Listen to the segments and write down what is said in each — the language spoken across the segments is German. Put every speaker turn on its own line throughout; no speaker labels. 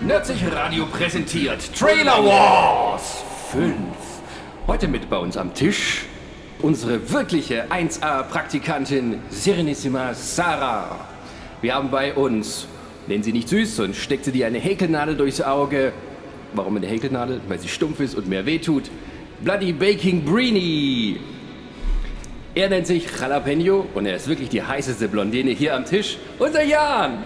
Nerdsich Radio präsentiert Trailer Wars 5. Heute mit bei uns am Tisch unsere wirkliche 1A-Praktikantin Serenissima Sarah. Wir haben bei uns, nennen sie nicht süß, sonst steckt sie dir eine Häkelnadel durchs Auge. Warum eine Häkelnadel? Weil sie stumpf ist und mehr wehtut. Bloody Baking Breenie. Er nennt sich Jalapeno und er ist wirklich die heißeste Blondine hier am Tisch. Unser Jan!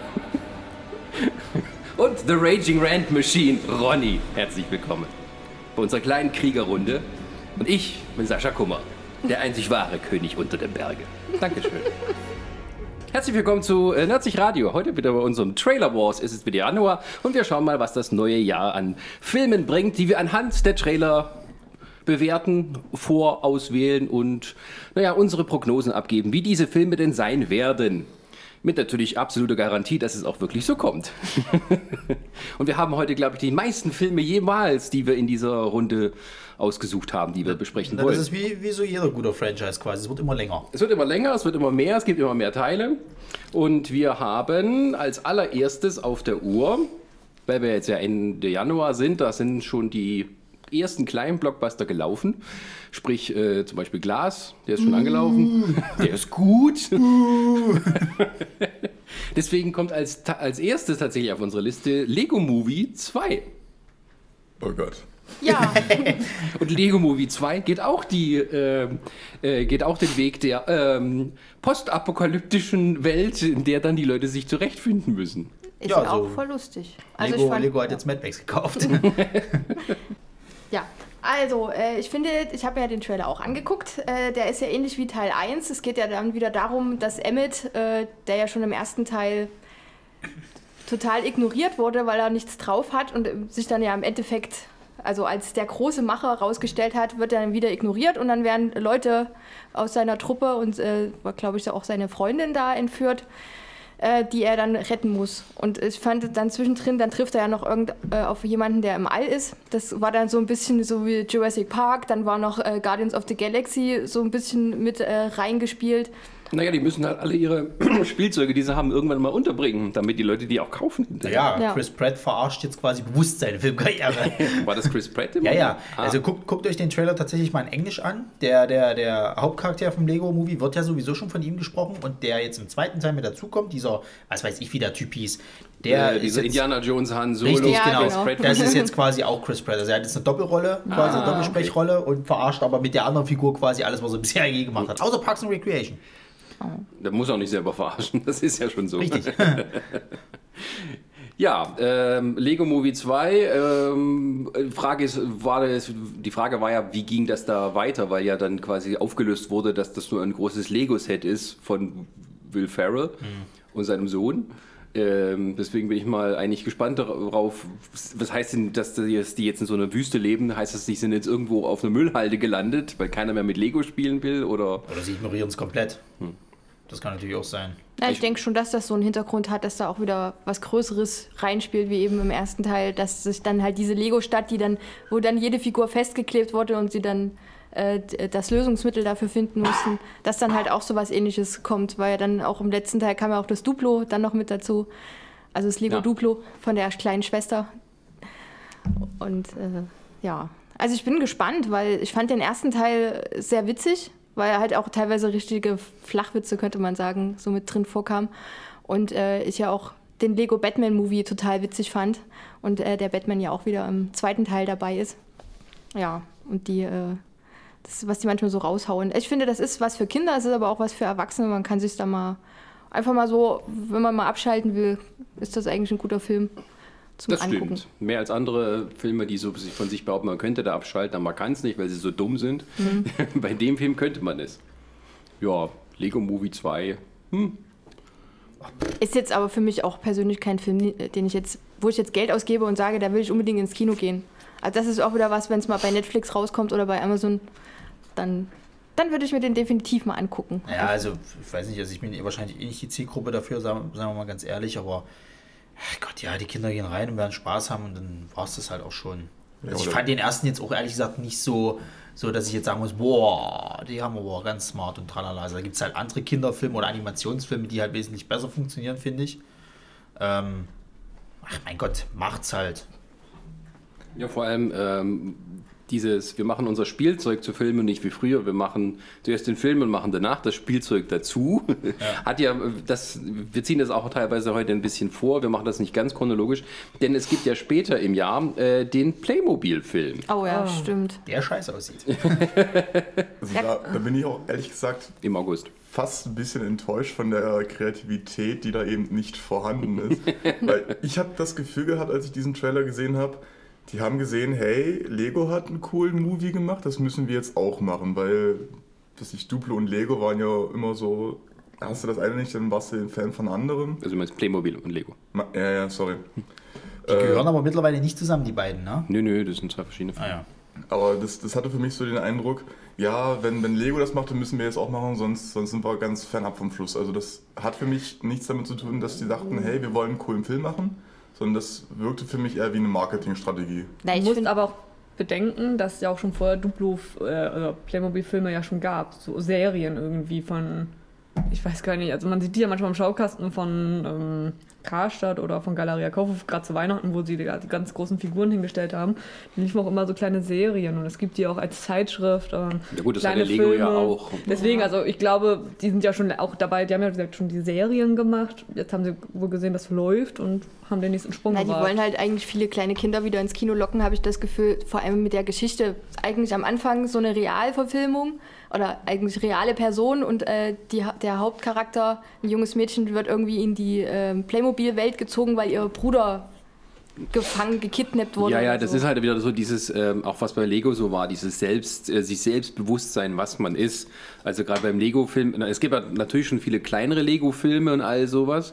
Und The Raging Rand Machine, Ronny. Herzlich willkommen bei unserer kleinen Kriegerrunde. Und ich bin Sascha Kummer, der einzig wahre König unter dem Berge. Dankeschön. Herzlich willkommen zu äh, Nerdsich Radio. Heute wieder bei unserem Trailer Wars. Es ist wieder Januar und wir schauen mal, was das neue Jahr an Filmen bringt, die wir anhand der Trailer bewerten, vorauswählen und naja, unsere Prognosen abgeben, wie diese Filme denn sein werden. Mit natürlich absoluter Garantie, dass es auch wirklich so kommt. und wir haben heute, glaube ich, die meisten Filme jemals, die wir in dieser Runde ausgesucht haben, die wir besprechen wollen.
Das ist wie, wie so jeder guter Franchise quasi. Es wird immer länger.
Es wird immer länger, es wird immer mehr, es gibt immer mehr Teile. Und wir haben als allererstes auf der Uhr, weil wir jetzt ja Ende Januar sind, da sind schon die ersten kleinen Blockbuster gelaufen. Sprich, äh, zum Beispiel Glas, der ist schon angelaufen. Der ist gut. Deswegen kommt als, als erstes tatsächlich auf unsere Liste Lego Movie 2.
Oh Gott.
Ja,
Und Lego Movie 2 geht auch, die, äh, äh, geht auch den Weg der ähm, postapokalyptischen Welt, in der dann die Leute sich zurechtfinden müssen.
ist
Ja,
auch
so
voll lustig. Also
Lego,
ich fand,
Lego hat jetzt Mad Max gekauft.
Ja, also äh, ich finde, ich habe ja den Trailer auch angeguckt. Äh, der ist ja ähnlich wie Teil 1. Es geht ja dann wieder darum, dass Emmett, äh, der ja schon im ersten Teil total ignoriert wurde, weil er nichts drauf hat und sich dann ja im Endeffekt, also als der große Macher rausgestellt hat, wird er dann wieder ignoriert und dann werden Leute aus seiner Truppe und äh, glaube ich auch seine Freundin da entführt, äh, die er dann retten muss. Und ich fand dann zwischendrin, dann trifft er ja noch irgend, äh, auf jemanden, der im All ist. Das war dann so ein bisschen so wie Jurassic Park, dann war noch äh, Guardians of the Galaxy so ein bisschen mit äh, reingespielt.
Naja, die müssen halt alle ihre Spielzeuge, die sie haben, irgendwann mal unterbringen, damit die Leute die auch kaufen.
ja,
Ja.
Chris Pratt verarscht jetzt quasi bewusst seine Filmkarriere.
War das Chris Pratt? im
Ja, ja.
Ah.
Also guckt, guckt euch den Trailer tatsächlich mal in Englisch an. Der, der, der Hauptcharakter vom Lego-Movie wird ja sowieso schon von ihm gesprochen und der jetzt im zweiten Teil mit dazukommt, dieser, was weiß ich, wie der Typ hieß, der
äh,
ist
dieser
jetzt,
Indiana Jones Han Solo.
Richtig,
Ja,
genau.
genau.
Das ist jetzt quasi auch Chris Pratt. Also er hat jetzt eine Doppelrolle, quasi eine
Ah,
Doppelsprechrolle und verarscht aber mit der anderen Figur quasi alles, was er bisher je gemacht hat. Außer Parks and Recreation.
Der muss auch nicht selber verarschen, das ist ja schon so.
Richtig.
Ja, ähm, Lego Movie 2. Ähm, Frage ist, war das, die Frage war ja, wie ging das da weiter, weil ja dann quasi aufgelöst wurde, dass das nur ein großes Lego-Set ist von Will Ferrell und seinem Sohn. Ähm, deswegen bin ich mal eigentlich gespannt darauf, was heißt denn, dass die jetzt die jetzt in so einer Wüste leben? Heißt das, die sind jetzt irgendwo auf einer Müllhalde gelandet, weil keiner mehr mit Lego spielen will? Oder
Oder sie ignorieren es komplett.
Hm.
Das kann natürlich auch sein.
Ja, ich denke schon, dass das so einen Hintergrund hat, dass da auch wieder was Größeres reinspielt, wie eben im ersten Teil, dass sich dann halt diese Lego-Stadt, die dann, wo dann jede Figur festgeklebt wurde und sie dann äh, d- das Lösungsmittel dafür finden mussten, dass dann halt auch so was ähnliches kommt, weil ja dann auch im letzten Teil kam ja auch das Duplo dann noch mit dazu. Also das Lego
Ja.
Duplo von der kleinen Schwester. Und äh, ja, also ich bin gespannt, weil ich fand den ersten Teil sehr witzig, weil er halt auch teilweise richtige Flachwitze, könnte man sagen, so mit drin vorkam. Und äh, ich ja auch den Lego Batman Movie total witzig fand und äh, der Batman ja auch wieder im zweiten Teil dabei ist. Ja, und die, äh, das, was die manchmal so raushauen. Ich finde, das ist was für Kinder, es ist aber auch was für Erwachsene. Man kann sich da mal einfach mal so, wenn man mal abschalten will, ist das eigentlich ein guter Film zum
Das
Angucken.
stimmt. Mehr als andere Filme, die so von sich behaupten, man könnte da abschalten, aber man kann es nicht, weil sie so dumm sind.
Mhm.
Bei dem Film könnte man es. Ja, Lego Movie 2.
Ist jetzt aber für mich auch persönlich kein Film, den ich jetzt, wo ich jetzt Geld ausgebe und sage, da will ich unbedingt ins Kino gehen. Also das ist auch wieder was, wenn es mal bei Netflix rauskommt oder bei Amazon, dann, dann würde ich mir den definitiv mal angucken.
Ja, also ich weiß nicht, also ich bin eh wahrscheinlich eh nicht die Zielgruppe dafür, sagen, sagen wir mal ganz ehrlich, aber ach Gott, ja, die Kinder gehen rein und werden Spaß haben und dann war es das halt auch schon. Also ich
oder-
fand den ersten jetzt auch ehrlich gesagt nicht so, so dass ich jetzt sagen muss, boah, die haben aber ganz smart und tralala. Also da gibt es halt andere Kinderfilme oder Animationsfilme, die halt wesentlich besser funktionieren, finde ich. Ähm, ach mein Gott, macht's halt.
Ja, vor allem ähm, dieses, wir machen unser Spielzeug zu Filmen nicht wie früher, wir machen zuerst den Film und machen danach das Spielzeug dazu. Hat ja, das, wir ziehen das auch teilweise heute ein bisschen vor, wir machen das nicht ganz chronologisch, denn es gibt ja später im Jahr äh, den Playmobil-Film.
Oh ja, stimmt.
Der scheiße aussieht.
Also da, da bin ich auch ehrlich gesagt
Im August.
fast ein bisschen enttäuscht von der Kreativität, die da eben nicht vorhanden ist. Weil ich habe das Gefühl gehabt, als ich diesen Trailer gesehen habe, die haben gesehen, hey, Lego hat einen coolen Movie gemacht, das müssen wir jetzt auch machen, weil dass ich Duplo und Lego waren ja immer so, hast du das eine nicht, dann warst du ein Fan von anderem.
Also du meinst Playmobil und Lego.
Ma- Ja, ja, sorry.
Die gehören aber mittlerweile nicht zusammen, die beiden, ne?
Nö, nö, das sind zwei verschiedene
Ah
Filme.
ja.
Aber das, das hatte für mich so den Eindruck, ja, wenn, wenn Lego das macht, dann müssen wir jetzt auch machen, sonst, sonst sind wir ganz fernab vom Fluss. Also das hat für mich nichts damit zu tun, dass die dachten, hey, wir wollen einen coolen Film machen, sondern das wirkte für mich eher wie eine Marketingstrategie.
Na,
Du
ich
musst
finde
aber auch bedenken, dass es ja auch schon vorher Duplo äh, oder Playmobil-Filme ja schon gab. So Serien irgendwie von, ich weiß gar nicht, also man sieht die ja manchmal im Schaukasten von ähm, Karstadt oder von Galeria Kaufhof, gerade zu Weihnachten, wo sie die, die ganz großen Figuren hingestellt haben. Da liefen auch immer so kleine Serien und es gibt die auch als Zeitschrift. Ähm,
Ja gut, das hat
kleine
der Lego ja
Filme.
auch.
Deswegen, also ich glaube, die sind ja schon auch dabei, die haben ja wie gesagt schon die Serien gemacht. Jetzt haben sie wohl gesehen, das läuft und haben den nächsten Sprung
Na, die
gewagt.
wollen halt eigentlich viele kleine Kinder wieder ins Kino locken, habe ich das Gefühl. Vor allem mit der Geschichte. Eigentlich am Anfang so eine Realverfilmung oder eigentlich reale Person und äh, die, der Hauptcharakter, ein junges Mädchen, wird irgendwie in die ähm, Playmobil-Welt gezogen, weil ihr Bruder gefangen, gekidnappt wurde.
Ja, ja, das
so.
ist halt wieder so dieses, ähm, auch was bei Lego so war, dieses Selbst, äh, sich Selbstbewusstsein, was man ist. Also gerade beim Lego-Film, es gibt ja natürlich schon viele kleinere Lego-Filme und all sowas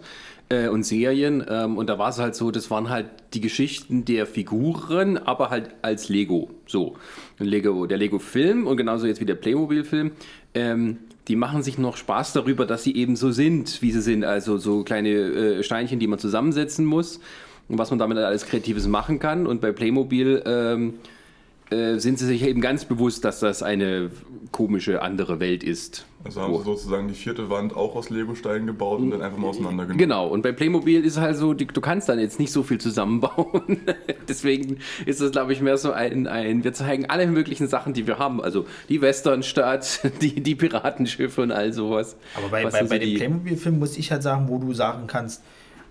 äh, und Serien. Ähm, und da war es halt so, das waren halt die Geschichten der Figuren, aber halt als Lego. So. Lego, der Lego-Film und genauso jetzt wie der Playmobil-Film. Ähm, die machen sich noch Spaß darüber, dass sie eben so sind, wie sie sind. Also so kleine äh, Steinchen, die man zusammensetzen muss und was man damit alles Kreatives machen kann. Und bei Playmobil ähm, äh, sind sie sich eben ganz bewusst, dass das eine komische andere Welt ist.
Also haben sie sozusagen die vierte Wand auch aus Lego-Steinen gebaut und dann einfach mal auseinandergenommen.
Genau, und bei Playmobil ist es halt so, du kannst dann jetzt nicht so viel zusammenbauen. Deswegen ist es, glaube ich, mehr so ein, ein, wir zeigen alle möglichen Sachen, die wir haben. Also die Westernstadt, die, die Piratenschiffe und all sowas.
Aber bei,
Was
bei, bei dem Playmobil-Film muss ich halt sagen, wo du sagen kannst,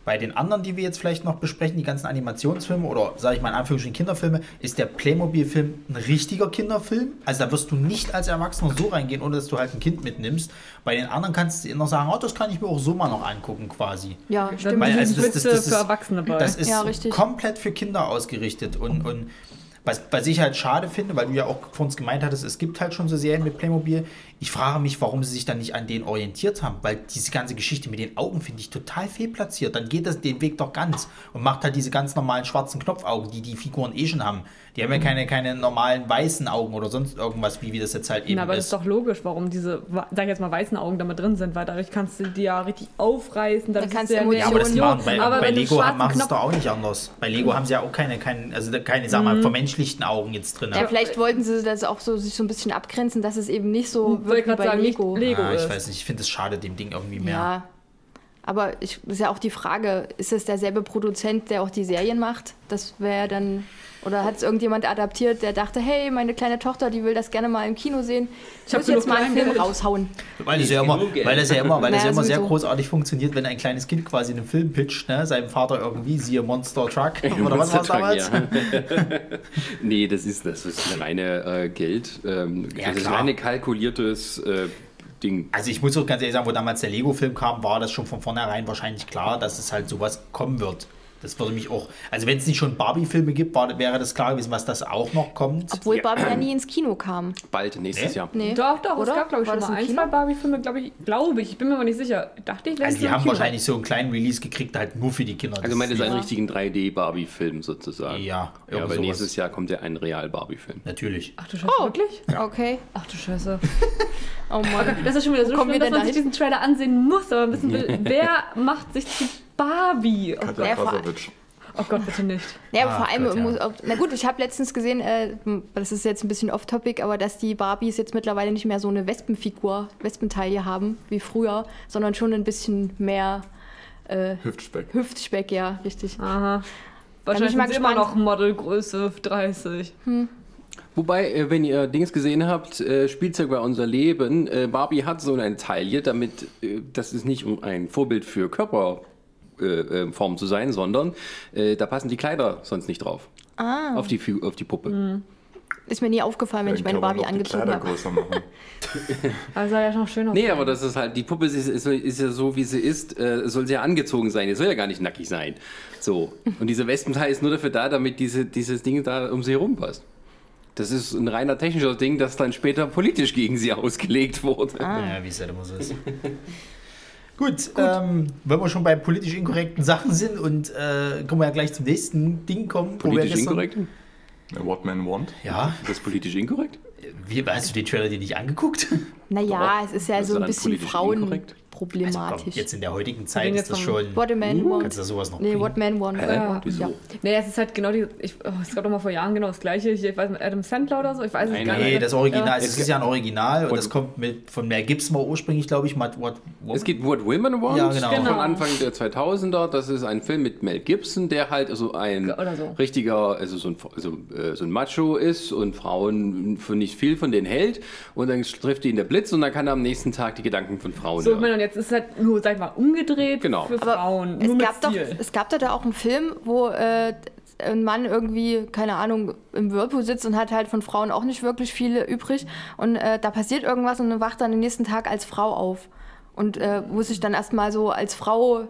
bei den anderen, die wir jetzt vielleicht noch besprechen, die ganzen Animationsfilme oder sage ich mal in Anführungsstrichen Kinderfilme, ist der Playmobil-Film ein richtiger Kinderfilm. Also da wirst du nicht als Erwachsener so reingehen, ohne dass du halt ein Kind mitnimmst. Bei den anderen kannst du noch sagen, oh, das kann ich mir auch so mal noch angucken quasi.
Ja, stimmt.
Weil,
sind
also das-
Witze
das- das ist-
für Erwachsene bei.
Das ist
Ja, richtig.
komplett für Kinder ausgerichtet. Und, und was, was ich halt schade finde, weil du ja auch vor uns gemeint hattest, es gibt halt schon so Serien mit Playmobil. Ich frage mich, warum sie sich dann nicht an denen orientiert haben, weil diese ganze Geschichte mit den Augen finde ich total fehlplatziert. Dann geht das den Weg doch ganz und macht halt diese ganz normalen schwarzen Knopfaugen, die die Figuren eh schon haben. Die haben ja keine, keine normalen weißen Augen oder sonst irgendwas, wie, wie das jetzt halt eben
Na, aber das
ist.
ist doch logisch, warum diese, sag ich jetzt mal, weißen Augen damit drin sind, weil dadurch kannst du die ja richtig aufreißen.
Dann
ist
kannst
ja
du
mehr
Ja, aber das machen bei,
Aber
bei Lego machen sie es doch auch nicht anders. Bei Lego haben sie ja auch keine, keine also keine, sag mal, vermenschlichten Augen jetzt drin.
Ja, vielleicht wollten sie das auch so sich so ein bisschen abgrenzen, dass es eben nicht so
Wollte ich
wird wie
gerade
bei
sagen,
Lego.
Lego
Ah, ich
ist.
weiß nicht, ich finde es schade, dem Ding irgendwie mehr.
Ja. Aber ich, ist ja auch die Frage, ist es derselbe Produzent, der auch die Serien macht? Das wäre dann. Oder hat es irgendjemand adaptiert, der dachte, hey, meine kleine Tochter, die will das gerne mal im Kino sehen. Ich
hab
muss jetzt mal einen Film
Kleingeld.
raushauen.
Weil das ja immer,
Geld.
weil das ja immer, weil das ja immer sehr großartig funktioniert, wenn ein kleines Kind quasi einen Film pitcht, ne? seinem Vater irgendwie, siehe Monster Truck oder was war es damals?
Ja. nee, das ist, das ist eine reine äh, Geld. Ähm,
Ja,
das ist reine kalkuliertes äh, Ding.
Also ich muss auch ganz ehrlich sagen, wo damals der Lego-Film kam, war das schon von vornherein wahrscheinlich klar, dass es halt sowas kommen wird. Das würde mich auch, also wenn es nicht schon Barbie-Filme gibt, war, wäre das klar gewesen, was das auch noch kommt.
Obwohl Barbie ja nie ins Kino kam.
Bald, nächstes
Nee?
Jahr.
Nee.
Doch, doch,
Oder?
es gab, glaube ich,
War
schon mal ein,
Kino?
zwei Barbie-Filme, glaube ich, glaube ich. Ich bin mir aber nicht sicher. Dachte ich,
Also die haben wahrscheinlich so einen kleinen Release gekriegt, halt nur für die Kinder.
Also meint
ist
einen
ja,
richtigen 3D-Barbie-Film sozusagen.
Ja,
ja aber
sowas.
nächstes Jahr kommt ja ein Real-Barbie-Film.
Natürlich.
Ach du Scheiße,
Oh.
wirklich?
Okay.
Ach du Scheiße.
Oh Mann.
Das ist schon wieder so
kommen
schlimm,
wir
dass man sich diesen Trailer ansehen muss, aber wissen will, wer macht sich zu Barbie? Oh Gott,
Katja Krasowitsch.
oh Gott bitte nicht.
Ja, aber
Ah,
vor allem,
Gott, ja.
muss na gut, ich habe letztens gesehen, äh, das ist jetzt ein bisschen off-topic, aber dass die Barbies jetzt mittlerweile nicht mehr so eine Wespenfigur, Wespentaille haben wie früher, sondern schon ein bisschen mehr äh,
Hüftspeck.
Hüftspeck, ja, richtig.
Aha.
bin
Wahrscheinlich
ich mal
immer
gespannt.
noch Modelgröße 30.
Wobei, äh, wenn ihr Dings gesehen habt, äh, Spielzeug bei unser Leben, äh, Barbie hat so eine Taille, damit das ist nicht um ein Vorbild für äh, Form zu sein, sondern äh, da passen die Kleider sonst nicht drauf.
Ah.
Auf die, auf die Puppe.
Ist mir nie aufgefallen, wenn ich meine Barbie angezogen
Kleider
habe.
größer machen.
Also soll ja noch schön
Nee, aber das ist halt, die Puppe ist, ist, ist ja so, wie sie ist, äh, soll sehr angezogen sein, die soll ja gar nicht nackig sein. So. Und diese Wespenteil ist nur dafür da, damit diese, dieses Ding da um sie herum passt. Das ist ein reiner technischer Ding, das dann später politisch gegen sie ausgelegt wurde.
Ja, wie es halt immer so ist. Gut, Ähm, wenn wir schon bei politisch inkorrekten Sachen sind und äh, können wir ja gleich zum nächsten Ding kommen.
Politisch inkorrekt?
What Man Want.
Ja,
Ist das politisch inkorrekt?
wie, hast du den Trailer dir nicht angeguckt?
Naja, es ist ja
Das
so
ist
ein bisschen
politisch inkorrekt.
Also komm,
frauenproblematisch.
jetzt in der heutigen Zeit ist das schon.
What a Man
Uh,
Want.
kannst du sowas noch
Nee? What Man Want.
Hä?
Ja. Ja.
Nee, es ist halt genau die. Ich, oh, es gab doch mal vor Jahren genau das gleiche. Hier, ich weiß nicht, Adam Sandler oder so. Ich weiß es
Nein,
gar
nein.
nicht.
Nee, das Original,
Ja.
es ist ja ein Original und
Und-
das kommt mit, von Mel Gibson ursprünglich, glaube ich, mal What, Woman?
Es gibt What Women Want
Ja, genau.
von
Genau.
Anfang der 2000er. Das ist ein Film mit Mel Gibson, der halt also ein
so.
richtiger, also so ein, also, äh, so ein Macho ist und Frauen für nicht viel von denen hält. Und dann trifft ihn der Blitz und dann kann er am nächsten Tag die Gedanken von Frauen
So, ich
hören.
Jetzt ist es halt nur, sag ich mal, umgedreht
Genau.
für
Aber
Frauen.
es
nur mit
gab, doch,
Stil.
es gab doch da auch einen Film, wo äh, ein Mann irgendwie, keine Ahnung, im Whirlpool sitzt und hat halt von Frauen auch nicht wirklich viele übrig. Und äh, da passiert irgendwas und dann wacht er den nächsten Tag als Frau auf. Und äh, muss sich dann erstmal so als Frau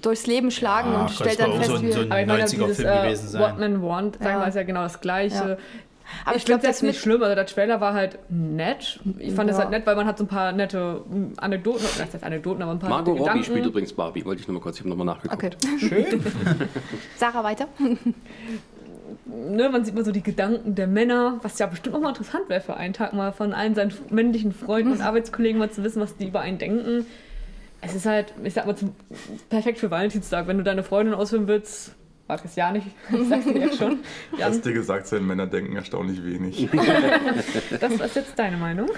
durchs Leben schlagen
Ja,
und stellt dann fest,
so
wie...
so ein-
Aber ich meine,
90er
dieses
Film
äh,
gewesen sein.
What Want, sagen
Ja.
wir, ist ja genau das Gleiche.
Ja. Aber
ich
ich glaube,
finde
das
das nicht schlimm. Also der Trailer war halt nett. Ich fand es
Ja.
halt nett, weil man hat so ein paar nette mm, Anekdoten, das heißt Anekdoten, aber ein paar
Margot
nette
Robbie
Gedanken.
spielt übrigens Barbie. Wollte ich nochmal kurz, ich habe nochmal nachgeguckt.
Okay.
Schön.
Sarah, weiter.
ne, man sieht mal so die Gedanken der Männer, was ja bestimmt auch mal interessant wäre für einen Tag mal von allen seinen männlichen Freunden und Arbeitskollegen mal zu wissen, was die über einen denken. Es ist halt, ich sag mal, zum, perfekt für Valentinstag, wenn du deine Freundin ausführen willst. Mag es ja nicht, ich sag's dir jetzt schon. Jan,
Hast dir gesagt, sein Männer denken erstaunlich wenig.
das ist jetzt deine Meinung.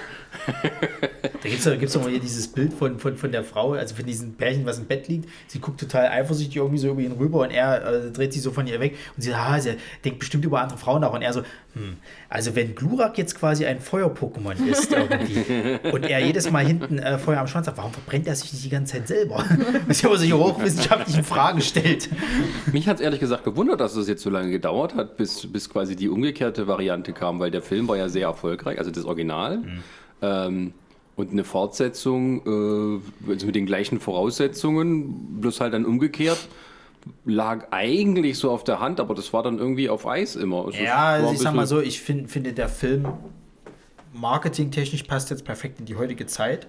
Da gibt es doch, gibt's doch mal hier dieses Bild von, von, von der Frau, also von diesem Pärchen, was im Bett liegt. Sie guckt total eifersüchtig irgendwie so über ihn rüber und er äh, dreht sich so von ihr weg und sie sagt, ah, sie denkt bestimmt über andere Frauen nach. Und er so, hm, also wenn Glurak jetzt quasi ein Feuer-Pokémon ist irgendwie und er jedes Mal hinten äh, Feuer am Schwanz hat, warum verbrennt er sich nicht die ganze Zeit selber? Was ja aber sich hochwissenschaftlich in Frage stellt.
Mich hat es ehrlich gesagt gewundert, dass es jetzt so lange gedauert hat, bis, bis quasi die umgekehrte Variante kam, weil der Film war ja sehr erfolgreich, also das Original. Ähm, und eine Fortsetzung, äh, also mit den gleichen Voraussetzungen, bloß halt dann umgekehrt, lag eigentlich so auf der Hand, aber das war dann irgendwie auf Eis immer. Also es
Ja,
war
also ich sag mal so, ich find, finde, der Film marketingtechnisch passt jetzt perfekt in die heutige Zeit.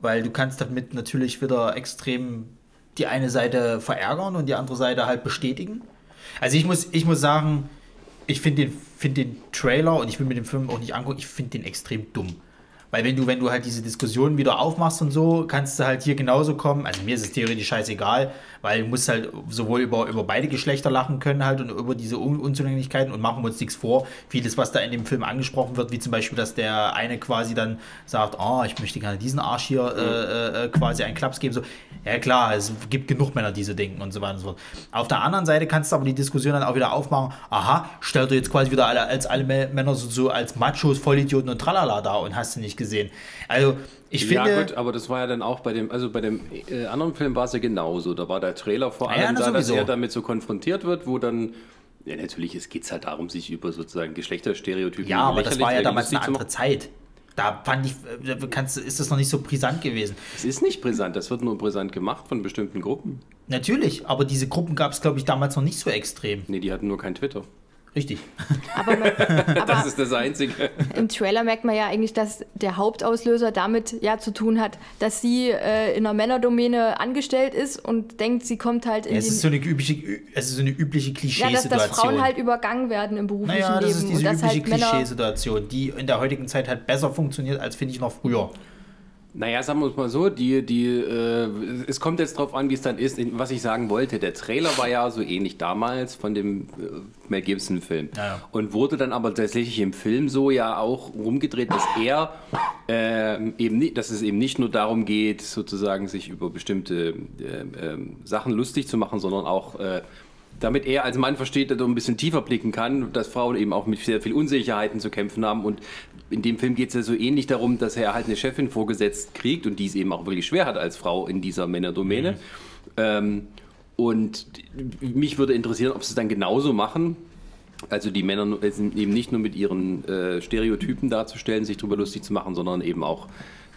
Weil du kannst damit natürlich wieder extrem die eine Seite verärgern und die andere Seite halt bestätigen. Also ich muss, ich muss sagen, ich finde den, find den Trailer und ich will mir den Film auch nicht angucken, ich finde den extrem dumm. Weil wenn du, wenn du halt diese Diskussion wieder aufmachst und so, kannst du halt hier genauso kommen. Also mir ist es theoretisch scheißegal, weil du musst halt sowohl über, über beide Geschlechter lachen können halt und über diese Un Unzulänglichkeiten und machen wir uns nichts vor. Vieles, was da in dem Film angesprochen wird, wie zum Beispiel, dass der eine quasi dann sagt, ah, ich möchte gerne diesen Arsch hier äh, äh, quasi einen Klaps geben. So, ja klar, es gibt genug Männer, die so denken und so weiter und so fort. Auf der anderen Seite kannst du aber die Diskussion dann auch wieder aufmachen, aha, stellt du jetzt quasi wieder alle, als alle Mä- Männer so, so als Machos, Vollidioten und tralala da und hast du nicht gesehen. Also ich finde...
ja gut, aber das war ja dann auch bei dem, also bei dem äh, anderen Film war es ja genauso. Da war der Trailer vor
Ja,
allem
na,
da, dass
sowieso.
er damit so konfrontiert wird, wo dann, ja natürlich, es geht halt darum, sich über sozusagen Geschlechterstereotypen
Ja, aber das war ja damals eine andere Zeit. Da fand ich, äh, kannst, ist das noch nicht so brisant gewesen.
Es ist nicht brisant, das wird nur brisant gemacht von bestimmten Gruppen.
Natürlich, aber diese Gruppen gab es, glaube ich, damals noch nicht so extrem.
Nee, die hatten nur kein Twitter.
Richtig.
Aber, man,
Das
aber
ist das Einzige.
im Trailer merkt man ja eigentlich, dass der Hauptauslöser damit ja zu tun hat, dass sie äh, in einer Männerdomäne angestellt ist und denkt, sie kommt halt in
Es
den...
ist so eine übliche, es ist so eine übliche
ja, dass,
Klischeesituation.
dass Frauen halt übergangen werden im beruflichen
naja, das
Leben
ist diese übliche
halt
Klischeesituation, die in der heutigen Zeit halt besser funktioniert als, finde ich, noch früher.
Naja, sagen wir es mal so, die, die, äh, es kommt jetzt drauf an, wie es dann ist. Was ich sagen wollte, der Trailer war ja so ähnlich damals von dem äh, Mel Gibson-Film.
Ja, ja.
Und wurde dann aber tatsächlich im Film so ja auch rumgedreht, dass er äh, eben nicht, dass es eben nicht nur darum geht, sozusagen sich über bestimmte äh, ähm, Sachen lustig zu machen, sondern auch äh, damit er als Mann versteht, dass er ein bisschen tiefer blicken kann, dass Frauen eben auch mit sehr viel Unsicherheiten zu kämpfen haben. Und in dem Film geht es ja so ähnlich darum, dass er halt eine Chefin vorgesetzt kriegt und die es eben auch wirklich schwer hat als Frau in dieser Männerdomäne. Ähm, und mich würde interessieren, ob sie es dann genauso machen. Also die Männer sind eben nicht nur mit ihren äh, Stereotypen darzustellen, sich darüber lustig zu machen, sondern eben auch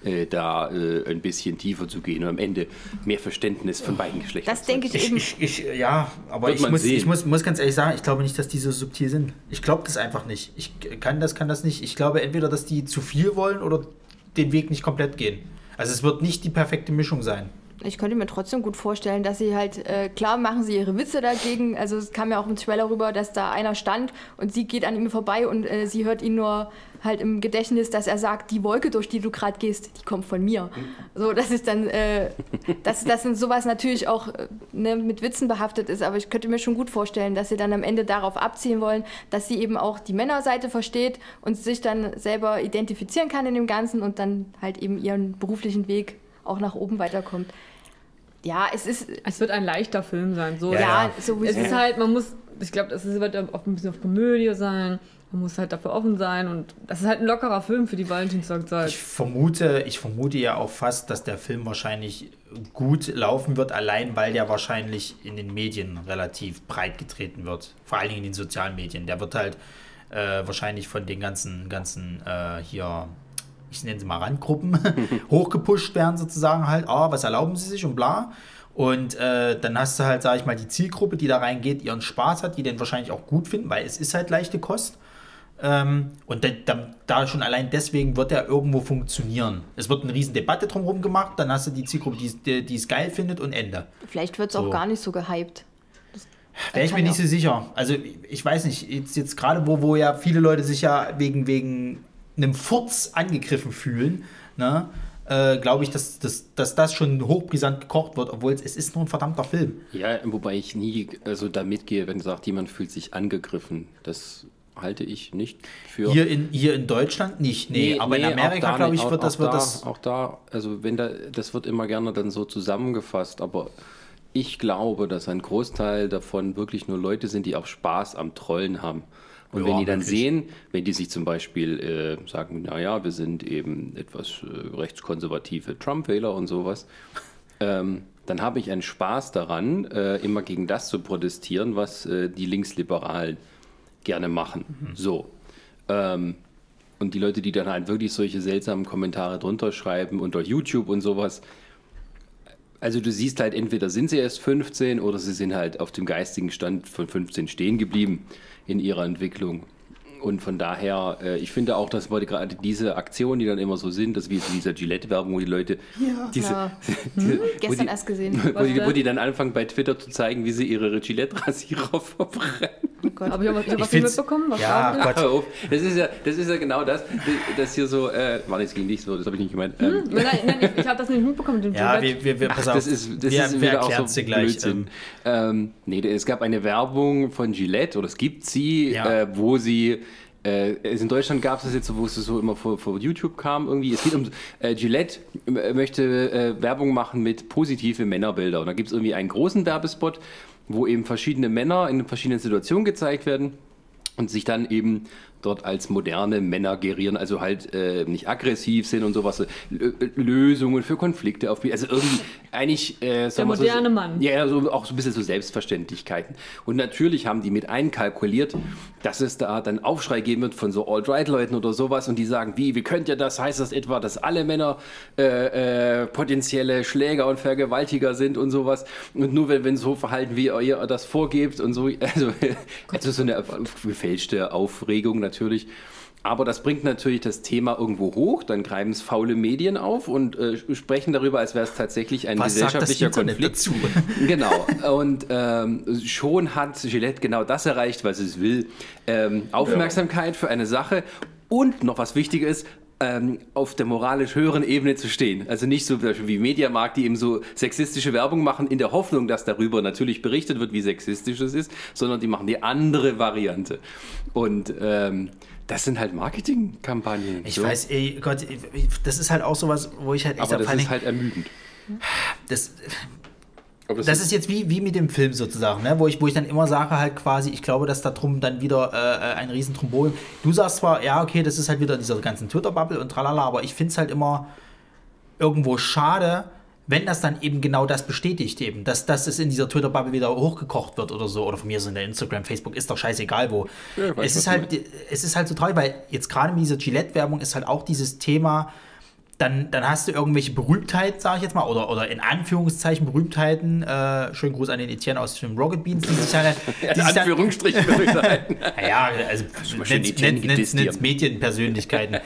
äh, da äh, ein bisschen tiefer zu gehen und am Ende mehr Verständnis von beiden Geschlechtern.
Das
zu
denke ich
Ich,
eben.
ich, ich, ja, aber ich, muss,
sehen.
ich muss, muss ganz ehrlich sagen, ich glaube nicht, dass die so subtil sind. Ich glaube das einfach nicht. Ich kann das, kann das nicht. Ich glaube entweder, dass die zu viel wollen oder den Weg nicht komplett gehen. Also es wird nicht die perfekte Mischung sein.
Ich könnte mir trotzdem gut vorstellen, dass sie halt, äh, klar machen sie ihre Witze dagegen. Also es kam ja auch im Trailer rüber, dass da einer stand und sie geht an ihm vorbei und äh, sie hört ihn nur halt im Gedächtnis, dass er sagt, die Wolke, durch die du gerade gehst, die kommt von mir. So, das ist dann, äh, dass, dass sowas natürlich auch äh, ne, mit Witzen behaftet ist. Aber ich könnte mir schon gut vorstellen, dass sie dann am Ende darauf abzielen wollen, dass sie eben auch die Männerseite versteht und sich dann selber identifizieren kann in dem Ganzen und dann halt eben ihren beruflichen Weg auch nach oben weiterkommt. Ja, es ist.
Es wird ein leichter Film sein. So,
Ja,
Ja,
ja.
sowieso.
Es ist halt, man muss, ich glaube, es wird auch ein bisschen auf Komödie sein. Man muss halt dafür offen sein und das ist halt ein lockerer Film für die Valentinstagzeit.
Ich vermute, ich vermute ja auch fast, dass der Film wahrscheinlich gut laufen wird, allein weil der wahrscheinlich in den Medien relativ breit getreten wird. Vor allen Dingen in den sozialen Medien. Der wird halt äh, wahrscheinlich von den ganzen, ganzen äh, hier, ich nenne sie mal Randgruppen, hochgepusht werden sozusagen halt, ah, was erlauben sie sich und bla. Und äh, dann hast du halt, sag ich mal, die Zielgruppe, die da reingeht, ihren Spaß hat, die den wahrscheinlich auch gut finden, weil es ist halt leichte Kost. Ähm, und da, da, da schon allein deswegen wird er irgendwo funktionieren. Es wird eine riesen Debatte drumherum gemacht, dann hast du die Zielgruppe, die es- die es geil findet und Ende.
Vielleicht wird es
So.
auch gar nicht so gehypt.
Wäre ich mir nicht so sicher. Also ich weiß nicht, jetzt, jetzt gerade wo, wo ja viele Leute sich ja wegen, wegen einem Furz angegriffen fühlen, ne, äh, glaube ich, dass, dass, dass das schon hochbrisant gekocht wird, obwohl es, es ist nur ein verdammter Film.
Ja, wobei ich nie also da mitgehe, wenn sagt, jemand fühlt sich angegriffen. Das halte ich nicht für.
Hier in, hier in Deutschland nicht, nee, aber in
nee,
Amerika,
auch da
glaube ich, wird das,
auch
wird
da,
das
Auch da, also wenn da, das wird immer gerne dann so zusammengefasst, aber ich glaube, dass ein Großteil davon wirklich nur Leute sind, die auch Spaß am Trollen haben. Und
Ja,
wenn die dann
wirklich.
sehen, wenn die sich zum Beispiel äh, sagen, naja, wir sind eben etwas äh, rechtskonservative Trump-Wähler und sowas, ähm, dann habe ich einen Spaß daran, äh, immer gegen das zu protestieren, was äh, die Linksliberalen gerne machen. So. Ähm, und die Leute, die dann halt wirklich solche seltsamen Kommentare drunter schreiben unter YouTube und sowas, also du siehst halt, entweder sind sie erst 15 oder sie sind halt auf dem geistigen Stand von 15 stehen geblieben in ihrer Entwicklung. Und von daher, äh, ich finde auch, dass wir gerade diese Aktionen, die dann immer so sind, das wie in dieser Gillette-Werbung, wo die Leute diese,
Ja.
diese wo
Gestern
die,
erst gesehen.
wo, die, wo die dann anfangen bei Twitter zu zeigen, wie sie ihre Gillette-Rasierer verbrennen.
Habe ich auch was, ich hab
Ich
was
find's-
mitbekommen? Was
Ja, Gott.
Auf. Das ist ja, das ist ja genau das, das hier so, äh, war jetzt gegen dich so, das habe ich nicht gemeint. Ähm,
Nein, nein, nein, ich, ich habe das nicht mitbekommen
Ja,
Gillette.
wir, wir,
Ach,
pass auf,
das ist, das
wir,
ist
wir
auch so
dir gleich.
Blödsinn.
Ähm,
Ähm, nee, es gab eine Werbung von Gillette, oder es gibt sie,
Ja.
äh, wo sie, äh, in Deutschland gab es das jetzt wo es so immer vor, vor YouTube kam irgendwie. Es geht um, äh, Gillette äh, möchte äh, Werbung machen mit positive Männerbilder. Und da gibt es irgendwie einen großen Werbespot, wo eben verschiedene Männer in verschiedenen Situationen gezeigt werden und sich dann eben dort als moderne Männer gerieren, also halt äh, nicht aggressiv sind und sowas, äh, Lösungen für Konflikte aufbieten. Also irgendwie eigentlich äh, wir
moderne
so,
Mann.
Ja, so, auch so ein bisschen so Selbstverständlichkeiten. Und natürlich haben die mit einkalkuliert, dass es da dann Aufschrei geben wird von so Alt-Right-Leuten oder sowas und die sagen, wie, wie könnt ihr das? Heißt das etwa, dass alle Männer äh, äh, potenzielle Schläger und Vergewaltiger sind und sowas? Und nur wenn, wenn so verhalten, wie ihr das vorgebt und so, also, also so eine gefälschte Aufregung natürlich. Aber das bringt natürlich das Thema irgendwo hoch, dann greifen es faule Medien auf und äh, sprechen darüber, als wäre es tatsächlich ein
was sagt das
gesellschaftlicher Konflikt.
dazu?
Genau. Und ähm, schon hat Gillette genau das erreicht, was es will. Ähm, Aufmerksamkeit für eine Sache und noch was Wichtiges, ähm, auf der moralisch höheren Ebene zu stehen. Also nicht so wie Mediamarkt, die eben so sexistische Werbung machen, in der Hoffnung, dass darüber natürlich berichtet wird, wie sexistisch es ist, sondern die machen die andere Variante. Und ähm, das sind halt Marketingkampagnen.
Ich
so.
weiß, ey Gott, das ist halt auch sowas, wo ich halt echt
Aber das
allen
ist halt ermüdend.
das,
Aber
das ist jetzt wie, wie mit dem Film sozusagen, ne? wo, ich, wo ich dann immer sage halt quasi, ich glaube, dass da drum dann wieder äh, ein riesen. Du sagst zwar, ja, okay, das ist halt wieder dieser ganzen Twitter-Bubble und tralala, aber ich finde es halt immer irgendwo schade, wenn das dann eben genau das bestätigt eben, dass, dass es in dieser Twitter-Bubble wieder hochgekocht wird oder so, oder von mir so in der Instagram, Facebook, ist doch scheißegal wo.
Ja,
es, ist halt, es ist halt so traurig, weil jetzt gerade mit dieser Gillette-Werbung ist halt auch dieses Thema, dann, dann hast du irgendwelche Berühmtheiten, sage ich jetzt mal, oder, oder in Anführungszeichen Berühmtheiten. Äh, schönen Gruß an den Etienne aus dem Rocket Beans, die sich halt. Die
in Anführungsstrichen Berühmtheiten.
ja, also Medienpersönlichkeiten,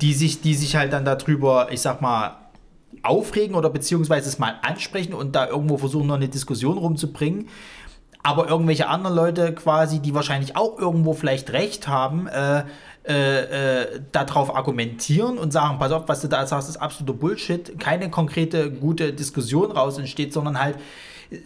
die sich, die sich halt dann darüber, ich sag mal, aufregen oder beziehungsweise es mal ansprechen und da irgendwo versuchen, noch eine Diskussion rumzubringen. Aber irgendwelche anderen Leute quasi, die wahrscheinlich auch irgendwo vielleicht recht haben, äh, äh, äh, darauf argumentieren und sagen, pass auf, was du da sagst, ist absoluter Bullshit, keine konkrete, gute Diskussion raus entsteht, sondern halt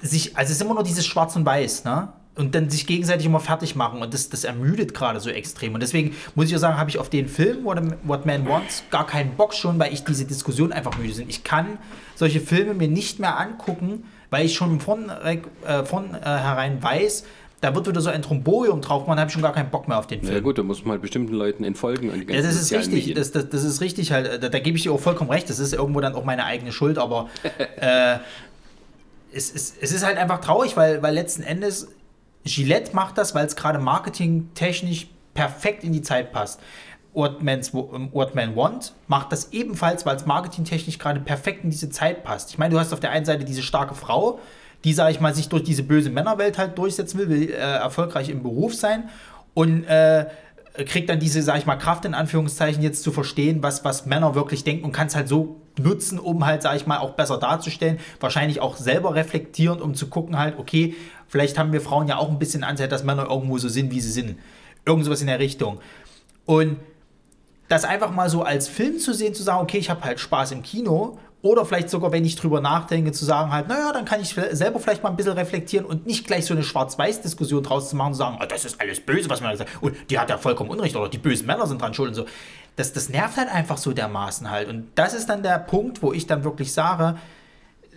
sich, also es ist immer nur dieses Schwarz und Weiß, ne? Und dann sich gegenseitig immer fertig machen und das, das ermüdet gerade so extrem. Und deswegen muss ich auch sagen, habe ich auf den Film What, What Man Wants gar keinen Bock schon, weil ich diese Diskussion einfach müde sind. Ich kann solche Filme mir nicht mehr angucken, weil ich schon von, äh, von äh, herein weiß, da wird wieder so ein Tromborium drauf da habe ich schon gar keinen Bock mehr auf den Film.
Ja gut, da muss man halt bestimmten Leuten entfolgen. Und die
Ja, das ist richtig. Das, das, das ist richtig halt. Da, da gebe ich dir auch vollkommen recht. Das ist irgendwo dann auch meine eigene Schuld, aber äh, es, es, es ist halt einfach traurig, weil, weil letzten Endes Gillette macht das, weil es gerade marketingtechnisch perfekt in die Zeit passt. What, What Man Want macht das ebenfalls, weil es marketingtechnisch gerade perfekt in diese Zeit passt. Ich meine, du hast auf der einen Seite diese starke Frau, die, sage ich mal, sich durch diese böse Männerwelt halt durchsetzen will, will äh, erfolgreich im Beruf sein und äh, kriegt dann diese, sag ich mal, Kraft in Anführungszeichen jetzt zu verstehen, was, was Männer wirklich denken und kann es halt so nutzen, um halt, sag ich mal, auch besser darzustellen. Wahrscheinlich auch selber reflektierend, um zu gucken halt, okay, vielleicht haben wir Frauen ja auch ein bisschen Ansicht, dass Männer irgendwo so sind, wie sie sind. Irgend sowas in der Richtung. Und das einfach mal so als Film zu sehen, zu sagen, okay, ich habe halt Spaß im Kino. Oder vielleicht sogar, wenn ich drüber nachdenke, zu sagen halt, naja, dann kann ich selber vielleicht mal ein bisschen reflektieren und nicht gleich so eine Schwarz-Weiß-Diskussion draus zu machen und sagen, oh, das ist alles böse, was man da hat. Und die hat ja vollkommen Unrecht oder die bösen Männer sind dran schuld und so. Das, das nervt halt einfach so dermaßen halt. Und das ist dann der Punkt, wo ich dann wirklich sage,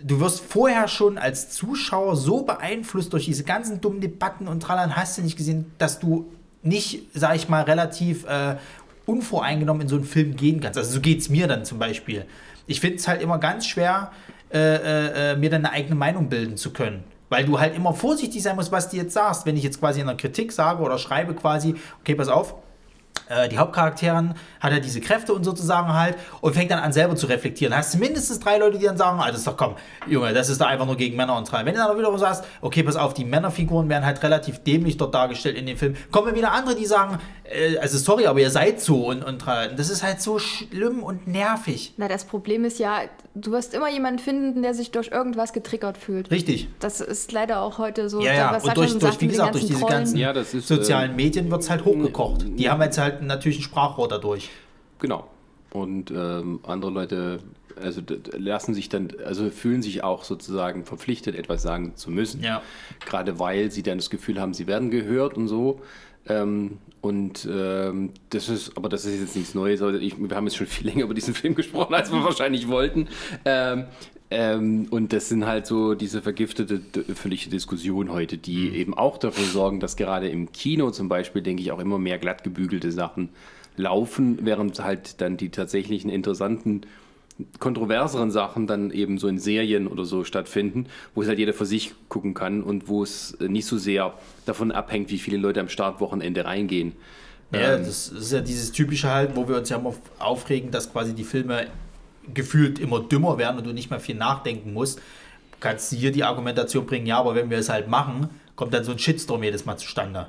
du wirst vorher schon als Zuschauer so beeinflusst durch diese ganzen dummen Debatten und Trallern, hast du nicht gesehen, dass du nicht, sag ich mal, relativ äh, unvoreingenommen in so einen Film gehen kannst. Also so geht es mir dann zum Beispiel. Ich finde es halt immer ganz schwer, äh, äh, mir dann eine eigene Meinung bilden zu können. Weil du halt immer vorsichtig sein musst, was du jetzt sagst. Wenn ich jetzt quasi in einer Kritik sage oder schreibe quasi, okay, pass auf, äh, die Hauptcharakterin hat ja diese Kräfte und sozusagen halt und fängt dann an selber zu reflektieren. Hast du mindestens drei Leute, die dann sagen, ah, das ist doch komm, Junge, das ist doch einfach nur gegen Männer und drei. Wenn du dann aber wiederum sagst, okay, pass auf, die Männerfiguren werden halt relativ dämlich dort dargestellt in dem Film, kommen wieder andere, die sagen, äh, also sorry, aber ihr seid so und, und das ist halt so schlimm und nervig.
Na, das Problem ist ja, du wirst immer jemanden finden, der sich durch irgendwas getriggert fühlt.
Richtig.
Das ist leider auch heute so.
Ja, ja,
was
und durch, durch wie gesagt, durch diese
Trollen.
ganzen
Ja, das ist, äh,
sozialen Medien wird es halt hochgekocht. Die haben jetzt halt natürlich ein Sprachrohr dadurch.
Genau. Und ähm, andere Leute also lassen sich dann, also fühlen sich auch sozusagen verpflichtet, etwas sagen zu müssen.
Ja.
Gerade weil sie dann das Gefühl haben, sie werden gehört und so. Ähm, und ähm, das ist, aber das ist jetzt nichts Neues. Ich, wir haben jetzt schon viel länger über diesen Film gesprochen, als wir wahrscheinlich wollten. Ähm, ähm, und das sind halt so diese vergiftete öffentliche Diskussion heute, die eben auch dafür sorgen, dass gerade im Kino zum Beispiel, denke ich, auch immer mehr glatt gebügelte Sachen laufen, während halt dann die tatsächlichen interessanten kontroverseren Sachen dann eben so in Serien oder so stattfinden, wo es halt jeder für sich gucken kann und wo es äh, nicht so sehr davon abhängt, wie viele Leute am Startwochenende reingehen.
Ja,
Ähm,
das ist ja dieses typische halt, wo wir uns ja immer aufregen, dass quasi die Filme gefühlt immer dümmer werden und du nicht mehr viel nachdenken musst. Kannst du hier die Argumentation bringen, ja, aber wenn wir es halt machen, kommt dann so ein Shitstorm jedes Mal zustande.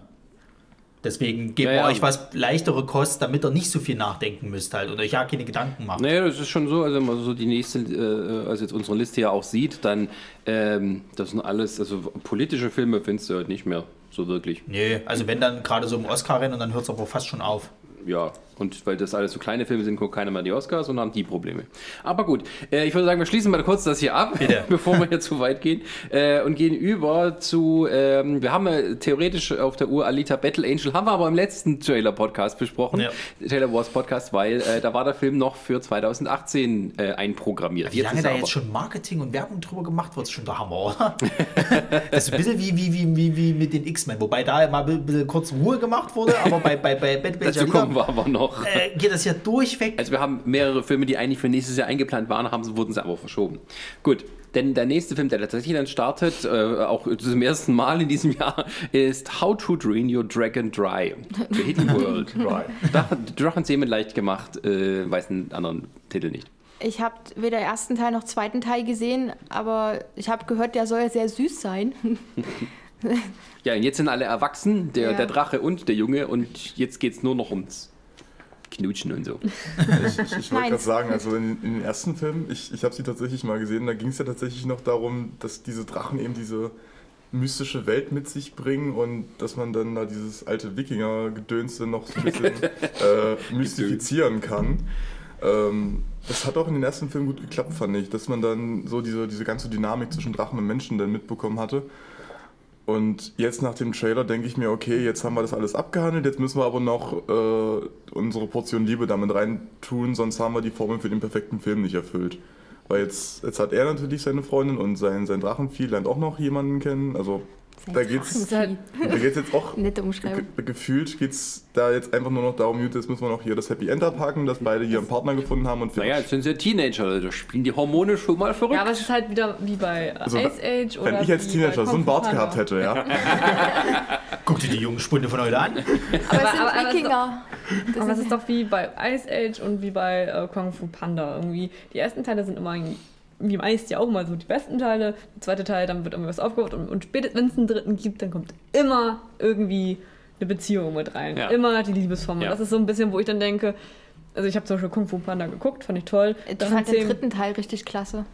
Deswegen gebt
Ja, ja.
euch was leichtere Kost, damit ihr nicht so viel nachdenken müsst halt und euch ja keine Gedanken macht.
Naja, das ist schon so, also wenn man so die nächste, äh, also jetzt unsere Liste ja auch sieht, dann ähm, das sind alles, also politische Filme findest du halt nicht mehr so wirklich.
Nee, also wenn dann gerade so im Oscar-Rennen und dann hört es aber fast schon auf.
Ja, Und weil das alles so kleine Filme sind, guckt keiner mehr die Oscars und haben die Probleme. Aber gut, äh, ich würde sagen, wir schließen mal kurz das hier ab,
Bitte.
bevor wir hier zu weit gehen. Äh, und gehen über zu, ähm, wir haben ja theoretisch auf der Uhr Alita Battle Angel, haben wir aber im letzten Trailer-Podcast besprochen.
Ja.
Trailer Wars Podcast, weil äh, da war der Film noch für 2018 äh, einprogrammiert.
Wie lange
ist
da jetzt schon Marketing und Werbung drüber gemacht wird, ist schon der Hammer, oder? das ist ein bisschen wie, wie, wie, wie, wie mit den X-Men, wobei da mal ein bisschen kurz Ruhe gemacht wurde, aber bei, bei, bei Bad Batch
Dazu kommen wir aber noch.
Äh, geht das ja durchweg.
Also wir haben mehrere Filme, die eigentlich für nächstes Jahr eingeplant waren, haben, wurden sie aber verschoben. Gut, denn der nächste Film, der tatsächlich dann startet, äh, auch zum ersten Mal in diesem Jahr, ist How to Drain Your Dragon Dry. The Hidden World.
Dry.
Drach- Drachenzähmen leicht gemacht, äh, weiß einen anderen Titel nicht.
Ich habe weder ersten Teil noch zweiten Teil gesehen, aber ich habe gehört, der soll sehr süß sein.
Ja, und jetzt sind alle erwachsen, der,
Ja.
der Drache und der Junge, und jetzt geht es nur noch ums Knutschen und so.
Ich, ich, ich wollte gerade sagen, also in, in den ersten Filmen, ich, ich habe sie tatsächlich mal gesehen, da ging es ja tatsächlich noch darum, dass diese Drachen eben diese mystische Welt mit sich bringen und dass man dann da dieses alte Wikinger-Gedönse noch so ein bisschen äh, mystifizieren kann. Ähm, das hat auch in den ersten Filmen gut geklappt, fand ich, dass man dann so diese, diese ganze Dynamik zwischen Drachen und Menschen dann mitbekommen hatte. Und jetzt nach dem Trailer denke ich mir, okay, jetzt haben wir das alles abgehandelt, jetzt müssen wir aber noch äh, unsere Portion Liebe damit reintun, sonst haben wir die Formel für den perfekten Film nicht erfüllt. Weil jetzt, jetzt hat er natürlich seine Freundin und sein, sein Drachenvieh lernt auch noch jemanden kennen. Also da geht's, da geht's jetzt auch
Nette Umschreibung.
ge gefühlt geht's da jetzt einfach nur noch darum, jetzt müssen wir noch hier das Happy End abhaken, dass beide hier einen Partner gefunden haben und
Naja, jetzt sind sie Teenager, da spielen die Hormone schon mal verrückt.
Ja, aber es ist halt wieder wie bei
Also,
Ice Age oder
wenn ich als Teenager so einen Bart gehabt hätte, ja.
Guck dir die jungen Spunde von heute an.
Aber, es sind
aber- aber-
Wikinger. Das
Aber es
ist-
ist doch wie bei Ice Age und wie bei äh, Kung Fu Panda irgendwie. Die ersten Teile sind immer ein- wie Ice ja auch mal so die besten Teile. Der zweite Teil, dann wird irgendwie was aufgebaut und, und spätestens wenn es einen dritten gibt, dann kommt immer irgendwie eine Beziehung mit rein.
Ja.
Immer die Liebesformel.
Ja.
Das ist so ein bisschen, wo ich dann denke, also ich habe zum Beispiel Kung Fu Panda geguckt, fand ich toll.
ich fand den
Drachenzähmen-
dritten Teil richtig klasse.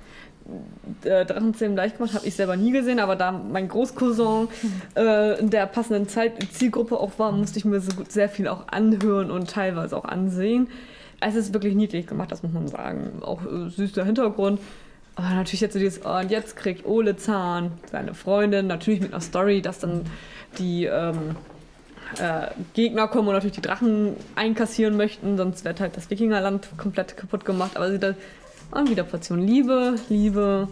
äh, Drachenzähmen leicht gemacht, habe ich selber nie gesehen, aber da mein Großcousin äh, in der passenden Zeit Zielgruppe auch war, musste ich mir so gut, sehr viel auch anhören und teilweise auch ansehen. Es ist wirklich niedlich gemacht, das muss man sagen. Auch äh, süß der Hintergrund. Aber natürlich jetzt so dieses, oh, und jetzt kriegt Ole Zahn seine Freundin, natürlich mit einer Story, dass dann die ähm, äh, Gegner kommen und natürlich die Drachen einkassieren möchten, sonst wird halt das Wikingerland komplett kaputt gemacht. Aber sie da und wieder Portion Liebe, Liebe.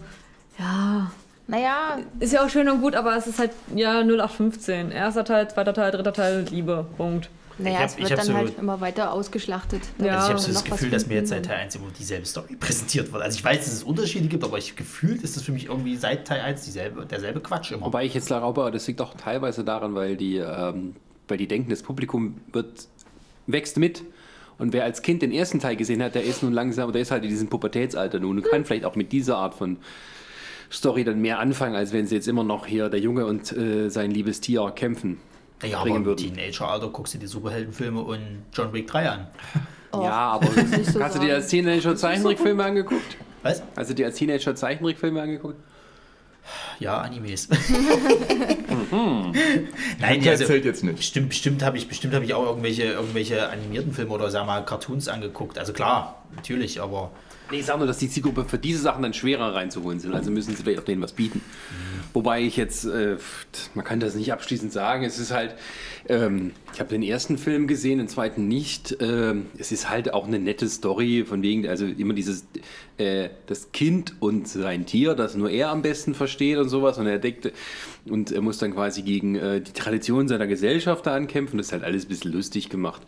Ja,
Naja,
ist ja auch schön und gut, aber es ist halt ja 0815. Erster Teil, zweiter Teil, dritter Teil, Liebe. Punkt.
Naja
hab-
es
ich
wird dann
so-
halt immer weiter ausgeschlachtet.
Ja.
Also ich habe so
Noch
das
was
Gefühl, dass mir jetzt seit Teil 1 immer dieselbe Story präsentiert wird. Also ich weiß, dass es Unterschiede gibt, aber ich, gefühlt ist das für mich irgendwie seit Teil 1 dieselbe, derselbe Quatsch immer.
Wobei ich jetzt glaube, das liegt auch teilweise daran, weil die, ähm, weil die denken, das Publikum wird, wächst mit. Und wer als Kind den ersten Teil gesehen hat, der ist nun langsam, der ist halt in diesem Pubertätsalter nun und kann vielleicht auch mit dieser Art von Story dann mehr anfangen, als wenn sie jetzt immer noch hier der Junge und äh, sein liebes Tier kämpfen.
Ja, aber
bringen
im
würden.
Teenager-Alter guckst du die Superheldenfilme und John Wick 3 an.
Oh,
ja, aber
nicht so
hast du dir als Teenager Zeichentrickfilme angeguckt?
Was?
Hast du dir als Teenager Zeichentrickfilme angeguckt?
Ja, Animes.
Mhm.
Nein,
Der
also,
zählt jetzt nicht.
bestimmt, bestimmt habe ich, bestimmt hab ich auch irgendwelche, irgendwelche animierten Filme oder sag mal Cartoons angeguckt. Also klar, natürlich, aber
Nee, ich sage nur, dass die Zielgruppe für diese Sachen dann schwerer reinzuholen sind. Also müssen sie vielleicht auch denen was bieten. Wobei ich jetzt, äh, man kann das nicht abschließend sagen, es ist halt, ähm, ich habe den ersten Film gesehen, den zweiten nicht. Ähm, es ist halt auch eine nette Story, von wegen, also immer dieses, äh, das Kind und sein Tier, das nur er am besten versteht und sowas. Und er deckt und er muss dann quasi gegen äh, die Tradition seiner Gesellschaft da ankämpfen. Das ist halt alles ein bisschen lustig gemacht.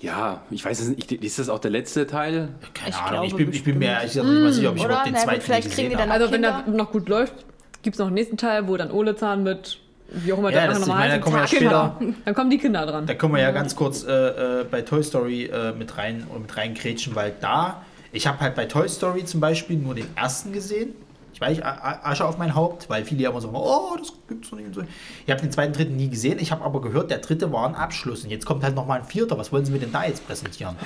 Ja, ich weiß es nicht, ist das auch der letzte Teil?
keine
Ich
Ahnung.
glaube
Ich bin, ich bin mir gesagt nicht mal sicher, ob ich überhaupt den zweiten
vielleicht
je
kriegen
gesehen
die dann-
Also wenn
Kinder?
der noch gut läuft, gibt es noch einen nächsten Teil, wo dann Ole Zahn mit, wie auch immer
Ja, das-
nochmal
meine, da kommen wir ja
Kinder.
später-
Dann kommen die Kinder dran.
Da können wir ja ganz kurz äh, äh, bei Toy Story äh, mit rein und mit rein grätschen, weil da, ich habe halt bei Toy Story zum Beispiel nur den ersten gesehen. Ich weiß, Asche auf mein Haupt, weil viele ja immer so, oh, das gibt's doch nicht und so. Ich habe den zweiten, dritten nie gesehen. Ich habe aber gehört, der dritte war ein Abschluss. Und jetzt kommt halt nochmal ein vierter. Was wollen sie mir denn da jetzt präsentieren?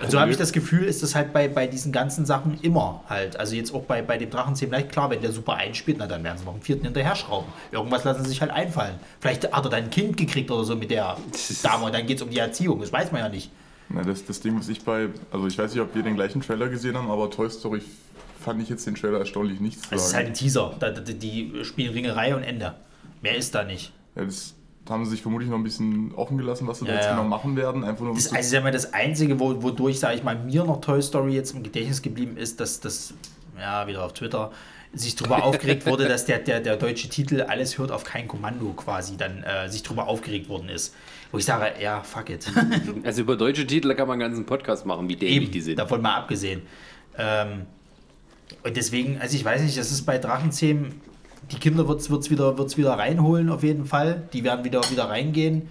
Ja,
so habe ich das Gefühl, ist das halt bei, bei diesen ganzen Sachen immer halt. Also jetzt auch bei, bei dem Drachenzähmen leicht klar, wenn der super einspielt, na dann werden sie noch einen vierten hinterher schrauben. Irgendwas lassen sie sich halt einfallen. Vielleicht hat er dann ein Kind gekriegt oder so mit der Dame und dann geht es um die Erziehung. Das weiß man ja nicht.
Na, das, das Ding, was ich bei, also ich weiß nicht, ob wir den gleichen Trailer gesehen haben, aber Toy Story fand ich jetzt den Trailer erstaunlich nichts zu
Es ist
sagen.
halt ein Teaser. Da, da, die spielen Ringerei und Ende. Mehr ist da nicht.
Ja, das haben sie sich vermutlich noch ein bisschen offen gelassen, was sie da
Ja,
jetzt
ja.
genau machen werden. Einfach nur um
Das,
zu-
also, mal, das Einzige, wo, wodurch, sage ich mal, mir noch Toy Story jetzt im Gedächtnis geblieben ist, dass das, ja, wieder auf Twitter, sich darüber aufgeregt wurde, dass der, der, der deutsche Titel Alles hört auf kein Kommando quasi dann äh, sich darüber aufgeregt worden ist. Wo ich sage, ja, fuck it.
Also über deutsche Titel kann man einen ganzen Podcast machen, wie dämlich die sind.
davon mal abgesehen. Ähm, und deswegen, also ich weiß nicht, das ist bei Drachenzähmen, die Kinder wird es wieder, wird's wieder reinholen auf jeden Fall. Die werden wieder, wieder reingehen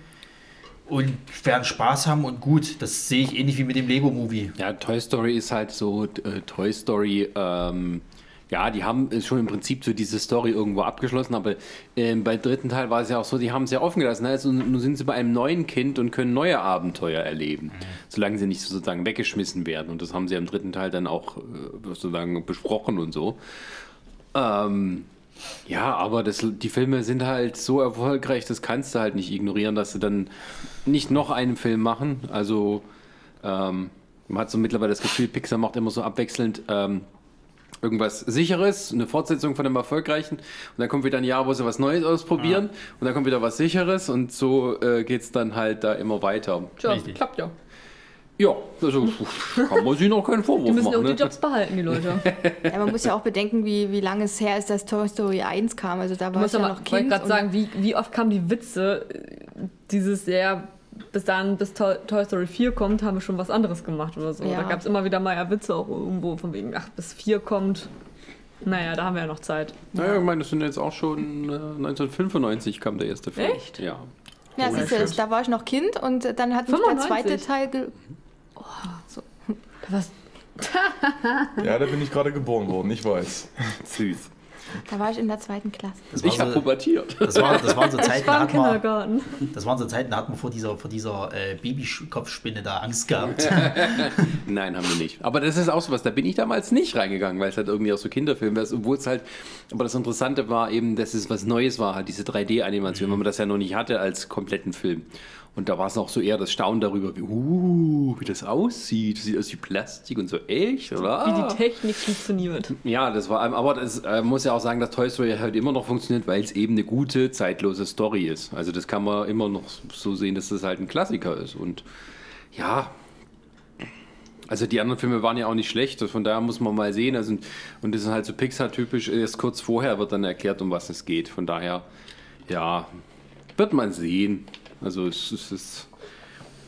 und werden Spaß haben und gut. Das sehe ich ähnlich wie mit dem Lego-Movie.
Ja, Toy Story ist halt so, äh, Toy Story, ähm, ja, die haben äh, schon im Prinzip so diese Story irgendwo abgeschlossen, aber ähm, beim dritten Teil war es ja auch so, die haben es ja offen gelassen. Also nun sind sie bei einem neuen Kind und können neue Abenteuer erleben, solange sie nicht sozusagen weggeschmissen werden. Und das haben sie im dritten Teil dann auch äh, sozusagen besprochen und so. Ähm, ja, aber das, die Filme sind halt so erfolgreich, das kannst du halt nicht ignorieren, dass sie dann nicht noch einen Film machen. Also ähm, man hat so mittlerweile das Gefühl, Pixar macht immer so abwechselnd ähm, irgendwas Sicheres, eine Fortsetzung von einem erfolgreichen und dann kommt wieder ein Jahr, wo sie was Neues ausprobieren und dann kommt wieder was Sicheres und so äh, geht es dann halt da immer weiter.
Tja,
Richtig.
klappt ja.
Ja, also kann man sich noch keinen Vorwurf
Die müssen
machen.
auch die
Ne?
Jobs behalten, die Leute.
Ja, man muss ja auch bedenken, wie, wie lange es her ist, dass Toy Story 1 kam. Also da
Du
war
musst
ich
ja mal,
noch
wollte
Kind.
gerade
und-
sagen, wie, wie oft kamen die Witze, dieses ja, bis dann, bis Toy, Toy Story 4 kommt, haben wir schon was anderes gemacht oder so.
Ja.
Da gab es immer wieder mal ja Witze auch irgendwo von wegen, ach, bis 4 kommt. Naja, da haben wir ja noch Zeit.
Naja, ich meine, das sind jetzt auch schon äh, 1995 kam der erste Film.
Echt?
Ja.
Ja, siehst du, da war ich noch Kind und dann hat mich der
95?
zweite Teil. Ge
Was?
Ja, da bin ich gerade geboren worden, ich weiß.
Süß.
Da war ich in der zweiten Klasse.
Das war
Ich habe
so,
pubertiert.
das war, das waren so Zeiten, da hat man, das waren so Zeiten, da hat man vor dieser, vor dieser äh, Babykopfspinne da Angst gehabt.
Nein, haben wir nicht. Aber das ist auch so was, da bin ich damals nicht reingegangen, weil es halt irgendwie auch so Kinderfilm ist, obwohl es halt, aber das Interessante war eben, dass es was Neues war, halt diese 3D-Animation, weil man das ja noch nicht hatte als kompletten Film. Und da war es noch so eher das Staunen darüber, wie, uh, wie das aussieht. Das sieht aus wie Plastik und so echt, oder?
Wie die Technik funktioniert.
Ja, das war, aber das äh, muss ja auch sagen, dass Toy Story halt immer noch funktioniert, weil es eben eine gute, zeitlose Story ist. Also das kann man immer noch so sehen, dass das halt ein Klassiker ist. Und ja, also die anderen Filme waren ja auch nicht schlecht, von daher muss man mal sehen. Also, und das ist halt so Pixar-typisch, erst kurz vorher wird dann erklärt, um was es geht. Von daher, ja, wird man sehen. Also es, es ist,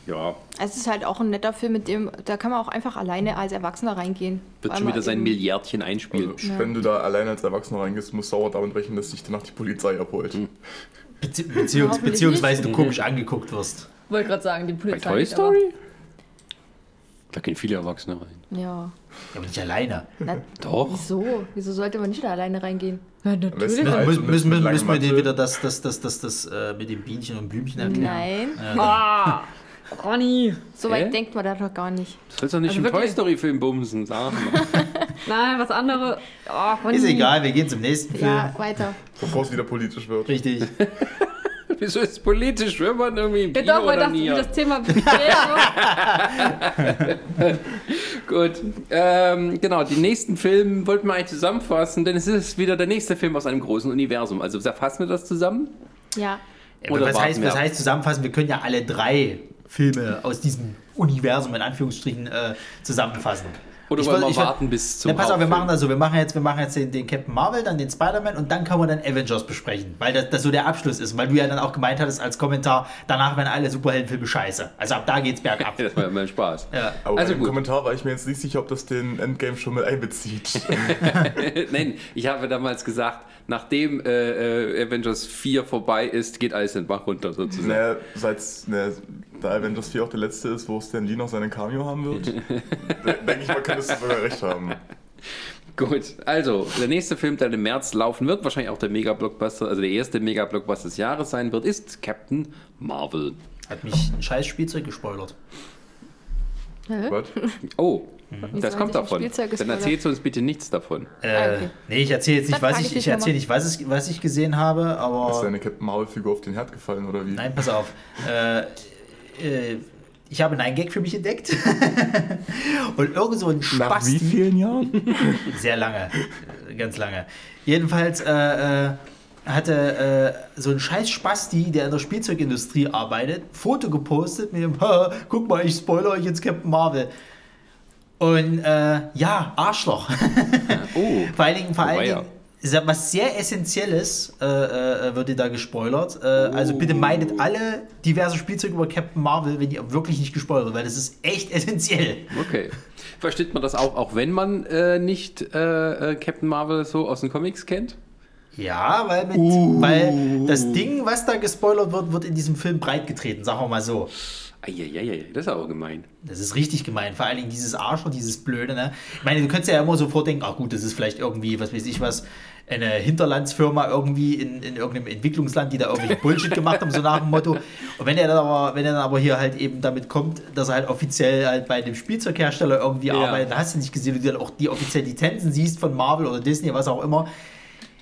ja,
Es ist halt auch ein netter Film, mit dem, da kann man auch einfach alleine als Erwachsener reingehen.
wird schon wieder sein Milliardchen einspielen.
Also, Wenn du da alleine als Erwachsener reingehst, musst du sauer damit rechnen, dass dich danach die Polizei abholt.
Bezieh Beziehungs beziehungsweise du komisch angeguckt wirst.
Wollte gerade sagen, die
Bei
Polizei.
Toy
nicht, aber-
Story? Da gehen viele Erwachsene rein.
Ja.
Ja, aber nicht alleine.
Na,
Doch.
Wieso? Wieso sollte man nicht da alleine reingehen?
Ja,
besten
natürlich.
halt-
Müssen, müssen, müssen,
langen
müssen wir dir wieder das, das, das, das, das äh, mit dem Bienchen und Blümchen erklären?
Nein,
Ah, Ronny.
so weit
Hä?
denkt man da doch gar nicht.
Du sollst doch nicht
Also
einen Toy? Story-Film bumsen, sag mal.
Nein, was andere. Oh, Ronny.
Ist egal, wir gehen zum nächsten Film.
Ja, weiter.
Bevor es wieder politisch wird.
Richtig.
Wieso ist es politisch, wenn man irgendwie im
Ja, doch, weil
oder nie
das Thema.
Gut, ähm, genau, die nächsten Filme wollten wir eigentlich zusammenfassen, denn es ist wieder der nächste Film aus einem großen Universum. Also fassen wir das zusammen?
Ja.
Oder
was, heißt, was heißt zusammenfassen? Wir können ja alle drei Filme aus diesem Universum in Anführungsstrichen äh, zusammenfassen.
Oder
Ich
wollen wir warten bis zum
Ja, pass auf, wir machen das so. Wir machen jetzt, wir machen jetzt den, den Captain Marvel, dann den Spider-Man und dann können wir dann Avengers besprechen. Weil das, das so der Abschluss ist. Weil du ja dann auch gemeint hattest als Kommentar, danach werden alle Superheldenfilme scheiße. Also ab da geht's bergab.
Das war mein Spaß.
ja.
Aber
Also gut.
Kommentar war ich mir jetzt nicht sicher, ob das den Endgame schon mit einbezieht.
Nein, ich habe damals gesagt, nachdem äh, äh, Avengers 4 vorbei ist, geht alles den Bach runter sozusagen.
naja, seit naja, da Avengers 4 auch der letzte ist, wo Stan Lee noch seinen Cameo haben wird, de- denke ich mal, könntest du sogar recht haben.
Gut, also der nächste Film, der im März laufen wird, wahrscheinlich auch der Mega-Blockbuster, also der erste Mega-Blockbuster des Jahres sein wird, ist Captain Marvel.
Hat mich ein scheiß Spielzeug gespoilert.
Was?
Oh,
Wieso
das
hat
kommt davon. Dann erzählst du uns bitte nichts davon.
Äh,
Ah, okay.
Nee, ich erzähle jetzt nicht, was ich,
ich
ich erzähle nicht, was, ich, was ich gesehen habe,
Ist
aber.
deine Captain Marvel-Figur auf den Herd gefallen oder wie?
Nein, pass auf. Äh, äh, ich habe einen Gag für mich entdeckt. und irgend so ein
Nach
Spasti.
wie vielen Jahren?
Sehr lange, äh, ganz lange. Jedenfalls äh, äh, hatte äh, so ein scheiß Spasti, der in der Spielzeugindustrie arbeitet, Foto gepostet mit dem, "Ha, guck mal, ich spoilere euch jetzt Captain Marvel. Und äh, ja, Arschloch.
Oh.
vor allen Dingen, vor allen
ja.
Dingen sehr- was sehr Essentielles äh, äh, wird dir da gespoilert. Äh, Also bitte meidet alle diverse Spielzeuge über Captain Marvel, wenn ihr wirklich nicht gespoilert wird, weil das ist echt essentiell.
Okay. Versteht man das auch, auch wenn man äh, nicht äh, äh, Captain Marvel so aus den Comics kennt?
Ja, weil, mit, weil das Ding, was da gespoilert wird, wird in diesem Film breitgetreten, sagen wir mal so.
Eieiei, das ist aber gemein.
Das ist richtig gemein. Vor allen Dingen dieses Arschloch, dieses Blöde, ne? Ich meine, du könntest ja immer so vordenken, ach gut, das ist vielleicht irgendwie, was weiß ich was, eine Hinterlandsfirma irgendwie in, in irgendeinem Entwicklungsland, die da irgendwie Bullshit gemacht haben, so nach dem Motto. Und wenn er dann aber, wenn er dann aber hier halt eben damit kommt, dass er halt offiziell halt bei dem Spielzeughersteller irgendwie
Ja.
arbeitet, dann hast du nicht gesehen, wie du dann auch die offiziellen Lizenzen siehst von Marvel oder Disney, was auch immer,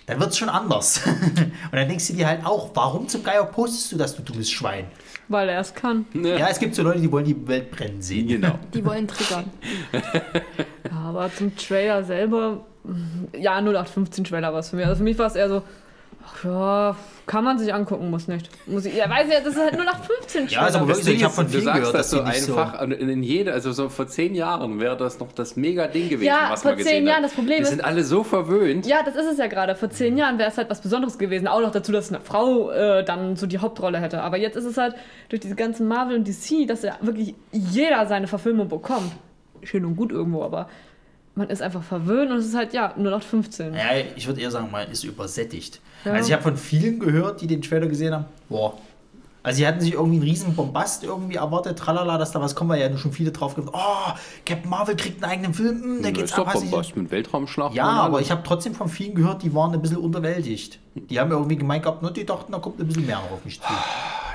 dann wird es schon anders. Und dann denkst du dir halt auch, warum zum Geier postest du das, du dummes Schwein?
Weil er es kann.
Ja, es gibt so Leute, die wollen die Welt brennen sehen.
Genau.
Die wollen triggern.
Ja, aber zum Trailer selber, ja, 0815 Trailer war es für mich. Also für mich war es eher so, ja, kann man sich angucken, muss nicht. Muss ich, ja, weiß ja, das ist halt 0815 Trailer.
Ja, ist aber wirklich ich habe von
du
vielen
sagst
gehört,
das
dass
so
nicht so...
einfach in, in jeder, also so vor zehn Jahren wäre das noch das mega Ding gewesen,
Ja,
was
vor
man gesehen
zehn Jahren,
hat.
das Problem
Wir
ist-
sind alle so verwöhnt.
Ja, das ist es ja gerade. Vor zehn Jahren wäre es halt was Besonderes gewesen. Auch noch dazu, dass eine Frau äh, dann so die Hauptrolle hätte. Aber jetzt ist es halt durch diese ganzen Marvel und DC, dass ja wirklich jeder seine Verfilmung bekommt. Schön und gut irgendwo, aber man ist einfach verwöhnt und es ist halt, ja, nur noch 15.
Ja, ich würde eher sagen, man ist übersättigt.
Ja.
Also ich habe von vielen gehört, die den Trailer gesehen haben, boah. Also sie hatten sich irgendwie einen riesen Bombast irgendwie erwartet, tralala, dass da was kommt, weil ja schon viele drauf gesagt, oh, Captain Marvel kriegt einen eigenen Film, hm, da
Das
geht's
ist doch
ab. du-
Bombast mit Weltraumschlacht.
Ja, aber ich habe trotzdem von vielen gehört, die waren ein bisschen unterwältigt. Die haben irgendwie gemeint gehabt, na, die dachten, da kommt ein bisschen mehr noch auf mich zu.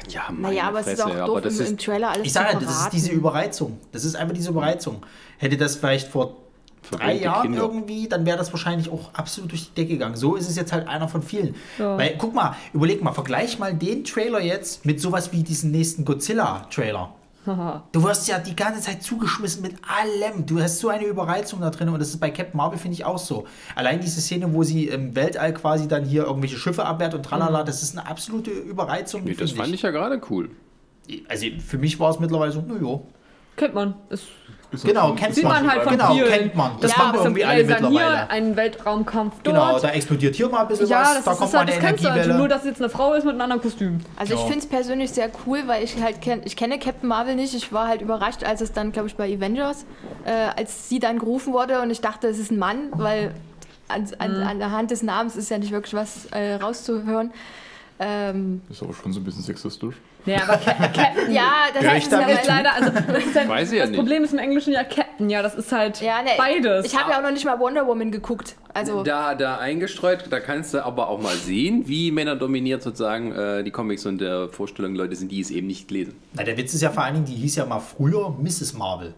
Ja, meine
Naja, aber es ist
Fresse,
auch doof,
das
im, im
ist
Trailer alles
Ich sage,
verraten.
das ist diese Überreizung. Das ist einfach diese Überreizung. Hätte das vielleicht vor drei Jahren
Kinder.
irgendwie, dann wäre das wahrscheinlich auch absolut durch die Decke gegangen. So ist es jetzt halt einer von vielen.
Ja.
Weil, guck mal, überleg mal, vergleich mal den Trailer jetzt mit sowas wie diesen nächsten Godzilla-Trailer. Du wirst ja die ganze Zeit zugeschmissen mit allem. Du hast so eine Überreizung da drin und das ist bei Captain Marvel, finde ich, auch so. Allein diese Szene, wo sie im Weltall quasi dann hier irgendwelche Schiffe abwehrt und tralala, das ist eine absolute Überreizung.
Nee, das fand ich ja gerade cool.
Also für mich war es mittlerweile so, naja.
Kennt man. Ist,
Ist
Genau, kennt
sieht man halt von
Genau,
vielen.
kennt man. Das
ja,
machen
ein bisschen
irgendwie alle mittlerweile.
Hier, ein Weltraumkampf dort.
Genau, da explodiert hier mal ein bisschen
ja,
was,
das,
da
ist,
kommt
halt,
mal
das
eine
kennst du halt.
Energiewelle.
Nur, dass es jetzt eine Frau ist mit einem anderen Kostüm.
Also ich
Ja.
finde es persönlich sehr cool, weil ich halt kenn, ich kenne Captain Marvel nicht. Ich war halt überrascht, als es dann, glaube ich, bei Avengers, äh, als sie dann gerufen wurde und ich dachte, es ist ein Mann, weil an, an,
Mhm.
an der Hand des Namens ist ja nicht wirklich was äh, rauszuhören. Ähm,
Ist aber schon so ein bisschen sexistisch.
Ja, aber Ca- Captain.
ja, das ist
Ja, aber leider, also das, ist halt,
Weiß ich ja
das
nicht.
Problem ist im Englischen ja Captain, ja, das ist halt
ja, ne,
beides.
Ich habe ja auch noch nicht mal Wonder Woman geguckt. Also
Da, da eingestreut, da kannst du aber auch mal sehen, wie Männer dominiert sozusagen äh, die Comics und der Vorstellung Leute sind, die es eben nicht lesen.
Na, der Witz ist ja vor allen Dingen, die hieß ja mal früher Mrs. Marvel.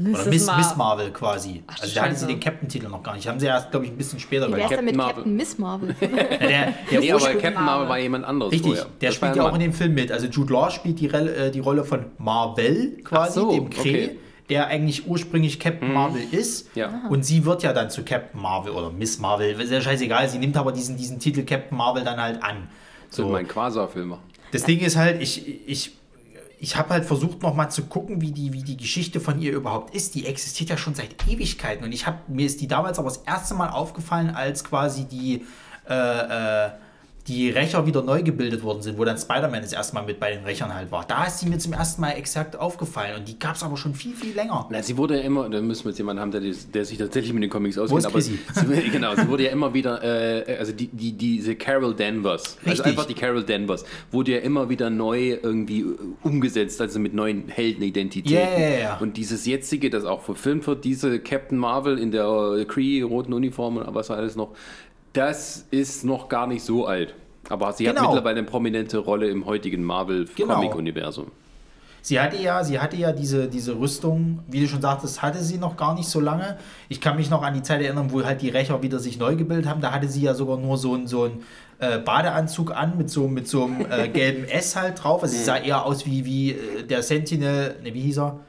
Oder
Mrs.
Miss,
Mar-
Miss Marvel quasi.
Ach,
also da hatten sie den Captain-Titel noch gar nicht. Haben sie ja, glaube ich, ein bisschen später bei
denn mit
Captain
Captain Miss Marvel?
Ja, der, der
Nee, aber Captain Marvel war jemand anderes
Richtig,
vorher.
der
Das
spielt ja auch in dem Film mit. Also Jude Law spielt die, äh, die Rolle von Marvel quasi,
so,
dem Kree,
okay.
der eigentlich ursprünglich Captain Marvel ist.
Ja.
Und sie wird ja dann zu Captain Marvel oder Miss Marvel, ist ja scheißegal. Sie nimmt aber diesen, diesen Titel Captain Marvel dann halt an.
So
So.
mein Quasar-Filmer.
Das Ding ist halt, ich, ich, ich habe halt versucht nochmal zu gucken, wie die, wie die Geschichte von ihr überhaupt ist. Die existiert ja schon seit Ewigkeiten. Und ich habe mir ist die damals aber das erste Mal aufgefallen, als quasi die, äh, äh, die Rächer wieder neu gebildet worden sind, wo dann Spider-Man das erste Mal mit bei den Rächern halt war. Da ist sie mir zum ersten Mal exakt aufgefallen. Und die gab es aber schon viel, viel länger.
Na, sie wurde ja immer, da müssen wir jetzt jemanden haben, der, der sich tatsächlich mit den Comics auskennt. aber sie, genau, sie wurde ja immer wieder, äh, also die, die, diese Carol Danvers, also
Richtig.
einfach die Carol Danvers, wurde ja immer wieder neu irgendwie äh, umgesetzt, also mit neuen Heldenidentitäten.
Ja.
Und dieses jetzige, das auch verfilmt wird, diese Captain Marvel in der äh, Kree-roten Uniform und was alles noch, das ist noch gar nicht so alt. Aber sie hat
Genau.
mittlerweile eine prominente Rolle im heutigen
Genau.
Marvel-Comic-Universum.
Sie hatte ja, sie hatte ja diese, diese Rüstung, wie du schon sagtest, hatte sie noch gar nicht so lange. Ich kann mich noch an die Zeit erinnern, wo halt die Rächer wieder sich neu gebildet haben. Da hatte sie ja sogar nur so einen so einen, äh, Badeanzug an mit so, mit so einem äh, gelben S halt drauf. Also sie sah eher aus wie, wie äh, der Sentinel, ne, wie hieß er?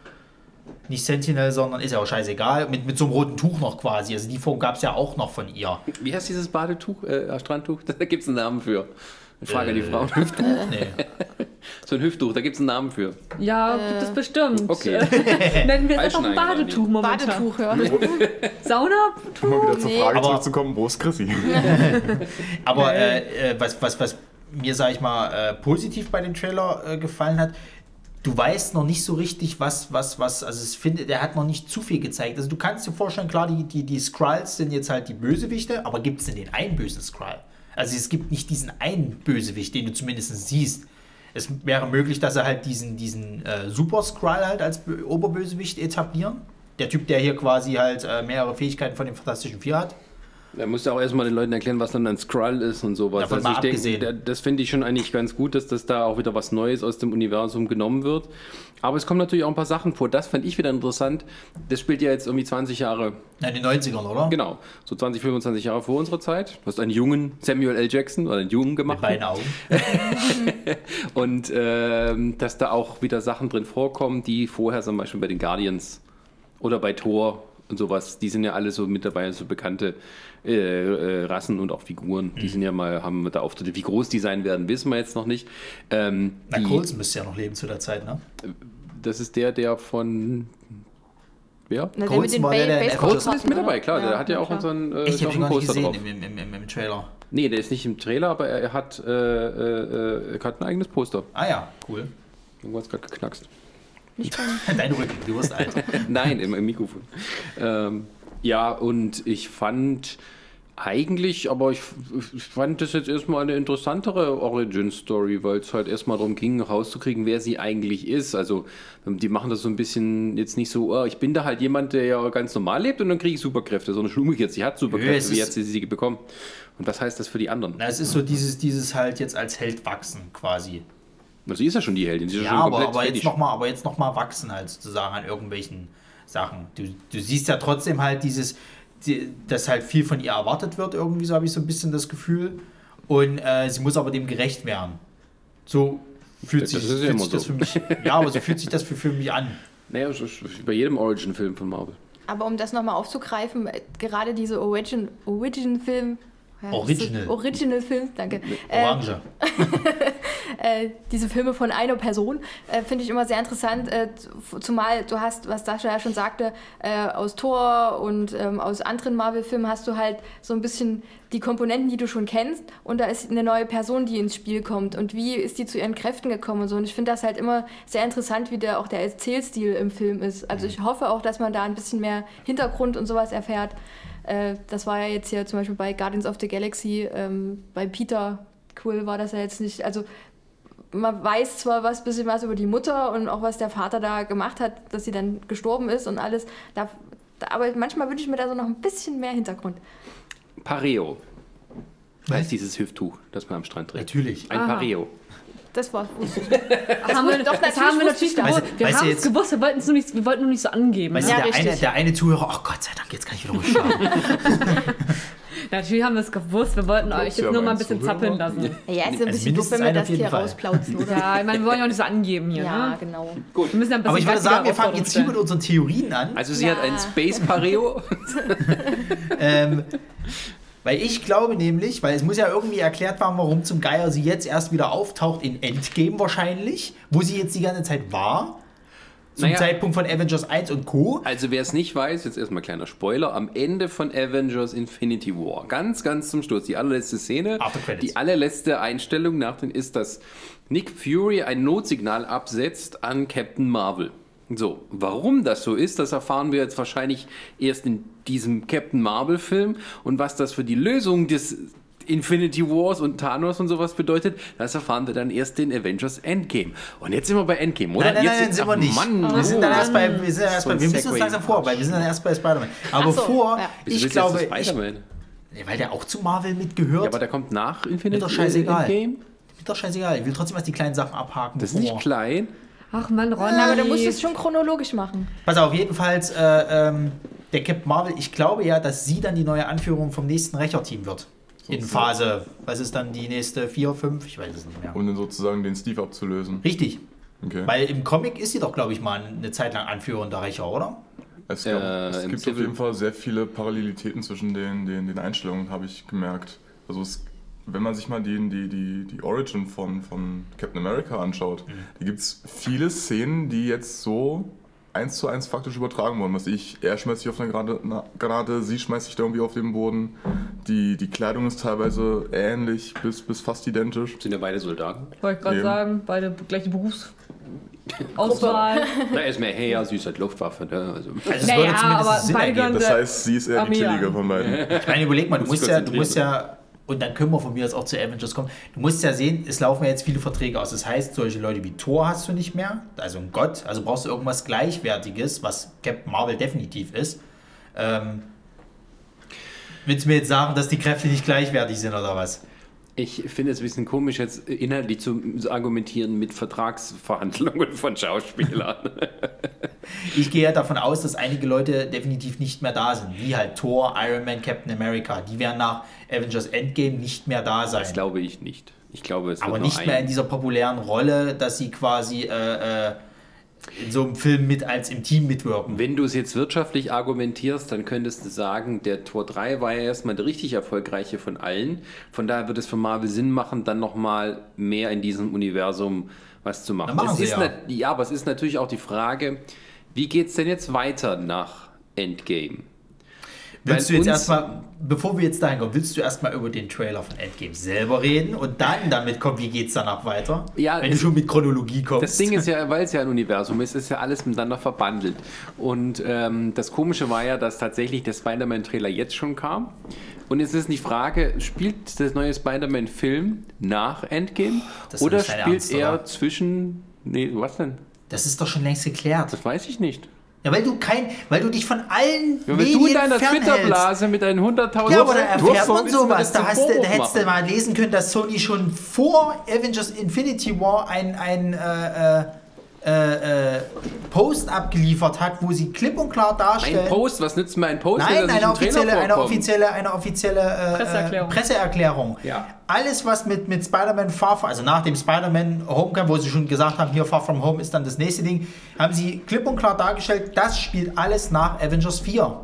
Nicht Sentinel, sondern ist ja auch scheißegal, mit, mit so einem roten Tuch noch quasi. Also die Form gab es ja auch noch von ihr.
Wie heißt dieses Badetuch, äh, Strandtuch? Da gibt es einen Namen für. Ich frage an die
Äh.
Frauen.
Nee.
So ein Hüfttuch, da gibt es einen Namen für.
Ja, gibt es bestimmt.
Okay.
Nennen wir es einfach ein Badetuch momentan.
Badetuch, ja.
Saunatuch?
Um mal wieder zur
Nee.
Frage
Aber-
zurückzukommen, wo ist Chrissy?
Aber äh, äh, was, was, was mir, sag ich mal, äh, positiv bei dem Trailer äh, gefallen hat, du weißt noch nicht so richtig, was, was, was, also ich finde, der hat noch nicht zu viel gezeigt. Also du kannst dir vorstellen, klar, die, die, die Skrulls sind jetzt halt die Bösewichte, aber gibt es denn den einen bösen Skrull? Also es gibt nicht diesen einen Bösewicht, den du zumindest siehst. Es wäre möglich, dass er halt diesen, diesen äh, Super Skrull halt als Bö- Oberbösewicht etablieren. Der Typ, der hier quasi halt äh, mehrere Fähigkeiten von den Fantastischen Vier hat.
Da musst du auch erstmal den Leuten erklären, was dann ein Skrull ist und sowas.
Davon
also ich denke, das finde ich schon eigentlich ganz gut, dass das da auch wieder was Neues aus dem Universum genommen wird. Aber es kommen natürlich auch ein paar Sachen vor. Das fand ich wieder interessant. Das spielt ja jetzt irgendwie 20 Jahre,
Na, in den 90ern, oder?
genau, so 20, 25 Jahre vor unserer Zeit. Du hast einen jungen Samuel L. Jackson oder einen jungen
Mit
gemacht.
beiden Augen.
Und ähm, dass da auch wieder Sachen drin vorkommen, die vorher zum Beispiel bei den Guardians oder bei Thor und sowas, die sind ja alle so mittlerweile so bekannte äh, äh, Rassen und auch Figuren.
Mhm.
Die sind ja mal, haben da Auftritte. Wie groß die sein werden, wissen wir jetzt noch nicht. Ähm,
Na,
die,
Coulson müsste ja noch leben zu der Zeit, ne?
das ist der, der von. Wer?
Na, der
Coulson
mit den
war der, der
Baseball-
Coulson
ist mit dabei, klar. der hat ja auch
klar.
unseren äh,
Ich
dem
gar nicht
Poster
gesehen
drauf.
im, im, im, im Trailer.
Nee, der ist nicht im Trailer, aber er, er hat, äh, äh, er hat ein eigenes Poster.
Ah ja, cool.
Irgendwo hat es gerade geknackst.
Nicht
Dein Rücken, du wirst alt.
Nein, im, im Mikrofon. Ähm, ja, und ich fand eigentlich, aber ich, ich fand das jetzt erstmal eine interessantere Origin-Story, weil es halt erstmal darum ging, rauszukriegen, wer sie eigentlich ist. Also, die machen das so ein bisschen jetzt nicht so, oh, ich bin da halt jemand, der ja ganz normal lebt und dann kriege ich Superkräfte, sondern schon umgekehrt. Sie hat Superkräfte, wie hat sie sie bekommen? Und was heißt das für die anderen?
Na, es ist so dieses, dieses halt jetzt als Held wachsen quasi.
Na, Sie ist ja schon die Heldin, sie ist ja, schon
aber,
komplett
aber jetzt
fertig.
nochmal, aber jetzt noch mal wachsen halt sozusagen an irgendwelchen Sachen. Du, du siehst ja trotzdem halt dieses, die, dass halt viel von ihr erwartet wird, irgendwie so habe ich so ein bisschen das Gefühl. Und äh, sie muss aber dem gerecht werden. So fühlt
Das
sich,
ja
fühlt
immer
sich das
so.
für mich. Ja, aber so fühlt sich das für, für mich an.
Naja, das ist wie bei jedem Origin-Film von Marvel.
Aber um das nochmal aufzugreifen, äh, gerade diese Origin, Origin-Film. Ja,
Original.
so- Original-Film, danke. Äh,
Orange.
äh, diese Filme von einer Person äh, finde ich immer sehr interessant, äh, zumal du hast, was Sascha ja schon sagte, äh, aus Thor und ähm, aus anderen Marvel-Filmen hast du halt so ein bisschen die Komponenten, die du schon kennst und da ist eine neue Person, die ins Spiel kommt und wie ist die zu ihren Kräften gekommen und so und ich finde das halt immer sehr interessant, wie der auch der Erzählstil im Film ist. Also ich hoffe auch, dass man da ein bisschen mehr Hintergrund und sowas erfährt. Äh, das war ja jetzt hier zum Beispiel bei Guardians of the Galaxy, ähm, bei Peter Quill war das ja jetzt nicht, also man weiß zwar was bisschen was über die Mutter und auch was der Vater da gemacht hat, dass sie dann gestorben ist und alles. Da, da, aber manchmal wünsche ich mir da so noch ein bisschen mehr Hintergrund.
Pareo. Heißt dieses Hüfttuch, das man am Strand trägt.
Natürlich.
Ein
Aha.
Pareo.
Das war wusste ich.
haben wir,
doch,
das
natürlich
haben wir natürlich
das.
gewusst. Wir haben es gewusst, wir wollten es nur, nicht- wir wollten nur nicht so angeben.
Weißt
Ja,
der, eine, der eine Zuhörer, ach Gott sei Dank, jetzt kann ich wieder ruhig.
Natürlich haben wir es gewusst, wir wollten euch jetzt nur mal ein bisschen
Zuhörer?
zappeln lassen.
Ja, ist ja ein
Also
bisschen doof, wenn wir das hier rausplauzen, oder?
Ja, ich meine, wir wollen ja auch nicht so angeben hier.
Ja,
Ne?
genau.
Wir müssen ja ein bisschen
Aber ich würde sagen, wir fangen jetzt hier mit unseren Theorien an.
Also sie
Ja.
hat ein Space Pareo.
Ähm, weil ich glaube nämlich, weil es muss ja irgendwie erklärt werden, warum zum Geier sie jetzt erst wieder auftaucht in Endgame wahrscheinlich, wo sie jetzt die ganze Zeit war. Zum
Naja.
Zeitpunkt von Avengers 1 und Co.
Also wer es nicht weiß, jetzt erstmal kleiner Spoiler, am Ende von Avengers Infinity War, ganz, ganz zum Schluss, die allerletzte Szene, die allerletzte Einstellung nach den ist, dass Nick Fury ein Notsignal absetzt an Captain Marvel. So, warum das so ist, das erfahren wir jetzt wahrscheinlich erst in diesem Captain Marvel Film und was das für die Lösung des Infinity Wars und Thanos und sowas bedeutet, das erfahren wir dann erst in Avengers Endgame. Und jetzt sind wir bei Endgame, oder?
Nein, nein,
jetzt
nein, sind wir nicht.
Mann,
wir sind dann erst bei, wir sind dann erst bei, wir müssen uns langsam vor, weil wir sind dann erst bei Spider-Man. Aber
so,
vor,
ja.
Ich glaube, ich,
Spider-Man?
weil der auch zu Marvel mitgehört.
Ja, aber der kommt nach Infinity
Mir doch scheißegal.
Endgame.
Ist doch scheißegal. Ich will trotzdem erst die kleinen Sachen abhaken.
Das ist nicht klein.
Ach man, Ronny.
Aber du musst es schon chronologisch machen.
Pass auf, jedenfalls, äh, ähm, der Captain Marvel, ich glaube ja, dass sie dann die neue Anführung vom nächsten Rächerteam wird. In Phase, was ist dann die nächste 4, 5? Ich weiß es nicht mehr.
Um dann sozusagen den Steve abzulösen.
Richtig.
Okay.
Weil im Comic ist sie doch, glaube ich, mal eine Zeit lang Anführer der Rächer, oder?
Es, gab,
Äh,
es gibt auf
Civil-
jeden Fall sehr viele Parallelitäten zwischen den, den, den Einstellungen, habe ich gemerkt. Also es, wenn man sich mal die, die, die, die Origin von, von Captain America anschaut, da gibt es viele Szenen, die jetzt so eins zu eins faktisch übertragen wurden. Was ich, er schmeißt sich auf eine Granate, na- Granate sie schmeißt sich da irgendwie auf den Boden. Die, die Kleidung ist teilweise ähnlich bis, bis fast identisch.
Sind ja beide Soldaten.
Wollte ich gerade sagen, beide gleiche Berufsauswahl.
Na, er ist mehr her, sie ist halt Luftwaffe. Ne? Also,
Also
Naja,
würde zumindest
aber
Sinn
beide
ergeben.
Das heißt, sie ist eher die chillige von beiden.
Ich meine, überleg mal, du
Muss
musst ja, du musst ja, und dann können wir von mir aus auch zu Avengers kommen. Du musst ja sehen, es laufen ja jetzt viele Verträge aus. Das heißt, solche Leute wie Thor hast du nicht mehr, also ein Gott, also brauchst du irgendwas Gleichwertiges, was Captain Marvel definitiv ist. Ähm, willst du mir jetzt sagen, dass die Kräfte nicht gleichwertig sind oder was?
Ich finde es ein bisschen komisch, jetzt inhaltlich zu, argumentieren mit Vertragsverhandlungen von Schauspielern.
Ich gehe ja davon aus, dass einige Leute definitiv nicht mehr da sind, wie halt Thor, Iron Man, Captain America. Die werden nach Avengers Endgame nicht mehr da sein.
Das glaube ich nicht. Ich glaube, es
Aber nicht mehr in dieser populären Rolle, dass sie quasi äh, äh, in so einem Film mit als im Team mitwirken.
Wenn du es jetzt wirtschaftlich argumentierst, dann könntest du sagen, der Tor 3 war ja erstmal der richtig erfolgreiche von allen. Von daher wird es für Marvel Sinn machen, dann nochmal mehr in diesem Universum was zu machen.
Machen
es
ja.
ja, aber es ist natürlich auch die Frage, wie geht es denn jetzt weiter nach Endgame?
Willst du
Weil
jetzt
uns-
erstmal, bevor wir jetzt dahin kommen, willst du erstmal über den Trailer von Endgame selber reden und dann damit kommen, wie geht's danach weiter?
Ja,
Wenn du
es-
schon mit Chronologie kommst.
Das Ding ist ja, weil es ja ein Universum ist, ist ja alles miteinander verbandelt. Und ähm, das Komische war ja, dass tatsächlich der Spider-Man-Trailer jetzt schon kam. Und jetzt ist die Frage, spielt das neue Spider-Man-Film nach Endgame?
Das
oder spielt
Ernst,
er
oder?
zwischen... Nee, was denn?
Das ist doch schon längst geklärt.
Das weiß ich nicht.
Ja, weil du kein, weil du dich von allen
Ja,
Medien
du in deiner. Twitter-Blase mit deinen 100.000...
Ja, aber da erfährt man sowas. Da, hast da hättest du mal lesen können, dass Sony schon vor Avengers Infinity War ein, ein äh, äh, äh, äh, Post abgeliefert hat, wo sie klipp und klar darstellen.
Ein Post, was nützt mir ein Post,
Nein, eine offizielle, eine offizielle, eine offizielle äh,
Presseerklärung.
Äh, Presseerklärung.
Ja.
Alles, was mit, mit Spider-Man Far From, also nach dem Spider-Man Homecoming, wo sie schon gesagt haben, hier Far From Home ist dann das nächste Ding, haben sie klipp und klar dargestellt, das spielt alles nach Avengers 4.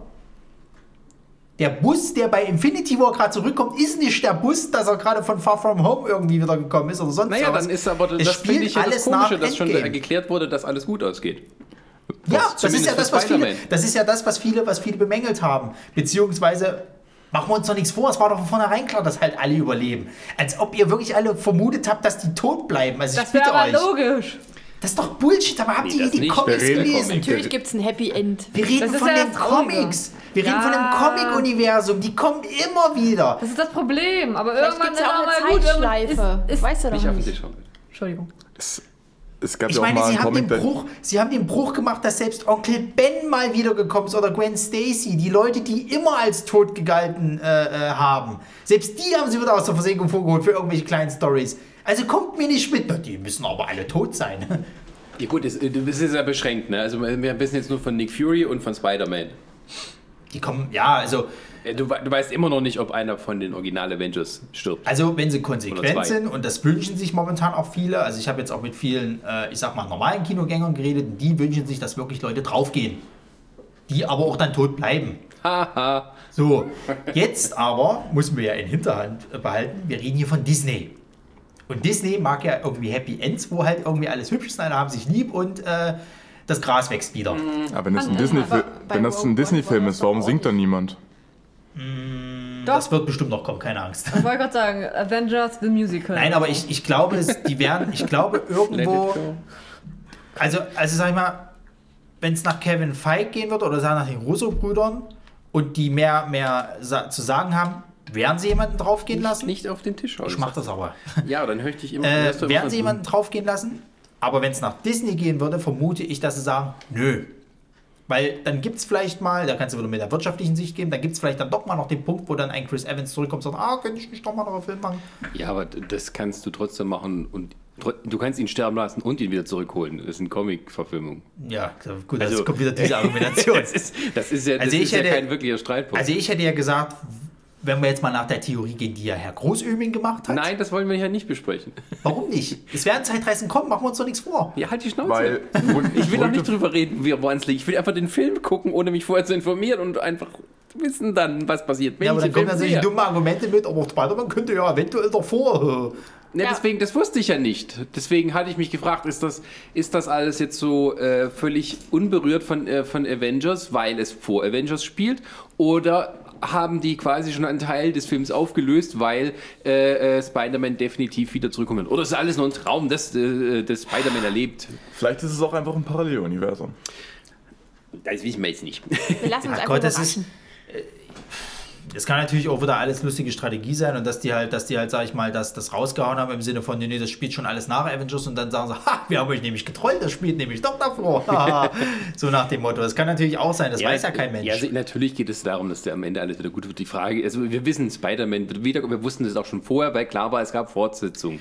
Der Bus, der bei Infinity War gerade zurückkommt, ist nicht der Bus, dass er gerade von Far From Home irgendwie wieder gekommen ist oder sonst
Naja,
was.
dann ist aber,
Es
das finde ich ja das
alles nach
Komische, dass schon geklärt wurde, dass alles gut ausgeht.
Ja,
Was-
das ist ja das, was viele, das ist ja das, was viele, was viele bemängelt haben. Beziehungsweise machen wir uns doch nichts vor, es war doch von vornherein klar, dass halt alle überleben. Als ob ihr wirklich alle vermutet habt, dass die tot bleiben. Also
Das
ich
wäre
bitte
aber
euch.
logisch.
Das ist doch Bullshit, aber habt
Nee,
ihr die
nicht.
Comics
reden
gelesen?
Comics.
Natürlich gibt es ein Happy End.
Wir reden
ist
von
ja
den. Comics. Wir reden
Ja.
von dem Comic-Universum. Die kommen immer wieder.
Das ist das Problem. Aber
Vielleicht
irgendwann
gibt es ja auch
ist
eine Zeitschleife.
Ist, ist,
weißt du
Nicht
doch nicht.
Hauen.
Entschuldigung.
Es, es gab
Ich
ja auch
meine,
mal
sie
einen
haben, den Bruch, sie haben den Bruch gemacht, dass selbst Onkel Ben mal wiedergekommen ist oder Gwen Stacy, die Leute, die immer als tot gegalten äh, äh, haben. Selbst die haben sie wieder aus der Versenkung vorgeholt für irgendwelche kleinen Stories. Also kommt mir nicht mit. Na, die müssen aber alle tot sein.
Ja gut, es, es ist ja beschränkt, ne? Also wir wissen jetzt nur von Nick Fury und von Spider-Man.
Die kommen, ja, also,
Äh, Du, du weißt immer noch nicht, ob einer von den Original Avengers stirbt.
also wenn sie konsequent sind, und das wünschen sich momentan auch viele, also ich habe jetzt auch mit vielen, äh, ich sag mal, normalen Kinogängern geredet, und die wünschen sich, dass wirklich Leute draufgehen. Die aber auch dann tot bleiben.
Haha.
So, jetzt aber müssen wir ja in Hinterhand behalten, wir reden hier von Disney. Und Disney mag ja irgendwie Happy Ends, wo halt irgendwie alles hübsch ist, alle haben sich lieb und äh, das Gras wächst wieder.
aber wenn das ein
Aber
Disney, wenn das ein Disney-Film
One
ist, warum singt da niemand?
Doch,
Das wird bestimmt noch kommen, keine Angst.
ich wollte gerade sagen, Avengers the Musical.
Nein, aber ich, ich glaube, es, die werden, ich glaube irgendwo, also, also sag ich mal, wenn es nach Kevin Feige gehen wird oder sagen nach den Russo-Brüdern und die mehr, mehr sa zu sagen haben, werden sie jemanden draufgehen lassen?
Nicht auf den Tisch hauen.
Ich mach das aber.
Ja, dann höre ich dich immer.
Äh,
immer
werden sie jemanden draufgehen lassen? Aber wenn es nach Disney gehen würde, vermute ich, dass sie sagen, nö. Weil dann gibt es vielleicht mal, da kannst du wieder mit der wirtschaftlichen Sicht geben, dann gibt es vielleicht dann doch mal noch den Punkt, wo dann ein Chris Evans zurückkommt und sagt, ah, könnte ich nicht doch mal noch einen Film machen?
Ja, aber das kannst du trotzdem machen und Du kannst ihn sterben lassen und ihn wieder zurückholen. Das ist eine Comic-Verfilmung.
Ja, gut,
Also-
jetzt kommt wieder diese Argumentation.
Das ist, das ist ja, das
Also ich
ist ja
hätte-
kein wirklicher Streitpunkt.
Also ich hätte ja gesagt, wenn wir jetzt mal nach der Theorie gehen, die ja Herr Großöming gemacht hat.
Nein, das wollen wir ja nicht besprechen.
Warum nicht? Es werden Zeitreisen kommen, machen wir uns doch nichts vor.
Ja, halt die Schnauze.
Weil
ich will doch nicht drüber reden, wie woran es liegt. Ich will einfach den Film gucken, ohne mich vorher zu informieren und einfach wissen dann, was passiert. Wenn
Ja, aber dann kommen natürlich
sehe.
dumme Argumente mit, aber Spider-Man könnte ja eventuell davor.
Ne,
Ja.
deswegen, das wusste ich ja nicht. Deswegen hatte ich mich gefragt, ist das, ist das alles jetzt so äh, völlig unberührt von, äh, von Avengers, weil es vor Avengers spielt? Oder haben die quasi schon einen Teil des Films aufgelöst, weil äh, äh, Spider-Man definitiv wieder zurückkommt? Oder ist alles nur ein Traum, das, äh, das Spider-Man erlebt?
vielleicht ist es auch einfach ein Paralleluniversum.
Das wissen wir jetzt nicht.
Wir lassen uns
Ach
einfach
Gott, das ist. Das kann natürlich auch wieder alles lustige Strategie sein und dass die halt, dass die halt, sag ich mal, das, das rausgehauen haben im Sinne von, nee, nee, das spielt schon alles nach Avengers und dann sagen sie, ha, wir haben euch nämlich getrollt, das spielt nämlich doch davor. So nach dem Motto. Das kann natürlich auch sein, das weiß ja kein Mensch.
Ja, also natürlich geht es darum, dass der am Ende alles wieder gut wird. Die Frage, also wir wissen, Spider-Man wir wussten das auch schon vorher, weil klar war, es gab Fortsetzungen.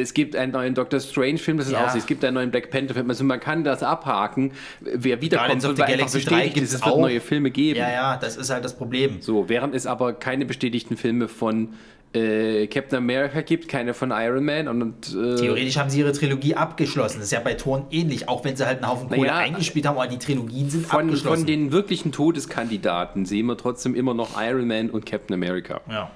Es gibt einen neuen Doctor Strange-Film, das ist
Ja.
auch so. Es gibt einen neuen Black Panther-Film. Also man kann das abhaken, wer wiederkommt, weil einfach
Galaxy 3
bestätigt es wird
auch.
neue Filme geben.
ja, ja, das ist halt das Problem.
So, während es aber keine bestätigten Filme von äh, Captain America gibt, keine von Iron Man und, äh,
Theoretisch haben sie ihre Trilogie abgeschlossen. Das ist ja bei Toren ähnlich, auch wenn sie halt einen Haufen Kohle
Naja,
eingespielt haben, aber die Trilogien sind
von,
abgeschlossen.
von den wirklichen Todeskandidaten sehen wir trotzdem immer noch Iron Man und Captain America.
ja.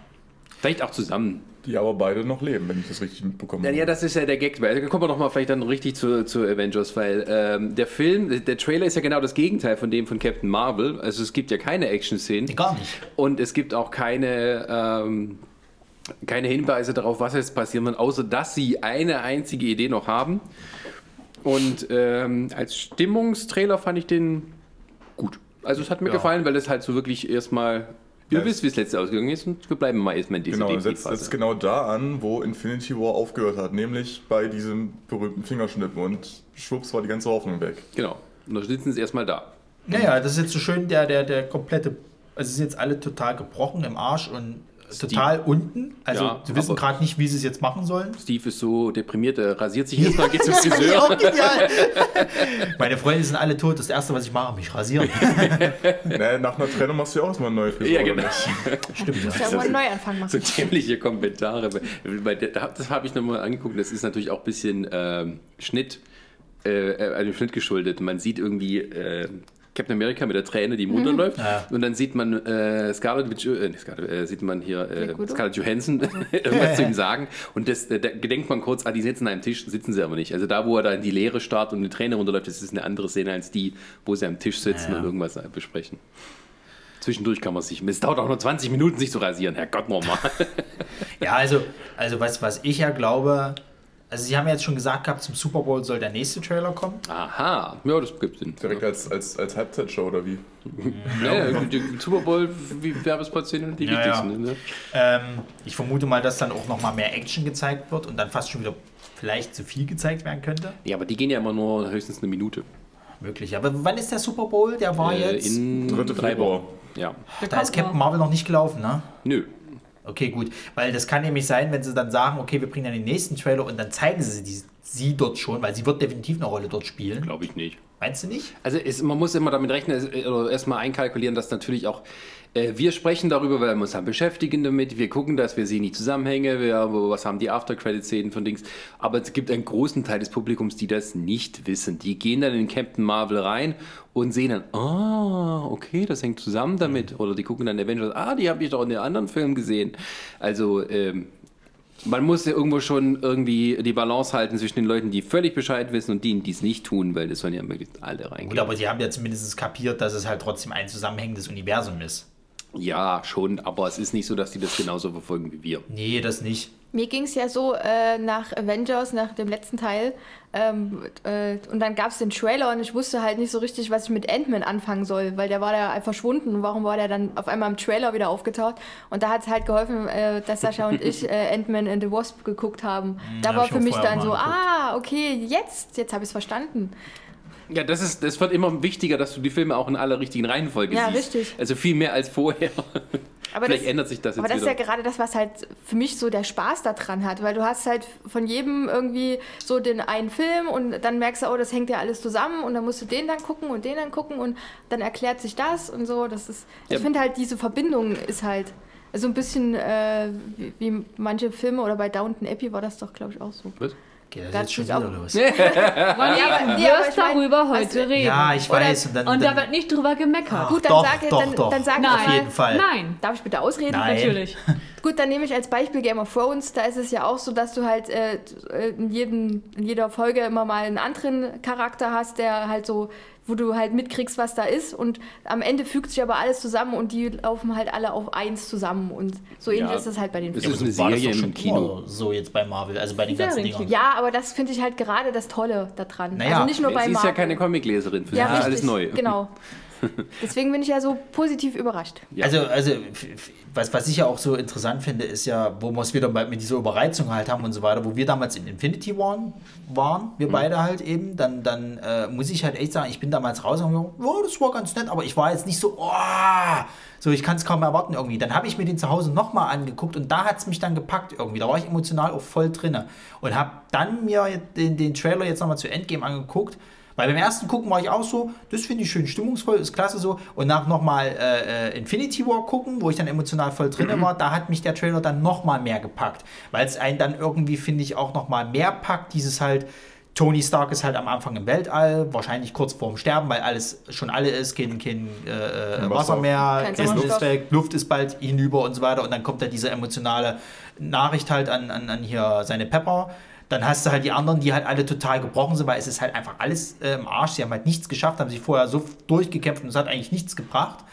Vielleicht auch zusammen.
Die aber beide noch leben, wenn ich das richtig mitbekommen
Ja,
habe.
ja, das ist ja der Gag. Weil, da kommen wir noch mal vielleicht dann richtig zu, zu Avengers, weil ähm, der Film, der Trailer ist ja genau das Gegenteil von dem von Captain Marvel. Also es gibt ja keine Action-Szenen
Gar nicht.
und es gibt auch keine, ähm, keine Hinweise darauf, was jetzt passieren wird, außer dass sie eine einzige Idee noch haben. Und ähm, als Stimmungstrailer fand ich den gut. Also es hat mir
Ja.
gefallen, weil es halt so wirklich erstmal... Ihr wisst, wie es letzte ausgegangen ist und wir bleiben mal erstmal in dieser
Genau, setzt, setzt genau da an, wo Infinity War aufgehört hat, nämlich bei diesem berühmten Fingerschnippen und schwupps war die ganze Hoffnung weg.
Genau. Und da sitzen sie erstmal da.
Naja, das ist jetzt so schön, der, der, der komplette. Also, sie sind jetzt alle total gebrochen im Arsch und total unten. Also,
Ja,
sie wissen gerade nicht, wie sie es jetzt machen sollen.
Steve ist so deprimiert, er rasiert sich erstmal, geht zum Friseur.
Meine Freunde sind alle tot. Das erste, was ich mache, mich rasieren.
naja, nach einer Trennung machst du ja auch erstmal eine neue Frisur.
Ja, genau.
Stimmt,
Muss
ja.
ja wohl einen Neuanfang machen.
So dämliche Kommentare. Das habe ich nochmal angeguckt. Das ist natürlich auch ein bisschen ähm, Schnitt, äh, äh, einem Schnitt geschuldet. Man sieht irgendwie äh, Captain America mit der Träne, die im Mund läuft.
Ja.
Und dann sieht man äh, Scarlett, äh, nicht Scarlett äh, sieht man hier äh? Scarlett Johansson irgendwas zu ihm sagen. Und das, äh, da gedenkt man kurz, ah, die sitzen an einem Tisch, sitzen sie aber nicht. Also da, wo er da in die Leere starrt und eine Träne runterläuft, das ist eine andere Szene als die, wo sie am Tisch sitzen
Ja.
und irgendwas äh, besprechen. Zwischendurch kann man sich. Es dauert auch nur 20 Minuten, sich zu rasieren. Herrgott, nochmal.
ja, also, also was, was ich ja glaube. Also, sie haben ja jetzt schon gesagt gehabt, zum Super Bowl soll der nächste Trailer kommen.
Aha, ja, das gibt Sinn.
Direkt als, als, als Halbzeitshow oder wie?
Ja, ja, die Super Bowl, wie sind die
Ja,
wichtigsten. Ne?
Ähm, ich vermute mal, dass dann auch noch mal mehr Action gezeigt wird und dann fast schon wieder vielleicht zu viel gezeigt werden könnte.
Ja, aber die gehen ja immer nur höchstens eine Minute.
Möglich. Aber wann ist der Super Bowl? Der war
Äh,
jetzt.
in
Dritte
drei. Wochen. Ja.
Da ist Captain Marvel noch nicht gelaufen, ne?
Nö.
Okay, gut. Weil das kann nämlich sein, wenn sie dann sagen, okay, wir bringen dann den nächsten Trailer und dann zeigen sie die, sie dort schon, weil sie wird definitiv eine Rolle dort spielen.
Glaube ich nicht.
Meinst du nicht?
Also es, man muss immer damit rechnen, oder erstmal einkalkulieren, dass natürlich auch wir sprechen darüber, weil wir uns dann beschäftigen damit. Wir gucken das, wir sehen die Zusammenhänge, wir, was haben die After-Credit-Szenen von Dings. Aber es gibt einen großen Teil des Publikums, die das nicht wissen. Die gehen dann in Captain Marvel rein und sehen dann, ah, okay, das hängt zusammen damit. Oder die gucken dann Avengers, ah, die habe ich doch in den anderen Filmen gesehen. Also ähm, man muss ja irgendwo schon irgendwie die Balance halten zwischen den Leuten, die völlig Bescheid wissen und denen, die es nicht tun, weil das sollen ja möglichst alle reingehen.
Gut, aber sie haben ja zumindest kapiert, dass es halt trotzdem ein zusammenhängendes Universum ist.
Ja, schon, aber es ist nicht so, dass die das genauso verfolgen wie wir.
Nee, das nicht.
Mir ging es ja so äh, nach Avengers, nach dem letzten Teil. Ähm, äh, und dann gab es den Trailer und ich wusste halt nicht so richtig, was ich mit Ant-Man anfangen soll, weil der war da einfach verschwunden. Und warum war der dann auf einmal im Trailer wieder aufgetaucht? Und da hat es halt geholfen, äh, dass Sascha und ich äh, Ant-Man and the Wasp geguckt haben. da
hab
war für mich dann so,
angeguckt.
ah, okay, jetzt, jetzt habe ich es verstanden.
Ja, das ist, das wird immer wichtiger, dass du die Filme auch in aller richtigen Reihenfolge
Ja,
siehst.
richtig.
Also viel mehr als vorher.
Aber
Vielleicht
das-
ändert sich das jetzt
Aber das
wieder.
ist ja gerade das, was halt für mich so der Spaß daran hat, weil du hast halt von jedem irgendwie so den einen Film und dann merkst du, oh, das hängt ja alles zusammen und dann musst du den dann gucken und den dann gucken und dann erklärt sich das und so. Das ist,
Ja.
ich finde halt diese Verbindung ist halt so ein bisschen äh, wie, wie manche Filme oder bei Downton Abbey war das doch, glaube ich, auch so.
Was?
Geht das
Das
jetzt schon wieder los?
Ronny,
Ja, aber-
du wirst darüber heute
du-
reden.
Ja, ich
Oder-
weiß. Und, dann,
Und da wird nicht drüber gemeckert.
Gut, dann
doch,
sag,
doch,
dann,
doch.
dann sag
Nein.
Auf
mal,
jeden Fall.
Nein.
Darf ich bitte ausreden?
Nein.
Natürlich.
Gut, dann nehme ich als Beispiel Game of Thrones. Da ist es ja auch so, dass du halt äh, in, jedem, in jeder Folge immer mal einen anderen Charakter hast, der halt so, wo du halt mitkriegst, was da ist. Und am Ende fügt sich aber alles zusammen und die laufen halt alle auf eins zusammen. Und so ähnlich
Ja.
ist es halt bei den Filmen.
ist eine
war das
Serie im Kino.
so jetzt bei Marvel, also bei den ganzen. Dingern.
Ja, aber das finde ich halt gerade das Tolle daran.
Naja,
also nicht nur bei
Sie ist
Marvel.
ja keine Comicleserin, für sie
ja,
ist
richtig,
alles neu.
Genau. Deswegen bin ich ja so positiv überrascht.
Ja.
Also, also was, was ich ja auch so interessant finde, ist ja, wo wir es wieder mit dieser Überreizung halt haben und so weiter, wo wir damals in Infinity War waren, wir beide halt eben, dann, dann äh, muss ich halt echt sagen, ich bin damals raus und gesagt, oh, das war ganz nett, aber ich war jetzt nicht so, oh, so ich kann es kaum erwarten irgendwie. Dann habe ich mir den zu Hause nochmal angeguckt und da hat es mich dann gepackt irgendwie. Da war ich emotional auch voll drinne und habe dann mir den, den Trailer jetzt nochmal zu Endgame angeguckt. Weil beim ersten Gucken war ich auch so, das finde ich schön stimmungsvoll, ist klasse so. Und nach nochmal äh, äh, Infinity War gucken, wo ich dann emotional voll drin war, da hat mich der Trailer dann nochmal mehr gepackt. Weil es einen dann irgendwie, finde ich, auch nochmal mehr packt. Dieses halt, Tony Stark ist halt am Anfang im Weltall, wahrscheinlich kurz vorm Sterben, weil alles schon alle ist, kein, kein äh, äh, Wasser mehr,
Kein
Essen ist weg, Luft ist bald hinüber und so weiter. Und dann kommt da diese emotionale Nachricht halt an, an, an hier seine Pepper. Dann hast du halt die anderen, die halt alle total gebrochen sind, weil es ist halt einfach alles äh, im Arsch. Sie haben halt nichts geschafft, haben sich vorher so durchgekämpft und es hat eigentlich nichts gebracht.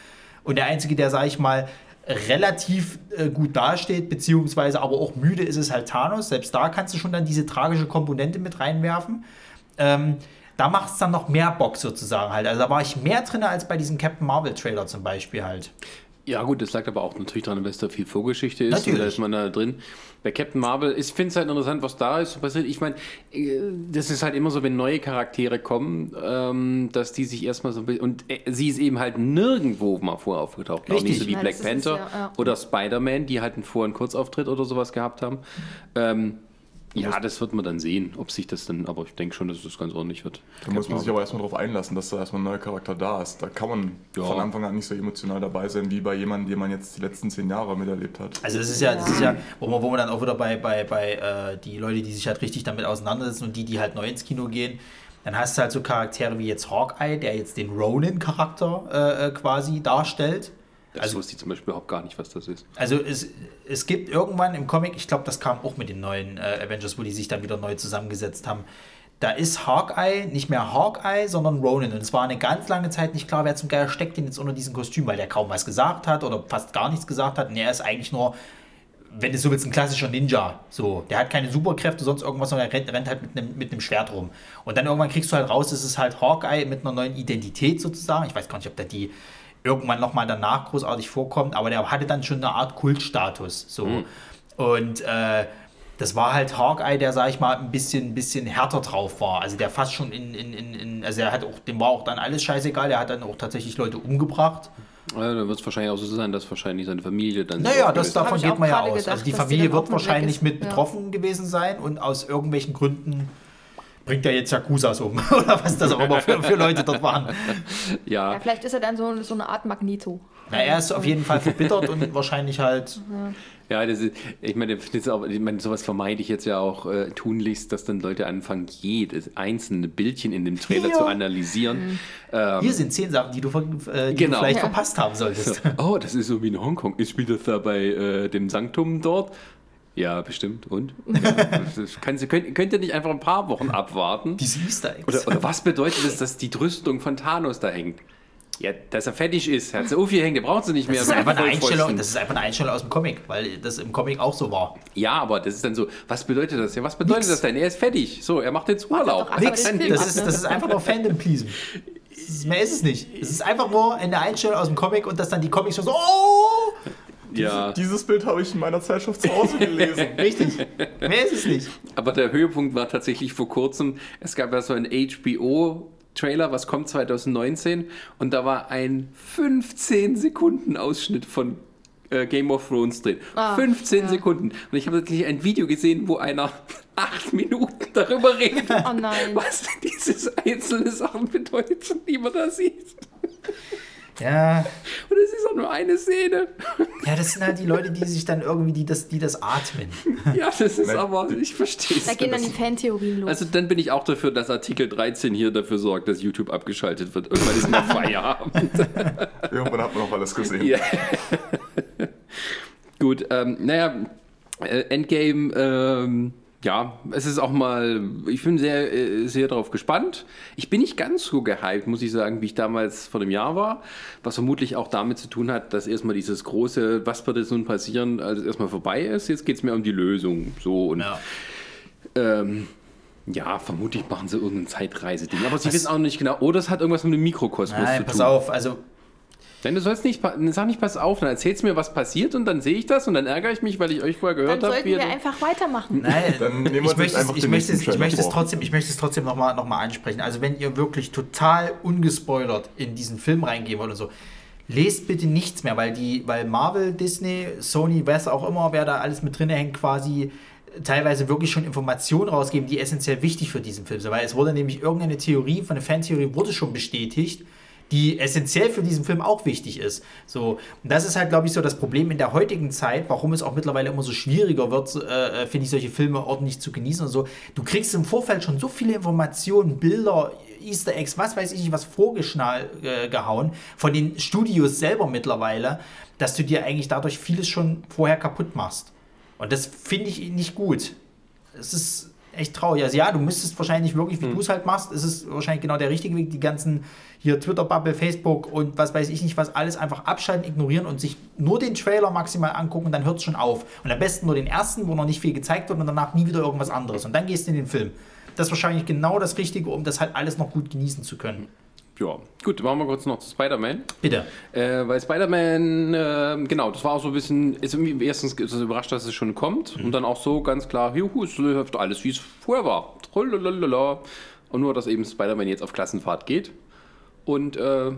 Und der Einzige, der, sag ich mal, relativ äh, gut dasteht, beziehungsweise aber auch müde ist, ist halt Thanos. Selbst da kannst du schon dann diese tragische Komponente mit reinwerfen. Ähm, da macht es dann noch mehr Bock sozusagen halt. Also da war ich mehr drin als bei diesem Captain Marvel Trailer zum Beispiel halt.
Ja, gut, das lag aber auch natürlich daran, dass da viel Vorgeschichte ist
Natürlich.
und da ist man da drin. Bei Captain Marvel, ich finde es halt interessant, was da ist so passiert. Ich meine, äh, das ist halt immer so, wenn neue Charaktere kommen, ähm, dass die sich erstmal so ein bisschen. Und äh, sie ist eben halt nirgendwo mal vorher aufgetaucht. Auch
Richtig.
nicht so wie
Ja,
Black
das ist es,
Panther
ja, ja.
oder Spider-Man, die halt einen vor- einen Kurzauftritt oder sowas gehabt haben. Ähm, ja, das wird man dann sehen, ob sich das dann, aber ich denke schon, dass das ganz ordentlich wird.
Da muss man sich aber erstmal darauf einlassen, dass da erstmal ein neuer Charakter da ist. Da kann man
Ja.
von Anfang an nicht so emotional dabei sein, wie bei jemandem, den man jetzt die letzten zehn Jahre miterlebt hat.
Also das ist ja, das ist ja, wo wir, wo wir dann auch wieder bei, bei, bei äh, die Leute, die sich halt richtig damit auseinandersetzen und die, die halt neu ins Kino gehen, dann hast du halt so Charaktere wie jetzt Hawkeye, der jetzt den Ronin-Charakter äh, äh, quasi darstellt.
Das
Also-
wusste ich zum Beispiel überhaupt gar nicht, was das ist.
Also es, es gibt irgendwann im Comic, ich glaube, das kam auch mit den neuen äh, Avengers, wo die sich dann wieder neu zusammengesetzt haben. Da ist Hawkeye nicht mehr Hawkeye, sondern Ronin. Und es war eine ganz lange Zeit nicht klar, wer zum Geier steckt denn jetzt unter diesem Kostüm, weil der kaum was gesagt hat oder fast gar nichts gesagt hat. Und er ist eigentlich nur, wenn du so willst, ein klassischer Ninja. So, der hat keine Superkräfte, sonst irgendwas, sondern er rennt, rennt halt mit einem, mit einem Schwert rum. Und dann irgendwann kriegst du halt raus, es ist halt Hawkeye mit einer neuen Identität sozusagen. Ich weiß gar nicht, ob der die irgendwann nochmal danach großartig vorkommt, aber der hatte dann schon eine Art Kultstatus. So. Und äh, das war halt Hawkeye, der, sag ich mal, ein bisschen, ein bisschen härter drauf war. Also der fast schon in, in, in, in also er hat auch, dem war auch dann alles scheißegal, der hat dann auch tatsächlich Leute umgebracht.
Ja, dann wird es wahrscheinlich auch so sein, dass wahrscheinlich seine Familie dann.
Naja, das, davon geht man ja aus.
gedacht,
also die Familie wird wahrscheinlich mit
Ja.
betroffen gewesen sein und aus irgendwelchen Gründen bringt er jetzt Yakuzas um. Oder was das auch immer für, für Leute dort waren.
Ja,
Ja, vielleicht ist er dann so, so eine Art Magneto.
Na, er ist auf jeden Fall verbittert und wahrscheinlich halt.
Ja, das ist, ich meine, das ist auch, ich meine, sowas vermeide ich jetzt ja auch äh, tunlichst, dass dann Leute anfangen, jedes einzelne Bildchen in dem Trailer
Ja.
zu analysieren. Ähm,
Hier sind zehn Sachen, die du, äh, die
Genau.
du vielleicht
Ja.
verpasst haben solltest.
oh, das ist so wie in Hongkong. Ist wieder da bei äh, dem Sanktum dort? Ja, bestimmt. Und? Ja, könnt, könnt ihr nicht einfach ein paar Wochen abwarten?
Diese Easter Eggs.
Oder, oder was bedeutet es, dass die Rüstung von Thanos da hängt? Ja, dass er fertig ist. Er hat so viel hängt, der braucht sie nicht mehr.
das ist, einfach eine. Einstellung, das ist einfach eine Einstellung aus dem Comic, weil das im Comic auch so war.
Ja, aber das ist dann so, was bedeutet das? Ja, was bedeutet
Nix.
das denn? Er ist fertig. So, er macht jetzt Urlaub.
Nix. Das ist, das ist einfach nur Fandom pleasen. Das ist- Mehr ist es nicht. Es ist einfach nur eine Einstellung aus dem Comic und dass dann die Comics schon so, oh!
Ja,
Dieses Bild habe ich in meiner Zeitschrift zu Hause gelesen.
Richtig. Mehr ist es nicht.
aber der Höhepunkt war tatsächlich vor kurzem, es gab ja so einen HBO-Trailer, was kommt 2019 und da war ein 15 Sekunden Ausschnitt von äh, Game of Thrones drehen.
Ah,
15
ja.
Sekunden. Und ich habe wirklich ein Video gesehen, wo einer acht Minuten darüber redet,
Oh nein.
was dieses einzelne Sachen bedeuten, die man da sieht.
Ja,
Und es ist auch nur eine Szene.
ja, das sind halt die Leute, die sich dann irgendwie, die das, die das atmen.
Ja, das ist
Nein.
aber, ich verstehe es.
Da gehen dann die Fantheorien los.
Also dann bin ich auch dafür, dass Artikel 13 hier dafür sorgt, dass YouTube abgeschaltet wird. Irgendwann ist mal Feierabend.
Irgendwann hat man auch alles gesehen.
Ja. Gut, ähm, naja, äh, Endgame, ähm, ja, es ist auch mal, ich bin sehr, äh, sehr darauf gespannt. Ich bin nicht ganz so gehypt, muss ich sagen, wie ich damals vor einem Jahr war, was vermutlich auch damit zu tun hat, dass erstmal dieses große, was wird jetzt nun passieren, als erstmal vorbei ist. Jetzt geht es mir um die Lösung. So und
Ja.
ähm, ja, vermutlich machen sie irgendein Zeitreiseding. Aber sie
Was-
wissen auch nicht genau. Oder es hat irgendwas mit dem Mikrokosmos
Nein,
zu
pass
tun.
auf, also
Nein, du sollst nicht, sag nicht, pass auf, dann erzählst mir, was passiert und dann sehe ich das und dann ärgere ich mich, weil ich euch vorher
dann
gehört habe.
sollten
wie ihr-
wir einfach weitermachen.
Nein,
Dann nehmen wir
ich
uns
möchte,
jetzt
es,
einfach
ich,
den
möchte es,
nächsten
ich möchte es
Trailer
trotzdem, ich möchte es trotzdem nochmal noch mal ansprechen. Also wenn ihr wirklich total ungespoilert in diesen Film reingehen wollt und so, lest bitte nichts mehr, weil die, weil Marvel, Disney, Sony, was auch immer, wer da alles mit drin hängt, quasi teilweise wirklich schon Informationen rausgeben, die essentiell wichtig für diesen Film sind. Weil es wurde nämlich irgendeine Theorie, von der Fantheorie wurde schon bestätigt, die essentiell für diesen Film auch wichtig ist. So, und das ist halt, glaube ich, so das Problem in der heutigen Zeit, warum es auch mittlerweile immer so schwieriger wird, äh, finde ich, solche Filme ordentlich zu genießen und so. Du kriegst im Vorfeld schon so viele Informationen, Bilder, Easter Eggs, was weiß ich nicht, was vorgeschnallt äh, gehauen von den Studios selber mittlerweile, dass du dir eigentlich dadurch vieles schon vorher kaputt machst. Und das finde ich nicht gut. Es ist echt traurig. Also ja, du müsstest wahrscheinlich wirklich, wie du es halt machst, es ist wahrscheinlich genau der richtige Weg, die ganzen hier Twitter-Bubble, Facebook und was weiß ich nicht, was alles einfach abschalten, ignorieren und sich nur den Trailer maximal angucken und dann hört es schon auf. Und am besten nur den ersten, wo noch nicht viel gezeigt wird und danach nie wieder irgendwas anderes. Und dann gehst du in den Film. Das ist wahrscheinlich genau das Richtige, um das halt alles noch gut genießen zu können.
Ja, gut, machen wir kurz noch zu Spider-Man.
Bitte.
Äh, weil Spider-Man, äh, genau, das war auch so ein bisschen, ist irgendwie erstens ist es überrascht, dass es schon kommt und dann auch so ganz klar, juhu, es läuft alles, wie es vorher war. Trollalala. Und nur, dass eben Spider-Man jetzt auf Klassenfahrt geht und äh,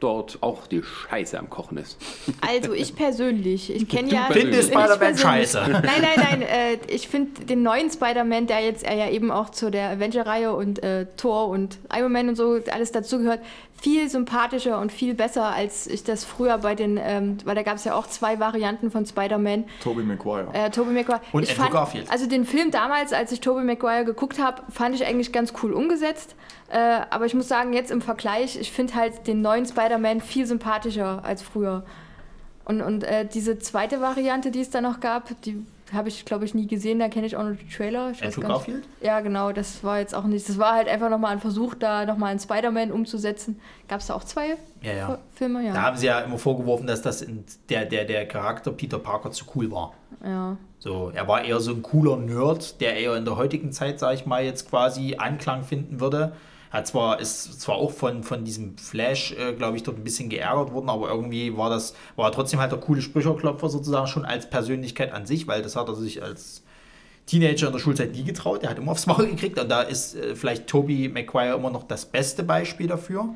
dort auch die Scheiße am Kochen ist.
Also ich persönlich, ich kenne ja...
Finde Spider-Man scheiße.
Nein, nein, nein, äh, ich finde den neuen Spider-Man, der jetzt äh, ja eben auch zu der Avenger-Reihe und äh, Thor und Iron Man und so alles dazugehört, viel sympathischer und viel besser, als ich das früher bei den, ähm, weil da gab es ja auch zwei Varianten von Spider-Man.
Tobey Maguire.
Äh, Tobey Maguire.
Und
ich
Andrew
fand,
Garfield.
Also den Film damals, als ich Tobey Maguire geguckt habe, fand ich eigentlich ganz cool umgesetzt. Äh, aber ich muss sagen, jetzt im Vergleich, ich finde halt den neuen Spider-Man viel sympathischer als früher. Und, und äh, diese zweite Variante, die es da noch gab, die habe ich, glaube ich, nie gesehen. Da kenne ich auch nur die Trailer. Ich
Andrew Garfield?
Ja, genau. Das war jetzt auch nicht. Das war halt einfach nochmal ein Versuch, da nochmal einen Spider-Man umzusetzen. Gab es da auch zwei
Ja, ja.
Filme? Ja.
Da haben sie ja immer vorgeworfen, dass das der, der, der Charakter Peter Parker zu cool war.
ja.
So, er war eher so ein cooler Nerd, der eher in der heutigen Zeit, sag ich mal, jetzt quasi Anklang finden würde. Hat zwar, ist zwar auch von, von diesem Flash, äh, glaube ich, dort ein bisschen geärgert worden, aber irgendwie war das, war er trotzdem halt der coole Sprücherklopfer sozusagen schon als Persönlichkeit an sich, weil das hat er sich als Teenager in der Schulzeit nie getraut. Der hat immer aufs Maul gekriegt und da ist äh, vielleicht Tobey Maguire immer noch das beste Beispiel dafür.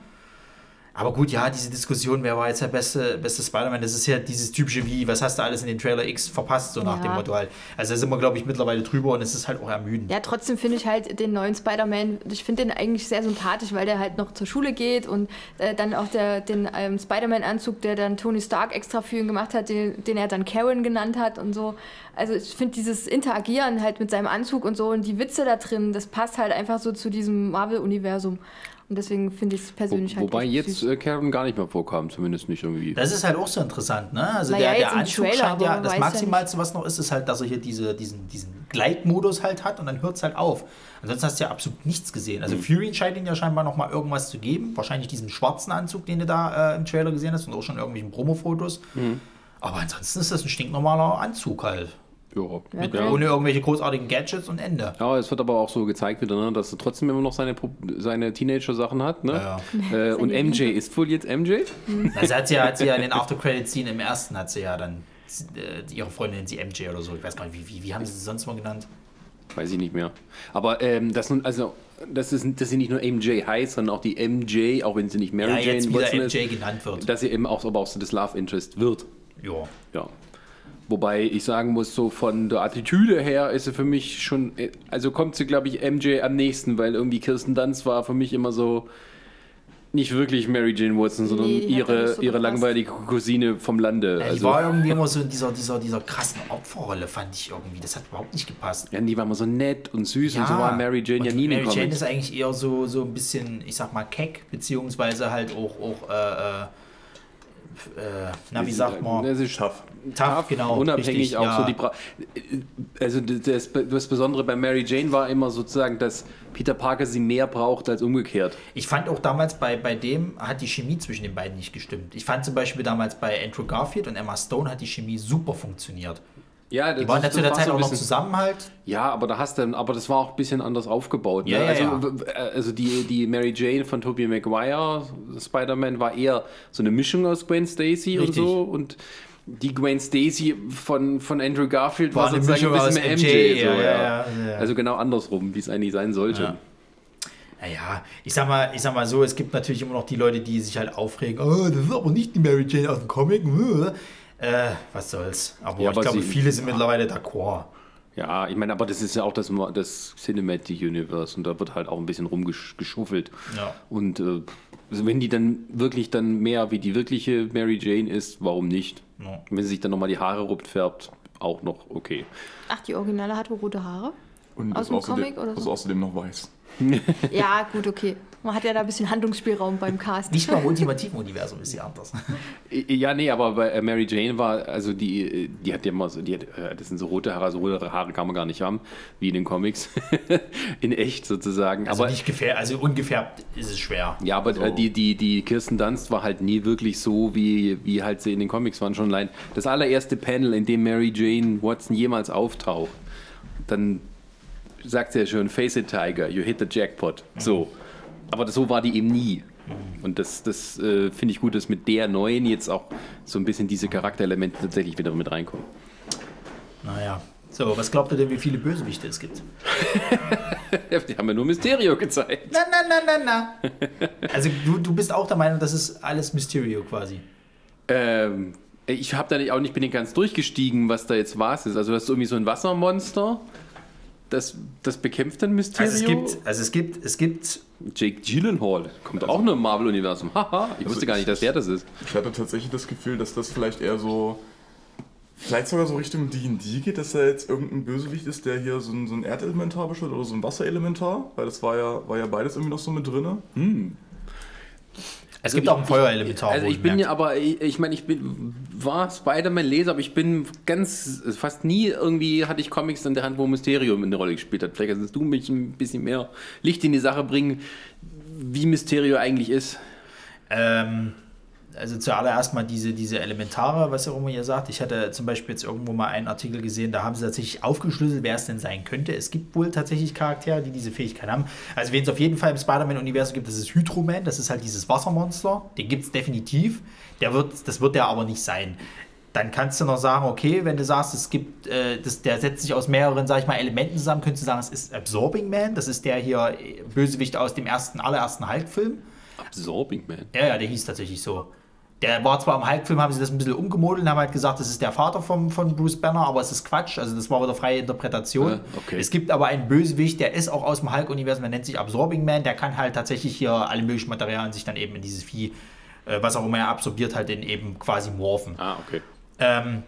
Aber gut, ja, diese Diskussion, wer war jetzt der beste, beste Spider-Man, das ist ja dieses typische wie, was hast du alles in den Trailer X verpasst, so nach
Ja.
dem Motto halt. Also da sind wir, glaube ich, mittlerweile drüber und es ist halt auch ermüdend.
Ja, trotzdem finde ich halt den neuen Spider-Man, ich finde den eigentlich sehr sympathisch, weil der halt noch zur Schule geht und äh, dann auch der, den ähm, Spider-Man-Anzug, der dann Tony Stark extra für ihn gemacht hat, den, den er dann Karen genannt hat und so. Also ich finde dieses Interagieren halt mit seinem Anzug und so und die Witze da drin, das passt halt einfach so zu diesem Marvel-Universum. Und deswegen finde ich es
Wo,
persönlich halt
wobei jetzt
süß.
äh, Karen gar nicht mehr vorkam, zumindest nicht irgendwie.
Das ist halt auch so interessant, ne? Also
Naja,
der, der Anzug
Trailer,
scheint ja, das
weiß ja
Maximalste, was noch ist, ist halt, dass er hier diese, diesen, diesen Gleitmodus halt hat und dann hört es halt auf. Ansonsten hast du ja absolut nichts gesehen. Also Fury scheint ihn ja scheinbar noch mal irgendwas zu geben. Wahrscheinlich diesen schwarzen Anzug, den du da äh, im Trailer gesehen hast und auch schon irgendwelchen Promo-Fotos. Aber ansonsten ist das ein stinknormaler Anzug halt.
Ja. Ja.
Ohne irgendwelche großartigen Gadgets und Ende.
Ja, es wird aber auch so gezeigt wieder, ne, dass er trotzdem immer noch seine, seine Teenager-Sachen hat. Ne?
Ja,
Äh, und MJ ist wohl jetzt MJ.
Also hat sie ja, hat sie ja in den After-Credit-Scene im ersten hat sie ja dann äh, ihre Freundin sie MJ oder so. Ich weiß gar nicht, wie, wie, wie haben sie sie sonst mal genannt?
Weiß ich nicht mehr. Aber ähm, das nun, also, das ist, dass sie nicht nur MJ heißt, sondern auch die MJ, auch wenn sie nicht Mary
Ja,
Jane
jetzt wieder
Watson
MJ
ist,
genannt wird.
dass sie eben auch, aber auch so das Love Interest wird.
Ja.
Ja. Wobei ich sagen muss, so von der Attitüde her ist sie für mich schon, also kommt sie, glaube ich, MJ am nächsten, weil irgendwie Kirsten Dunst war für mich immer so nicht wirklich Mary Jane Watson, sondern
Nee, ja
ihre,
so
ihre langweilige Cousine vom Lande.
Ja, die
also,
war irgendwie immer so in dieser, dieser, dieser krassen Opferrolle, fand ich irgendwie. Das hat überhaupt nicht gepasst.
ja, die war immer so nett und süß und so war Mary Jane
und
ja nie
Mary Jane ist eigentlich eher so, so ein bisschen, ich sag mal, keck, beziehungsweise halt auch, auch äh, äh, na, wie sagt man?
Das ist
Tough.
Tough, genau.
Unabhängig
richtig,
auch
ja.
so die. Bra also das, das Besondere bei Mary Jane war immer sozusagen, dass Peter Parker sie mehr braucht als umgekehrt.
Ich fand auch damals bei, bei dem hat die Chemie zwischen den beiden nicht gestimmt. Ich fand zum Beispiel damals bei Andrew Garfield und Emma Stone hat die Chemie super funktioniert.
Ja,
Die waren ja zu der Zeit auch noch zusammen halt.
Ja, aber da hast du, aber das war auch ein bisschen anders aufgebaut. Ne?
Ja, ja,
also,
ja.
w- also die, die Mary Jane von Tobey Maguire, Spider-Man, war eher so eine Mischung aus Gwen Stacy und
Richtig.
so. Und die Gwen Stacy von, von Andrew Garfield war,
War
sozusagen ein bisschen mehr MJ.
MJ,
so,
ja.
Also genau andersrum, wie es eigentlich sein sollte.
Ja. Naja, ich sag mal, ich sag mal so, es gibt natürlich immer noch die Leute, die sich halt aufregen, oh, das ist aber nicht die Mary Jane aus dem Comic. Äh, was soll's. Aber
Ja,
ich
aber
glaube,
sie-
viele sind mittlerweile d'accord.
Ja, ich meine, aber das ist ja auch das, das Cinematic Universe und da wird halt auch ein bisschen rumgeschuffelt.
Ja.
Und äh, also wenn die dann wirklich dann mehr wie die wirkliche Mary Jane ist, warum nicht?
Ja.
Wenn sie sich dann nochmal die Haare rupft, färbt, auch noch okay.
Ach, die Originale hatte rote Haare?
Und
Aus dem
außerdem,
Comic oder so?
ist außerdem noch weiß.
Ja, gut, okay. Man hat ja da ein bisschen Handlungsspielraum beim Cast.
Nicht mal im ultimativen Universum ist sie anders.
Ja, nee, aber bei äh, Mary Jane war, also die, die hat ja immer so, die hat, äh, das sind so rote Haare, so rote Haare kann man gar nicht haben, wie in den Comics. in echt sozusagen.
Also,
aber
nicht gefärbt, also ungefärbt ist es schwer.
Ja, aber
so.
äh, die, die, die Kirsten Dunst war halt nie wirklich so, wie, wie halt sie in den Comics waren. Schon allein das allererste Panel, in dem Mary Jane Watson jemals auftaucht, dann sagt sie ja schon, face it, Tiger, you hit the jackpot. So. Aber so war die eben nie. Und das, das äh, finde ich gut, dass mit der neuen jetzt auch so ein bisschen diese Charakterelemente tatsächlich wieder mit reinkommen.
Naja. So, was glaubt ihr denn, wie viele Bösewichte es gibt?
Die haben ja nur Mysterio gezeigt.
Na, na, na, na, na. Also, du, du bist auch der Meinung, das ist alles Mysterio quasi.
Ähm, ich habe da nicht, auch nicht, bin nicht ganz durchgestiegen, was da jetzt was ist. Also das ist irgendwie so ein Wassermonster, das, das bekämpft dann Mysterio.
Also es gibt, also es gibt, es gibt,
Jake Gyllenhaal, kommt auch nur im Marvel-Universum. Haha, ich wusste gar nicht, dass der das ist.
Ich hatte tatsächlich das Gefühl, dass das vielleicht eher so, vielleicht sogar so Richtung D&D geht, dass da jetzt irgendein Bösewicht ist, der hier so ein, so ein Erdelementar beschwört oder so ein Wasserelementar, weil das war ja, war ja beides irgendwie noch so mit drin.
Es gibt auch ein Feuerelementar.
Also ich bin ja aber, ich, ich meine, ich bin, war Spider-Man-Leser, aber ich bin ganz, fast nie irgendwie hatte ich Comics in der Hand, wo Mysterium eine Rolle gespielt hat. Vielleicht kannst du mich ein bisschen mehr Licht in die Sache bringen, wie Mysterio eigentlich ist.
Ähm, also zuallererst mal diese, diese Elementare, was auch immer ihr sagt. Ich hatte zum Beispiel jetzt irgendwo mal einen Artikel gesehen, da haben sie tatsächlich aufgeschlüsselt, wer es denn sein könnte. Es gibt wohl tatsächlich Charaktere, die diese Fähigkeit haben. Also wen es auf jeden Fall im Spider-Man-Universum gibt, das ist Hydro-Man, das ist halt dieses Wassermonster. Den gibt es definitiv. Der wird, das wird der aber nicht sein. Dann kannst du noch sagen, okay, wenn du sagst, es gibt, äh, das, der setzt sich aus mehreren, sag ich mal, Elementen zusammen, könntest du sagen, es ist Absorbing Man, das ist der hier äh, Bösewicht aus dem ersten, allerersten Hulk-Film.
Absorbing Man.
Ja, ja, der hieß tatsächlich so. Der war zwar im Hulk-Film, haben sie das ein bisschen umgemodelt und haben halt gesagt, das ist der Vater vom, von Bruce Banner, aber es ist Quatsch. Also das war wieder freie Interpretation.
Ah, okay.
Es gibt aber einen Bösewicht, der ist auch aus dem Hulk-Universum, der nennt sich Absorbing Man. Der kann halt tatsächlich hier alle möglichen Materialien sich dann eben in dieses Vieh, äh, was auch immer er absorbiert, halt in eben quasi morphen.
Ah, okay.
Ähm,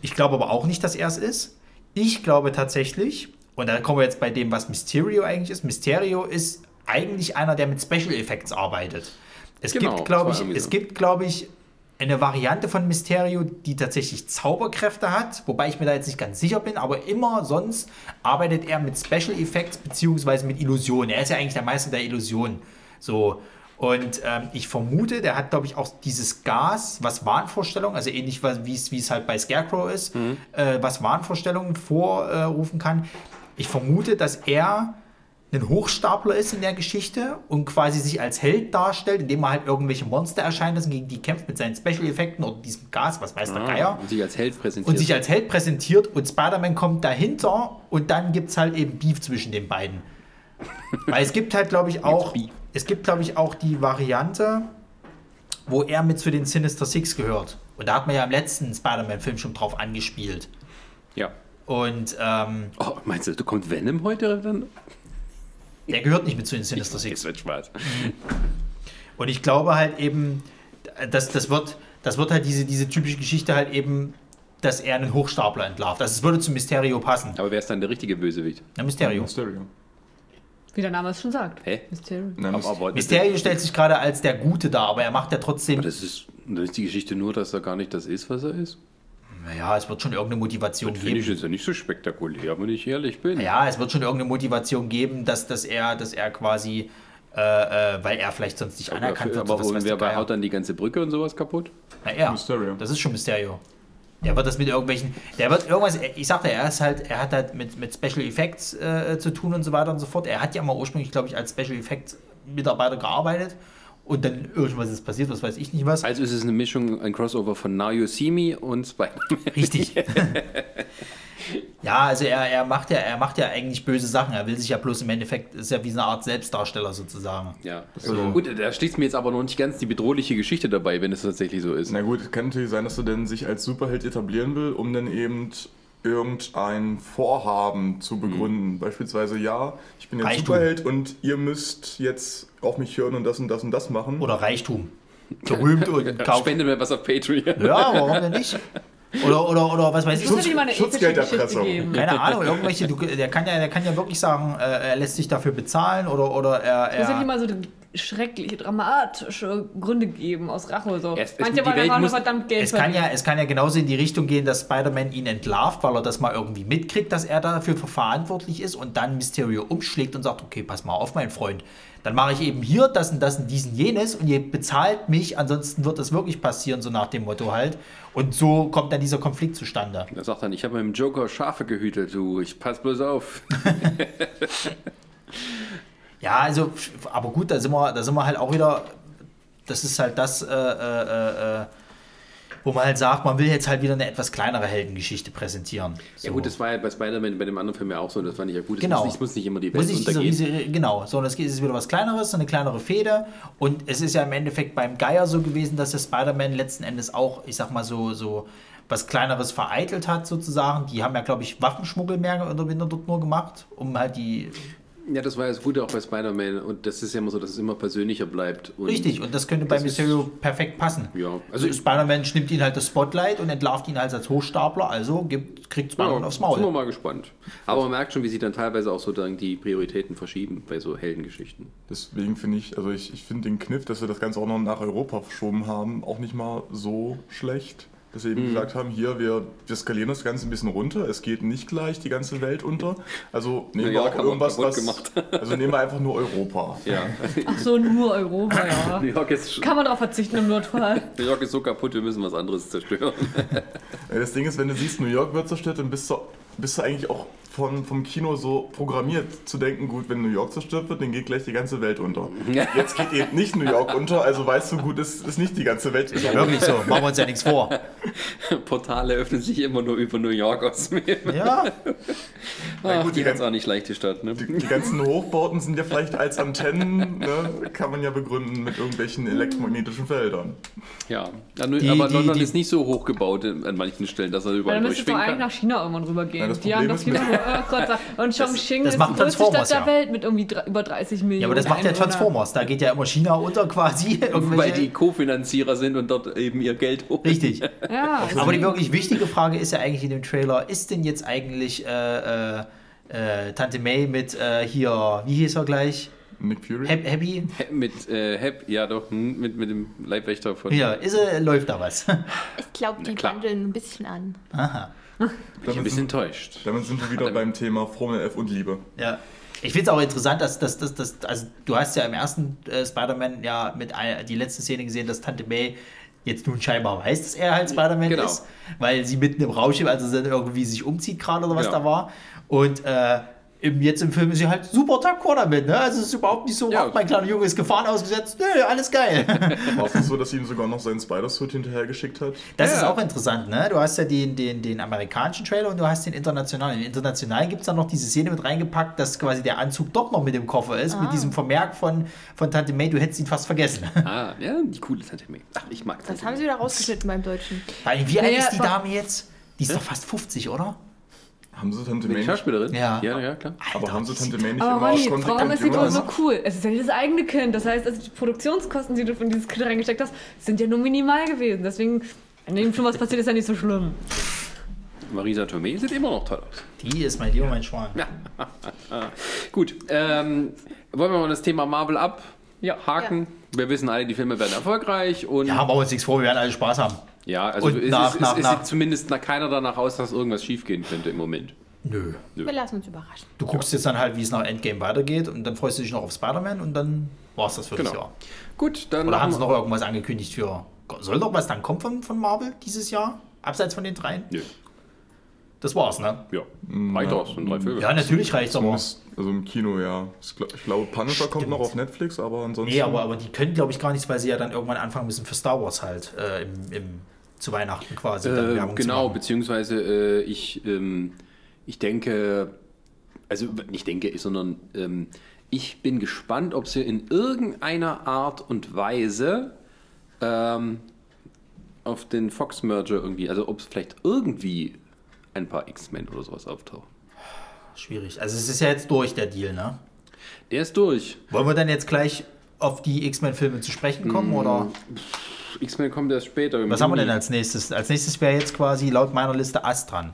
ich glaube aber auch nicht, dass er es ist. Ich glaube tatsächlich, und da kommen wir jetzt bei dem, was Mysterio eigentlich ist. Mysterio ist eigentlich einer, der mit Special Effects arbeitet. Es
Genau,
gibt, glaube ich, es
so.
gibt, glaube ich, eine Variante von Mysterio, die tatsächlich Zauberkräfte hat, wobei ich mir da jetzt nicht ganz sicher bin, aber immer sonst arbeitet er mit Special Effects beziehungsweise mit Illusionen. Er ist ja eigentlich der Meister der Illusionen. So. Und ähm, ich vermute, der hat, glaube ich, auch dieses Gas, was Wahnvorstellungen, also ähnlich wie es halt bei Scarecrow ist, äh, was Wahnvorstellungen vorrufen kann. Ich vermute, dass er ein Hochstapler ist in der Geschichte und quasi sich als Held darstellt, indem er halt irgendwelche Monster erscheint lassen, gegen die kämpft mit seinen Special-Effekten oder diesem Gas, was weiß der Geier
Und sich als Held präsentiert.
und sich als Held präsentiert und Spider-Man kommt dahinter und dann gibt es halt eben Beef zwischen den beiden. Weil es gibt halt, glaube ich, auch, es gibt, glaube ich, auch die Variante, wo er mit zu den Sinister Six gehört. Und da hat man ja im letzten Spider-Man-Film schon drauf angespielt.
Ja.
Und ähm,
Oh, meinst du, da kommt Venom heute dann?
Der gehört nicht mit zu den Sinister Six.
Es wird Spaß.
Und ich glaube halt eben, dass das wird, das wird halt diese, diese typische Geschichte halt eben, dass er einen Hochstapler entlarvt. Also es würde zu Mysterio passen.
Aber wer ist dann der richtige Bösewicht?
Na, Mysterio.
Mysterio.
Wie der Name es schon sagt.
Hä?
Mysterio.
Nein,
Aber, aber
Mysterio stellt sich gerade als der Gute dar, aber er macht ja trotzdem.
Aber das ist, dann ist die Geschichte nur, dass er gar nicht das ist, was er ist.
Naja, es wird schon irgendeine Motivation
Finde ich
geben.
jetzt ja nicht so spektakulär, wenn ich ehrlich bin.
Ja, es wird schon irgendeine Motivation geben, dass, dass, er, dass er quasi, äh, äh, weil er vielleicht sonst nicht anerkannt wird.
aber
so, das
und wer
Geier.
haut dann die ganze Brücke und sowas kaputt?
Na, er.
Mysterio.
Das ist schon Mysterio. Der wird das mit irgendwelchen, der wird irgendwas, ich sagte, er ist halt, er hat halt mit, mit Special Effects äh, zu tun und so weiter und so fort. Er hat ja mal ursprünglich, glaube ich, als Special Effects Mitarbeiter gearbeitet und dann irgendwas ist passiert, was weiß ich nicht was.
Also ist es eine Mischung, ein Crossover von Now You See Me und Spider-Man.
Richtig. ja, also er, er macht ja, er macht ja eigentlich böse Sachen. Er will sich ja bloß im Endeffekt, ist ja wie eine Art Selbstdarsteller sozusagen.
Ja.
So.
Gut, da schließt mir jetzt aber noch nicht ganz die bedrohliche Geschichte dabei, wenn es tatsächlich so ist.
Na gut, es kann natürlich sein, dass er denn sich als Superheld etablieren will, um dann eben irgendein Vorhaben zu begründen. Beispielsweise, ja, ich bin jetzt. Superheld und ihr müsst jetzt auf mich hören und das und das und das machen.
Oder Reichtum. Berühmt und kauft.
Spende mir was auf Patreon.
Ja, warum denn nicht? Oder, oder, oder was weiß ich.
Geschichte
Schutzgelderpressung.
geben.
Keine Ahnung, irgendwelche, du, der, kann ja, der kann ja wirklich sagen, äh, er lässt sich dafür bezahlen oder, oder er.
Es muss ja nicht
er
mal so schreckliche, dramatische Gründe geben aus Rache. So.
Es- es-
Manche
Welt
einfach nur
muss-
verdammt Geld
es, kann ja, es kann ja genauso in die Richtung gehen, dass Spider-Man ihn entlarvt, weil er das mal irgendwie mitkriegt, dass er dafür verantwortlich ist und dann Mysterio umschlägt und sagt, okay, pass mal auf, mein Freund, dann mache ich eben hier das und das und diesen jenes und ihr bezahlt mich, ansonsten wird das wirklich passieren, so nach dem Motto halt. Und so kommt dann dieser Konflikt zustande.
Er sagt dann, ich habe meinem Joker Schafe gehütet, du, ich pass bloß auf.
Ja, also, aber gut, da sind wir, da sind wir halt auch wieder, das ist halt das, äh, äh, äh, wo man halt sagt, man will jetzt halt wieder eine etwas kleinere Heldengeschichte präsentieren. So.
Ja gut, das war ja bei Spider-Man, bei dem anderen Film ja auch so, das fand ich ja gut. Es
Genau.
muss, nicht, muss nicht immer die
Muss
Welt
nicht dieser
untergehen.
riesige, genau, sondern es ist wieder was Kleineres, so eine kleinere Fehde. Und es ist ja im Endeffekt beim Geier so gewesen, dass der Spider-Man letzten Endes auch, ich sag mal so, so was Kleineres vereitelt hat sozusagen. Die haben ja, glaube ich, Waffenschmuggel mehr oder weniger dort nur gemacht, um halt die.
Ja, das war ja das Gute auch bei Spider-Man und das ist ja immer so, dass es immer persönlicher bleibt. Und
Richtig, und das könnte bei
das ist-
Mysterio perfekt passen.
Ja, also
Spider-Man nimmt ihn halt das Spotlight und entlarvt ihn halt als Hochstapler, also gibt, kriegt Spider-Man
Ja,
aufs
Sind wir
Maul.
mal gespannt. Aber man merkt schon, wie sich dann teilweise auch so dann die Prioritäten verschieben bei so Heldengeschichten.
Deswegen finde ich, also ich, ich finde den Kniff, dass wir das Ganze auch noch nach Europa verschoben haben, auch nicht mal so schlecht. Dass wir eben gesagt haben, hier, wir, wir skalieren das Ganze ein bisschen runter. Es geht nicht gleich die ganze Welt unter. Also nehmen wir auch
wir
irgendwas, was,
gemacht.
also nehmen wir einfach nur Europa.
Ja.
Ach so, nur Europa, ja.
New, York ist,
Kann man darauf verzichten im Notfall.
New York ist so kaputt, wir müssen was anderes zerstören.
Ja, Das Ding ist, wenn du siehst, New York wird zerstört, dann bist du, bist du eigentlich auch von, vom Kino so programmiert zu denken, gut, wenn New York zerstört wird, dann geht gleich die ganze Welt unter. Jetzt geht eben nicht New York unter, also weißt du, gut, es ist nicht die ganze Welt.
Ja, wirklich so, machen wir uns ja nichts vor.
Portale öffnen sich immer nur über New York aus.
Ja,
Ach,
gut,
die hat auch nicht leicht, die Stadt. Ne?
Die, die ganzen Hochbauten sind ja vielleicht als Antennen, ne, kann man ja begründen mit irgendwelchen elektromagnetischen Feldern.
Ja,
Die-
aber
die-
London
die-
ist nicht so hoch gebaut in- an manchen Stellen, dass er überall
dann müsstest du
durchschwingen
eigentlich
kann.
nach China irgendwann rübergehen.
Ja, das
die haben
Problem
das
ist mit-
nur. Oh Gott, sag- und Chongqing
das
ist
machen
die größte
Transformers,
Stadt der
ja.
Welt mit irgendwie drei, über 30 Millionen.
ja, aber das macht ja. Transformers. Da geht ja immer China unter quasi.
Weil die Co-Finanzierer sind und dort eben ihr Geld hoch.
Richtig.
Ja,
Aber die wirklich wichtige Frage ist ja eigentlich in dem Trailer, ist denn jetzt eigentlich äh, äh, äh, Tante May mit äh, hier, wie hieß er gleich?
Nick Fury?
Hap Happy?
Mit äh, Hep, ja doch, hm, mit, mit dem Leibwächter von.
Ja, ist er, läuft da was?
Ich glaube, die
klar.
wandeln ein bisschen an.
Aha.
Ich bin ein
damit,
bisschen
sind,
enttäuscht.
damit sind wir wieder beim Thema Formel F und Liebe.
Ja. Ich finde es auch interessant, dass, dass, dass, dass also du hast ja im ersten äh, Spider-Man ja mit ein, die letzte Szene gesehen, dass Tante May jetzt nun scheinbar weiß, dass er halt Spider-Man
Genau.
ist, weil sie mitten im Raumschiff, also irgendwie sich umzieht gerade oder was
Ja.
da war. Und äh, im, jetzt im Film ist sie halt super d'accord damit, ne? Also es ist überhaupt nicht so,
Ja.
ach, mein kleiner Junge ist Gefahren ausgesetzt, nö, alles geil.
War es nicht so, dass sie ihm sogar noch seinen Spider-Suit hinterhergeschickt hat?
Das
Ja.
ist auch interessant, ne? Du hast ja den, den, den amerikanischen Trailer und du hast den internationalen. Im internationalen gibt es dann noch diese Szene mit reingepackt, dass quasi der Anzug doch noch mit dem Koffer ist, mit diesem Vermerk von, von Tante May, du hättest ihn fast vergessen.
Ah, ja, die coole Tante May. Ach, ich mag
Das
Tante
haben sie wieder rausgeschnitten beim Deutschen.
Weil, wie alt
Naja,
ist die Dame jetzt? Die ist doch fast 50, oder?
Haben sie Tante
Die
May nicht,
Schauspielerin?
Ja.
Ja, ja, klar.
aber haben sie Tante May nicht
Aber
immer
Ronny,
konsequent
warum ist
jünger
Größe so cool? Es ist ja nicht das eigene Kind. Das heißt, also die Produktionskosten, die du von dieses Kind reingesteckt hast, sind ja nur minimal gewesen. Deswegen, wenn ihm schon was passiert, ist ja nicht so schlimm.
Marisa Tomei sieht immer noch toll aus.
Die ist mein lieber mein Schwan.
Gut, ähm, wollen wir mal das Thema Marvel abhaken?
Ja.
Wir wissen alle, die Filme werden erfolgreich und
Ja, machen wir uns nichts vor, wir werden alle Spaß haben.
Ja also
Und
es,
nach-
ist,
nach-
es, es
nach-
sieht zumindest nach keiner danach aus, dass irgendwas schiefgehen könnte im Moment.
Nö.
Wir lassen uns überraschen.
Du guckst jetzt dann halt, wie es nach Endgame weitergeht und dann freust du dich noch auf Spider-Man und dann war es das für das
Genau.
Jahr.
Gut, dann
Oder haben sie noch irgendwas angekündigt für. Soll noch was dann kommen von, von Marvel dieses Jahr? Abseits von den dreien?
Nö.
Das war's, ne?
Ja, reicht aus, sind drei Filme.
Ja, natürlich reicht's aber.
Also im Kino, ja. Ich gl- ich glaube, Punisher kommt noch auf Netflix, aber ansonsten.
Nee, aber, aber die können, glaube ich, gar nichts, weil sie ja dann irgendwann anfangen müssen für Star Wars halt äh, im, im, zu Weihnachten quasi.
Äh, genau, beziehungsweise äh, ich, ähm, ich denke, also nicht denke, sondern ähm, ich bin gespannt, ob sie in irgendeiner Art und Weise ähm, auf den Fox-Merger irgendwie, also ob es vielleicht irgendwie ein paar X-Men oder sowas auftauchen.
Schwierig. Also es ist ja jetzt durch, der Deal, ne?
Der ist durch.
Wollen wir dann jetzt gleich auf die X-Men-Filme zu sprechen kommen, oder?
X-Men kommt erst später.
Was haben wir denn als nächstes? Als nächstes wäre jetzt quasi laut meiner Liste Ast dran.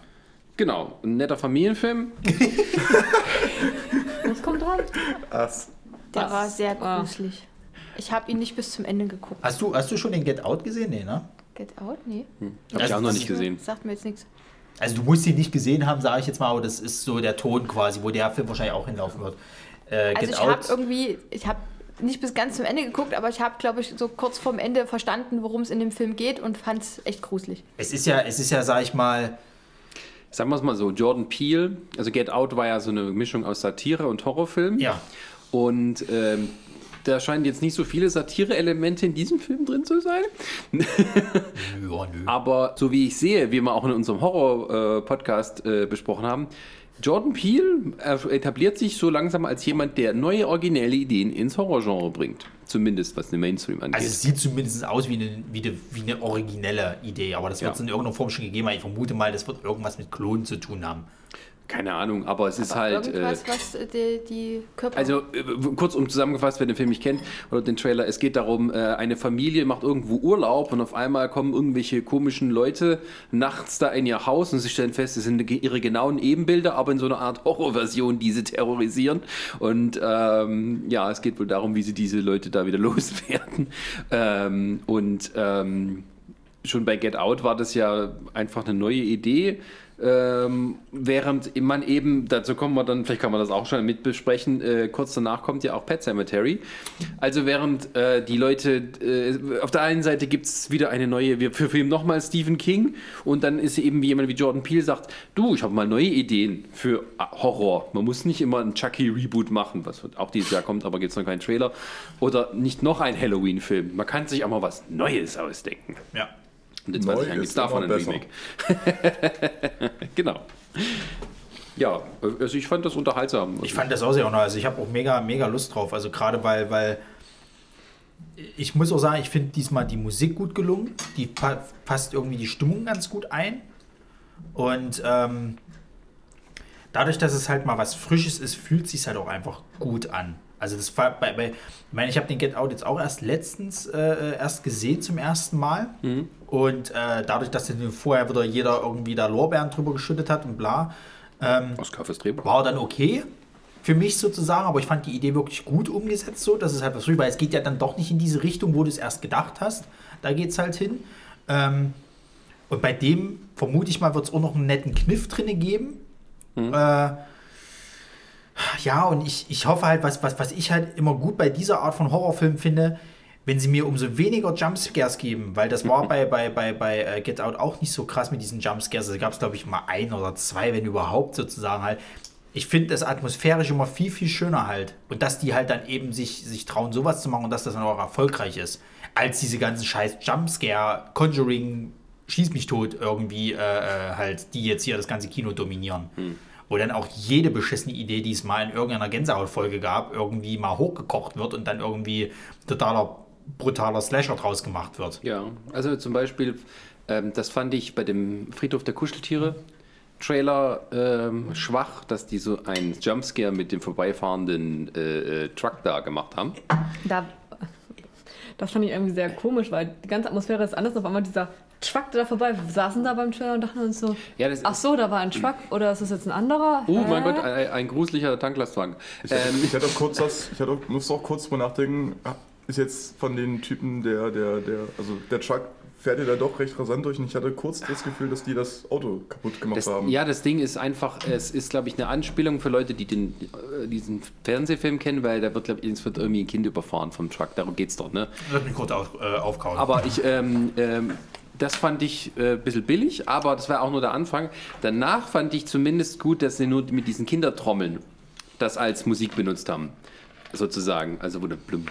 Genau, ein netter Familienfilm.
Was kommt dran?
Ass.
Der
Was?
war sehr
Ah.
gruselig. Ich habe ihn nicht bis zum Ende geguckt.
Hast du, hast du schon den Get Out gesehen? Nee, ne?
Get Out? Nee.
Hab ich auch noch nicht gesehen.
Sagt mir jetzt nichts.
Also du musst ihn nicht gesehen haben, sage ich jetzt mal, aber das ist so der Ton quasi, wo der Film wahrscheinlich auch hinlaufen wird. Äh,
Also ich habe irgendwie, ich habe nicht bis ganz zum Ende geguckt, aber ich habe, glaube ich, so kurz vorm Ende verstanden, worum es in dem Film geht und fand es echt gruselig.
Es ist ja, es ist ja, sag ich mal,
Sagen wir es mal so, Jordan Peele, also Get Out war ja so eine Mischung aus Satire und Horrorfilm.
ja.
Und ähm, da scheinen jetzt nicht so viele Satire-Elemente in diesem Film drin zu sein.
Ja, nö.
Aber so wie ich sehe, wie wir auch in unserem Horror-Podcast äh, besprochen haben, Jordan Peele äh, etabliert sich so langsam als jemand, der neue originelle Ideen ins Horrorgenre bringt. Zumindest was den Mainstream angeht.
Also es sieht zumindest aus wie eine, wie eine, wie eine originelle Idee, aber das wird
Ja.
es in irgendeiner Form schon gegeben haben. Ich vermute mal, das wird irgendwas mit Klonen zu tun haben.
Keine Ahnung, aber es ist
Aber
halt. Äh,
Irgendwas, was äh, die, die Körper...
Also äh, kurzum zusammengefasst, wer den Film nicht kennt oder den Trailer, es geht darum, äh, eine Familie macht irgendwo Urlaub und auf einmal kommen irgendwelche komischen Leute nachts da in ihr Haus und sie stellen fest, es sind ihre genauen Ebenbilder, aber in so einer Art Horrorversion, die sie terrorisieren. Und ähm, ja, es geht wohl darum, wie sie diese Leute da wieder loswerden. Ähm, und ähm, schon bei Get Out war das ja einfach eine neue Idee. Ähm, während man eben, dazu kommen wir dann, vielleicht kann man das auch schon mit besprechen, äh, kurz danach kommt ja auch Pet Cemetery. Also während äh, die Leute, äh, auf der einen Seite gibt es wieder eine neue, wir verfilmen nochmal Stephen King und dann ist eben wie jemand wie Jordan Peele sagt, du, ich habe mal neue Ideen für äh, Horror. Man muss nicht immer einen Chucky-Reboot machen, was auch dieses Jahr kommt, aber gibt es noch keinen Trailer. Oder nicht noch ein Halloween-Film. Man kann sich auch mal was Neues ausdenken.
Ja.
Und in
Neu
20 Jahren gibt es
ist
davon ein. Remake. genau. Ja, also ich fand das unterhaltsam.
Ich fand das auch sehr noch. Also ich habe auch mega, mega Lust drauf. Also gerade weil, weil ich muss auch sagen, ich finde diesmal die Musik gut gelungen. Die pa passt irgendwie die Stimmung ganz gut ein. Und ähm, dadurch, dass es halt mal was Frisches ist, fühlt es sich halt auch einfach gut an. Also das war bei, bei ich meine, ich habe den Get Out jetzt auch erst letztens äh, erst gesehen zum ersten Mal. Und äh, dadurch, dass vorher wieder jeder irgendwie da Lorbeeren drüber geschüttet hat und bla,
Oscar fürs Drehbuch.
war dann okay für mich sozusagen, aber ich fand die Idee wirklich gut umgesetzt so, dass es halt was früh, weil es geht ja dann doch nicht in diese Richtung, wo du es erst gedacht hast. Da geht es halt hin. Ähm, und bei dem, vermute ich mal, wird es auch noch einen netten Kniff drinne geben. Äh, ja, und ich, ich hoffe halt, was, was, was ich halt immer gut bei dieser Art von Horrorfilm finde, wenn sie mir umso weniger Jumpscares geben, weil das war bei, bei, bei, bei äh, Get Out auch nicht so krass mit diesen Jumpscares. Da gab es, glaube ich, mal ein oder zwei, wenn überhaupt sozusagen halt. ich finde das atmosphärisch immer viel, viel schöner halt. Und dass die halt dann eben sich, sich trauen, sowas zu machen und dass das dann auch erfolgreich ist, als diese ganzen scheiß Jumpscare, Conjuring, Schieß mich tot irgendwie äh, äh, halt, die jetzt hier das ganze Kino dominieren. Wo dann auch jede beschissene Idee, die es mal in irgendeiner Gänsehautfolge gab, irgendwie mal hochgekocht wird und dann irgendwie totaler brutaler Slasher draus gemacht wird.
Ja, also zum Beispiel, ähm, das fand ich bei dem Friedhof der Kuscheltiere Trailer ähm, schwach, dass die so einen Jumpscare mit dem vorbeifahrenden äh, äh, Truck da gemacht haben.
Da, das fand ich irgendwie sehr komisch, weil die ganze Atmosphäre ist anders. Auf einmal dieser Truck da vorbei. Wir saßen da beim Trailer und dachten uns so,
Ja, das
ach so, da war ein Truck oder ist das jetzt ein anderer?
Oh mein? Gott, ein, ein gruseliger Tanklastwagen.
Ich, ich hatte auch kurz das, ich hatte auch, musste auch kurz drüber nachdenken, ist jetzt von den Typen der, der, der, also der Truck fährt ja da doch recht rasant durch und ich hatte kurz das Gefühl, dass die das Auto kaputt gemacht
Das,
haben.
ja, das Ding ist einfach, es ist, glaube ich, eine Anspielung für Leute, die den, äh, diesen Fernsehfilm kennen, weil da wird, glaube ich, es wird irgendwie ein Kind überfahren vom Truck. Darum geht's doch, ne?
Lass mich kurz auf, äh, aufkauen.
Aber ich, ähm, ähm, das fand ich äh, ein bisschen billig, aber das war auch nur der Anfang. Danach fand ich zumindest gut, dass sie nur mit diesen Kindertrommeln das als Musik benutzt haben. Sozusagen. Also wurde blum,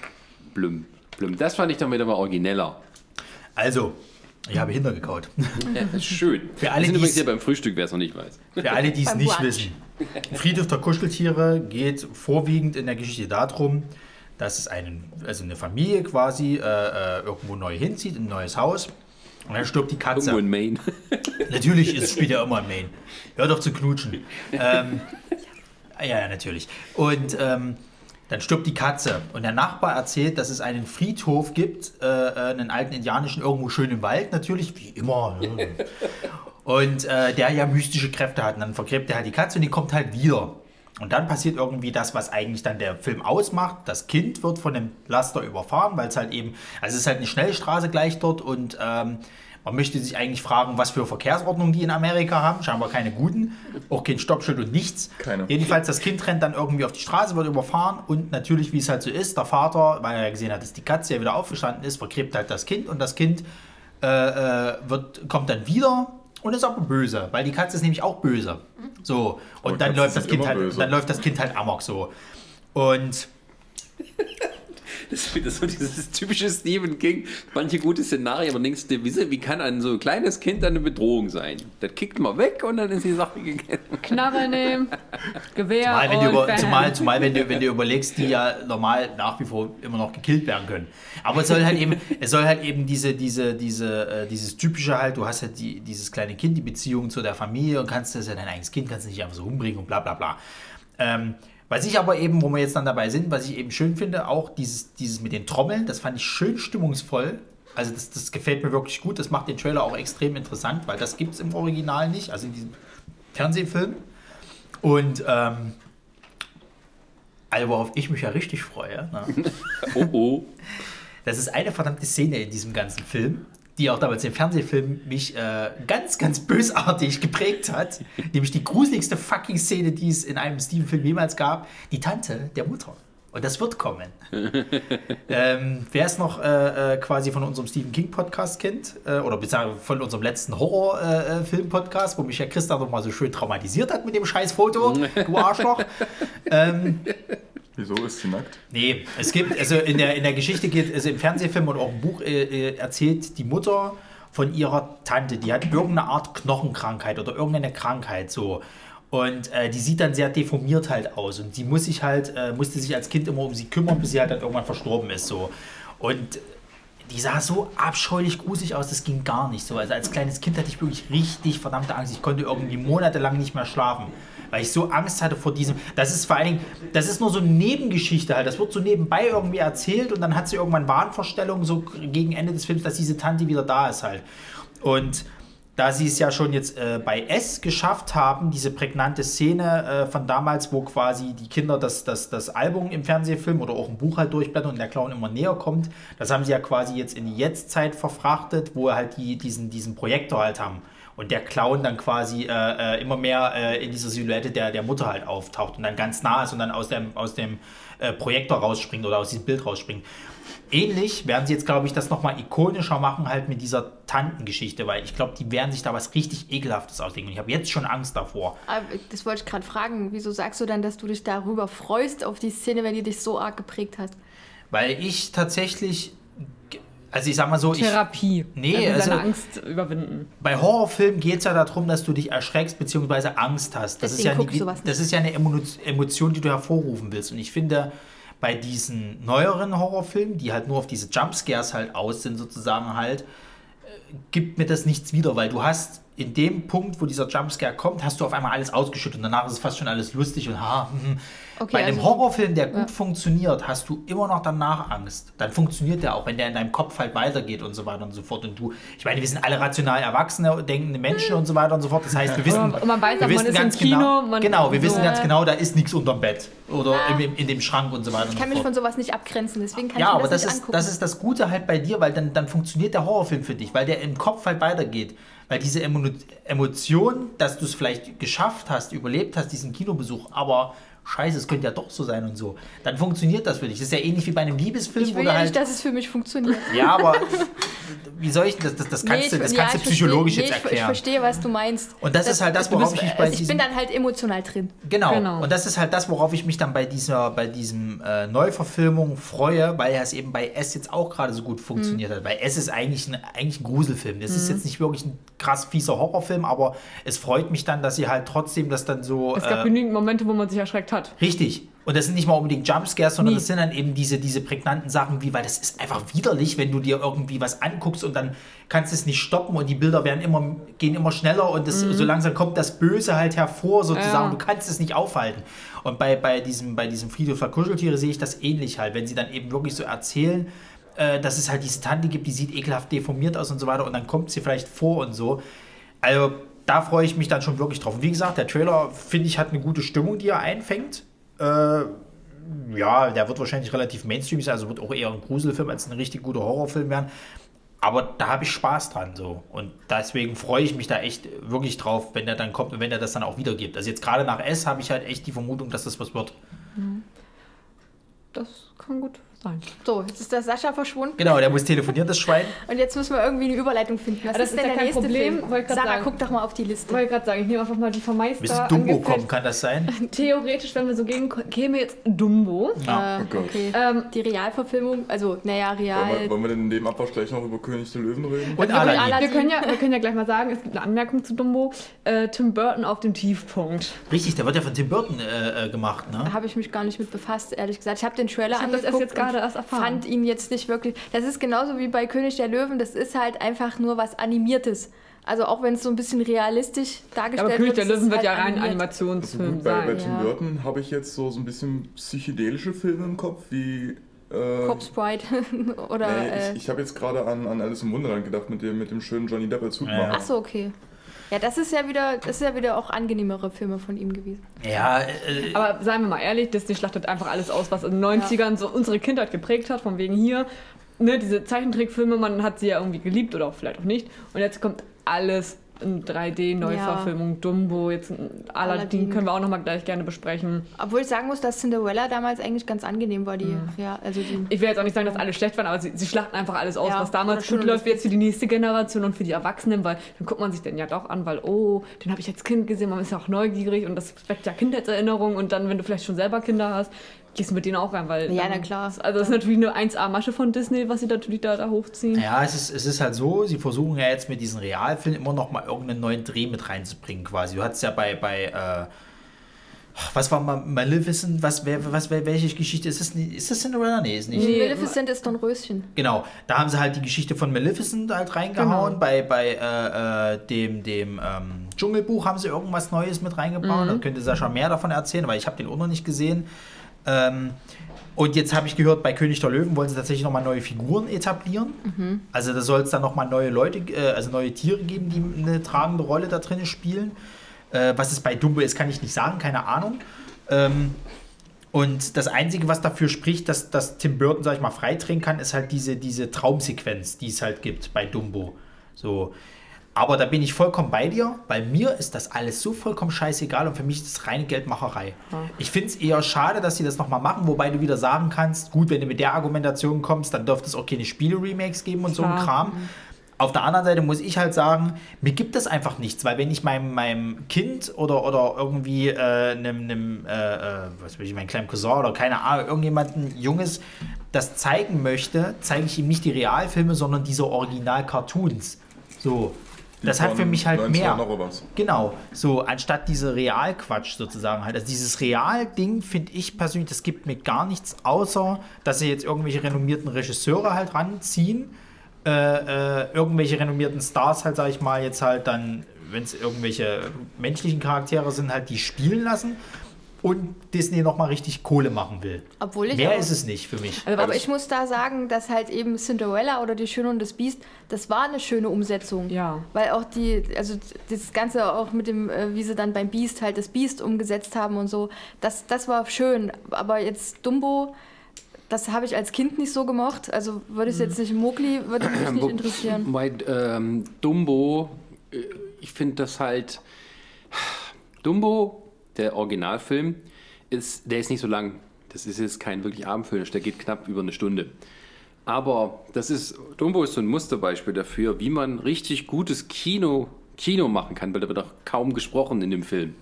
blum, blum. Das fand ich dann wieder mal origineller.
Also, ich habe Hinder gekaut.
Ja, das ist schön.
Für alle,
Wir sind
die's-
übrigens hier beim Frühstück, wer es noch nicht weiß.
Für alle, die es nicht
Brunch.
wissen. Friedhof der Kuscheltiere geht vorwiegend in der Geschichte darum, dass es einen, also eine Familie quasi äh, äh, irgendwo neu hinzieht, in ein neues Haus. Und dann stirbt die Katze.
Irgendwo in Maine.
Natürlich ist, spielt ja immer in Maine. Hör doch zu knutschen. ähm, ja, ja, natürlich. Und ähm, dann stirbt die Katze. Und der Nachbar erzählt, dass es einen Friedhof gibt, äh, äh, einen alten indianischen, irgendwo schön im Wald, natürlich, wie immer. ne? Und äh, der ja mystische Kräfte hat. Und dann vergräbt er halt die Katze und die kommt halt wieder. Und dann passiert irgendwie das, was eigentlich dann der Film ausmacht. Das Kind wird von dem Laster überfahren, weil es halt eben, also es ist halt eine Schnellstraße gleich dort und ähm, man möchte sich eigentlich fragen, was für Verkehrsordnungen die in Amerika haben. Scheinbar keine guten. Auch kein Stoppschild und nichts.
Keine.
Jedenfalls, das Kind rennt dann irgendwie auf die Straße, wird überfahren und natürlich, wie es halt so ist, der Vater, weil er ja gesehen hat, dass die Katze ja wieder aufgestanden ist, vergräbt halt das Kind und das Kind äh, äh, wird, kommt dann wieder und ist aber böse, weil die Katze ist nämlich auch böse. So, und
Aber
dann
Katzen
läuft, das kind halt,
böse.
dann läuft das Kind halt amok so. Und
Das ist wieder so dieses typische Stephen King. Manche gute Szenarien, aber denkst du, wie, wie kann ein so kleines Kind eine Bedrohung sein? Das kickt mal weg und dann ist die Sache gegessen.
Knarre nehmen, Gewehr
Zumal, wenn du,
und
über,
bam.
zumal, zumal wenn, du, wenn du überlegst, die ja normal nach wie vor immer noch gekillt werden können. Aber es soll halt eben, es soll halt eben diese, diese, diese, äh, dieses typische halt, du hast halt die, dieses kleine Kind, die Beziehung zu der Familie und kannst das ja dein eigenes Kind, kannst du nicht einfach so umbringen und bla bla bla. Ähm, was ich aber eben, wo wir jetzt dann dabei sind, was ich eben schön finde, auch dieses, dieses mit den Trommeln, das fand ich schön stimmungsvoll. Also das, das gefällt mir wirklich gut. Das macht den Trailer auch extrem interessant, weil das gibt es im Original nicht, also in diesem Fernsehfilm. Und ähm, also worauf ich mich ja richtig freue, ne?
Oh oh.
das ist eine verdammte Szene in diesem ganzen Film, die auch damals im Fernsehfilm mich äh, ganz, ganz bösartig geprägt hat. Nämlich die gruseligste fucking Szene, die es in einem Steven-Film jemals gab. Die Tante der Mutter. Und das wird kommen. ähm, wer es noch äh, äh, quasi von unserem Stephen King Podcast kennt, äh, oder beziehungsweise von unserem letzten Horrorfilm-Podcast, wo mich ja Christa noch mal so schön traumatisiert hat mit dem scheiß Foto, du Arschloch. ähm,
Wieso ist sie nackt?
Nee, es gibt, also in der, in der Geschichte geht, also im Fernsehfilm und auch im Buch äh, äh, erzählt die Mutter von ihrer Tante, die hat irgendeine Art Knochenkrankheit oder irgendeine Krankheit so. Und äh, die sieht dann sehr deformiert halt aus. Und die muss sich halt, äh, musste sich als Kind immer um sie kümmern, bis sie halt dann irgendwann verstorben ist. So. Und die sah so abscheulich gruselig aus, das ging gar nicht so. Also als kleines Kind hatte ich wirklich richtig verdammte Angst. Ich konnte irgendwie monatelang nicht mehr schlafen, weil ich so Angst hatte vor diesem. Das ist vor allen Dingen, das ist nur so eine Nebengeschichte halt. Das wird so nebenbei irgendwie erzählt und dann hat sie irgendwann Wahnvorstellungen so gegen Ende des Films, dass diese Tante wieder da ist halt. Und da sie es ja schon jetzt äh, bei S geschafft haben, diese prägnante Szene äh, von damals, wo quasi die Kinder das, das, das Album im Fernsehfilm oder auch im Buch halt durchblättern und der Clown immer näher kommt, das haben sie ja quasi jetzt in die Jetztzeit verfrachtet, wo halt die diesen, diesen Projektor halt haben. Und der Clown dann quasi äh, äh, immer mehr äh, in dieser Silhouette der, der Mutter halt auftaucht und dann ganz nah ist und dann aus dem, aus dem äh, Projektor rausspringt oder aus diesem Bild rausspringt. Ähnlich werden sie jetzt, glaube ich, das nochmal ikonischer machen, halt mit dieser Tantengeschichte, weil ich glaube, die werden sich da was richtig Ekelhaftes ausdenken. Und ich habe jetzt schon Angst davor.
Aber das wollte ich gerade fragen. Wieso sagst du dann, dass du dich darüber freust auf die Szene, wenn die dich so arg geprägt hat?
Weil ich tatsächlich, also ich sag mal so, ich,
Therapie.
Nee,
Er will
also-
seine Angst überwinden.
bei Horrorfilmen geht es ja darum, dass du dich erschreckst bzw. Angst hast. Das ist, ja
ich nicht.
das ist ja eine Emo- Emotion, die du hervorrufen willst. Und ich finde, bei diesen neueren Horrorfilmen, die halt nur auf diese Jumpscares halt aus sind, sozusagen halt, äh, gibt mir das nichts wieder, weil du hast in dem Punkt, wo dieser Jumpscare kommt, hast du auf einmal alles ausgeschüttet und danach ist es fast schon alles lustig und ha. Hm.
Okay,
Bei einem
also-
Horrorfilm, der gut funktioniert, hast du immer noch danach Angst. Dann funktioniert der auch, wenn der in deinem Kopf halt weitergeht und so weiter und so fort. Und du, ich meine, wir sind alle rational erwachsene, denkende Menschen und so weiter und so fort. Das heißt, wir wissen,
Aber man weiß
wir wissen ganz
Kino,
genau,
man-
genau, wir wissen
so.
ganz genau, da ist nichts unterm Bett oder
Ja.
im, im, in dem Schrank und so weiter
Ich
und
kann
so
mich von
fort.
sowas nicht abgrenzen, deswegen kann
Ja,
ich mir
aber
das,
das
nicht
ist,
angucken.
das ist das Gute halt bei dir, weil dann, dann funktioniert der Horrorfilm für dich, weil der im Kopf halt weitergeht. Weil diese Emo Emotion, dass du es vielleicht geschafft hast, überlebt hast, diesen Kinobesuch, aber scheiße, es könnte ja doch so sein und so, dann funktioniert das für dich. Das ist ja ähnlich wie bei einem Liebesfilm,
ich will ja
halt...
nicht, dass es für mich funktioniert.
ja, aber wie soll ich denn das, das, das kannst
Nee,
du, das
ich-
kannst
ja,
du
ich
psychologisch
verstehe,
jetzt
nee, ich- Ich
erklären.
verstehe, was du meinst.
Und das ist halt das, worauf
bist-
ich mich bei
also Ich
diesem-
bin dann halt emotional drin.
Genau.
Genau.
Und das ist halt das, worauf ich mich dann bei dieser, bei diesem äh, Neuverfilmung freue, weil es eben bei S jetzt auch gerade so gut funktioniert
Mhm.
hat. Weil S ist eigentlich ein, eigentlich ein Gruselfilm. Das ist jetzt nicht wirklich ein krass fieser Horrorfilm, aber es freut mich dann, dass sie halt trotzdem das dann so.
Es gab
äh,
genügend Momente, wo man sich erschreckt hat.
Richtig. Und das sind nicht mal unbedingt Jumpscares, sondern
Nie.
das sind dann eben diese, diese prägnanten Sachen wie, weil das ist einfach widerlich, wenn du dir irgendwie was anguckst und dann kannst du es nicht stoppen und die Bilder werden immer, gehen immer schneller und das, so langsam kommt das Böse halt hervor sozusagen.
Ja.
Du kannst es nicht aufhalten. Und bei, bei diesem, bei diesem Friedhof der Kuscheltiere sehe ich das ähnlich halt, wenn sie dann eben wirklich so erzählen, äh, dass es halt diese Tante gibt, die sieht ekelhaft deformiert aus und so weiter und dann kommt sie vielleicht vor und so. Also da freue ich mich dann schon wirklich drauf. Wie gesagt, der Trailer, finde ich, hat eine gute Stimmung, die er einfängt. Äh, ja, der wird wahrscheinlich relativ Mainstream sein, also wird auch eher ein Gruselfilm als ein richtig guter Horrorfilm werden. Aber da habe ich Spaß dran so. Und deswegen freue ich mich da echt wirklich drauf, wenn der dann kommt und wenn er das dann auch wiedergibt. Also jetzt gerade nach S habe ich halt echt die Vermutung, dass das was wird.
Das kann gut sein.
So, jetzt ist der Sascha verschwunden
Genau, der muss telefonieren, das Schwein.
und jetzt müssen wir irgendwie eine Überleitung finden. Was
das
ist
ist
denn
ja
der
kein
nächste
Problem,
Film? Sarah,
sagen.
guck doch mal auf die
Ich
Liste.
wollte gerade sagen, ich nehme einfach mal die Vermeister.
Bis Dumbo kommen, kann das sein?
Theoretisch, wenn wir so gehen, käme jetzt Dumbo.
Ja.
Äh,
Gott.
okay.
Ähm,
Die Realverfilmung, also, naja,
Wollen
real.
wir, wollen wir denn in dem Abwasch gleich noch über König der Löwen reden?
Und
wir,
Aladdin.
Aladdin.
wir, können ja, wir können ja gleich mal sagen, es gibt eine Anmerkung zu Dumbo. Äh, Tim Burton auf dem Tiefpunkt.
Richtig, der wird ja von Tim Burton äh, äh, gemacht, ne?
Da habe ich mich gar nicht mit befasst, ehrlich gesagt. Ich habe den Trailer
Ich hab das
angeguckt
erst jetzt gerade
und
erst erfahren.
fand ihn jetzt nicht wirklich. Das ist genauso wie bei König der Löwen. Das ist halt einfach nur was Animiertes. Also auch wenn es so ein bisschen realistisch dargestellt
Aber König
wird.
der
es ist
Löwen wird
halt
ja rein
animiert.
Also
Animationsfilm
gut, bei, bei. Tim
ja.
Burton habe ich jetzt so, so ein bisschen psychedelische Filme im Kopf, wie. Äh,
Corpse Bride oder.
nee,
äh,
ich ich habe jetzt gerade an, an Alice im Wunderland gedacht, mit dem, mit dem schönen Johnny Depp als Hutmacher.
Ach so, okay. Ja, das ist ja wieder, das ist ja wieder auch angenehmere Filme von ihm gewesen.
Ja, äh,
Aber seien wir mal ehrlich, Disney schlachtet einfach alles aus, was in den 90ern so unsere Kindheit geprägt hat, von wegen hier. Ne, diese Zeichentrickfilme, man hat sie ja irgendwie geliebt oder auch vielleicht auch nicht. Und jetzt kommt alles in 3D-Neuverfilmung, Dumbo, jetzt Aladdin,
Aladdin.
können wir auch nochmal gleich gerne besprechen.
Obwohl ich sagen muss, dass Cinderella damals eigentlich ganz angenehm war, die, ja, also die.
Ich will jetzt auch nicht sagen, dass alle schlecht waren, aber sie, sie schlachten einfach alles aus,
Ja,
was damals gut läuft, jetzt für die nächste Generation und für die Erwachsenen, weil dann guckt man sich den ja doch an, weil, oh, den habe ich als Kind gesehen, man ist ja auch neugierig und das weckt ja Kindheitserinnerungen und dann, wenn du vielleicht schon selber Kinder hast, gehst du mit denen auch rein, weil.
Ja,
dann-
na klar.
Also, das ist natürlich eine 1A-Masche von Disney, was sie natürlich da, da hochziehen.
Ja, es ist, es ist halt so, sie versuchen ja jetzt mit diesen Realfilmen immer noch mal irgendeinen neuen Dreh mit reinzubringen quasi. Du hattest ja bei, bei äh, was war mal Maleficent, was, wer, was, wer, welche Geschichte ist das? Ist das Cinderella? Nee, ist nicht.
Nee.
Maleficent ist Dornröschen.
Genau, da haben sie halt die Geschichte von Maleficent halt reingehauen.
Genau.
Bei, bei äh, äh, dem, dem ähm, Dschungelbuch haben sie irgendwas Neues mit reingebaut. Da könnte Sascha mehr davon erzählen, weil ich habe den auch noch nicht gesehen. Ähm, und jetzt habe ich gehört, bei König der Löwen wollen sie tatsächlich nochmal neue Figuren etablieren. Also da soll es dann nochmal neue Leute, äh, also neue Tiere geben, die eine tragende Rolle da drin spielen. Äh, was es bei Dumbo ist, kann ich nicht sagen, keine Ahnung. Ähm, und das Einzige, was dafür spricht, dass, dass Tim Burton, sag ich mal, freidrehen kann, ist halt diese, diese Traumsequenz, die es halt gibt bei Dumbo. So. Aber da bin ich vollkommen bei dir. Bei mir ist das alles so vollkommen scheißegal und für mich ist das reine Geldmacherei. Ich finde es eher schade, dass sie das nochmal machen, wobei du wieder sagen kannst, gut, wenn du mit der Argumentation kommst, dann dürfte es auch keine Spiele-Remakes geben und so ein
Klar.
Kram. Auf der anderen Seite muss ich halt sagen, mir gibt es einfach nichts, weil wenn ich meinem, meinem Kind oder, oder irgendwie äh, einem, einem äh, äh, was will ich, meinem kleinen Cousin oder keine Ahnung, irgendjemanden Junges das zeigen möchte, zeige ich ihm nicht die Realfilme, sondern diese Original-Cartoons. So. Das hat für mich halt
90
mehr.
noch was.
Genau, so anstatt diese Realquatsch sozusagen halt. Also dieses Real-Ding finde ich persönlich, das gibt mir gar nichts, außer dass sie jetzt irgendwelche renommierten Regisseure halt ranziehen, äh, äh, irgendwelche renommierten Stars halt, sag ich mal, jetzt halt dann, wenn es irgendwelche menschlichen Charaktere sind, halt die spielen lassen und Disney nochmal richtig Kohle machen will.
Obwohl ich
Mehr
auch-
ist es nicht für mich.
Also,
Aber ich muss da sagen, dass halt eben Cinderella oder Die Schöne und das Biest, das war eine schöne Umsetzung.
Ja.
Weil auch die, also das Ganze auch mit dem, äh, wie sie dann beim Biest halt das Biest umgesetzt haben und so, das, das war schön. Aber jetzt Dumbo, das habe ich als Kind nicht so gemocht. Also würde ich jetzt nicht, Mowgli würde mich nicht interessieren.
Bei ähm, Dumbo, äh, ich finde das halt. Dumbo, der Originalfilm, ist, der ist nicht so lang. Das ist jetzt kein wirklich Abendfilm, der geht knapp über eine Stunde. Aber das ist, Dumbo ist so ein Musterbeispiel dafür, wie man richtig gutes Kino, Kino machen kann, weil da wird auch kaum gesprochen in dem Film.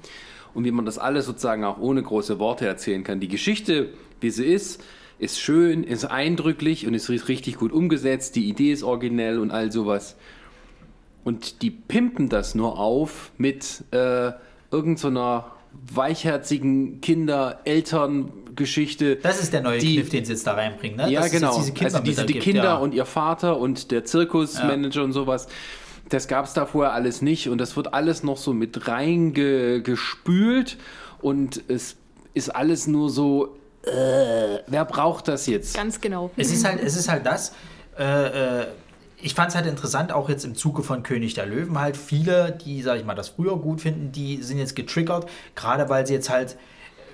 Und wie man das alles sozusagen auch ohne große Worte erzählen kann. Die Geschichte, wie sie ist, ist schön, ist eindrücklich und ist richtig gut umgesetzt. Die Idee ist originell und all sowas. Und die pimpen das nur auf mit äh, irgendeiner weichherzigen Kinder-Eltern-Geschichte.
Das ist der neue
Die-
Kniff, den sie jetzt da reinbringen, ne?
Ja,
Dass es
genau.
jetzt
also diese die
gibt,
Kinder
ja.
und ihr Vater und der Zirkusmanager und sowas. Das gab es da vorher alles nicht und das wird alles noch so mit reingespült und es ist alles nur so, äh, wer braucht das jetzt?
Ganz genau.
Es ist halt, es ist halt das. Äh, äh, ich fand es halt interessant, auch jetzt im Zuge von König der Löwen halt viele, die, sag ich mal, das früher gut finden, die sind jetzt getriggert, gerade weil sie jetzt halt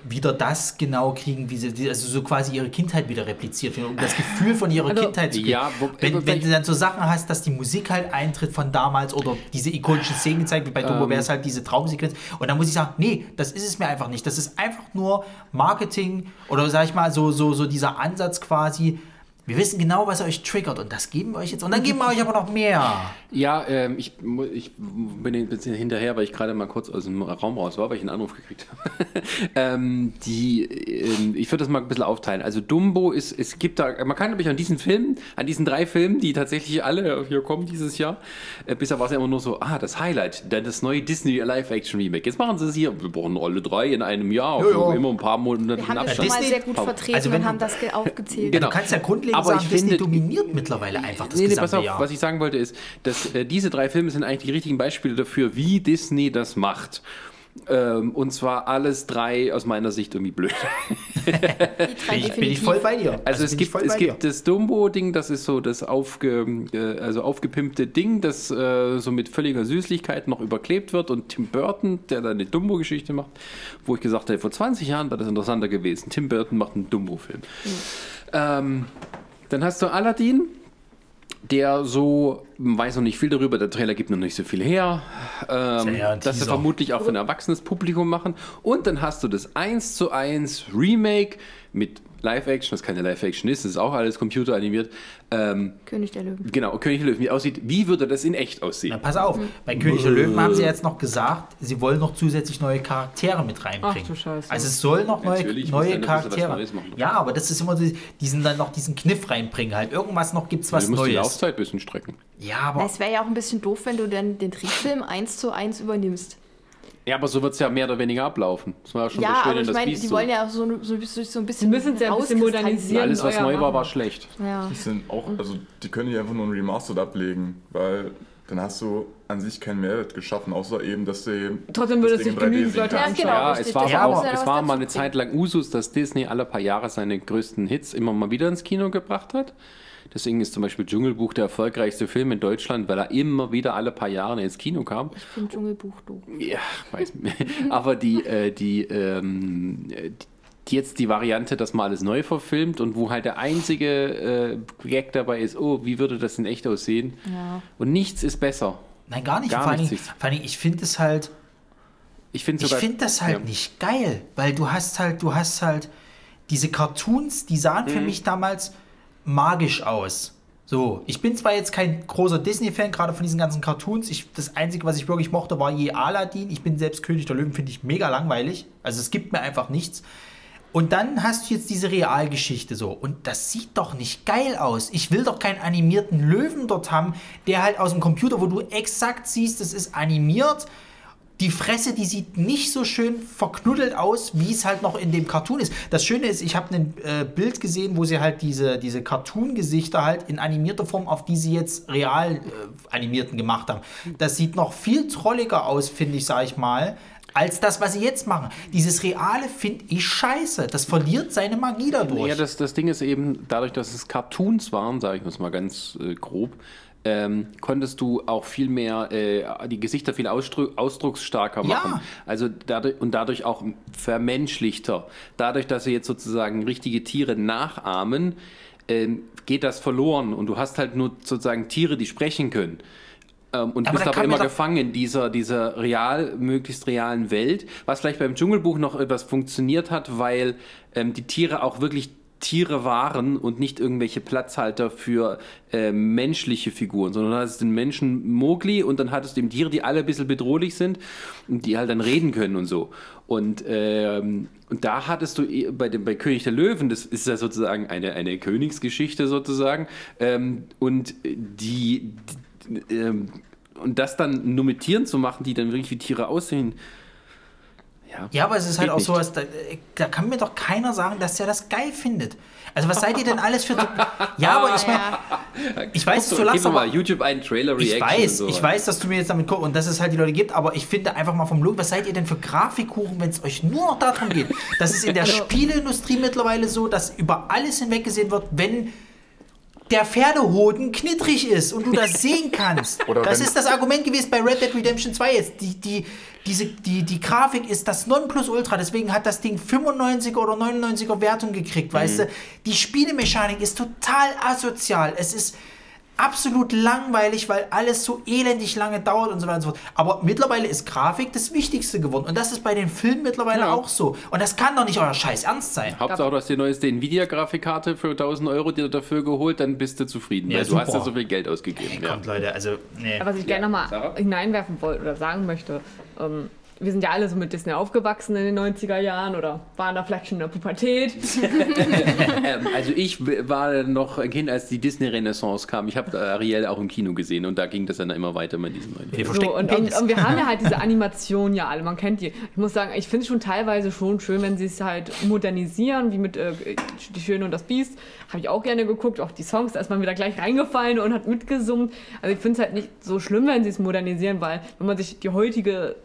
wieder das genau kriegen, wie sie, also so quasi ihre Kindheit wieder repliziert werden, um das Gefühl von ihrer
Also,
Kindheit zu kriegen.
ja, wo-
wenn wenn- du dann so Sachen hast, dass die Musik halt eintritt von damals oder diese ikonischen Szenen gezeigt, wie bei Dumbo
Ähm.
wäre es halt diese Traumsequenz. Und dann muss ich sagen, nee, das ist es mir einfach nicht. Das ist einfach nur Marketing oder sag ich mal, so, so, so dieser Ansatz quasi. Wir wissen genau, was euch triggert und das geben wir euch jetzt. Und dann geben wir euch aber noch mehr.
Ja, ähm, ich, ich bin ein bisschen hinterher, weil ich gerade mal kurz aus dem Raum raus war, weil ich einen Anruf gekriegt habe. ähm, die, ähm, ich würde das mal ein bisschen aufteilen. Also Dumbo ist, es gibt da, man kann glaube ich an diesen Filmen, an diesen drei Filmen, die tatsächlich alle hier kommen dieses Jahr, äh, bisher war es ja immer nur so, ah, das Highlight, dann das neue Disney Live-Action-Remake. Jetzt machen sie es hier, wir brauchen alle drei in einem Jahr,
Ja, ja.
immer ein paar Monate
Wir haben das schon mal sehr gut vertreten
also wenn
und haben das ge- aufgezählt.
Genau.
Du kannst ja grundlegend
Aber
sagen,
ich
Disney
finde-
dominiert mittlerweile einfach das
Nee, nee,
gesamte
pass auf,
Jahr.
was ich sagen wollte ist, dass äh, diese drei Filme sind eigentlich die richtigen Beispiele dafür, wie Disney das macht. Ähm, und zwar alles drei aus meiner Sicht irgendwie blöd.
Die drei
bin, ich, bin ich voll bei dir.
Also, es
bin ich
gibt, es gibt das Dumbo-Ding, das ist so das aufge, äh, also aufgepimpte Ding, das äh, so mit völliger Süßlichkeit noch überklebt wird. Und Tim Burton, der da eine Dumbo-Geschichte macht, wo ich gesagt habe, vor 20 Jahren wäre das interessanter gewesen. Tim Burton macht einen Dumbo-Film. Ähm, dann hast du Aladdin, der so, weiß noch nicht viel darüber, der Trailer gibt noch nicht so viel her, ähm,
Ja,
dass sie vermutlich auch für ein erwachsenes Publikum machen. Und dann hast du das 1 zu 1 Remake mit Live-Action, das keine Live-Action ist, das ist auch alles computeranimiert. Ähm,
König der Löwen.
genau, König der Löwen, wie aussieht, wie würde das in echt
Na,
aussehen?
pass auf, bei König der Löwen haben sie jetzt noch gesagt, sie wollen noch zusätzlich neue Charaktere mit reinbringen.
Ach du Scheiße.
Also es soll noch neue,
Natürlich
neue
was
Charaktere. Ja, aber das ist immer so, diesen dann noch diesen Kniff reinbringen halt. Irgendwas noch gibt's was
du musst die
Neues.
Laufzeit ein bisschen strecken.
Ja, aber
Es wäre ja auch ein bisschen doof, wenn du dann den Trickfilm eins zu eins übernimmst.
Ja, aber so wird es ja mehr oder weniger ablaufen. Das war ja schon
Ja,
das Schöne
aber
in
ich
das
meine,
Biest
die
so.
wollen ja auch so, so, so, so ein bisschen.
Sie müssen es ja ein bisschen modernisieren.
Alles, was neu war, war schlecht.
Ja.
Die sind auch, also die können die einfach nur ein Remastered ablegen, weil dann hast du an sich keinen Mehrwert geschaffen, außer eben, dass sie
Trotzdem würde
das
es
Ding
sich
in 3D
genügend
sehen
Leute.
Ja, genau.
Ja, es war,
Ja,
auch,
ja
es war mal eine. Zeit lang Usus, dass Disney alle paar Jahre seine größten Hits immer mal wieder ins Kino gebracht hat. Deswegen ist zum Beispiel Dschungelbuch der erfolgreichste Film in Deutschland, weil er immer wieder alle paar Jahre ins Kino kam.
Ich finde Dschungelbuch doof.
Ja, weiß Aber die, äh, die, ähm, die jetzt die Variante, dass man alles neu verfilmt und wo halt der einzige äh, Gag dabei ist, oh, wie würde das in echt aussehen?
Ja.
Und nichts ist besser.
Nein, gar nicht.
Gar
vor,
nichts siehst.
vor allen Dingen, ich finde es halt,
Ich finde
finde das halt
ja.
nicht geil, weil du hast halt, du hast halt diese Cartoons, die sahen
Mhm.
für mich damals magisch aus. So, ich bin zwar jetzt kein großer Disney-Fan, gerade von diesen ganzen Cartoons. Ich, das Einzige, was ich wirklich mochte, war je Aladdin. Ich bin selbst König der Löwen, finde ich mega langweilig. Also es gibt mir einfach nichts. Und dann hast du jetzt diese Realgeschichte so. Und das sieht doch nicht geil aus. Ich will doch keinen animierten Löwen dort haben, der halt aus dem Computer, wo du exakt siehst, es ist animiert. Die Fresse, die sieht nicht so schön verknuddelt aus, wie es halt noch in dem Cartoon ist. Das Schöne ist, ich habe ein äh, Bild gesehen, wo sie halt diese, diese Cartoon-Gesichter halt in animierter Form, auf die sie jetzt real äh, animierten gemacht haben. Das sieht noch viel trolliger aus, finde ich, sag ich mal, als das, was sie jetzt machen. Dieses Reale finde ich scheiße. Das verliert seine Magie dadurch.
Ja, das, das Ding ist eben, dadurch, dass es Cartoons waren, sage ich das mal ganz äh, grob, ähm, konntest du auch viel mehr, äh, die Gesichter viel ausdru ausdrucksstarker
Ja.
machen. Also dadurch, und dadurch auch vermenschlichter. Dadurch, dass sie jetzt sozusagen richtige Tiere nachahmen, ähm, geht das verloren. Und du hast halt nur sozusagen Tiere, die sprechen können. Ähm, und
Aber
bist aber immer gefangen in dieser, dieser real, möglichst realen Welt, was vielleicht beim Dschungelbuch noch etwas funktioniert hat, weil ähm, die Tiere auch wirklich Tiere waren und nicht irgendwelche Platzhalter für ähm, menschliche Figuren, sondern du hattest den Menschen Mowgli und dann hattest du eben Tiere, die alle ein bisschen bedrohlich sind und die halt dann reden können und so. Und, ähm, und da hattest du eh- bei, dem, bei König der Löwen, das ist ja sozusagen eine, eine Königsgeschichte sozusagen, ähm, und die, die ähm, und das dann nur mit Tieren zu machen, die dann wirklich wie Tiere aussehen. Ja,
Ja, aber es ist halt
geht
auch
nicht.
so, was, da, da kann mir doch keiner sagen, dass er das geil findet. Also was seid ihr denn alles für... Ja, aber ich meine, ich weiß,
Guck
du
mir
aber...
mal YouTube einen Trailer
Ich
Reaction.
weiß,
und
ich weiß, dass du mir jetzt damit guckst und dass es halt die Leute gibt, aber ich finde einfach mal vom Look, was seid ihr denn für Grafikkuchen, wenn es euch nur noch darum geht? Das ist in der Spieleindustrie mittlerweile so, dass über alles hinweggesehen wird, wenn der Pferdehoden knittrig ist und du das sehen kannst.
Oder
das ist das Argument gewesen bei Red Dead Redemption 2 jetzt. Die, die, diese, die, die Grafik ist das Nonplusultra, deswegen hat das Ding 95er oder 99er Wertung gekriegt, weißt du? Die Spielemechanik ist total asozial. Es ist absolut langweilig, weil alles so elendig lange dauert und so weiter und so fort. Aber mittlerweile ist Grafik das Wichtigste geworden. Und das ist bei den Filmen mittlerweile
Ja.
auch so. Und das kann doch nicht euer Scheiß ernst sein.
Hauptsache, du hast die neueste Nvidia-Grafikkarte für 1000 Euro dir dafür geholt, dann bist du zufrieden.
Ja,
weil du hast ja so viel Geld ausgegeben. Ja.
Kommt, Leute, also, nee.
Was ich gerne nochmal hineinwerfen wollte oder sagen möchte, ähm, wir sind ja alle so mit Disney aufgewachsen in den 90er Jahren oder waren da vielleicht schon in der Pubertät.
Ähm, also ich war noch ein Kind, als die Disney-Renaissance kam. Ich habe Ariel auch im Kino gesehen und da ging das dann immer weiter mit diesem Film.
So, und, und, und wir haben ja halt diese Animation ja alle, man kennt die. Ich muss sagen, ich finde es schon teilweise schon schön, wenn sie es halt modernisieren, wie mit äh, Die Schöne und das Biest. Habe ich auch gerne geguckt, auch die Songs, da ist man wieder gleich reingefallen und hat mitgesummt. Also ich finde es halt nicht so schlimm, wenn sie es modernisieren, weil wenn man sich die heutige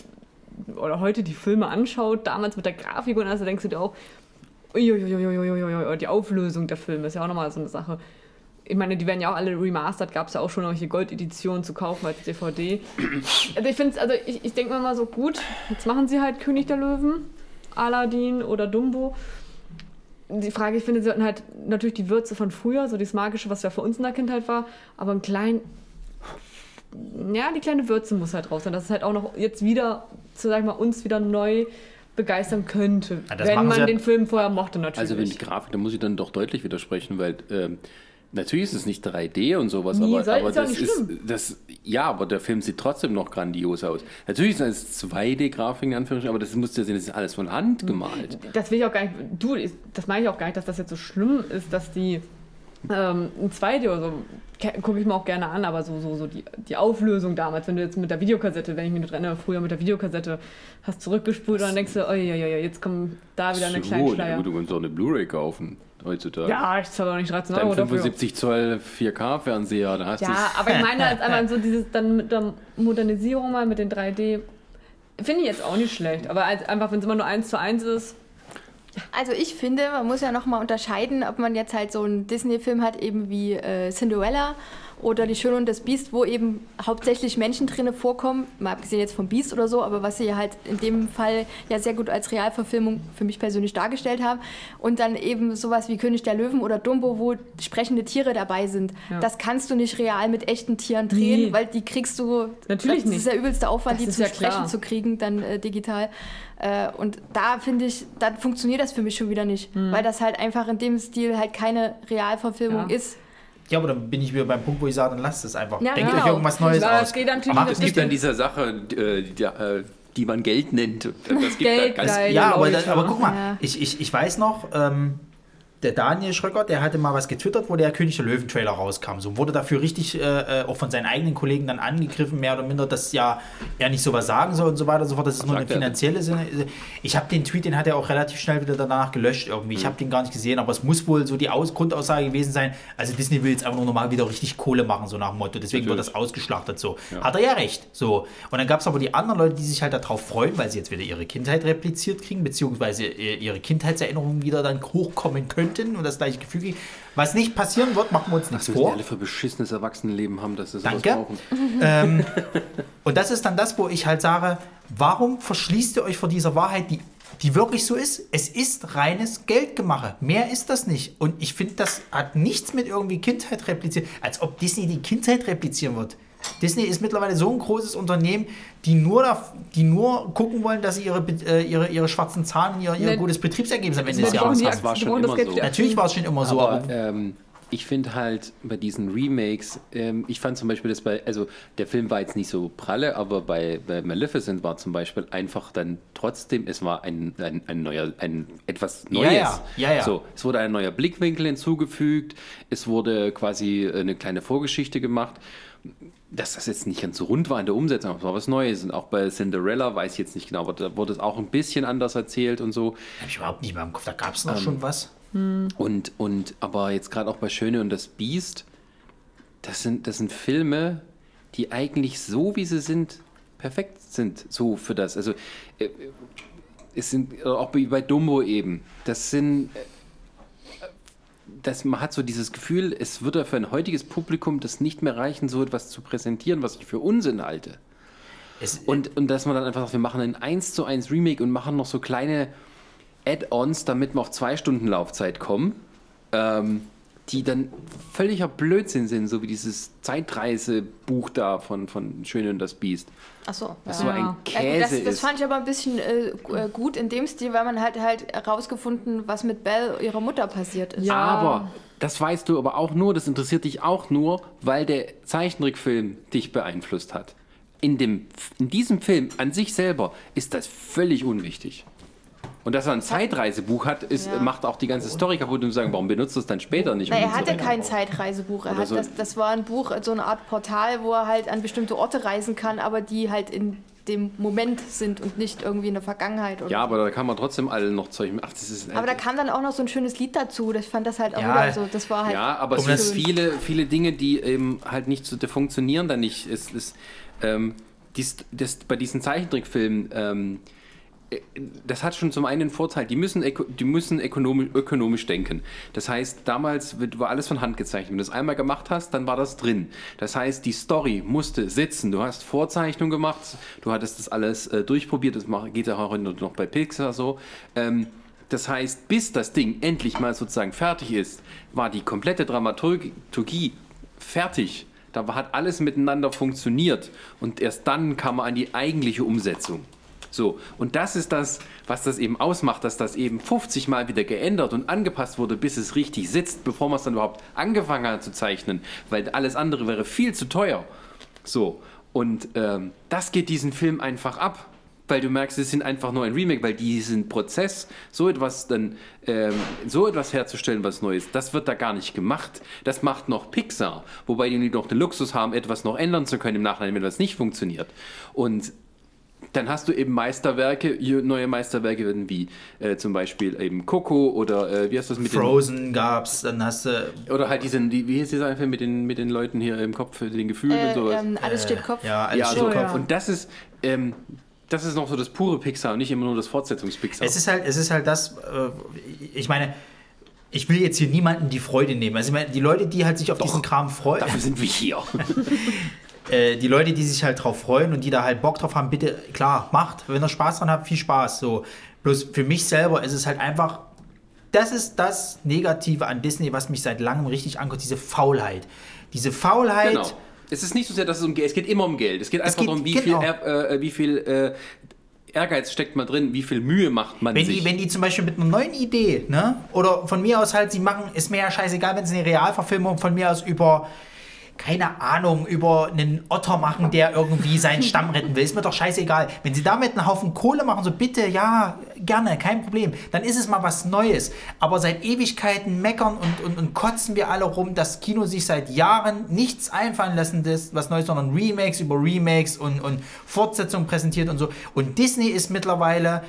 oder heute die Filme anschaut, damals mit der Grafik und alles, da denkst du dir auch, die Auflösung der Filme ist ja auch nochmal so eine Sache. Ich meine, die werden ja auch alle remastered, gab es ja auch schon solche Gold-Editionen zu kaufen als DVD. Also ich finde also ich, ich denke mir mal so, gut, jetzt machen sie halt König der Löwen, Aladdin oder Dumbo. Die Frage, ich finde, sie sollten halt natürlich die Würze von früher, so das Magische, was ja für uns in der Kindheit war, aber ein klein, ja, die kleine Würze muss halt raus sein, dass es halt auch noch jetzt wieder, so sag ich mal, uns wieder neu begeistern könnte,
Ja,
wenn man
ja-
den Film vorher mochte natürlich.
Also wenn die Grafik, da muss ich dann doch deutlich widersprechen, weil ähm, natürlich ist es nicht 3D und sowas,
Nee,
aber,
soll-
aber
ist
das ist
schlimm.
das ja, aber der Film sieht trotzdem noch grandios aus. Natürlich ist es 2D-Grafik in Anführungsstrichen, aber das musst du ja sehen, das ist alles von
Hm.
Hand gemalt.
das will ich auch gar nicht. Du, das meine ich auch gar nicht, dass das jetzt so schlimm ist, dass die ähm, ein 2D oder so gucke ich mir auch gerne an, aber so, so, so die, die Auflösung damals, wenn du jetzt mit der Videokassette, wenn ich mich noch erinnere, früher mit der Videokassette hast zurückgespult und dann denkst du, oh ja, ja, ja, jetzt kommt da wieder eine kleine Schleier.
gut, du kannst auch eine Bluray kaufen heutzutage.
Ja, ich zahle doch nicht 13
Dein
Euro dafür.
75 Zoll 4K-Fernseher, da hast du
Ja, aber ich meine jetzt einmal so dieses dann mit der Modernisierung mal mit den 3D. Finde ich jetzt auch nicht schlecht, aber als, einfach, wenn es immer nur 1 zu 1 ist,
Also ich finde, man muss ja nochmal unterscheiden, ob man jetzt halt so einen Disney-Film hat, eben wie äh, Cinderella oder Die Schöne und das Biest, wo eben hauptsächlich Menschen drinne vorkommen, mal abgesehen jetzt vom Biest oder so, aber was sie halt in dem Fall ja sehr gut als Realverfilmung für mich persönlich dargestellt haben. Und dann eben sowas wie König der Löwen oder Dumbo, wo sprechende Tiere dabei sind.
Ja.
Das kannst du nicht real mit echten Tieren drehen,
Nee.
weil die kriegst du.
Natürlich
das
nicht.
ist der übelste Aufwand,
Das
die zum
ja
Sprechen
klar.
zu kriegen, dann äh, digital. Äh, und da finde ich, da funktioniert das für mich schon wieder nicht, weil das halt einfach in dem Stil halt keine Realverfilmung.
Ja.
ist.
Ja, aber dann bin ich wieder beim Punkt, wo ich sage, dann lasst es einfach.
Ja,
Denkt
genau.
euch irgendwas Neues
Ja,
aus.
es geht natürlich das
es
gibt an dieser Sache, äh, die, äh, die man Geld nennt. Das gibt
Geld,
da ganz
geil.
Ja, aber,
Leute.
da, aber guck mal,
Ja.
ich, ich, ich weiß noch, ähm, der Daniel Schröcker, der hatte mal was getwittert, wo der König der Löwen-Trailer rauskam. So wurde dafür richtig äh, äh, auch von seinen eigenen Kollegen dann angegriffen, mehr oder minder, dass ja er nicht sowas sagen soll und so weiter und so fort. Das ist
Was
nur eine finanzielle Sinne. Ich habe den Tweet, den hat er auch relativ schnell wieder danach gelöscht irgendwie. Ich
Mhm.
habe den gar nicht gesehen, aber es muss wohl so die Aus Grundaussage gewesen sein. Also Disney will jetzt einfach nur nochmal wieder richtig Kohle machen, so nach dem Motto. Deswegen wird
Natürlich.
das ausgeschlachtet so. Hat er ja recht. So. Und dann gab es aber die anderen Leute, die sich halt darauf freuen, weil sie jetzt wieder ihre Kindheit repliziert kriegen, beziehungsweise äh, ihre Kindheitserinnerungen wieder dann hochkommen könnten und das gleiche Gefühl kriegen. Was nicht passieren wird, machen wir uns nichts
Was wir
vor.
alle für beschissenes Erwachsenenleben haben, dass sie sowas
Danke.
brauchen.
Und das ist dann das, wo ich halt sage, warum verschließt ihr euch vor dieser Wahrheit, die, die wirklich so ist? Es ist reines Geldgemache. Mehr ist das nicht. Und ich finde, das hat nichts mit irgendwie Kindheit repliziert, als ob Disney die Kindheit replizieren wird. Disney ist mittlerweile so ein großes Unternehmen, die nur, da, die nur gucken wollen, dass sie ihre, äh, ihre, ihre schwarzen Zahlen, ihr, ihr
Ne-
gutes Betriebsergebnis am Ende des Jahres haben.
Das war schon immer so.
Natürlich war es schon immer so,
aber ähm, ich finde halt bei diesen Remakes, ähm, ich fand zum Beispiel das bei, also der Film war jetzt nicht so pralle, aber bei, bei Maleficent war zum Beispiel einfach dann trotzdem, es war ein, ein, ein neuer, ein etwas
Ja,
Neues.
ja, ja, ja.
So, es wurde ein neuer Blickwinkel hinzugefügt, es wurde quasi eine kleine Vorgeschichte gemacht. Dass das jetzt nicht ganz so rund war in der Umsetzung, aber es war was Neues. Und auch bei Cinderella weiß ich jetzt nicht genau, aber da wurde es auch ein bisschen anders erzählt und so.
habe ich überhaupt nicht mehr im Kopf. Da gab es
Ähm,
noch schon was.
Und, und aber jetzt gerade auch bei Schöne und das Biest, das sind, das sind Filme, die eigentlich so, wie sie sind, perfekt sind. So für das. Also äh, es sind äh, auch bei Dumbo eben. Das sind. Äh, Das, man hat so dieses Gefühl, es würde für ein heutiges Publikum das nicht mehr reichen, so etwas zu präsentieren, was ich für Unsinn halte.
Es,
Und, und dass man dann einfach sagt, wir machen ein 1 zu 1 Remake und machen noch so kleine Add-ons, damit wir auf zwei Stunden Laufzeit kommen, ähm, die dann völliger Blödsinn sind, so wie dieses Zeitreisebuch da von, von Schöne und das Biest.
Achso.
Das
Ja.
so ein
Ja,
Käse
das, das
ist.
fand ich aber ein bisschen äh, äh, gut in dem Stil, weil man halt halt herausgefunden, was mit Belle, ihrer Mutter, passiert ist.
Ja.
Aber das weißt du aber auch nur, das interessiert dich auch nur, weil der Zeichentrickfilm dich beeinflusst hat. In, dem, in diesem Film an sich selber ist das völlig unwichtig. Und dass er ein Zeitreisebuch hat, ist,
Ja.
macht auch die ganze Story kaputt und sagen, warum benutzt du es dann später nicht?
Na,
um
er hatte kein Zeitreisebuch. Er hat
so.
das, das war ein Buch, so eine Art Portal, wo er halt an bestimmte Orte reisen kann, aber die halt in dem Moment sind und nicht irgendwie in der Vergangenheit.
Ja, aber da kann man trotzdem alle noch Zeug. Ach, das ist.
aber da kam dann auch noch so ein schönes Lied dazu. Ich fand das halt auch
Ja.
wieder so. Das war halt.
Ja, aber es sind viele, viele Dinge, die eben halt nicht so funktionieren dann nicht. Es ist, ähm, dies, das, bei diesen Zeichentrickfilmen, ähm, äh, das hat schon zum einen den Vorteil, die müssen, die müssen ökonomisch, ökonomisch denken. Das heißt, damals war alles von Hand gezeichnet. Wenn du das einmal gemacht hast, dann war das drin. Das heißt, die Story musste sitzen. Du hast Vorzeichnungen gemacht, du hattest das alles äh, durchprobiert. Das geht ja auch heute noch bei Pixar so. Ähm, das heißt, bis das Ding endlich mal sozusagen fertig ist, war die komplette Dramaturgie fertig. Da hat alles miteinander funktioniert und erst dann kam man an die eigentliche Umsetzung. So, und das ist das, was das eben ausmacht, dass das eben 50 Mal wieder geändert und angepasst wurde, bis es richtig sitzt, bevor man es dann überhaupt angefangen hat zu zeichnen, weil alles andere wäre viel zu teuer. So, und ähm, das geht diesen Film einfach ab, weil du merkst, es sind einfach nur ein Remake, weil diesen Prozess, so etwas dann, ähm, so etwas herzustellen, was Neues, das wird da gar nicht gemacht. Das macht noch Pixar, wobei die noch den Luxus haben, etwas noch ändern zu können im Nachhinein, wenn was nicht funktioniert. Und dann hast du eben Meisterwerke, neue Meisterwerke werden wie äh, zum Beispiel eben Coco oder äh, wie heißt das mit
Frozen gab's, dann hast du.
den oder halt diesen, die, wie heißt dieser Film mit den mit den Leuten hier im Kopf, den Gefühlen und
äh,
sowas.
ähm, alles steht Kopf.
Ja, alles
ja,
steht
so,
Kopf.
ja.
und das ist ähm, das ist noch so das pure Pixar und nicht immer nur das Fortsetzungspixar.
Es ist halt, es ist halt das, äh, ich meine, ich will jetzt hier niemanden die Freude nehmen. Also ich meine, die Leute, die halt sich auf diesen Kram freuen,
Dafür sind wir hier.
äh, die Leute, die sich halt drauf freuen und die da halt Bock drauf haben, bitte, klar, macht. Wenn ihr Spaß dran habt, viel Spaß. So. Bloß für mich selber ist es halt einfach, das ist das Negative an Disney, was mich seit langem richtig anguckt, diese Faulheit. Diese Faulheit.
Genau. Es ist nicht so sehr, dass es um Geld Es geht immer um Geld. Es geht einfach
geht-
darum, wie
genau.
viel, äh, wie viel äh, Ehrgeiz steckt man drin, wie viel Mühe macht man
Wenn
sich.
die, wenn die zum Beispiel mit einer neuen Idee, ne? Oder von mir aus halt, sie machen, ist mir ja scheißegal, wenn sie eine Realverfilmung von mir aus über, keine Ahnung, über einen Otter machen, der irgendwie seinen Stamm retten will, ist mir doch scheißegal. Wenn sie damit einen Haufen Kohle machen, so bitte, ja, gerne, kein Problem, dann ist es mal was Neues. Aber seit Ewigkeiten meckern und, und, und kotzen wir alle rum, dass Kino sich seit Jahren nichts einfallen lassen, das, was Neues, sondern Remakes über Remakes und, und Fortsetzungen präsentiert und so. Und Disney ist mittlerweile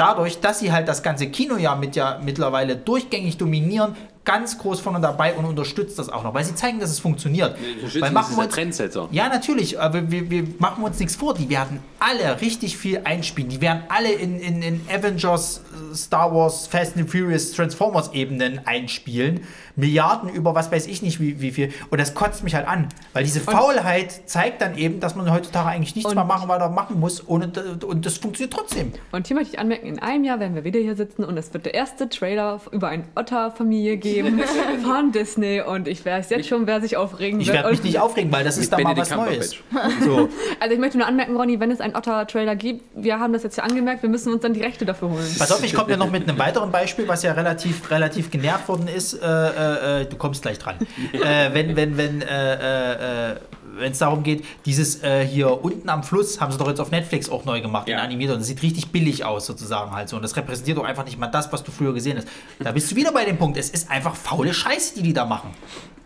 dadurch, dass sie halt das ganze Kinojahr mit ja mittlerweile durchgängig dominieren, ganz groß vorne dabei und unterstützt das auch noch, weil sie zeigen, dass es funktioniert.
Schützen,
Weil
das
machen
ist
wir uns,
Trendsetter.
ja, natürlich, aber wir, wir machen uns nichts vor. Die werden alle richtig viel einspielen. Die werden alle in, in, in Avengers, äh, Star Wars, Fast and Furious, Transformers-Ebenen einspielen. Milliarden über was weiß ich nicht wie, wie viel. Und das kotzt mich halt an, weil diese Faulheit zeigt dann eben, dass man heutzutage eigentlich nichts
Und-
mehr machen, weiter machen muss. Ohne, und das funktioniert trotzdem.
Und hier möchte ich anmerken, in einem Jahr werden wir wieder hier sitzen und es wird der erste Trailer über eine Otter-Familie geben von Disney und ich weiß jetzt schon, wer sich aufregen
Ich
wird.
werde mich nicht aufregen, weil das ist da mal was Neues. So.
Also ich möchte nur anmerken, Ronny, wenn es einen Otter-Trailer gibt, wir haben das jetzt ja angemerkt, wir müssen uns dann die Rechte dafür holen.
Pass auf, ich komme ja noch mit einem weiteren Beispiel, was ja relativ, relativ genervt worden ist. Äh, äh, äh, du kommst gleich dran. äh, wenn wenn wenn äh, äh, wenn es darum geht, dieses äh, hier unten am Fluss haben sie doch jetzt auf Netflix auch neu gemacht,
Ja.
in animiert und das sieht richtig billig aus sozusagen halt so und das repräsentiert doch einfach nicht mal das, was du früher gesehen hast. Da bist du wieder bei dem Punkt, es ist einfach faule Scheiße, die die da machen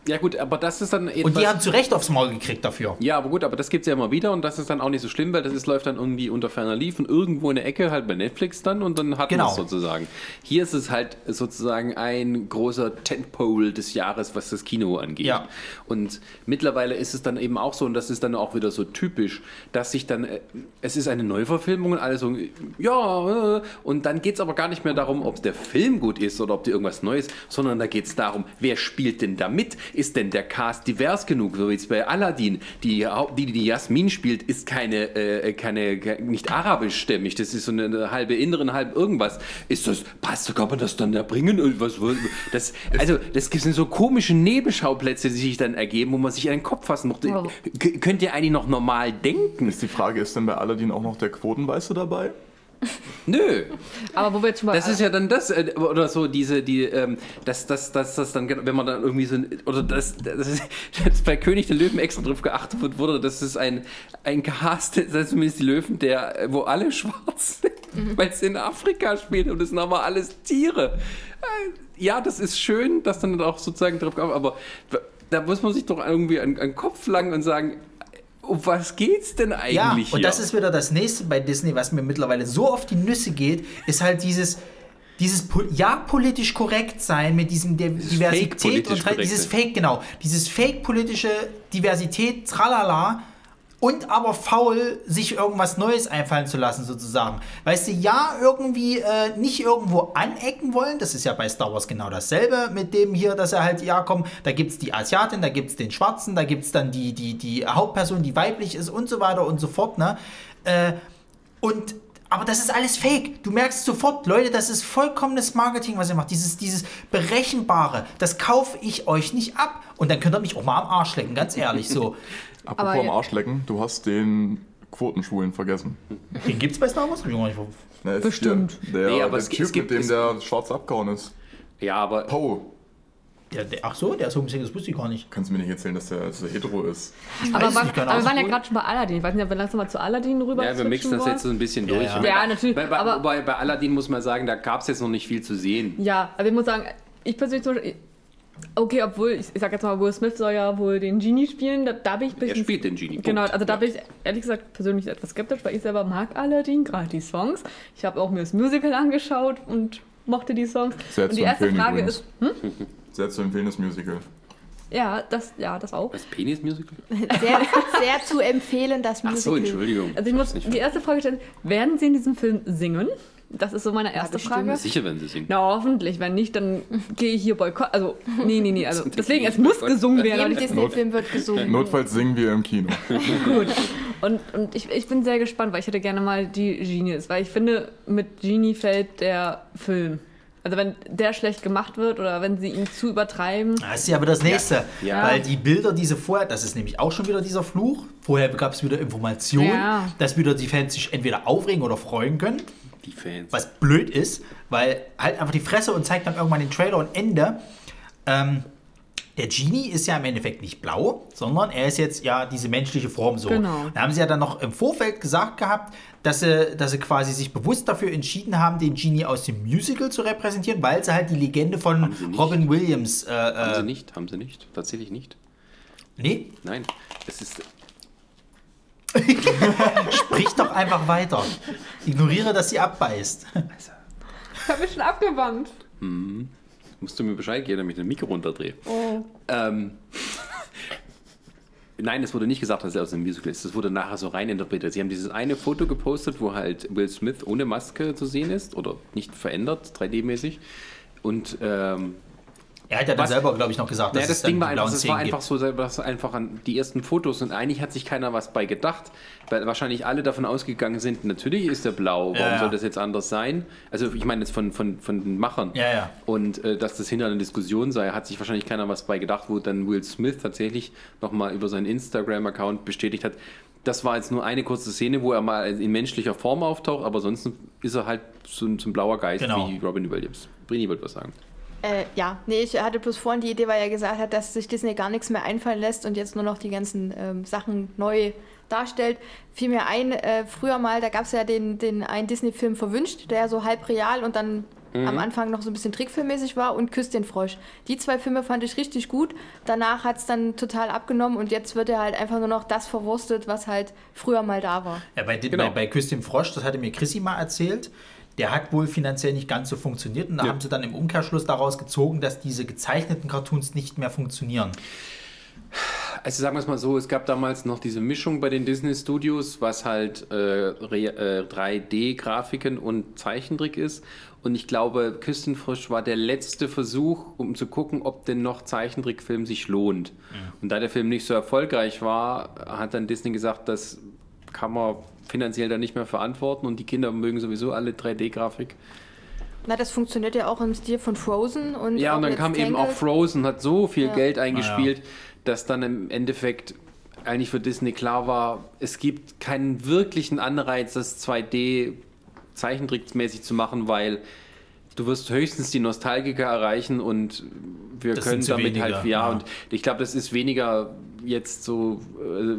Ja gut, aber das ist dann
und die haben zu Recht aufs Maul gekriegt dafür.
Ja, aber gut, aber das gibt's ja immer wieder und das ist dann auch nicht so schlimm, weil das ist, läuft dann irgendwie unter ferner Liefen irgendwo in der Ecke halt bei Netflix dann und dann hat
Genau.
man es sozusagen. Hier ist es halt sozusagen ein großer Tentpole des Jahres, was das Kino angeht.
Ja.
Und mittlerweile ist es dann eben auch so und das ist dann auch wieder so typisch, dass sich dann, äh, es ist eine Neuverfilmung und alle so, ja, äh, und dann geht's aber gar nicht mehr darum, ob der Film gut ist oder ob die irgendwas Neues, sondern da geht's darum, wer spielt denn da mit? Ist denn der Cast divers genug? So wie jetzt bei Aladdin. Die, die, die Jasmin spielt, ist keine, äh, keine, ke- nicht arabischstämmig. Das ist so eine, halbe Inneren, halb irgendwas. Ist das, passt, kann man das dann da bringen? Und Was, was- das, also, das sind so komische Nebenschauplätze, die sich dann ergeben, wo man sich an den Kopf fassen muss. Könnt ihr eigentlich noch normal denken?
Ist die Frage, ist denn bei Aladdin auch noch der Quotenweiße dabei?
Nö.
Aber wo wir schon mal...
Das ist ja dann das, äh, oder so, diese, die, ähm, das, das, das, das dann, wenn man dann irgendwie so, ein- oder das, das, ist, das bei König der Löwen extra drauf geachtet wird, wurde, das ist ein, ein Cast, das ist zumindest die Löwen, der, wo alle schwarz sind, weil es in Afrika spielt und es sind aber alles Tiere. Äh, Ja, das ist schön, dass dann auch sozusagen drauf geachtet aber da muss man sich doch irgendwie an, an den Kopf langen und sagen, um was geht's denn eigentlich
Ja,
hier?
und das ist wieder das nächste bei Disney, was mir mittlerweile so auf die Nüsse geht, ist halt dieses, dieses ja politisch korrekt sein mit diesem Der Diversität
fake-politisch
und halt dieses. Fake, genau, dieses Fake politische Diversität, tralala. Und aber faul, sich irgendwas Neues einfallen zu lassen, sozusagen. Weißt du, ja, irgendwie äh, nicht irgendwo anecken wollen. Das ist ja bei Star Wars genau dasselbe mit dem hier, dass er halt, ja, komm, da gibt es die Asiatin, da gibt es den Schwarzen, da gibt es dann die, die, die Hauptperson, die weiblich ist und so weiter und so fort, ne? Äh, und aber das ist alles fake. Du merkst sofort, Leute, das ist vollkommenes Marketing, was ihr macht. Dieses, dieses Berechenbare, das kaufe ich euch nicht ab. Und dann könnt ihr mich auch mal am Arsch lecken, ganz ehrlich so.
Apropos
Aber
am
ja-
Arschlecken, du hast den Quotenschwulen vergessen.
Den gibt's bei Star Wars? Hab ich noch nicht
Na,
Bestimmt.
Hier, der
Nee, aber
der
es-
Typ,
es gibt-
mit dem
es-
der schwarz abgehauen ist.
ja, aber
Poe.
Der, der, ach so, der ist homosexuell, das wusste ich gar nicht.
Kannst du mir nicht erzählen, dass der, dass der hetero ist?
aber,
es
war, aber wir waren ja gerade schon bei Aladdin. Ich weiß nicht, ob wir langsam mal zu Aladdin rüber
Ja, wir mixen das jetzt so ein bisschen durch.
Ja, ja.
Ja, natürlich,
Bei, bei,
aber-
wobei bei Aladdin muss man sagen, da gab es jetzt noch nicht viel zu sehen.
Ja, aber ich muss sagen, ich persönlich zum Beispiel, okay, obwohl, ich, ich sag jetzt mal, Will Smith soll ja wohl den Genie spielen, da, da bin ich ein
Er
bisschen...
spielt den Genie.
Genau,
Punkt.
also da
Ja.
bin ich ehrlich gesagt persönlich etwas skeptisch, weil ich selber mag Aladdin, gerade die Songs. Ich habe auch mir das Musical angeschaut und mochte die Songs.
Sehr
und
zu
die erste
empfehlen
Frage
übrigens.
ist, hm?
Sehr zu empfehlen, das Musical.
ja, das, ja, das auch.
Das Penis-Musical?
Sehr, sehr zu empfehlen, das
Ach
Musical.
so, Entschuldigung.
Also ich muss die erste Frage stellen, werden Sie in diesem Film singen? Das ist so meine erste
bestimmt.
Frage.
Sicher, wenn sie singen.
Na, hoffentlich. Wenn nicht, dann gehe ich hier Boykott. Also, nee, nee, nee. Also, deswegen, es muss gesungen werden. ich-
Disney-Film wird gesungen.
Notfalls singen wir im Kino.
Gut. Und, und ich, ich bin sehr gespannt, weil ich hätte gerne mal die Genies. Weil ich finde, mit Genie fällt der Film. Also, wenn der schlecht gemacht wird oder wenn sie ihn zu übertreiben.
Das ist ja aber das nächste.
Ja.
Weil die Bilder, die sie vorher, das ist nämlich auch schon wieder dieser Fluch. Vorher gab es wieder Informationen,
Ja.
dass wieder die Fans sich entweder aufregen oder freuen können.
Die Fans.
Was blöd ist, weil halt einfach die Fresse und zeigt dann irgendwann den Trailer und Ende. Ähm, der Genie ist ja im Endeffekt nicht blau, sondern er ist jetzt ja diese menschliche Form so.
Genau.
Da haben sie ja dann noch im Vorfeld gesagt gehabt, dass sie, dass sie quasi sich bewusst dafür entschieden haben, den Genie aus dem Musical zu repräsentieren, weil sie halt die Legende von. Robin Williams. Äh,
haben sie
äh,
nicht, haben sie nicht. Tatsächlich nicht.
nee,
Nein. Es ist.
sprich doch einfach weiter. Ignoriere, dass sie abbeißt.
Ich habe mich schon abgewandt.
Musst du mir Bescheid geben, damit ich das Mikro runterdrehe.
Oh.
Ähm, Nein, es wurde nicht gesagt, dass er aus dem Musical ist. Das wurde nachher so rein interpretiert. Sie haben dieses eine Foto gepostet, wo halt Will Smith ohne Maske zu sehen ist oder nicht verändert, 3D-mäßig. Und ähm,
Er hat ja dann
Was?
selber, glaube ich, noch gesagt, dass
naja, das
es
Ding war einfach, es war einfach so, dass einfach an die ersten Fotos und eigentlich hat sich keiner was bei gedacht, weil wahrscheinlich alle davon ausgegangen sind, natürlich ist er blau, warum
Ja, ja.
soll das jetzt anders sein? Also ich meine jetzt von, von, von den Machern.
Ja, ja.
Und äh, dass das hinter einer Diskussion sei, hat sich wahrscheinlich keiner was bei gedacht, wo dann Will Smith tatsächlich nochmal über seinen Instagram-Account bestätigt hat, das war jetzt nur eine kurze Szene, wo er mal in menschlicher Form auftaucht, aber sonst ist er halt so ein, so ein blauer Geist
Genau.
wie Robin Williams. Brini wollte was sagen.
Äh, ja, nee, ich hatte bloß vorhin die Idee, weil er gesagt hat, dass sich Disney gar nichts mehr einfallen lässt und jetzt nur noch die ganzen ähm, Sachen neu darstellt. Fiel mir ein, äh, früher mal, da gab es ja den, den einen Disney-Film Verwünscht, der so halb real und dann am Anfang noch so ein bisschen trickfilmmäßig war und Küss den Frosch. Die zwei Filme fand ich richtig gut. Danach hat es dann total abgenommen und jetzt wird er halt einfach nur noch das verwurstet, was halt früher mal da war.
Ja, bei,
Genau.
bei, bei Küss dem Frosch, das hatte mir Chrissy mal erzählt, der hat wohl finanziell nicht ganz so funktioniert und da
Ja.
haben sie dann im Umkehrschluss daraus gezogen, dass diese gezeichneten Cartoons nicht mehr funktionieren.
Also sagen wir es mal so, es gab damals noch diese Mischung bei den Disney Studios, was halt äh, äh, 3D-Grafiken und Zeichentrick ist. Und ich glaube, Küstenfrisch war der letzte Versuch, um zu gucken, ob denn noch Zeichentrickfilm sich lohnt. Und da der Film nicht so erfolgreich war, hat dann Disney gesagt, das kann man finanziell dann nicht mehr verantworten und die Kinder mögen sowieso alle 3D-Grafik.
Na, das funktioniert ja auch im Stil von Frozen und
Ja, und dann kam eben auch
Tangled.
Frozen, hat so viel
Ja.
Geld eingespielt, dass dann im Endeffekt eigentlich für Disney klar war, es gibt keinen wirklichen Anreiz, das 2D zeichentricksmäßig zu machen, weil du wirst höchstens die Nostalgiker erreichen und wir
Das
können damit
wenige,
halt, ja,
ja.
und ich glaube, das ist weniger jetzt so, äh,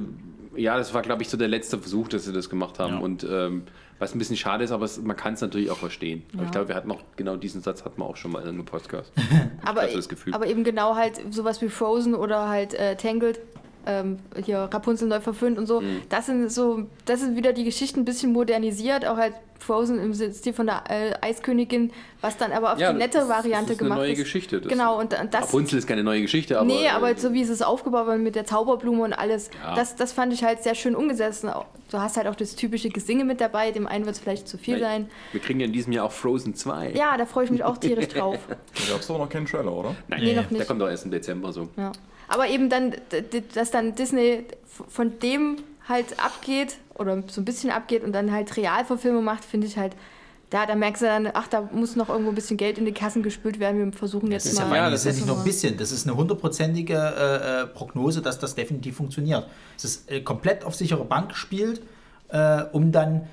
ja, das war, glaube ich, so der letzte Versuch, dass sie das gemacht haben
Ja.
und ähm, was ein bisschen schade ist, aber es, man kann es natürlich auch verstehen. Aber
Ja.
Ich glaube, wir hatten auch genau diesen Satz hatten wir auch schon mal in einem Podcast.
aber,
hatte das Gefühl.
aber eben genau halt sowas wie Frozen oder halt äh, Tangled, ähm, hier Rapunzel neu verföhnt und so.
Mhm.
Das sind so, das sind wieder die Geschichten ein bisschen modernisiert, auch halt Frozen im Stil von der äh, Eiskönigin, was dann aber auf die nette
das-
Variante
das ist eine
gemacht
neue
ist.
Geschichte. Das
Genau, und, und das.
Rapunzel ist keine neue Geschichte, aber.
nee, aber
äh,
so wie es ist aufgebaut war mit der Zauberblume und alles,
Ja.
das, das fand ich halt sehr schön umgesetzt. Du hast halt auch das typische Gesinge mit dabei, dem einen wird es vielleicht zu viel sein.
Wir kriegen ja in diesem Jahr auch Frozen 2.
Ja, da freue ich mich auch tierisch drauf.
Da gab es doch noch keinen Trailer, oder?
Nein,
Nee, noch
der
nicht.
kommt doch erst im Dezember so.
Ja. Aber eben dann, dass dann Disney von dem halt abgeht oder so ein bisschen abgeht und dann halt Realverfilmung macht, finde ich halt, da, da merkst du dann, ach, da muss noch irgendwo ein bisschen Geld in die Kassen gespült werden. Wir versuchen
Das
jetzt
ist ja,
mal.
Ja,
das
das
ist nicht nur ein bisschen, das ist eine hundertprozentige äh, äh, Prognose, dass das definitiv funktioniert. Es ist äh, komplett auf sichere Bank gespielt, äh, um dann,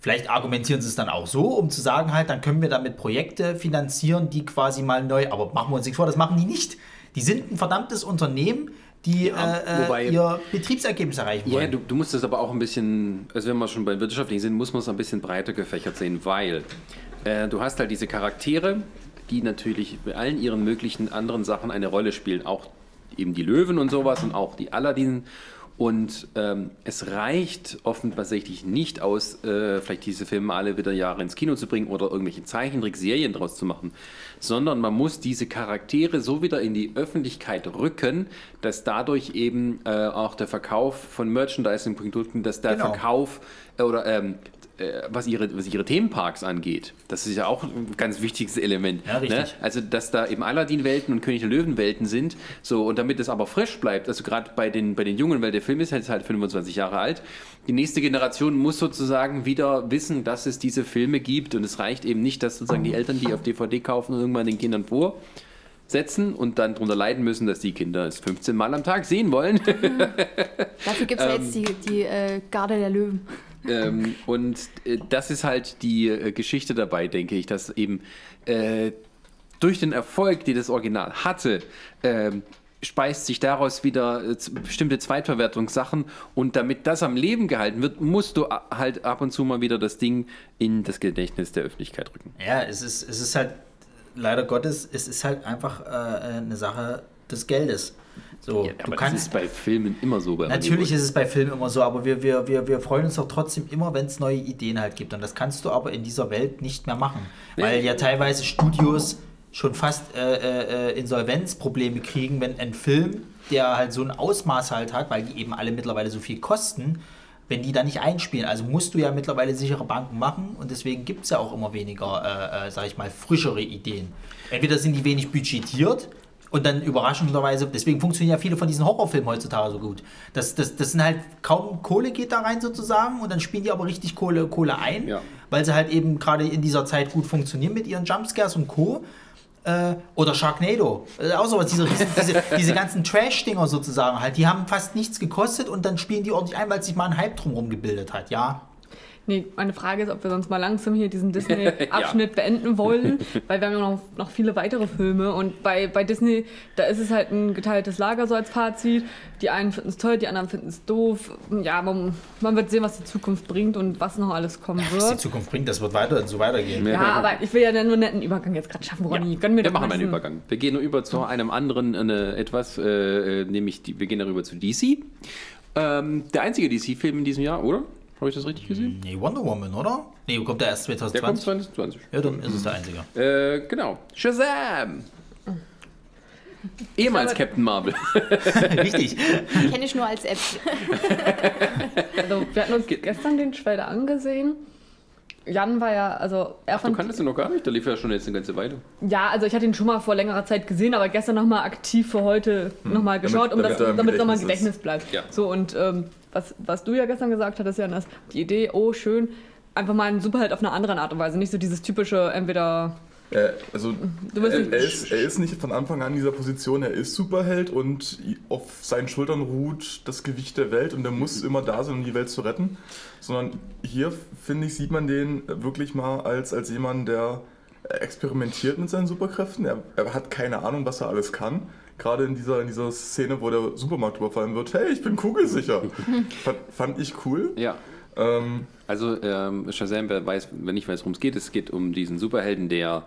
vielleicht argumentieren sie es dann auch so, um zu sagen halt, dann können wir damit Projekte finanzieren, die quasi mal neu, aber machen wir uns nichts vor, das machen die nicht. Die sind ein verdammtes Unternehmen, die
Ja,
äh, äh,
wobei-
ihr Betriebsergebnis erreichen
Ja,
wollen.
du, du musst das aber auch ein bisschen, also wenn wir schon bei wirtschaftlichen sind, muss man es ein bisschen breiter gefächert sehen, weil äh, du hast halt diese Charaktere, die natürlich bei allen ihren möglichen anderen Sachen eine Rolle spielen, auch eben die Löwen und sowas und auch die Aladdin. Und ähm, es reicht offensichtlich nicht aus, äh, vielleicht diese Filme alle wieder Jahre ins Kino zu bringen oder irgendwelche Zeichentrickserien draus zu machen, sondern man muss diese Charaktere so wieder in die Öffentlichkeit rücken, dass dadurch eben äh, auch der Verkauf von Merchandising-Produkten, dass der
Genau.
Verkauf äh, oder ähm, äh, was, ihre, was ihre Themenparks angeht. Das ist ja auch ein ganz wichtiges Element.
Ja, richtig.
Ne? Also, dass da eben Aladdin-Welten und König der Löwen-Welten sind. So, und damit das aber frisch bleibt, also gerade bei den, bei den Jungen, weil der Film ist jetzt halt 25 Jahre alt, die nächste Generation muss sozusagen wieder wissen, dass es diese Filme gibt. Und es reicht eben nicht, dass sozusagen die Eltern die auf DVD kaufen und irgendwann den Kindern vorsetzen und dann darunter leiden müssen, dass die Kinder es 15 Mal am Tag sehen wollen.
Dafür gibt es ja jetzt die, die äh, Garde der Löwen.
Ähm, und äh, das ist halt die äh, Geschichte dabei, denke ich, dass eben äh, durch den Erfolg, den das Original hatte, ähm, speist sich daraus wieder äh, bestimmte Zweitverwertungssachen und damit das am Leben gehalten wird, musst du a- halt ab und zu mal wieder das Ding in das Gedächtnis der Öffentlichkeit rücken.
Ja, es ist, es ist halt, leider Gottes, es ist halt einfach äh, eine Sache des Geldes. So,
Ja,
du
aber das
kannst.
ist bei Filmen immer so. Bei
Natürlich ist es bei Filmen immer so, aber wir, wir, wir, wir freuen uns doch trotzdem immer, wenn es neue Ideen halt gibt. Und das kannst du aber in dieser Welt nicht mehr machen. Weil ja teilweise Studios schon fast äh, äh, Insolvenzprobleme kriegen, wenn ein Film, der halt so ein Ausmaß halt hat, weil die eben alle mittlerweile so viel kosten, wenn die da nicht einspielen. Also musst du ja mittlerweile sichere Banken machen und deswegen gibt es ja auch immer weniger, äh, äh, sag ich mal, frischere Ideen. Entweder sind die wenig budgetiert und dann überraschenderweise, deswegen funktionieren ja viele von diesen Horrorfilmen heutzutage so gut. Das, das, das sind halt kaum Kohle geht da rein sozusagen und dann spielen die aber richtig Kohle, Kohle ein,
Ja.
weil sie halt eben gerade in dieser Zeit gut funktionieren mit ihren Jumpscares und Co. Äh, oder Sharknado. Äh, auch sowas, diese, diese, diese ganzen Trash-Dinger sozusagen halt, die haben fast nichts gekostet und dann spielen die ordentlich ein, weil sich mal ein Hype drumherum gebildet hat, ja.
Nee, meine Frage ist, ob wir sonst mal langsam hier diesen Disney-Abschnitt beenden wollen, weil wir haben ja noch, noch viele weitere Filme und bei, bei Disney, da ist es halt ein geteiltes Lager so als Fazit. Die einen finden es toll, die anderen finden es doof. Ja, man, man wird sehen, was die Zukunft bringt und was noch alles kommen
Was die
wird.
Zukunft bringt, das wird weiter so weitergehen.
Ja, aber ich will ja nur einen netten Übergang jetzt gerade schaffen, Ronny.
Ja,
Gönn
wir
doch
machen
mal
einen Übergang. Wir gehen nur über zu einem anderen äh, etwas, äh, äh, nämlich die, wir gehen darüber zu DC. Ähm, der einzige DC-Film in diesem Jahr, oder? Habe ich das richtig gesehen?
Nee, Wonder Woman, oder? Nee, kommt der erst
Der kommt
2020?
2020.
Ja, dann ist es der einzige.
Äh, genau. Shazam! Ehemals
Aber-
Captain Marvel.
Richtig.
Kenne ich nur als App.
Also, wir hatten uns gestern den Trailer angesehen. Jan war ja, also er
Ach, du
fand
kanntest ihn noch gar nicht? Der lief ja schon jetzt eine ganze Weile.
Ja, also ich hatte ihn schon mal vor längerer Zeit gesehen, aber gestern nochmal aktiv für heute nochmal geschaut, um
damit
das,
er im
damit es nochmal im.
Gedächtnis
bleibt.
Ja.
So, und ähm, was, was du ja gestern gesagt hattest, Jan, ist die Idee, oh schön, einfach mal ein Superheld auf eine andere Art und Weise. Nicht so dieses typische, entweder
Äh, also er, er, ist, er ist nicht von Anfang an in dieser Position, er ist Superheld und auf seinen Schultern ruht das Gewicht der Welt und er muss immer da sein, um die Welt zu retten. Sondern hier, finde ich, sieht man den wirklich mal als, als jemand, der experimentiert mit seinen Superkräften. Er, er hat keine Ahnung, was er alles kann. Gerade in dieser, in dieser Szene, wo der Supermarkt überfallen wird. Hey, ich bin kugelsicher. fand, fand ich cool.
Ja.
Ähm,
Also ähm, Shazam, wer weiß, wenn nicht weiß, worum es geht, es geht um diesen Superhelden, der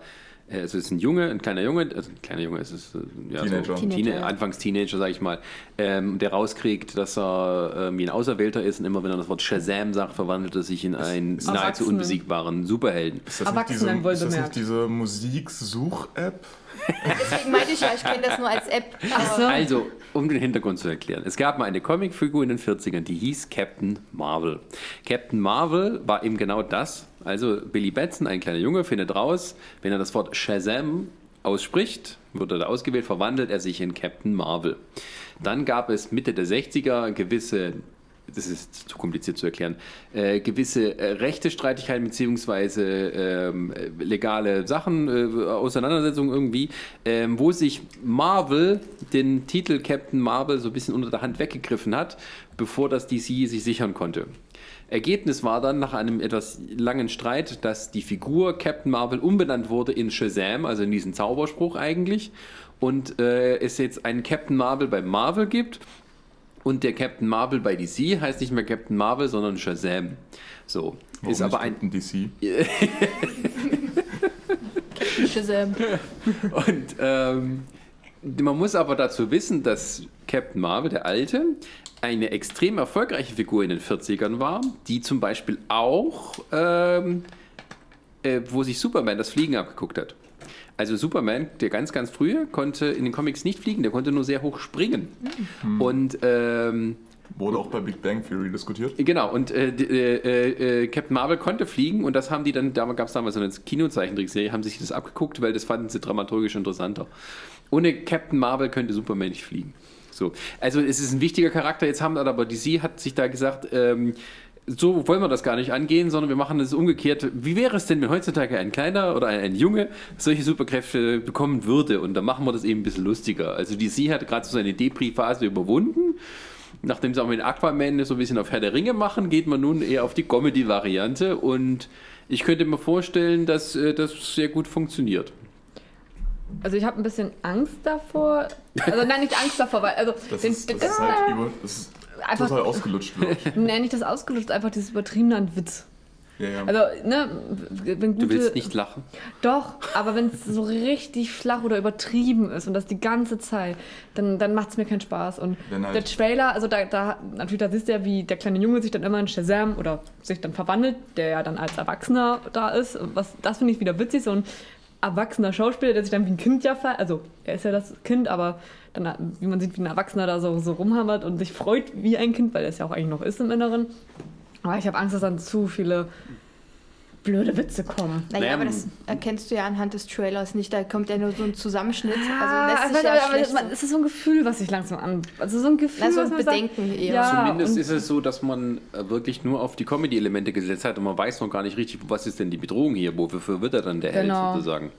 es ist ein Junge, ein kleiner Junge, also ein kleiner Junge, es ist äh, ja,
Teenager.
So,
Teenager.
Anfangs Teenager, sag ich mal, ähm, der rauskriegt, dass er ähm, wie ein Auserwählter ist und immer wenn er das Wort Shazam sagt, verwandelt er sich in einen nahezu
Erwachsenen.
unbesiegbaren Superhelden.
ist das, nicht diese, ist das nicht diese Musiksuch-App?
Deswegen meinte ich ja, ich kenne das nur als App. Aber
Also, um den Hintergrund zu erklären. Es gab mal eine Comicfigur in den 40ern, die hieß Captain Marvel. Captain Marvel war eben genau das. Also Billy Batson, ein kleiner Junge, findet raus, wenn er das Wort Shazam ausspricht, wird er da ausgewählt, verwandelt er sich in Captain Marvel. Dann gab es Mitte der 60er gewisse das ist zu kompliziert zu erklären, äh, gewisse äh, rechte Streitigkeiten beziehungsweise ähm, äh, legale Sachen, äh, Auseinandersetzungen irgendwie, ähm, wo sich Marvel den Titel Captain Marvel so ein bisschen unter der Hand weggegriffen hat, bevor das DC sich sichern konnte. Ergebnis war dann nach einem etwas langen Streit, dass die Figur Captain Marvel umbenannt wurde in Shazam, also in diesen Zauberspruch eigentlich, und äh, es jetzt einen Captain Marvel bei Marvel gibt und der Captain Marvel bei DC heißt nicht mehr Captain Marvel, sondern Shazam. So.
Warum
ist aber ein.
DC.
Shazam.
Und ähm, man muss aber dazu wissen, dass Captain Marvel, der Alte, eine extrem erfolgreiche Figur in den 40ern war, die zum Beispiel auch, ähm, äh, wo sich Superman das Fliegen abgeguckt hat. Also Superman, der ganz, ganz frühe, konnte in den Comics nicht fliegen, der konnte nur sehr hoch springen. Und ähm,
Wurde auch bei Big Bang Theory diskutiert.
Genau, und äh, äh, äh, Captain Marvel konnte fliegen und das haben die dann, da gab es damals so eine Kinozeichentrickserie, haben sich das abgeguckt, weil das fanden sie dramaturgisch interessanter. Ohne Captain Marvel könnte Superman nicht fliegen. So. Also es ist ein wichtiger Charakter, jetzt haben aber DC hat sich da gesagt, ähm, so wollen wir das gar nicht angehen, sondern wir machen es umgekehrt. Wie wäre es denn, wenn heutzutage ein kleiner oder ein, ein Junge solche Superkräfte bekommen würde? Und dann machen wir das eben ein bisschen lustiger. Also DC hat gerade so seine Depri-Phase überwunden. Nachdem sie auch mit Aquaman so ein bisschen auf Herr der Ringe machen, geht man nun eher auf die Comedy-Variante. Und ich könnte mir vorstellen, dass äh, das sehr gut funktioniert.
Also ich habe ein bisschen Angst davor. Also nein, nicht Angst davor, weil also
Das
den,
ist, das ist halt über, das ist
Einfach-
total ausgelutscht
nee, nicht das ausgelutscht, einfach dieses übertriebene an Witz.
Ja, ja.
Also, ne, wenn gute,
Du willst nicht lachen?
Doch, aber wenn es so richtig flach oder übertrieben ist und das die ganze Zeit, dann, dann macht es mir keinen Spaß. Und
Wenn halt-
der Trailer, also da, da, natürlich, da siehst du ja, wie der kleine Junge sich dann immer in Shazam oder sich dann verwandelt, der ja dann als Erwachsener da ist. Was, das finde ich wieder witzig, so ein erwachsener Schauspieler, der sich dann wie ein Kind ja ver also er ist ja das Kind, aber dann, wie man sieht, wie ein Erwachsener da so, so rumhammert und sich freut wie ein Kind, weil er es ja auch eigentlich noch ist im Inneren. Aber ich habe Angst, dass dann zu viele blöde Witze kommen.
Naja,
Naja,
aber das erkennst du ja anhand des Trailers nicht. Da kommt ja nur so ein Zusammenschnitt.
Ah,
also lässt
aber,
sich ja
aber, aber es ist so ein Gefühl, was sich langsam an. Also so ein Gefühl,
Na, so
was
ein
man sagt,
Bedenken eher.
Ja,
Zumindest ist es so, dass man äh, wirklich nur auf die Comedy-Elemente gesetzt hat und man weiß noch gar nicht richtig, was ist denn die Bedrohung hier, wofür wird er dann der
Genau.
Held sozusagen.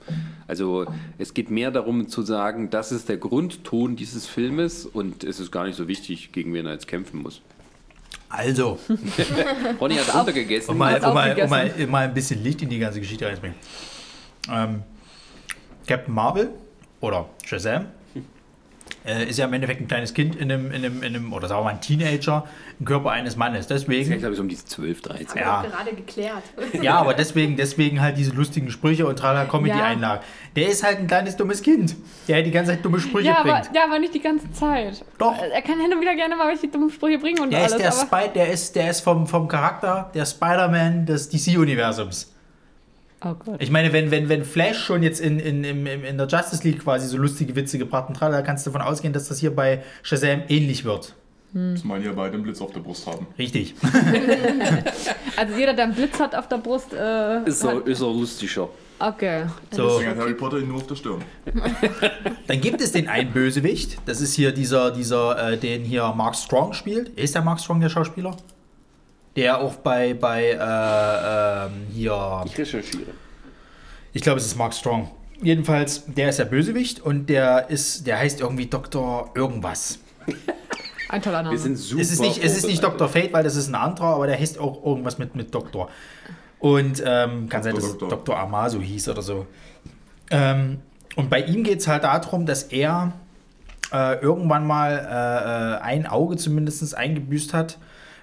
Also es geht mehr darum zu sagen, das ist der Grundton dieses Filmes und es ist gar nicht so wichtig, gegen wen er jetzt kämpfen muss.
Also,
Ronny hat runtergegessen.
um mal, um, mal, um mal, mal ein bisschen Licht in die ganze Geschichte reinzubringen. Ähm, Captain Marvel oder Shazam äh, ist ja im Endeffekt ein kleines Kind in einem, in einem, in einem oder sagen wir mal ein Teenager im Körper eines Mannes.
Ich
Deswegen,
glaube, so um die 12, 13.
Ja.
gerade geklärt.
ja, aber deswegen, deswegen halt diese lustigen Sprüche und tralala Comedy-Einlagen. Der ist halt ein kleines dummes Kind, der die ganze Zeit dumme Sprüche
ja, aber,
bringt.
ja, aber nicht die ganze Zeit.
Doch.
Er kann hin und wieder gerne mal welche dummen Sprüche bringen und
Der ist,
alles.
der,
aber,
Spy, der ist, der ist vom, vom Charakter der Spider-Man des DC-Universums.
Oh Gott.
Ich meine, wenn, wenn, wenn Flash schon jetzt in, in, in, in der Justice League quasi so lustige Witze gebracht hat, da kannst du davon ausgehen, dass das hier bei Shazam ähnlich wird.
Zumal die ja beide einen Blitz auf der Brust haben.
Richtig.
Also jeder, der einen Blitz hat auf der Brust, äh,
Ist er,
hat,
ist er lustiger.
okay.
So,
Deswegen hat Harry Potter ihn nur auf der Stirn.
dann gibt es den einen Bösewicht. Das ist hier dieser, dieser äh, den hier Mark Strong spielt. Ist der Mark Strong der Schauspieler? Der auch bei, bei äh, ähm, hier
Ich recherchiere.
Ich glaube, es ist Mark Strong. Jedenfalls, der ist der Bösewicht und der ist, der heißt irgendwie Dr. irgendwas.
Ein toller Name.
Wir sind super.
Es ist nicht, es ist nicht Dr. Fate, weil das ist ein anderer, aber der heißt auch irgendwas mit, mit Doktor. Und ähm, kann sein, dass es
Doktor.
Dr. Amaso hieß oder so. Ähm, und bei ihm geht es halt darum, dass er äh, irgendwann mal äh, äh, ein Auge zumindest eingebüßt hat,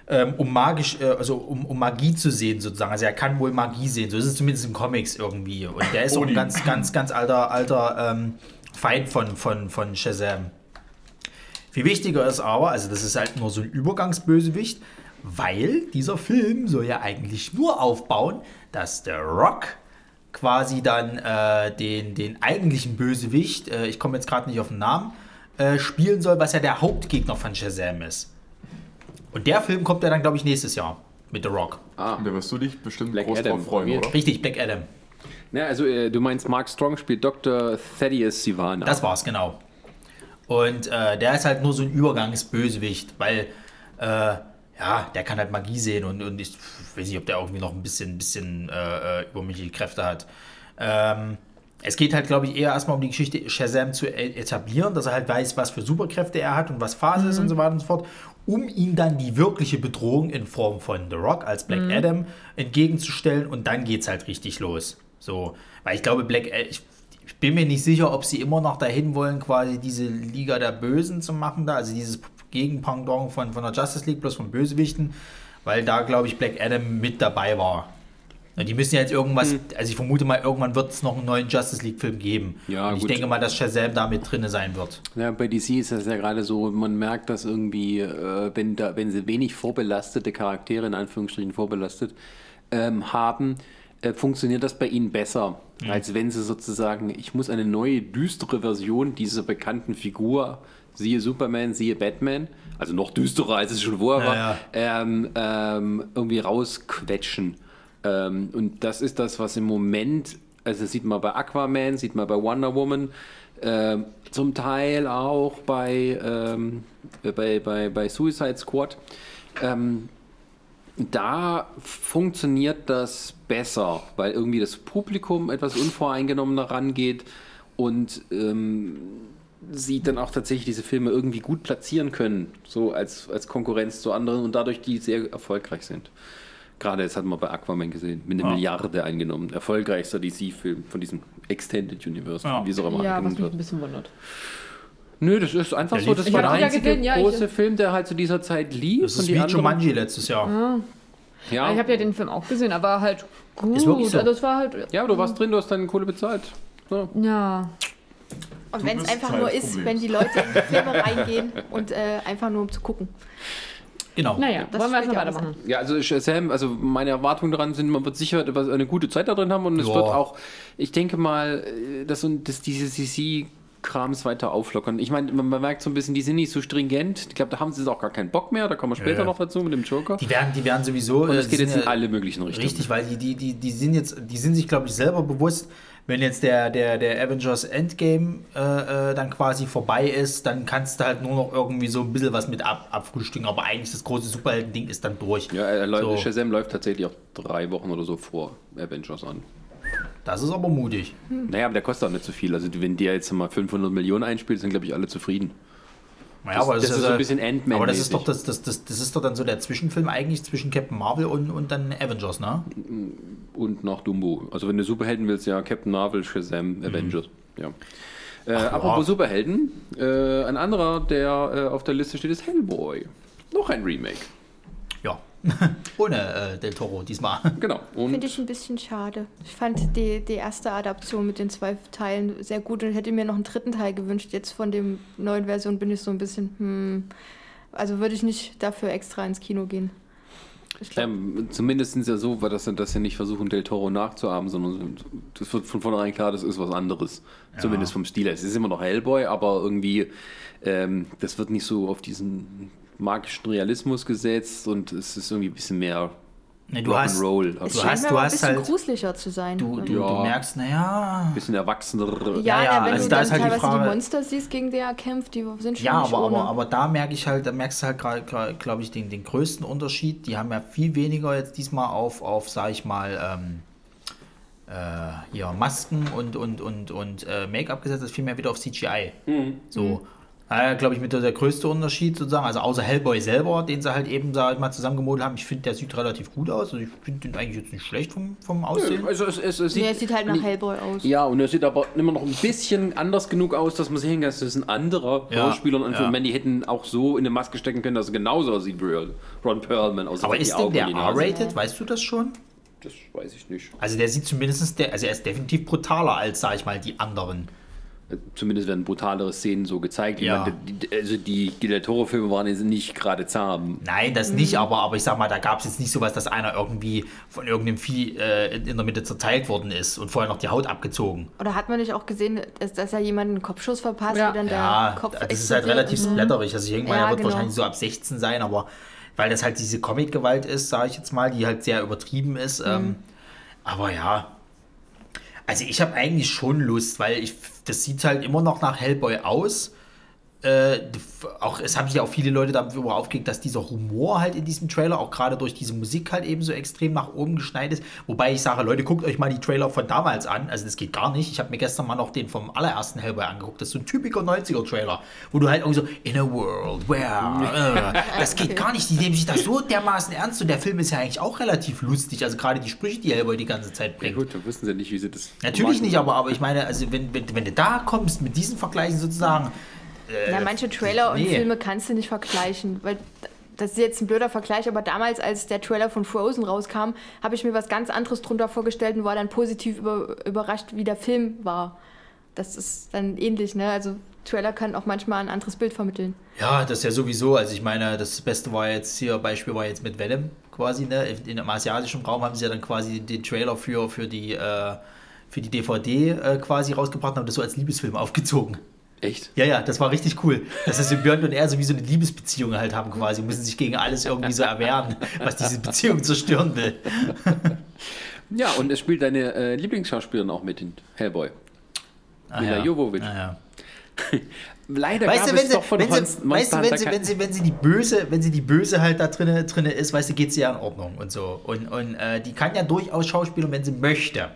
ähm, um magisch, äh, also um, um Magie zu sehen sozusagen. Also er kann wohl Magie sehen. So ist es zumindest im Comics irgendwie. Und der ist auch ein ganz, ganz, ganz alter, alter ähm, Feind von, von, von Shazam. Viel wichtiger ist aber, also das ist halt nur so ein Übergangsbösewicht, weil dieser Film soll ja eigentlich nur aufbauen, dass der Rock quasi dann äh, den, den eigentlichen Bösewicht, äh, ich komme jetzt gerade nicht auf den Namen, äh, spielen soll, was ja der Hauptgegner von Shazam ist. Und der Film kommt ja dann, glaube ich, nächstes Jahr mit The Rock.
Ah.
Da wirst du dich bestimmt
Black
groß
Adam.
drauf freuen, oder?
Richtig, Black Adam.
Ja, also äh, du meinst, Mark Strong spielt Dr. Thaddeus Sivana.
Das war's, genau. Und äh, der ist halt nur so ein Übergangsbösewicht, weil, äh, ja, der kann halt Magie sehen und, und ich weiß nicht, ob der irgendwie noch ein bisschen, bisschen äh, äh, übermenschliche Kräfte hat. Ähm, es geht halt, glaube ich, eher erstmal um die Geschichte Shazam zu e- etablieren, dass er halt weiß, was für Superkräfte er hat und was Phase ist und so weiter und so fort, um ihm dann die wirkliche Bedrohung in Form von The Rock als Black Adam entgegenzustellen und dann geht's halt richtig los. So, weil ich glaube, Black Adam, ich, ich bin mir nicht sicher, ob sie immer noch dahin wollen, quasi diese Liga der Bösen zu machen da, also dieses Gegenpendant von, von der Justice League plus von Bösewichten, weil da, glaube ich, Black Adam mit dabei war. Die müssen ja jetzt irgendwas, also ich vermute mal, irgendwann wird es noch einen neuen Justice League-Film geben.
Ja,
Und ich
gut.
denke mal, dass Shazam da mit drin sein wird.
Ja, bei DC ist das ja gerade so, man merkt, dass irgendwie, äh, wenn, da, wenn sie wenig vorbelastete Charaktere, in Anführungsstrichen vorbelastet, ähm, haben, äh, funktioniert das bei ihnen besser, als wenn sie sozusagen, ich muss eine neue, düstere Version dieser bekannten Figur siehe Superman, siehe Batman, also noch düsterer als es schon vorher war,
Ja,
Ähm, ähm, irgendwie rausquetschen. Ähm, und das ist das, was im Moment, also sieht man bei Aquaman, sieht man bei Wonder Woman, ähm, zum Teil auch bei, ähm, äh, bei, bei, bei Suicide Squad. Ähm, da funktioniert das besser, weil irgendwie das Publikum etwas unvoreingenommener rangeht und ähm, sie dann auch tatsächlich diese Filme irgendwie gut platzieren können, so als, als Konkurrenz zu anderen und dadurch die sehr erfolgreich sind. Gerade jetzt hat man bei Aquaman gesehen, mit einer
Ja.
Milliarde eingenommen. Erfolgreichster DC-Film von diesem Extended Universe,
Ja.
wie es auch immer
Ja, was
genannt
mich
wird.
ein bisschen wundert.
Nö, das ist einfach
Der
so, das
Ich
war der einzige
gesehen, ja, ich-
große Film, der halt zu dieser Zeit lief.
Das ist
und
wie
anderen-
Jumanji letztes Jahr.
Ja,
Ich habe ja den Film auch gesehen, aber halt gut.
Ist wirklich so.
Also es war halt.
ja, aber du warst drin, du hast deine Kohle bezahlt. So.
Ja.
Und wenn es einfach
Teil
nur ist,
Problems.
wenn die Leute in die Filme reingehen und äh, einfach nur um zu gucken.
Genau.
Naja,
Das
wollen wir erstmal weitermachen.
Ja, also Shazam, also meine Erwartungen daran sind, man wird sicher eine gute Zeit da drin haben und es
Ja.
wird auch, ich denke mal, äh, dass, dass diese CC-Krams weiter auflockern. Ich meine, man, merkt so ein bisschen, die sind nicht so stringent. Ich glaube, da haben sie auch gar keinen Bock mehr. Da kommen wir später
Ja.
noch dazu mit dem Joker.
Die werden, die werden sowieso.
Und
äh,
es geht
die
jetzt in alle möglichen Richtungen.
Richtig, weil die, die, die, die sind jetzt, die sind sich, glaube ich, selber bewusst, wenn jetzt der, der, der Avengers Endgame äh, äh, dann quasi vorbei ist, dann kannst du halt nur noch irgendwie so ein bisschen was mit ab, abfrühstücken, aber eigentlich das große Superhelden-Ding ist dann durch.
Ja, er läuft,
So.
Shazam läuft tatsächlich auch drei Wochen oder so vor Avengers an.
Das ist aber mutig.
Naja, aber der kostet auch nicht so viel. Also wenn der jetzt mal 500 Millionen einspielt, sind glaube ich alle zufrieden.
Naja,
Das-
aber
das ist
ja-
so ein bisschen Ant-Man
Aber das ist doch das, das, das, das ist doch dann so der Zwischenfilm eigentlich zwischen Captain Marvel und, und dann Avengers, ne?
Und noch Dumbo. Also wenn du Superhelden willst, ja, Captain Marvel, Shazam, Avengers. Ja. Äh, apropos Superhelden, äh, ein anderer, der äh, auf der Liste steht, ist Hellboy. Noch ein Remake.
Ja. Ohne äh, Del Toro diesmal.
Genau.
Finde ich ein bisschen schade. Ich fand die, die erste Adaption mit den zwei Teilen sehr gut und hätte mir noch einen dritten Teil gewünscht. Jetzt von dem neuen Version bin ich so ein bisschen, hm, also würde ich nicht dafür extra ins Kino gehen.
Ähm, zumindest sind es ja so, weil das, dass sie nicht versuchen, Del Toro nachzuahmen, sondern das wird von vornherein klar, das ist was anderes. Zumindest vom Stil her. Es ist immer noch Hellboy, aber irgendwie, ähm, das wird nicht so auf diesen magischen Realismus gesetzt und es ist irgendwie ein bisschen mehr
Nee, du hast,
Rock'n'Roll.
es
Also
du
scheint
hast-
mir
du
aber ein
hast
bisschen
halt-
gruseliger zu sein.
du, du,
Ja.
du merkst, naja.
ein bisschen erwachsener.
ja,
Ja, ja,
wenn
also
du
da
dann
ist halt die
teilweise
Frage-
die Monster siehst, gegen die er kämpft, die sind schon
Ja,
nicht
aber,
ohne.
aber, aber da merke ich halt, da merkst du halt gerade, glaube ich, den, den größten Unterschied. Die haben ja viel weniger jetzt diesmal auf, auf sag ich mal, ähm, äh, ja, Masken und, und, und, und äh, Make-up gesetzt, das viel mehr wieder auf CGI. So. Äh, glaube ich, mit der, der größte Unterschied sozusagen, also außer Hellboy selber, den sie halt eben, sag ich mal, zusammengemodelt haben. Ich finde, der sieht relativ gut aus. Also ich finde den eigentlich jetzt nicht schlecht vom, vom Aussehen.
Also es, es, es
nee, es sieht halt nach Hellboy aus.
Ja, und er sieht aber immer noch ein bisschen anders genug aus, dass man sehen kann, das ist ein anderer
Ja,
Schauspieler. Und
ja.
ja. die hätten auch so in eine Maske stecken können, dass er genauso aussieht wie Ron Perlman. Außer
Aber ist denn
Augen
der. R-rated? Weißt du das schon?
Das weiß ich nicht.
Also der sieht zumindest, der, also er ist definitiv brutaler als, sag ich mal, die anderen.
Zumindest werden brutalere Szenen so gezeigt.
Ja.
meine, die, also die Del Toro-Filme waren jetzt nicht gerade zahm.
Nein, das nicht, aber, aber ich sag mal, da gab es jetzt nicht sowas, dass einer irgendwie von irgendeinem Vieh äh, in der Mitte zerteilt worden ist und vorher noch die Haut abgezogen.
Oder hat man nicht auch gesehen, dass, dass er jemanden einen Kopfschuss verpasst,
Ja.
wie dann
Ja,
der Kopf
das ist halt relativ
Mhm.
splatterig. Also ich denke mal,
Ja,
er wird
genau.
wahrscheinlich so ab 16 sein, aber weil das halt diese Comic-Gewalt ist, sage ich jetzt mal, die halt sehr übertrieben ist.
Mhm.
Ähm, aber ja, also ich habe eigentlich schon Lust, weil ich, das sieht halt immer noch nach Hellboy aus. Äh, auch, es haben sich ja auch viele Leute darüber aufgeregt, dass dieser Humor halt in diesem Trailer, auch gerade durch diese Musik halt eben so extrem nach oben geschneit ist. Wobei ich sage, Leute, guckt euch mal die Trailer von damals an. Also das geht gar nicht. Ich habe mir gestern mal noch den vom allerersten Hellboy angeguckt. Das ist so ein typischer 90er-Trailer, wo du halt irgendwie so, in a world where... Äh, das geht gar nicht. Die nehmen sich das so dermaßen ernst und der Film ist ja eigentlich auch relativ lustig. Also gerade die Sprüche, die Hellboy die ganze Zeit
Ja
bringt.
gut, dann wissen sie nicht, wie sie das
Natürlich
machen.
nicht, aber, aber ich meine, also wenn, wenn, wenn du da kommst mit diesen Vergleichen sozusagen,
Ja, manche Trailer und
nee.
Filme kannst du nicht vergleichen, weil das ist jetzt ein blöder Vergleich, aber damals, als der Trailer von Frozen rauskam, habe ich mir was ganz anderes drunter vorgestellt und war dann positiv über, überrascht, wie der Film war. Das ist dann ähnlich, ne? Also Trailer kann auch manchmal ein anderes Bild vermitteln.
Ja, das ist ja sowieso. Also ich meine, das Beste war jetzt hier, Beispiel war jetzt mit Venom quasi, ne? In, Im asiatischen Raum haben sie ja dann quasi den Trailer für, für die, äh, für die DVD äh, quasi rausgebracht und haben das so als Liebesfilm aufgezogen.
Echt?
Ja, ja, das war richtig cool. Dass das Symbiont und er so wie so eine Liebesbeziehung halt haben quasi, müssen sich gegen alles irgendwie so erwehren, was diese Beziehung zerstören will.
Ja, und es spielt deine äh, Lieblingsschauspielerin auch mit in Hellboy.
Ah,
Mila
ja.
Jovovich.
Ah, ja.
Leider
Weißt
gab
du,
es
wenn sie,
doch von
wenn,
Monst-
sie, weißt du, wenn, sie, wenn, sie, wenn sie die Böse, wenn sie die Böse halt da drinne, drinne ist, weißt du, geht sie ja in Ordnung und so. Und, und äh, die kann ja durchaus schauspielen, wenn sie möchte.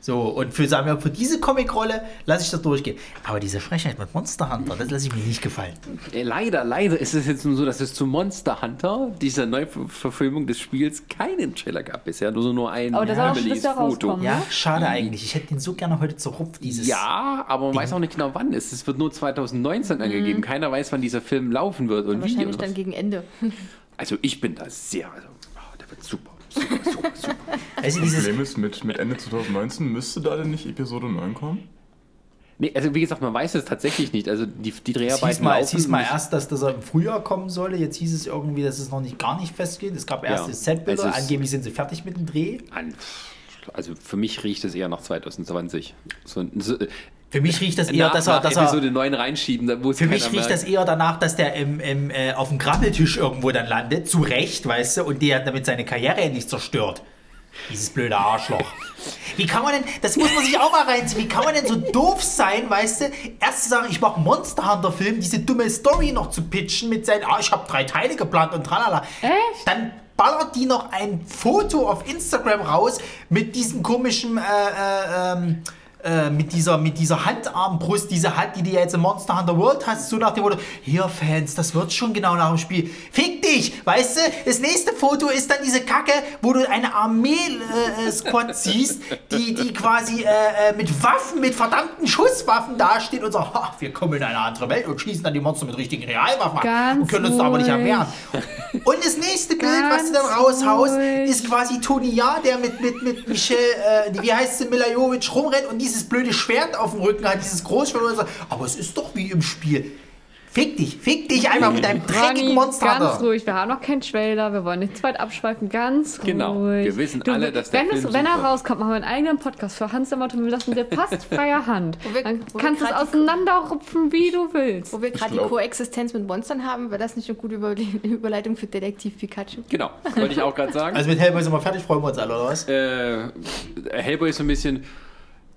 So, und für, sagen wir, für diese Comicrolle lasse ich das durchgehen. Aber diese Frechheit mit Monster Hunter, das lasse ich mir nicht gefallen.
Leider, leider ist es jetzt nur so, dass es zu Monster Hunter, dieser Neuverfilmung des Spiels, keinen Trailer gab bisher. Nur so nur ein
das Jahr rauskommen.
Ja, schade eigentlich. Ich hätte den so gerne heute zerrupft, dieses.
Ja, aber man weiß auch nicht genau wann. Es es wird nur 2019 angegeben. Keiner weiß, wann dieser Film laufen wird und wie.
Wahrscheinlich
Und
dann gegen Ende.
Also ich bin da sehr, also, oh, der wird super, super, super,
du, dieses,
Problem ist, mit, mit Ende 2019 müsste da denn nicht Episode 9 kommen?
Nee, also wie gesagt, man weiß es tatsächlich nicht. Also die, die
es
Dreharbeiten
hieß, mal, es hieß mal erst, dass das im Frühjahr kommen sollte. Jetzt hieß es irgendwie, dass es noch nicht gar nicht festgeht. Es gab erste
Ja,
Setbilder.
es ist-
Angeblich sind sie fertig mit dem Dreh.
An, also für mich riecht es eher nach 2020. So, so,
Für mich riecht das eher,
nach,
dass er, dass er
Episode 9 reinschieben, wo es
Für mich riecht
merkt.
das eher danach, dass der im, im, äh, auf dem Grabbeltisch irgendwo dann landet, zu Recht, weißt du, und der damit seine Karriere nicht zerstört. Dieses blöde Arschloch. Wie kann man denn, das muss man sich auch mal reinziehen, wie kann man denn so doof sein, weißt du, erst zu sagen, ich mache Monster Hunter Film, diese dumme Story noch zu pitchen mit seinen, ah, ich habe drei Teile geplant und tralala.
Echt?
Dann ballert die noch ein Foto auf Instagram raus mit diesem komischen, äh, äh, ähm, äh, mit dieser, mit dieser Handarmbrust, diese hat, die du ja jetzt in Monster Hunter World hast, so nach dem Motto, hier Fans, das wird schon genau nach dem Spiel. Fick dich, weißt du? Das nächste Foto ist dann diese Kacke, wo du eine Armee-Squad siehst, die, die quasi äh, äh, mit Waffen, mit verdammten Schusswaffen dasteht und sagt, ha, wir kommen in eine andere Welt und schießen dann die Monster mit richtigen Realwaffen ab
Ganz
und können uns da aber nicht erwehren. Und das nächste Bild, was du dann raushaust, ist quasi Tony Ja, der mit, mit, mit Michelle, äh, wie heißt sie, Mila Jovovich rumrennt und dieses blöde Schwert auf dem Rücken hat, dieses Großschwert und sagt, aber es ist doch wie im Spiel. Fick dich, fick dich einfach mit deinem dreckigen Monster.
ganz
Hunter.
ruhig. Wir haben noch keinen Trailer. Wir wollen nicht zu weit abschweifen. Ganz ruhig.
Genau. Wir wissen alle, dass der
wenn
Film
es, Wenn er rauskommt, machen wir einen eigenen Podcast für Hans der Motto. Wir lassen dir fast freie Hand.
Wo wir-
Dann kannst du es auseinanderrupfen, wie du willst.
Wo wir gerade die Koexistenz mit Monstern haben, wäre das nicht eine gute Über Überleitung für Detektiv Pikachu?
Genau, wollte ich auch gerade sagen.
Also mit Hellboy sind wir fertig, freuen wir uns alle, oder was?
äh, Hellboy ist so ein bisschen.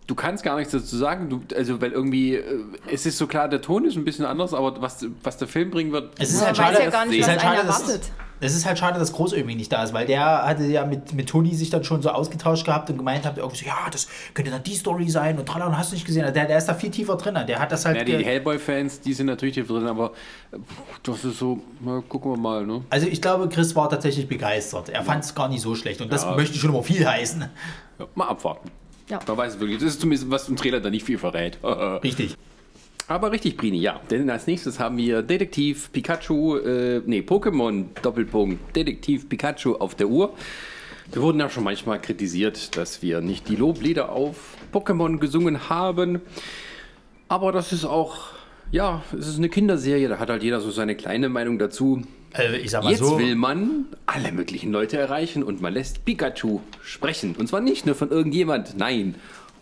Du kannst gar nichts dazu sagen, du, also weil irgendwie, äh, es ist so klar, der Ton ist ein bisschen anders, aber was, was der Film bringen wird,
Es ist halt schade,
ja gar nicht,
es ist
was
halt schade,
erwartet.
es ist halt schade, dass Groß irgendwie nicht da ist, weil der hatte ja mit, mit Toni sich dann schon so ausgetauscht gehabt und gemeint hat, irgendwie so, ja, das könnte dann die Story sein und tralala, und hast du nicht gesehen. Der, der ist da viel tiefer drin. Der hat das halt.
ja, die Hellboy-Fans, die sind natürlich hier drin, aber das ist so, na, gucken wir mal, ne?
also ich glaube, Chris war tatsächlich begeistert. Er fand es gar nicht so schlecht und das
Ja.
möchte schon immer viel heißen.
Ja, mal abwarten.
Ja.
Man weiß es wirklich. Das ist zumindest, was im Trailer da nicht viel verrät.
Richtig.
Aber richtig, Brini, ja. Denn als nächstes haben wir Detektiv Pikachu, äh, nee, Pokémon Doppelpunkt Detektiv Pikachu auf der Uhr. Wir wurden ja schon manchmal kritisiert, dass wir nicht die Loblieder auf Pokémon gesungen haben. Aber das ist auch, ja, es ist eine Kinderserie, da hat halt jeder so seine kleine Meinung dazu.
Also ich sag mal
Jetzt
so.
will man alle möglichen Leute erreichen und man lässt Pikachu sprechen. Und zwar nicht nur von irgendjemand, nein.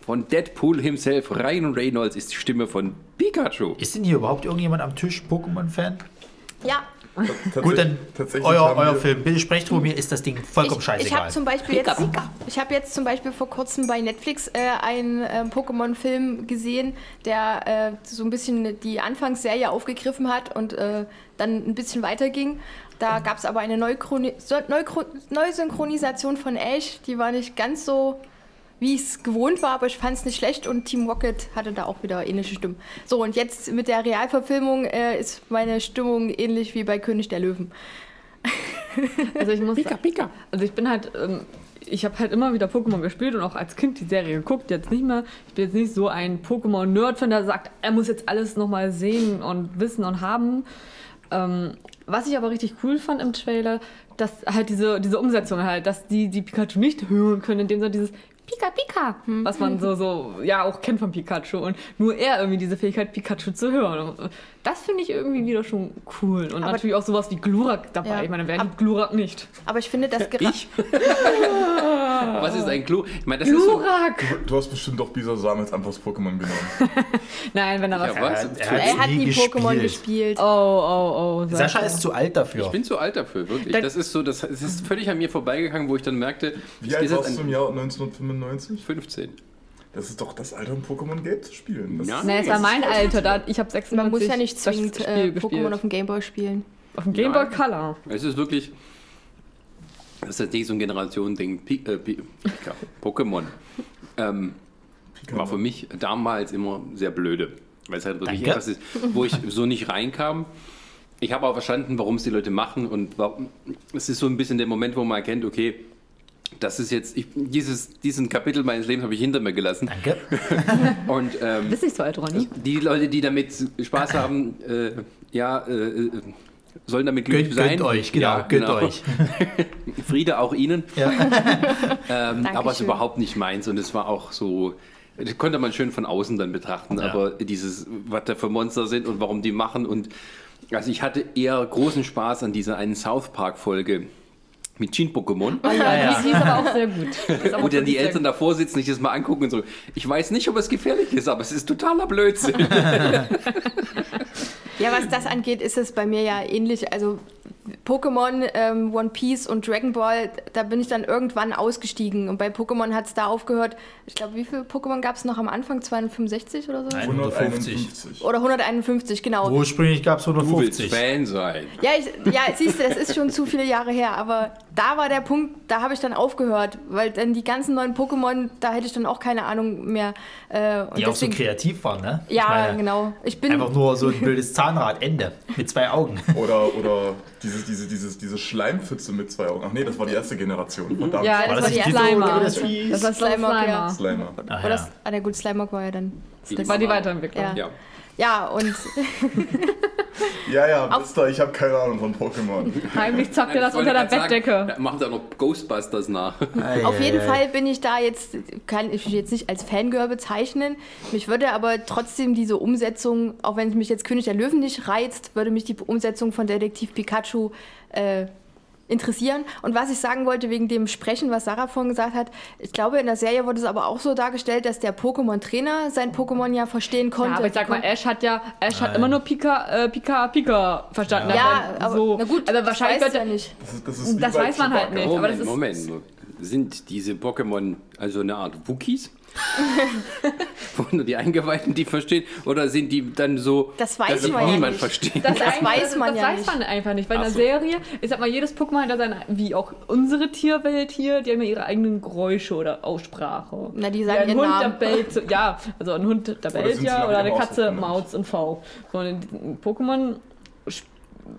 Von Deadpool himself, Ryan Reynolds ist die Stimme von Pikachu.
Ist denn hier überhaupt irgendjemand am Tisch Pokémon-Fan?
Ja,
Gut, dann euer, euer Film. Bitte sprecht drüber, mir ist das Ding vollkommen
ich, ich
scheißegal.
habe zum Beispiel jetzt, ich habe jetzt zum Beispiel vor kurzem bei Netflix äh, einen äh, Pokémon-Film gesehen, der äh, so ein bisschen die Anfangsserie aufgegriffen hat und äh, dann ein bisschen weiterging. Da gab es aber eine Neuchroni so, Neukro Neusynchronisation von Ash, die war nicht ganz so, wie ich es gewohnt war, aber ich fand es nicht schlecht und Team Rocket hatte da auch wieder ähnliche Stimmen. So, und jetzt mit der Realverfilmung äh, ist meine Stimmung ähnlich wie bei König der Löwen.
Also ich muss
Pika, Pika.
Also ich bin halt, ähm, ich habe halt immer wieder Pokémon gespielt und auch als Kind die Serie geguckt, jetzt nicht mehr. Ich bin jetzt nicht so ein Pokémon-Nerd, von der sagt, er muss jetzt alles nochmal sehen und wissen und haben. Ähm, was ich aber richtig cool fand im Trailer, dass halt diese, diese Umsetzung halt, dass die, die Pikachu nicht hören können, indem so dieses Pika Pika, was man so, so, ja, auch kennt von Pikachu und nur er irgendwie diese Fähigkeit, Pikachu zu hören. Das finde ich irgendwie wieder schon cool. Und
Aber-
natürlich auch sowas wie Glurak dabei.
Ja.
Ich meine, wer liebt Glurak nicht?
Aber ich finde, dass gerade.
Ich? Was ist ein Clu? Ich meine, das ist so.
Glurak!
Du hast bestimmt doch Bisasam als Antworts-Pokémon genommen.
Nein, wenn er was.
Ja, was?
Er hat
Er hat
nie
Pokémon
gespielt.
gespielt.
Oh, oh, oh.
Sascha ist zu alt dafür.
Ich bin zu alt dafür, wirklich.
Da-
Das ist so, das, es ist völlig an mir vorbeigegangen, wo ich dann merkte,
Wie alt
ist
warst du im Jahr 1995?
15.
Das ist doch das Alter, um Pokémon Gelb zu spielen. Das
Ja.
ist-
Nee, es war mein Alter. Da, ich habe 96
Man muss ja nicht zwingend äh. Pokémon auf dem Gameboy spielen.
Auf dem Game Boy
Nein.
Color.
Es ist wirklich. Das ist jetzt nicht so ein Generationending. Äh, Pokémon. Ähm, war für mich damals immer sehr blöde. Weil es halt wirklich
Danke.
etwas ist, wo ich so nicht reinkam. Ich habe auch verstanden, warum es die Leute machen und warum. Es ist so ein bisschen der Moment, wo man erkennt, okay, das ist jetzt, ich, dieses, diesen Kapitel meines Lebens habe ich hinter mir gelassen.
Danke.
Und ähm,
Bist nicht so alt, Ronny?
die Leute, die damit Spaß haben, äh, ja, äh, sollen damit glücklich
Gönnt,
sein.
gönnt euch, genau,
Ja,
gönnt
genau.
euch.
Friede auch Ihnen.
Ja.
Ähm, aber es ist überhaupt nicht meins und es war auch so. Das konnte man schön von außen dann betrachten,
Ja.
aber dieses, was da für Monster sind und warum die machen und also ich hatte eher großen Spaß an dieser einen South Park Folge mit Shin-Pokémon,
Ja,
ja.
Die, die ist aber auch sehr gut.
Wo dann die Eltern davor sitzen, sich das mal angucken und so. Ich weiß nicht, ob es gefährlich ist, aber es ist totaler Blödsinn.
Ja, was das angeht, ist es bei mir ja ähnlich. Also Pokémon, ähm, One Piece und Dragon Ball, da bin ich dann irgendwann ausgestiegen. Und bei Pokémon hat es da aufgehört. Ich glaube, wie viele Pokémon gab es noch am Anfang? 265 oder so?
151.
Oder 151, genau.
Ursprünglich gab es
Du willst
150.
Fan sein.
Ja, ich, ja, siehst du, das ist schon zu viele Jahre her, aber da war der Punkt, da habe ich dann aufgehört, weil dann die ganzen neuen Pokémon, da hätte ich dann auch keine Ahnung mehr. Äh, und
Die auch so kreativ waren, ne? Ich
Ja,
meine,
genau. Ich bin
Einfach nur so ein blödes Zahnrad, Ende. Mit zwei Augen.
Oder, oder diese, diese, diese, diese Schleimpfütze mit zwei Augen. Ach nee, das war die erste Generation. Verdammt.
Ja,
War
das
das
war die Slimer.
oder das?
Das war
Slimer,
Slimer,
ja.
Slimer.
Ah,
Oder
ja.
das, ah, der gut, Slimer war ja dann.
Die
War die Weiterentwicklung.
Ja.
Ja.
Ja, und
Ja, ja, wisst ihr, ich habe keine Ahnung von Pokémon.
Heimlich zockt er das unter der
sagen,
Bettdecke.
da machen sie auch noch Ghostbusters nach.
auf jeden Fall bin ich da jetzt, kann ich mich jetzt nicht als Fangirl bezeichnen. Mich würde aber trotzdem diese Umsetzung, auch wenn mich jetzt König der Löwen nicht reizt, würde mich die Umsetzung von Detektiv Pikachu äh, interessieren. Und was ich sagen wollte wegen dem Sprechen, was Sarah vorhin gesagt hat, ich glaube, in der Serie wurde es aber auch so dargestellt, dass der Pokémon-Trainer sein Pokémon ja verstehen konnte.
Ja, aber ich sag mal, Ash hat ja, Ash hat immer nur Pika, äh, Pika, Pika verstanden.
ja,
Aber
aber
so,
na gut,
also wahrscheinlich
das weiß
wird
ja nicht.
Das, ist, das, ist
Das weiß man halt nicht. aber das
Moment,
ist-
Moment. Sind diese Pokémon also eine Art Wookies? Wo nur die Eingeweihten die verstehen? Oder sind die dann so,
Das weiß
dass
man ja
niemand
nicht.
versteht?
Das
eigentlich-
weiß man
das
ja
weiß
nicht.
man einfach nicht, weil in
Ach
der
so.
Serie, ich sag mal, jedes Pokémon hat ja seine, wie auch unsere Tierwelt hier, die haben ja ihre eigenen Geräusche oder Aussprache.
Na, die
ja,
sagen
ein
ihren
Hund,
Namen.
der bellt, so, ja, also ein Hund, der bellt ja, oder eine Katze, Mauz und V. So, Pokémon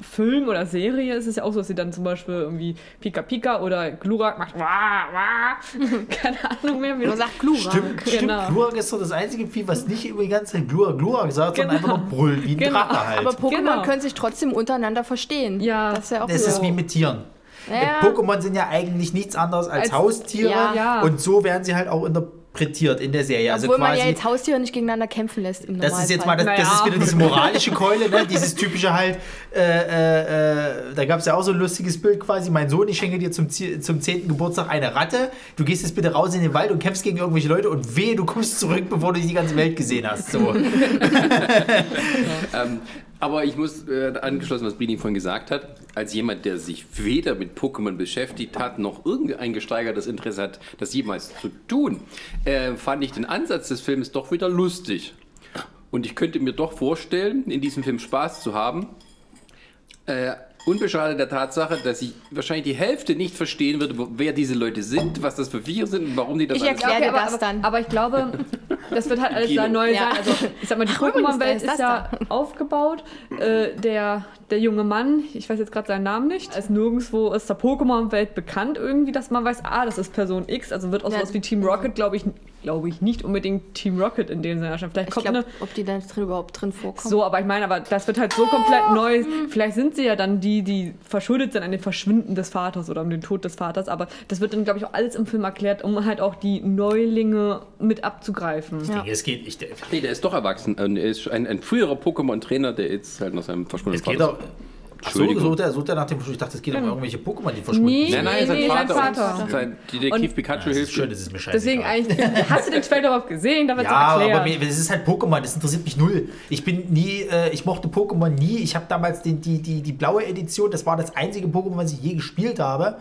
Film oder Serie ist es ja auch so, dass sie dann zum Beispiel irgendwie Pika Pika oder Glurak macht wah, wah. keine Ahnung mehr, wie
Man sagt Glurak.
Stimmt, stimmt.
Genau.
Glurak ist doch das einzige Vieh, was nicht über die ganze Zeit Glurak, Glurak sagt, sondern
Genau.
einfach nur brüllt, wie ein
Genau.
Drache halt.
Aber Pokémon
Genau.
können sich trotzdem untereinander verstehen.
Ja.
das ist ja auch
das
so.
ist wie mit Tieren.
Ja.
Pokémon sind ja eigentlich nichts anderes als,
Als-
Haustiere
Ja.
Und so werden sie halt auch interpretiert in der Serie. Also
Obwohl man
quasi,
ja jetzt Haustiere nicht gegeneinander kämpfen lässt im
das ist jetzt mal, das, das ist
Naja.
wieder diese moralische Keule, ne? dieses typische halt, äh, äh, äh, da gab es ja auch so ein lustiges Bild quasi, mein Sohn, ich schenke dir zum, zum 10. Geburtstag eine Ratte, du gehst jetzt bitte raus in den Wald und kämpfst gegen irgendwelche Leute und wehe, du kommst zurück, bevor du die ganze Welt gesehen hast. So.
Ähm, aber ich muss äh, angeschlossen, was Brini vorhin gesagt hat, als jemand, der sich weder mit Pokémon beschäftigt hat, noch irgendein gesteigertes Interesse hat, das jemals zu tun, äh, fand ich den Ansatz des Films doch wieder lustig. Und ich könnte mir doch vorstellen, in diesem Film Spaß zu haben, äh, unbeschadet der Tatsache, dass ich wahrscheinlich die Hälfte nicht verstehen würde, wo, wer diese Leute sind, was das für Viecher sind und warum die das
Ich
alles
erkläre- dir
aber,
das
aber,
dann.
aber ich glaube, das wird halt alles da neu
Ja.
sein. Also ich sag mal, die Pokémon-Welt
ist
ist, ja aufgebaut. Äh, der, der junge Mann, ich weiß jetzt gerade seinen Namen nicht, als nirgendwo ist der Pokémon-Welt bekannt irgendwie, dass man weiß, ah, das ist Person X, also wird auch
Ja.
sowas wie Team Rocket, glaube ich, glaube ich, nicht unbedingt Team Rocket in dem Sinne. Vielleicht
Ich
kommt
glaube,
eine
ob die da drin überhaupt drin vorkommen.
so, aber ich meine, aber das wird halt so komplett neu. Vielleicht sind sie ja dann die, die verschuldet sind an dem Verschwinden des Vaters oder um den Tod des Vaters, aber das wird dann, glaube ich, auch alles im Film erklärt, um halt auch die Neulinge mit abzugreifen.
Ja.
Es geht, ich,
Nee, der ist doch erwachsen. Und Er ist ein, ein früherer Pokémon-Trainer, der jetzt halt nach seinem verschwundenen
es geht
Vater
Ach so,
Entschuldigung.
sucht er, sucht er nach dem Ich dachte, es geht um irgendwelche Pokémon, die verschwunden
Nee.
sind.
Nein, nein, sein
Nee, sein
Vater.
Vater.
Sein Detektiv
Und-
Pikachu hilft
schön, das ist mir scheißegal.
Deswegen eigentlich, hast du den Trailer überhaupt gesehen? Da
Ja, aber mir, das ist halt Pokémon, das interessiert mich null. Ich bin nie, äh, ich mochte Pokémon nie. Ich habe damals die, die, die, die blaue Edition, das war das einzige Pokémon, was ich je gespielt habe.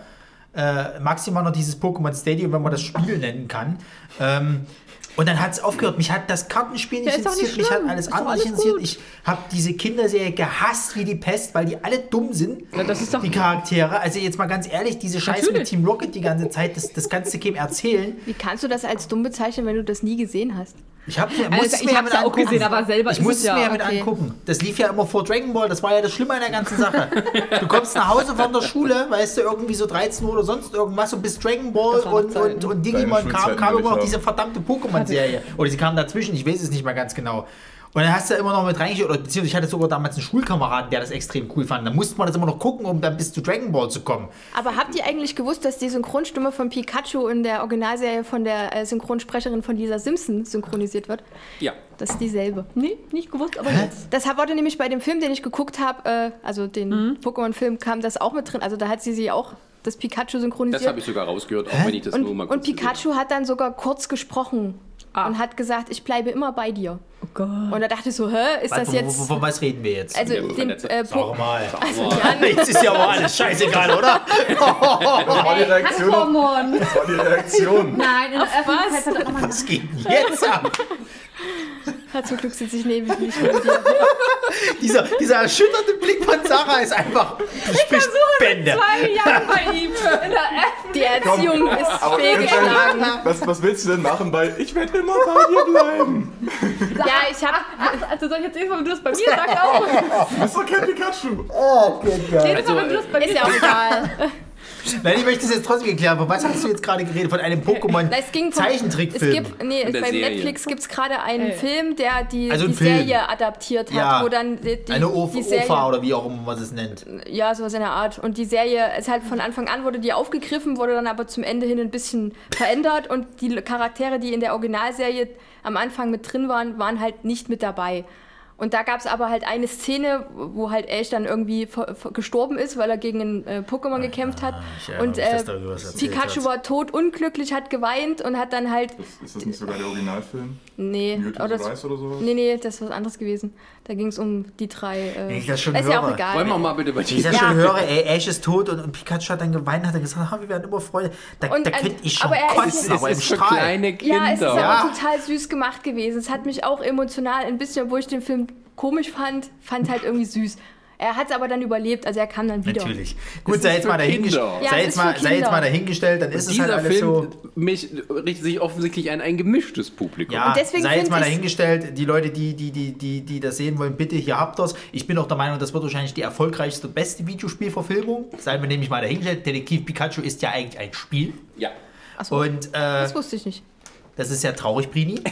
Äh, maximal noch dieses Pokémon Stadium, wenn man das Spiel nennen kann. Ähm, und dann hat es aufgehört. Mich hat das Kartenspiel nicht
Ja, doch nicht
interessiert, mich hat alles andere nicht interessiert.
gut.
Ich habe diese Kinderserie gehasst wie die Pest, weil die alle dumm sind.
Ja, das ist doch-
die Charaktere. Also jetzt mal ganz ehrlich, diese Scheiße mit
Natürlich.
Team Rocket die ganze Zeit, das, das kannst du keinem erzählen.
Wie kannst du das als dumm bezeichnen, wenn du das nie gesehen hast?
Ich habe mir,
Also, ich
mir
hab's
mit
ja auch
angucken.
gesehen, aber selber
Ich musste
es
es
ja,
mir mit
okay.
angucken. Das lief ja immer vor Dragon Ball. Das war ja das Schlimme an der ganzen Sache. Du kommst nach Hause von der Schule, weißt du, irgendwie so 13 Uhr oder sonst irgendwas und bis Dragon Ball und, und, und Digimon kam, kam immer noch diese verdammte Pokémon-Serie. Oder sie kam dazwischen, ich weiß es nicht mehr ganz genau. Und dann hast du immer noch mit reingeschaut, oder beziehungsweise ich hatte sogar damals einen Schulkameraden, der das extrem cool fand. Dann musste man das immer noch gucken, um dann bis zu Dragon Ball zu kommen.
Aber habt ihr eigentlich gewusst, dass die Synchronstimme von Pikachu in der Originalserie von der äh, Synchronsprecherin von Lisa Simpson synchronisiert wird?
Ja.
Das ist dieselbe.
Nee, nicht gewusst, aber jetzt.
Das wurde nämlich bei dem Film, den ich geguckt habe, äh, also den
Mhm.
Pokémon-Film, kam das auch mit drin. Also da hat sie sie auch, das Pikachu synchronisiert.
Das habe ich sogar rausgehört, auch wenn ich das nur mal
und,
kurz
und Pikachu hat dann sogar kurz gesprochen
Ah.
und hat gesagt, ich bleibe immer bei dir.
Oh Gott.
Und da dachte ich so, hä, ist das
Von-
jetzt...
Von, was reden wir jetzt?
Also
Ja,
den, äh,
Sag mal.
also Jan,
Jetzt ist ja aber alles scheißegal, oder?
Das war die Reaktion. Das war die Reaktion.
Nein, in der
was?
Öffentlichkeit er
Was geht denn jetzt ab?
hat zum Glück sitze ich neben nicht neben dir.
Dieser, dieser erschütterte Blick von Sarah ist einfach. Du sprichst Bände.
zwei Jahre bei ihm in der.
Die Erziehung ist
Aber
fehlgeschlagen.
was, was willst du denn machen bei Ich werde immer bei dir bleiben?
Ja, ich habe
Also soll ich jetzt irgendwann, wenn du das bei mir sagst, auch.
Du bist doch kein Pikachu.
Jedes Mal, wenn du das bei mir
ist ja auch egal.
Nein, ich möchte das jetzt trotzdem erklären. Von was hast du jetzt gerade geredet? Von einem Pokémon-Zeichentrickfilm?
Es gibt, nee, bei
Serie.
Netflix gibt es gerade einen
Ey.
Film, der die,
Also
die
Film.
Serie adaptiert hat,
Ja.
wo dann die, die,
Eine OF
die Serie,
OFA oder wie auch immer man es nennt.
ja, sowas in der Art. Und die Serie ist halt von Anfang an wurde die aufgegriffen, wurde dann aber zum Ende hin ein bisschen verändert und die Charaktere, die in der Originalserie am Anfang mit drin waren, waren halt nicht mit dabei. Und da gab es aber halt eine Szene, wo halt Ash dann irgendwie gestorben ist, weil er gegen einen äh, Pokémon gekämpft hat.
erinnere
Und äh, Pikachu
hast.
war tot, unglücklich, hat geweint und hat dann halt.
Ist das nicht sogar der Originalfilm?
Nee,
Mewtwo
oder das,
Rise oder sowas?
nee, nee, das ist was anderes gewesen. Da ging es um die drei. Äh,
ich das schon
ist ja auch
höre.
egal.
Wollen wir mal bitte bei
Wenn ich das
dir.
schon höre, ey, Ash ist tot und, und Pikachu hat dann geweint, hat dann gesagt, ah, wir werden immer Freude. Da,
Und,
da könnte ich schon
aber er ist-
kotzen,
Es
aber im
ist für
Strahl.
kleine Kinder.
Ja, es ist
Ja.
aber total süß gemacht gewesen. Es hat mich auch emotional ein bisschen, obwohl ich den Film komisch fand, fand halt irgendwie süß. Er hat es aber dann überlebt, also er kam dann wieder.
Natürlich. Gut, sei jetzt, mal dahingestellt.
Ja,
sei, jetzt mal, sei jetzt mal dahingestellt, dann ist es halt
Dieser
alles
Film
so.
mich, richtet sich offensichtlich an ein gemischtes Publikum.
Ja,
Und deswegen
sei jetzt mal dahingestellt, die Leute, die, die, die, die, die das sehen wollen, bitte, hier habt ihr's. Ich bin auch der Meinung, das wird wahrscheinlich die erfolgreichste, beste Videospielverfilmung. Seien wir nämlich mal dahingestellt. Detektiv Pikachu ist ja eigentlich ein Spiel.
Ja.
Achso,
Und äh,
das wusste ich nicht.
Das ist ja traurig, Brini.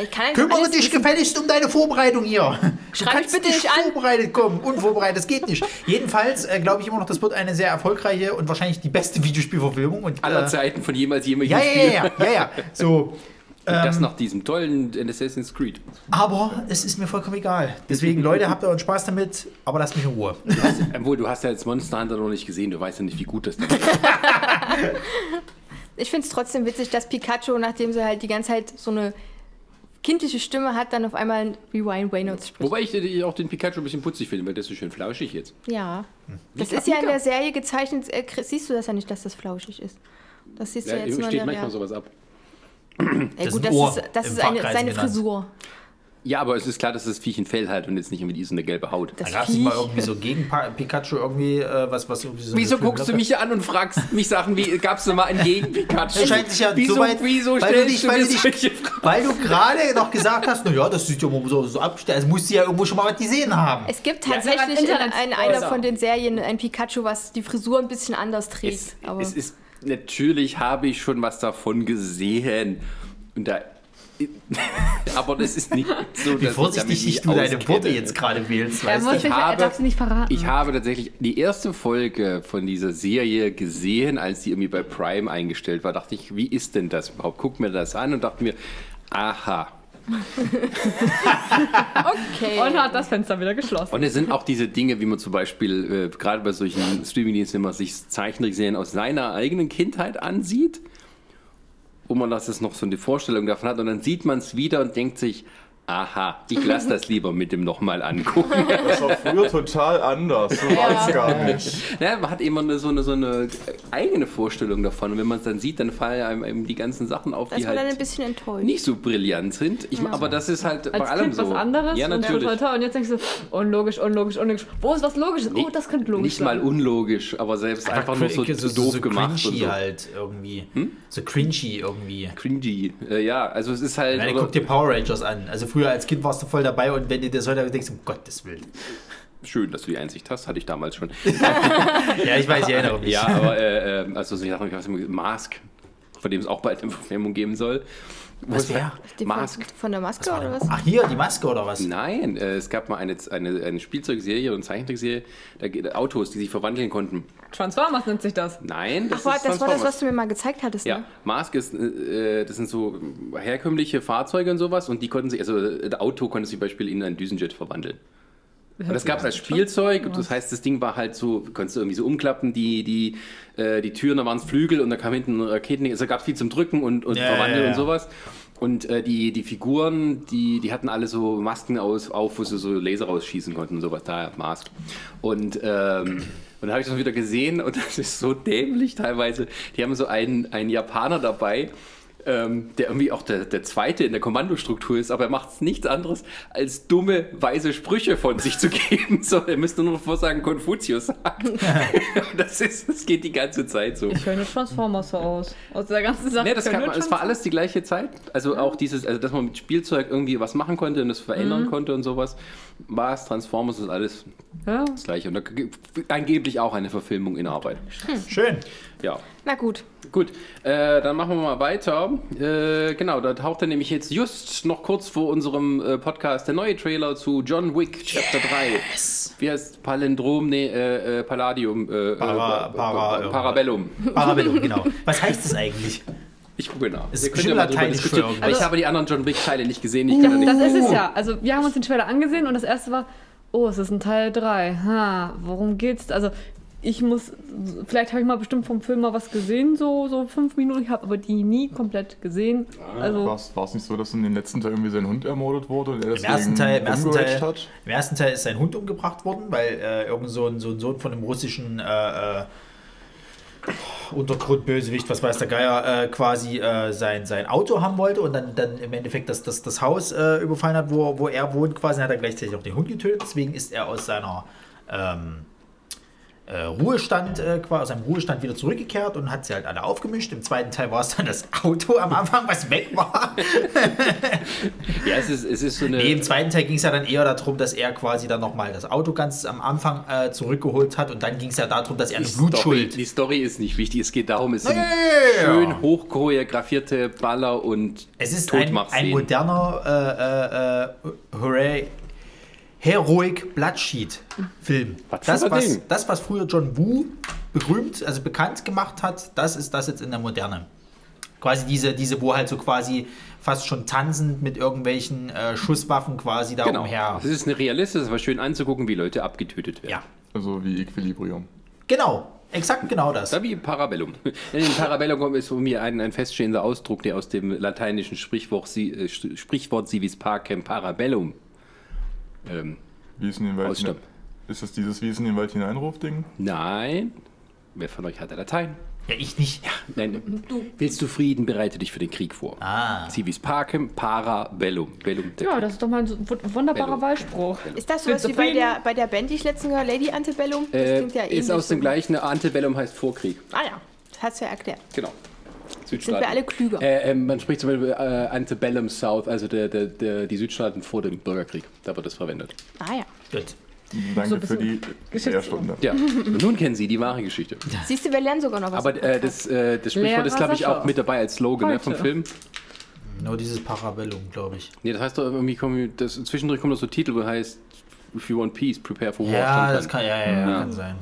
Ich kann
Kümmere dich
wissen.
gefälligst um deine Vorbereitung hier. Du
Schreib mich
kannst
bitte
nicht
an.
vorbereitet kommen. Unvorbereitet, das geht nicht. Jedenfalls äh, glaube ich immer noch, das wird eine sehr erfolgreiche und wahrscheinlich die beste Videospielverfilmung. Und,
Aller
äh,
Zeiten von jemals jemals
ja, ja, ja, ja, ja, ja. So,
Und das nach diesem tollen Assassin's Creed.
aber es ist mir vollkommen egal. Deswegen, Leute, habt euren Spaß damit, aber lasst mich in Ruhe.
Obwohl, du hast ja jetzt Monster Hunter noch nicht gesehen, du weißt ja nicht, wie gut das ist.
Ich finde es trotzdem witzig, dass Pikachu, nachdem sie halt die ganze Zeit so eine kindliche Stimme hat, dann auf einmal wie Ryan Reynolds spricht.
Wobei ich auch den Pikachu ein bisschen putzig finde, weil der ist so schön flauschig jetzt.
Ja. Das
Mika,
ist ja in der Serie gezeichnet. Äh, siehst du das ja nicht, dass das flauschig ist. Das siehst
Ja,
du jetzt nur
steht manchmal sowas ab.
Ey,
Das
gut,
ist ein
das ist, das ist eine, seine
genannt.
Frisur.
Ja, aber es ist klar, dass das Viech ein Fell hat und jetzt nicht irgendwie so eine gelbe Haut.
Das
Da gab es nicht mal irgendwie so gegen Pa- Pikachu irgendwie äh, was, was irgendwie so
Wieso guckst du
Locke-
mich hier an und fragst mich Sachen wie, gab es mal einen Gegen-Pikachu?
Er scheint sich ja
wieso,
so weit,
wieso
weil du
stellst
dich,
du
weil
mir
du dich,
solche Fragen?
weil du gerade noch gesagt hast, naja, das sieht ja so, so abgestellt. Also musst du ja irgendwo schon mal was gesehen haben.
Es gibt
Ja,
tatsächlich
sogar
in, in einer von den Serien ein Pikachu, was die Frisur ein bisschen anders trägt.
Es,
aber
es ist, natürlich habe ich schon was davon gesehen. Und da, aber das ist nicht so,
Wie
dass
vorsichtig
ich
dich du deine Worte jetzt gerade wählst,
Er
weißt
muss
du?
sich, er
habe-
nicht verraten.
Ich habe tatsächlich die erste Folge von dieser Serie gesehen, als die irgendwie bei Prime eingestellt war. Dachte ich, wie ist denn das überhaupt? Guck mir das an und dachte mir, aha,
Okay.
Und hat das Fenster wieder geschlossen.
Und es sind auch diese Dinge, wie man zum Beispiel äh, gerade bei solchen Streamingdiensten immer sich Zeichentrickserien aus seiner eigenen Kindheit ansieht, wo man das jetzt noch so eine Vorstellung davon hat. Und dann sieht man es wieder und denkt sich, aha, ich lasse das lieber mit dem nochmal angucken.
Das war früher total anders. So war es gar nicht.
Ja, man hat immer eine, so, eine, so eine eigene Vorstellung davon. Und wenn man es dann sieht, dann fallen einem eben die ganzen Sachen auf,
da
die
dann ein
halt
bisschen enttäuscht.
nicht so brillant sind. Ich, Aber das ist halt bei
Als
allem
Kind
so.
was anderes
Ja,
und
natürlich.
total toll. Und jetzt denkst du, unlogisch, unlogisch, unlogisch. Wo ist was Logisches? Oh, das könnte logisch
Nicht
sein.
mal unlogisch, aber selbst einfach, nur so, doof gemacht und
cringy
so. Hm?
halt irgendwie. So cringy irgendwie.
Cringy. Äh, ja, also es ist halt. Oder-
guck dir Power Rangers an. Also früher als Kind warst du voll dabei und wenn du das heute denkst, um Gottes Willen.
Schön, dass du die Einsicht hast, hatte ich damals schon.
Ja, ich weiß, ich erinnere mich.
ja, aber äh, äh, also so Sachen, ich weiß nicht, Mask, von dem es auch bald eine Verfilmung geben soll. Wo
Was
es-
wär?
Die
Mask.
Von, der Maske
Was
oder was?
Ach, hier, die Maske oder was?
Nein, äh, es gab mal eine, eine, eine Spielzeugserie und Zeichentrickserie, da geht Autos, die sich verwandeln konnten.
Transformers nennt sich das.
Nein, das
Ach,
ist
das war das, was du mir mal gezeigt hattest,
Ja,
ne?
Mask ist, äh, das sind so herkömmliche Fahrzeuge und sowas und die konnten sich, also äh, das Auto konnte sich zum Beispiel in einen Düsenjet verwandeln. Und das gab es als Spielzeug, das heißt, das Ding war halt so, konntest du irgendwie so umklappen, die, die, äh, die Türen, da waren es Flügel und da kam hinten Raketen, also gab es viel zum Drücken und, und
Ja,
Verwandeln
ja, ja.
und sowas. Und äh, die, die Figuren, die, die hatten alle so Masken aus, auf, wo sie so Laser rausschießen konnten und sowas, daher Mask. Und, ähm, und da habe ich das wieder gesehen und das ist so dämlich teilweise. Die haben so einen, einen Japaner dabei, ähm, der irgendwie auch der, der Zweite in der Kommandostruktur ist, aber er macht nichts anderes, als dumme, weise Sprüche von sich zu geben. So, er müsste nur noch vorsagen, Konfuzius sagt. das, ist, das geht die ganze Zeit so.
Ich höre nur Transformers so aus. Aus der ganzen Sache.
Nee, das, kann man, es war alles die gleiche Zeit. Also auch dieses, also dass man mit Spielzeug irgendwie was machen konnte und das verändern konnte und sowas. War es, Transformers ist alles
Ja.
das gleiche. Und da gibt angeblich auch eine Verfilmung in Arbeit.
Schön.
Ja.
Na gut.
Gut, äh, dann machen wir mal weiter. Äh, genau, da taucht er nämlich jetzt just noch kurz vor unserem äh, Podcast der neue Trailer zu John Wick Chapter 3. Wie heißt Palindrom? Nee, äh, äh, Palladium. Äh,
Para-
äh,
para-
äh, Parabellum.
Parabellum, genau. Was heißt das eigentlich?
Ich gucke nach.
Ist
Wir können
bestimmt
ja
lateinisch für irgendwas.
Weil ich habe die anderen John Wick-Teile nicht gesehen. Ich kann da
Das
nicht.
ist es ja. Also wir haben uns den Trailer angesehen und das erste war, oh, es ist ein Teil 3. Ha, worum geht's? Also ich muss, vielleicht habe ich mal bestimmt vom Film mal was gesehen, so, so fünf Minuten. Ich habe aber die nie komplett gesehen. Also
War es nicht so, dass in den letzten Teil irgendwie sein Hund ermordet wurde und er
Im ersten, Teil, im, ersten Teil,
hat?
Im ersten Teil ist sein Hund umgebracht worden, weil äh, irgend so ein, so ein Sohn von einem russischen äh, äh, Untergrundbösewicht, was weiß der Geier, äh, quasi äh, sein, sein Auto haben wollte und dann, dann im Endeffekt das, das, das Haus äh, überfallen hat, wo, wo er wohnt, quasi hat er gleichzeitig auch den Hund getötet. Deswegen ist er aus seiner ähm, äh, Ruhestand, äh, quasi aus seinem Ruhestand wieder zurückgekehrt und hat sie halt alle aufgemischt. Im zweiten Teil war es dann das Auto am Anfang, was weg war.
Ja, es ist, es ist so eine.
Nee, im zweiten Teil ging es ja dann eher darum, dass er quasi dann nochmal das Auto ganz am Anfang äh, zurückgeholt hat und dann ging es ja darum, dass er eine
die Story,
Blutschuld.
die Story ist nicht wichtig. Es geht darum, es sind
Ja, ja, ja.
schön hochchoreografierte Baller und
Es ist ein, ein moderner äh, äh, äh, Hooray, Heroic Bloodsheet-Film.
Was für
Das was,
Ding?
das, was früher John Woo berühmt, also bekannt gemacht hat, das ist das jetzt in der Moderne. Quasi diese, diese wo halt so quasi fast schon tanzend mit irgendwelchen äh, Schusswaffen quasi da
Genau.
umher.
Es ist eine realistisch, es war schön anzugucken, wie Leute abgetötet werden.
Ja,
Also wie Equilibrium.
genau. Exakt genau das.
Da wie Parabellum. In Parabellum ist von mir ein, ein feststehender Ausdruck, der aus dem lateinischen Sprichwort, si, äh, Sprichwort Civis Pacem Parabellum ähm,
Wie ist in den Wald
Ausstammt.
Ist das dieses Wie ist in den Wald hineinruf-Ding?
Nein. Wer von euch hat Latein?
Ja, ich nicht.
Nein. Willst du Frieden, bereite dich für den Krieg vor.
Ah.
Civis Pacem Parabellum. Bellum, der
ja,
Krieg.
das ist doch mal ein so wu- wunderbarer
Bello.
Wahlspruch.
Ist das sowas wie bei der, bei der Band, die ich letztens gehört Lady Antebellum? Das
äh,
klingt ja ähnlich.
ist aus dem
so.
gleichen, Antebellum heißt Vorkrieg.
Ah ja, das hast du ja erklärt.
Genau.
Sind
Südstaaten.
wir alle klüger.
Äh, ähm, man spricht zum Beispiel äh, Antebellum South, also der, der, der, die Südstaaten vor dem Bürgerkrieg. Da wird das verwendet.
Ah ja.
Gut.
Danke
So
für die Lehrstunde.
Ja, nun kennen Sie die wahre Geschichte.
Siehst du, wir lernen sogar noch was.
Aber äh, das, äh, das Sprichwort ist, glaube ich, auch mit dabei als Slogan ne, vom Film.
Nur dieses Parabellum, glaube ich.
Nee, das heißt doch irgendwie, kommen, das, zwischendurch kommt noch so ein Titel, wo heißt If you want peace, prepare for war.
Ja, das kann, ja, ja, ja,
Ja.
kann sein.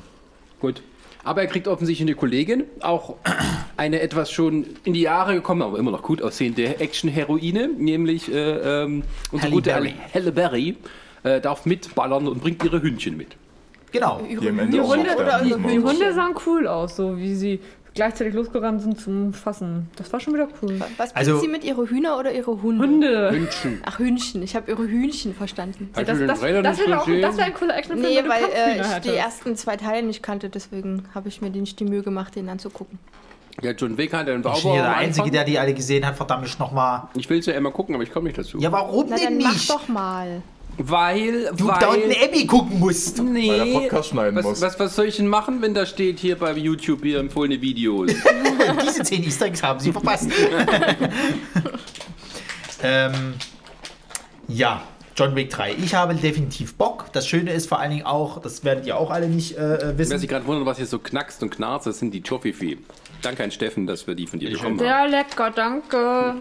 Gut. Aber er kriegt offensichtlich eine Kollegin, auch eine etwas schon in die Jahre gekommen, aber immer noch gut aussehende Action-Heroine, nämlich äh, ähm, unsere
Halle
gute
Berry.
Halle Berry, äh, darf mitballern und bringt ihre Hündchen mit.
Genau.
Die
Die Hunde, die Hunde sahen cool aus, so wie sie gleichzeitig losgerannt sind zum Fassen. Das war schon wieder cool.
Was
Also-
also, sie mit ihre Hühner oder ihre Hunde?
Hunde.
Hündchen.
Ach, Hühnchen. Ich habe ihre Hühnchen verstanden.
Das,
du den
das,
Trailer
das
nicht
wäre auch das wär ein cooler Actionfilm,
Nee, weil äh, ich die ersten zwei Teile nicht kannte, deswegen habe ich mir den nicht die Mühe gemacht, den anzugucken.
Ja, John Wick hat einen
Ich bin der Einzige, der die alle gesehen hat. Verdammt, ich noch mal.
Ich will es ja immer gucken, aber ich komme nicht dazu.
Ja, warum
Na,
denn
dann mach
nicht?
doch mal.
Weil,
Du
weil...
da unten Abby gucken musst.
Nee.
Weil der Podcast schneiden
was,
muss.
Was, was soll ich denn machen, wenn da steht hier bei YouTube hier empfohlene Videos?
Diese 10 Easter Eggs haben sie verpasst. ähm, ja, John Wick 3. Ich habe definitiv Bock. Das Schöne ist vor allen Dingen auch, das werdet ihr auch alle nicht äh,
Wer
wissen.
sich gerade wundert, was hier so knackst und knarzt, das sind die Toffifee. Danke an Steffen, dass wir die von dir bekommen haben.
Sehr lecker, danke.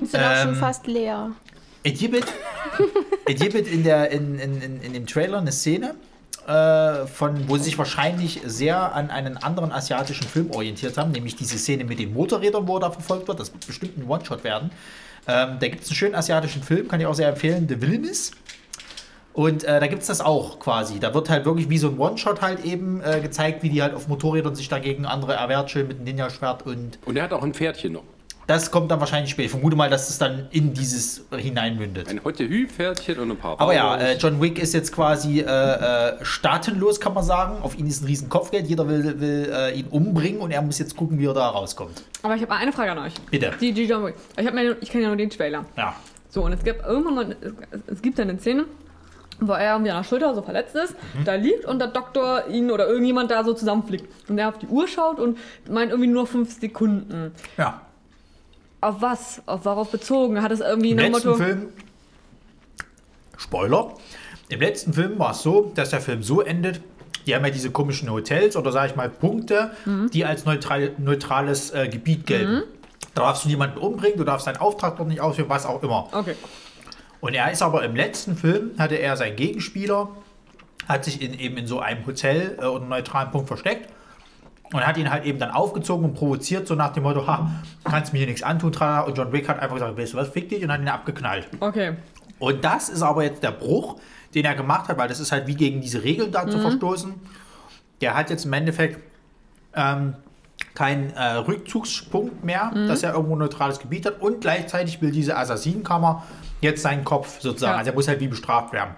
Die sind auch schon
Ähm,
fast leer.
Es gibt, es gibt in, der, in, in, in, in dem Trailer eine Szene, äh, von, wo sie sich wahrscheinlich sehr an einen anderen asiatischen Film orientiert haben, nämlich diese Szene mit den Motorrädern, wo er da verfolgt wird. Das wird bestimmt ein One-Shot werden. Ähm, da gibt es einen schönen asiatischen Film, kann ich auch sehr empfehlen, The Villainous. Und äh, da gibt es das auch quasi. Da wird halt wirklich wie so ein One-Shot halt eben äh, gezeigt, wie die halt auf Motorrädern sich dagegen andere erwehrt, schön mit einem Ninja-Schwert und
Und er hat auch ein Pferdchen noch.
Das kommt dann wahrscheinlich später. Ich vermute mal, dass es dann in dieses hineinmündet.
Ein Hotte-Hü-Pferdchen und ein paar
Aber ja,
Bauern.
äh, John Wick ist jetzt quasi äh, äh, staatenlos, kann man sagen. Auf ihn ist ein riesen Kopfgeld. Jeder will, will äh, ihn umbringen und er muss jetzt gucken, wie er da rauskommt.
Aber ich habe eine Frage an euch.
Bitte.
Die, die John Wick. Ich, ich kenne ja nur den Trailer.
Ja.
So, und es gibt irgendwann mal, es, es gibt eine Szene, wo er irgendwie an der Schulter so verletzt ist, da liegt und der Doktor ihn oder irgendjemand da so zusammenfliegt. Und der auf die Uhr schaut und meint irgendwie nur fünf Sekunden.
ja.
Auf was? Auf worauf bezogen? Hat es irgendwie
Im
ein
letzten
Motto?
Film, Spoiler, im letzten Film war es so, dass der Film so endet, die haben ja diese komischen Hotels oder sage ich mal Punkte,
Mhm.
die als neutral, neutrales äh, Gebiet gelten. Da darfst du niemanden umbringen, du darfst deinen Auftrag dort nicht ausführen, was auch immer.
Okay.
Und er ist aber im letzten Film, hatte er seinen Gegenspieler, hat sich in, eben in so einem Hotel äh, oder neutralen Punkt versteckt und hat ihn halt eben dann aufgezogen und provoziert, so nach dem Motto, ha, kannst mir hier nichts antun, tralala. und John Wick hat einfach gesagt, weißt du was, fick dich und hat ihn abgeknallt.
Okay.
Und das ist aber jetzt der Bruch, den er gemacht hat, weil das ist halt wie gegen diese Regeln da zu verstoßen. Der hat jetzt im Endeffekt ähm, keinen äh, Rückzugspunkt mehr, dass er irgendwo ein neutrales Gebiet hat und gleichzeitig will diese Assassinenkammer jetzt seinen Kopf sozusagen,
Ja.
also er muss halt wie bestraft werden.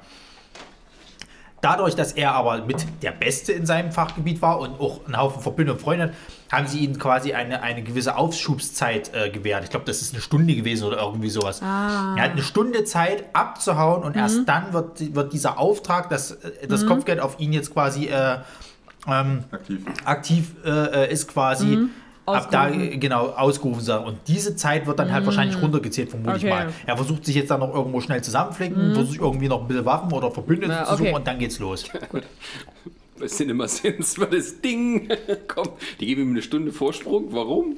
Dadurch, dass er aber mit der Beste in seinem Fachgebiet war und auch einen Haufen Verbündete und Freunde hat, haben sie ihm quasi eine, eine gewisse Aufschubszeit äh, gewährt. Ich glaube, das ist eine Stunde gewesen oder irgendwie sowas. Er hat eine Stunde Zeit abzuhauen und erst dann wird, wird dieser Auftrag, das, äh, das Kopfgeld auf ihn jetzt quasi äh, ähm,
Aktiv.
aktiv äh, ist quasi ab da äh, genau ausgerufen sein. Und diese Zeit wird dann halt wahrscheinlich runtergezählt, vermute ich
Okay.
mal. Er versucht sich jetzt dann noch irgendwo schnell zusammenflicken, versucht irgendwie noch ein bisschen Waffen oder Verbündete
Ja,
zu suchen
okay.
und dann geht's los.
Bei Cinema Sins war das Ding. Komm, die geben ihm eine Stunde Vorsprung. Warum?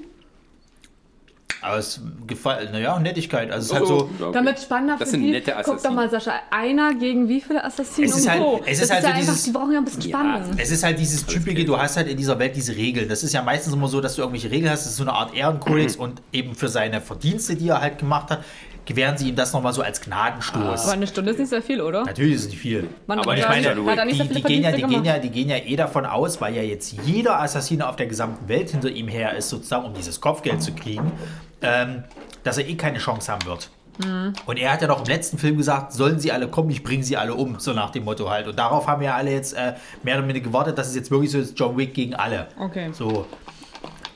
Aber es gefällt, naja, Nettigkeit. Also es ist halt so.
ja, okay.
Damit spannender
Das
für
sind
die.
nette
Guck doch mal, Sascha, einer gegen wie viele Assassinen
Es ist
und
halt-
wo?
es ist
das
halt so
ja einfach,
dieses-
Die brauchen ja ein bisschen
Ja,
Spannung.
Es ist halt dieses typische, du hast halt in dieser Welt diese Regeln. Das ist ja meistens immer so, dass du irgendwelche Regeln hast, das ist so eine Art Ehrenkodex und eben für seine Verdienste, die er halt gemacht hat, gewähren sie ihm das nochmal so als Gnadenstoß.
Aber eine Stunde ist nicht sehr viel, oder?
Natürlich ist es nicht viel.
Man,
Aber ich meine,
nicht so
Die, die, gehen ja, die, gehen ja, die gehen ja eh davon aus, weil ja jetzt jeder Assassine auf der gesamten Welt hinter ihm her ist, sozusagen, um dieses Kopfgeld zu kriegen, ähm, dass er eh keine Chance haben wird.
Mhm.
Und er hat ja noch im letzten Film gesagt, sollen sie alle kommen, ich bringe sie alle um, so nach dem Motto halt. Und darauf haben ja alle jetzt äh, mehr oder weniger gewartet, dass es jetzt wirklich so ist, John Wick gegen alle.
Okay.
So.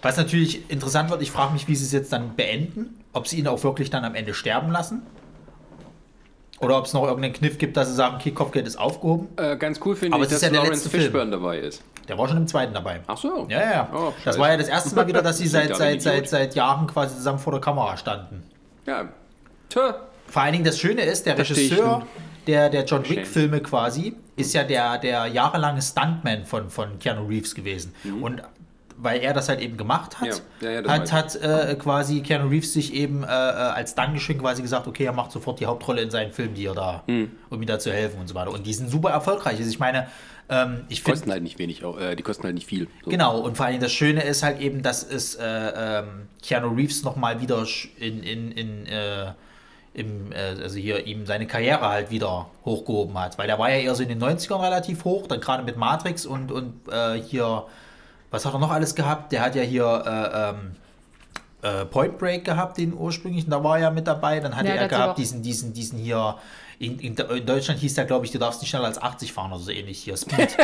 Was natürlich interessant wird, ich frage mich, wie sie es jetzt dann beenden. Ob sie ihn auch wirklich dann am Ende sterben lassen. Oder ob es noch irgendeinen Kniff gibt, dass sie sagen, okay, Kopfgeld ist aufgehoben.
Äh, ganz cool finde ich, dass
ja der
Lawrence. Fishburne dabei ist.
Der war schon im zweiten dabei.
Ach so.
Ja, ja, ja.
Oh,
das war ja das erste Mal wieder, dass sie seit, seit, seit, seit Jahren quasi zusammen vor der Kamera standen.
Ja. Tja.
Vor allen Dingen das Schöne ist, der Regisseur der, der John. Wick-Filme quasi ist ja der, der jahrelange Stuntman von, von Keanu Reeves gewesen.
Mhm.
Und weil er das halt eben gemacht hat,
Ja, ja, ja,
hat, hat äh, quasi Keanu Reeves sich eben äh, äh, als Dankeschön quasi gesagt, okay, er macht sofort die Hauptrolle in seinen Film, die er da,
Hm.
um ihm da zu helfen und so weiter. Und die sind super erfolgreich. Also ich meine, ähm, ich finde
Kosten halt nicht wenig, auch, äh, die kosten halt nicht viel. So.
Genau, und vor allem das Schöne ist halt eben, dass es äh, ähm, Keanu Reeves nochmal wieder in, in, in äh, im, also hier ihm seine Karriere halt wieder hochgehoben hat. Weil der war ja eher so in den 90ern relativ hoch, dann gerade mit Matrix und, und äh, hier, was hat er noch alles gehabt? Der hat ja hier äh, ähm, äh, Point Break gehabt, den ursprünglichen, da war er mit dabei. Dann hatte
Ja,
er gehabt diesen, diesen, diesen hier, in, in, in Deutschland hieß der, glaube ich, du darfst nicht schneller als 80 fahren oder so ähnlich hier. Speed.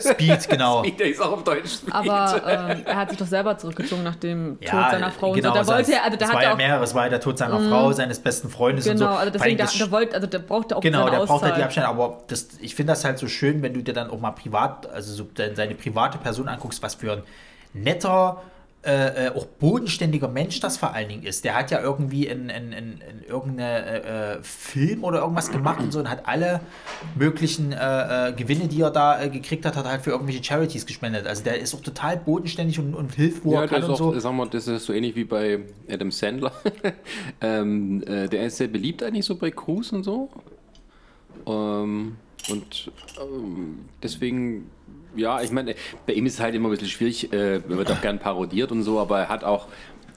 Speed, genau.
Der ist auch auf Deutsch. Speed.
Aber ähm, er hat sich doch selber zurückgezogen nach dem Tod seiner Frau.
genau,
und so. Da
das-
wollte er, also da
es
hat
war
er
ja
auch,
mehrere, es war ja der Tod seiner Frau, seines besten Freundes und so.
genau, also deswegen, da,
das-
da wollte, also der brauchte auch
Genau,
seine
der braucht halt die. Abstände, aber das, ich finde das halt so schön, wenn du dir dann auch mal privat, also so de- seine private Person anguckst, was für ein netter, äh, äh, auch bodenständiger Mensch das vor allen Dingen ist. Der hat ja irgendwie in, in, in, in irgendeine äh, äh, Film oder irgendwas gemacht und so und hat alle möglichen äh, äh, Gewinne, die er da gekriegt hat, hat halt für irgendwelche Charities gespendet. Also der ist auch total bodenständig und, und hilft, wo
Ja,
er kann
das ist,
und
auch,
so.
sagen wir, das ist so ähnlich wie bei Adam Sandler. ähm, äh, der ist sehr beliebt eigentlich so bei Crews und so. Ähm, und ähm, deswegen, ja, ich meine, bei ihm ist es halt immer ein bisschen schwierig, äh, er wird auch gern parodiert und so, aber er hat auch,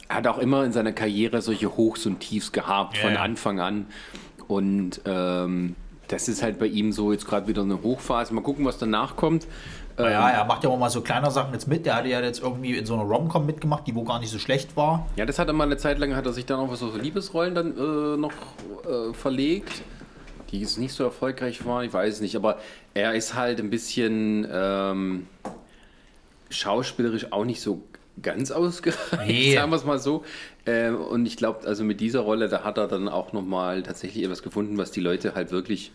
hat auch immer in seiner Karriere solche Hochs und Tiefs gehabt,
Ja,
von
ja.
Anfang an. Und ähm, das ist halt bei ihm so jetzt gerade wieder eine Hochphase. Mal gucken, was danach kommt.
Ja, er macht ja auch mal so kleine Sachen jetzt mit. Der hatte ja jetzt irgendwie in so einer Rom-Com mitgemacht, die wo gar nicht so schlecht war.
Ja, das hat er mal eine Zeit lang, hat er sich dann auch so Liebesrollen dann äh, noch äh, verlegt, die jetzt nicht so erfolgreich waren, ich weiß es nicht, aber er ist halt ein bisschen ähm, schauspielerisch auch nicht so ganz ausgereift,
Nee.
sagen wir es mal so. Äh, und ich glaube, also mit dieser Rolle, da hat er dann auch nochmal tatsächlich etwas gefunden, was die Leute halt wirklich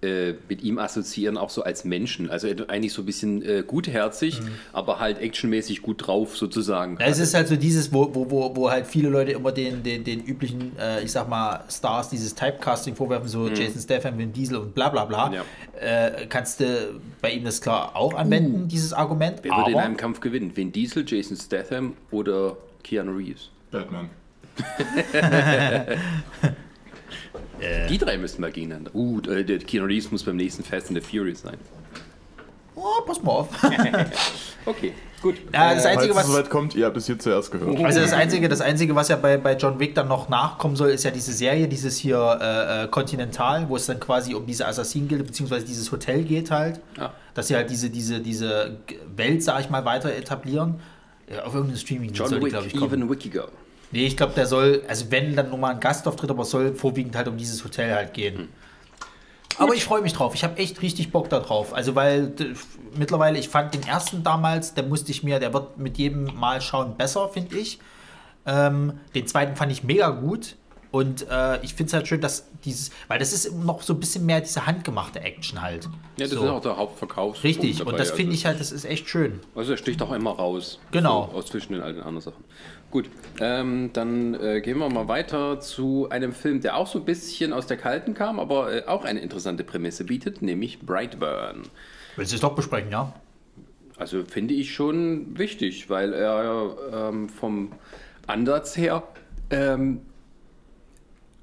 äh, mit ihm assoziieren, auch so als Menschen. Also eigentlich so ein bisschen äh, gutherzig, aber halt actionmäßig gut drauf sozusagen.
Ja, es ist halt so dieses, wo, wo, wo, wo halt viele Leute immer den, den, den üblichen, äh, ich sag mal, Stars dieses Typecasting vorwerfen, so Jason Statham, Vin Diesel und bla bla bla.
Mhm. Ja.
Äh, kannst du bei ihm das klar auch anwenden, dieses Argument.
Uh. Wer würde in einem Kampf gewinnen? Vin Diesel, Jason Statham oder Keanu Reeves?
Batman.
Die drei müssten mal gegeneinander. Uh, äh, der Keanu Reeves muss beim nächsten Fast and the Furious sein.
oh, pass mal auf.
Okay, gut.
ja, das
Falls
Einzige,
es
was,
soweit kommt, ihr habt es hier zuerst gehört.
Also das Einzige, das Einzige, was ja bei, bei John Wick dann noch nachkommen soll, ist ja diese Serie, dieses hier äh, äh, Continental, wo es dann quasi um diese Assassinen-Gilde, beziehungsweise dieses Hotel geht halt.
Ah.
Dass sie halt diese, diese, diese Welt, sag ich mal, weiter etablieren. Ja, auf irgendeinem Streaming
John
soll die,
Wick,
glaube ich, kommen.
even Wikigo.
Nee, ich glaube, der soll, also wenn dann nochmal ein Gastauftritt, aber es soll vorwiegend halt um dieses Hotel halt gehen.
Hm.
Aber ich freue mich drauf. Ich habe echt richtig Bock da drauf. Also, weil mittlerweile, ich fand den ersten damals, der musste ich mir, der wird mit jedem Mal schauen besser, finde ich. Ähm, den zweiten fand ich mega gut. Und äh, ich finde es halt schön, dass dieses, weil das ist noch so ein bisschen mehr diese handgemachte Action halt.
Ja, das
so.
ist auch der Hauptverkauf.
Richtig, und das finde ich halt, das ist echt schön.
Also er sticht auch immer raus.
Genau.
So, aus zwischen den all den anderen Sachen. Gut, ähm, dann äh, gehen wir mal weiter zu einem Film, der auch so ein bisschen aus der Kalten kam, aber äh, auch eine interessante Prämisse bietet, nämlich Brightburn.
Willst du es doch besprechen, ja?
Also finde ich schon wichtig, weil er ähm, vom Ansatz her, ähm,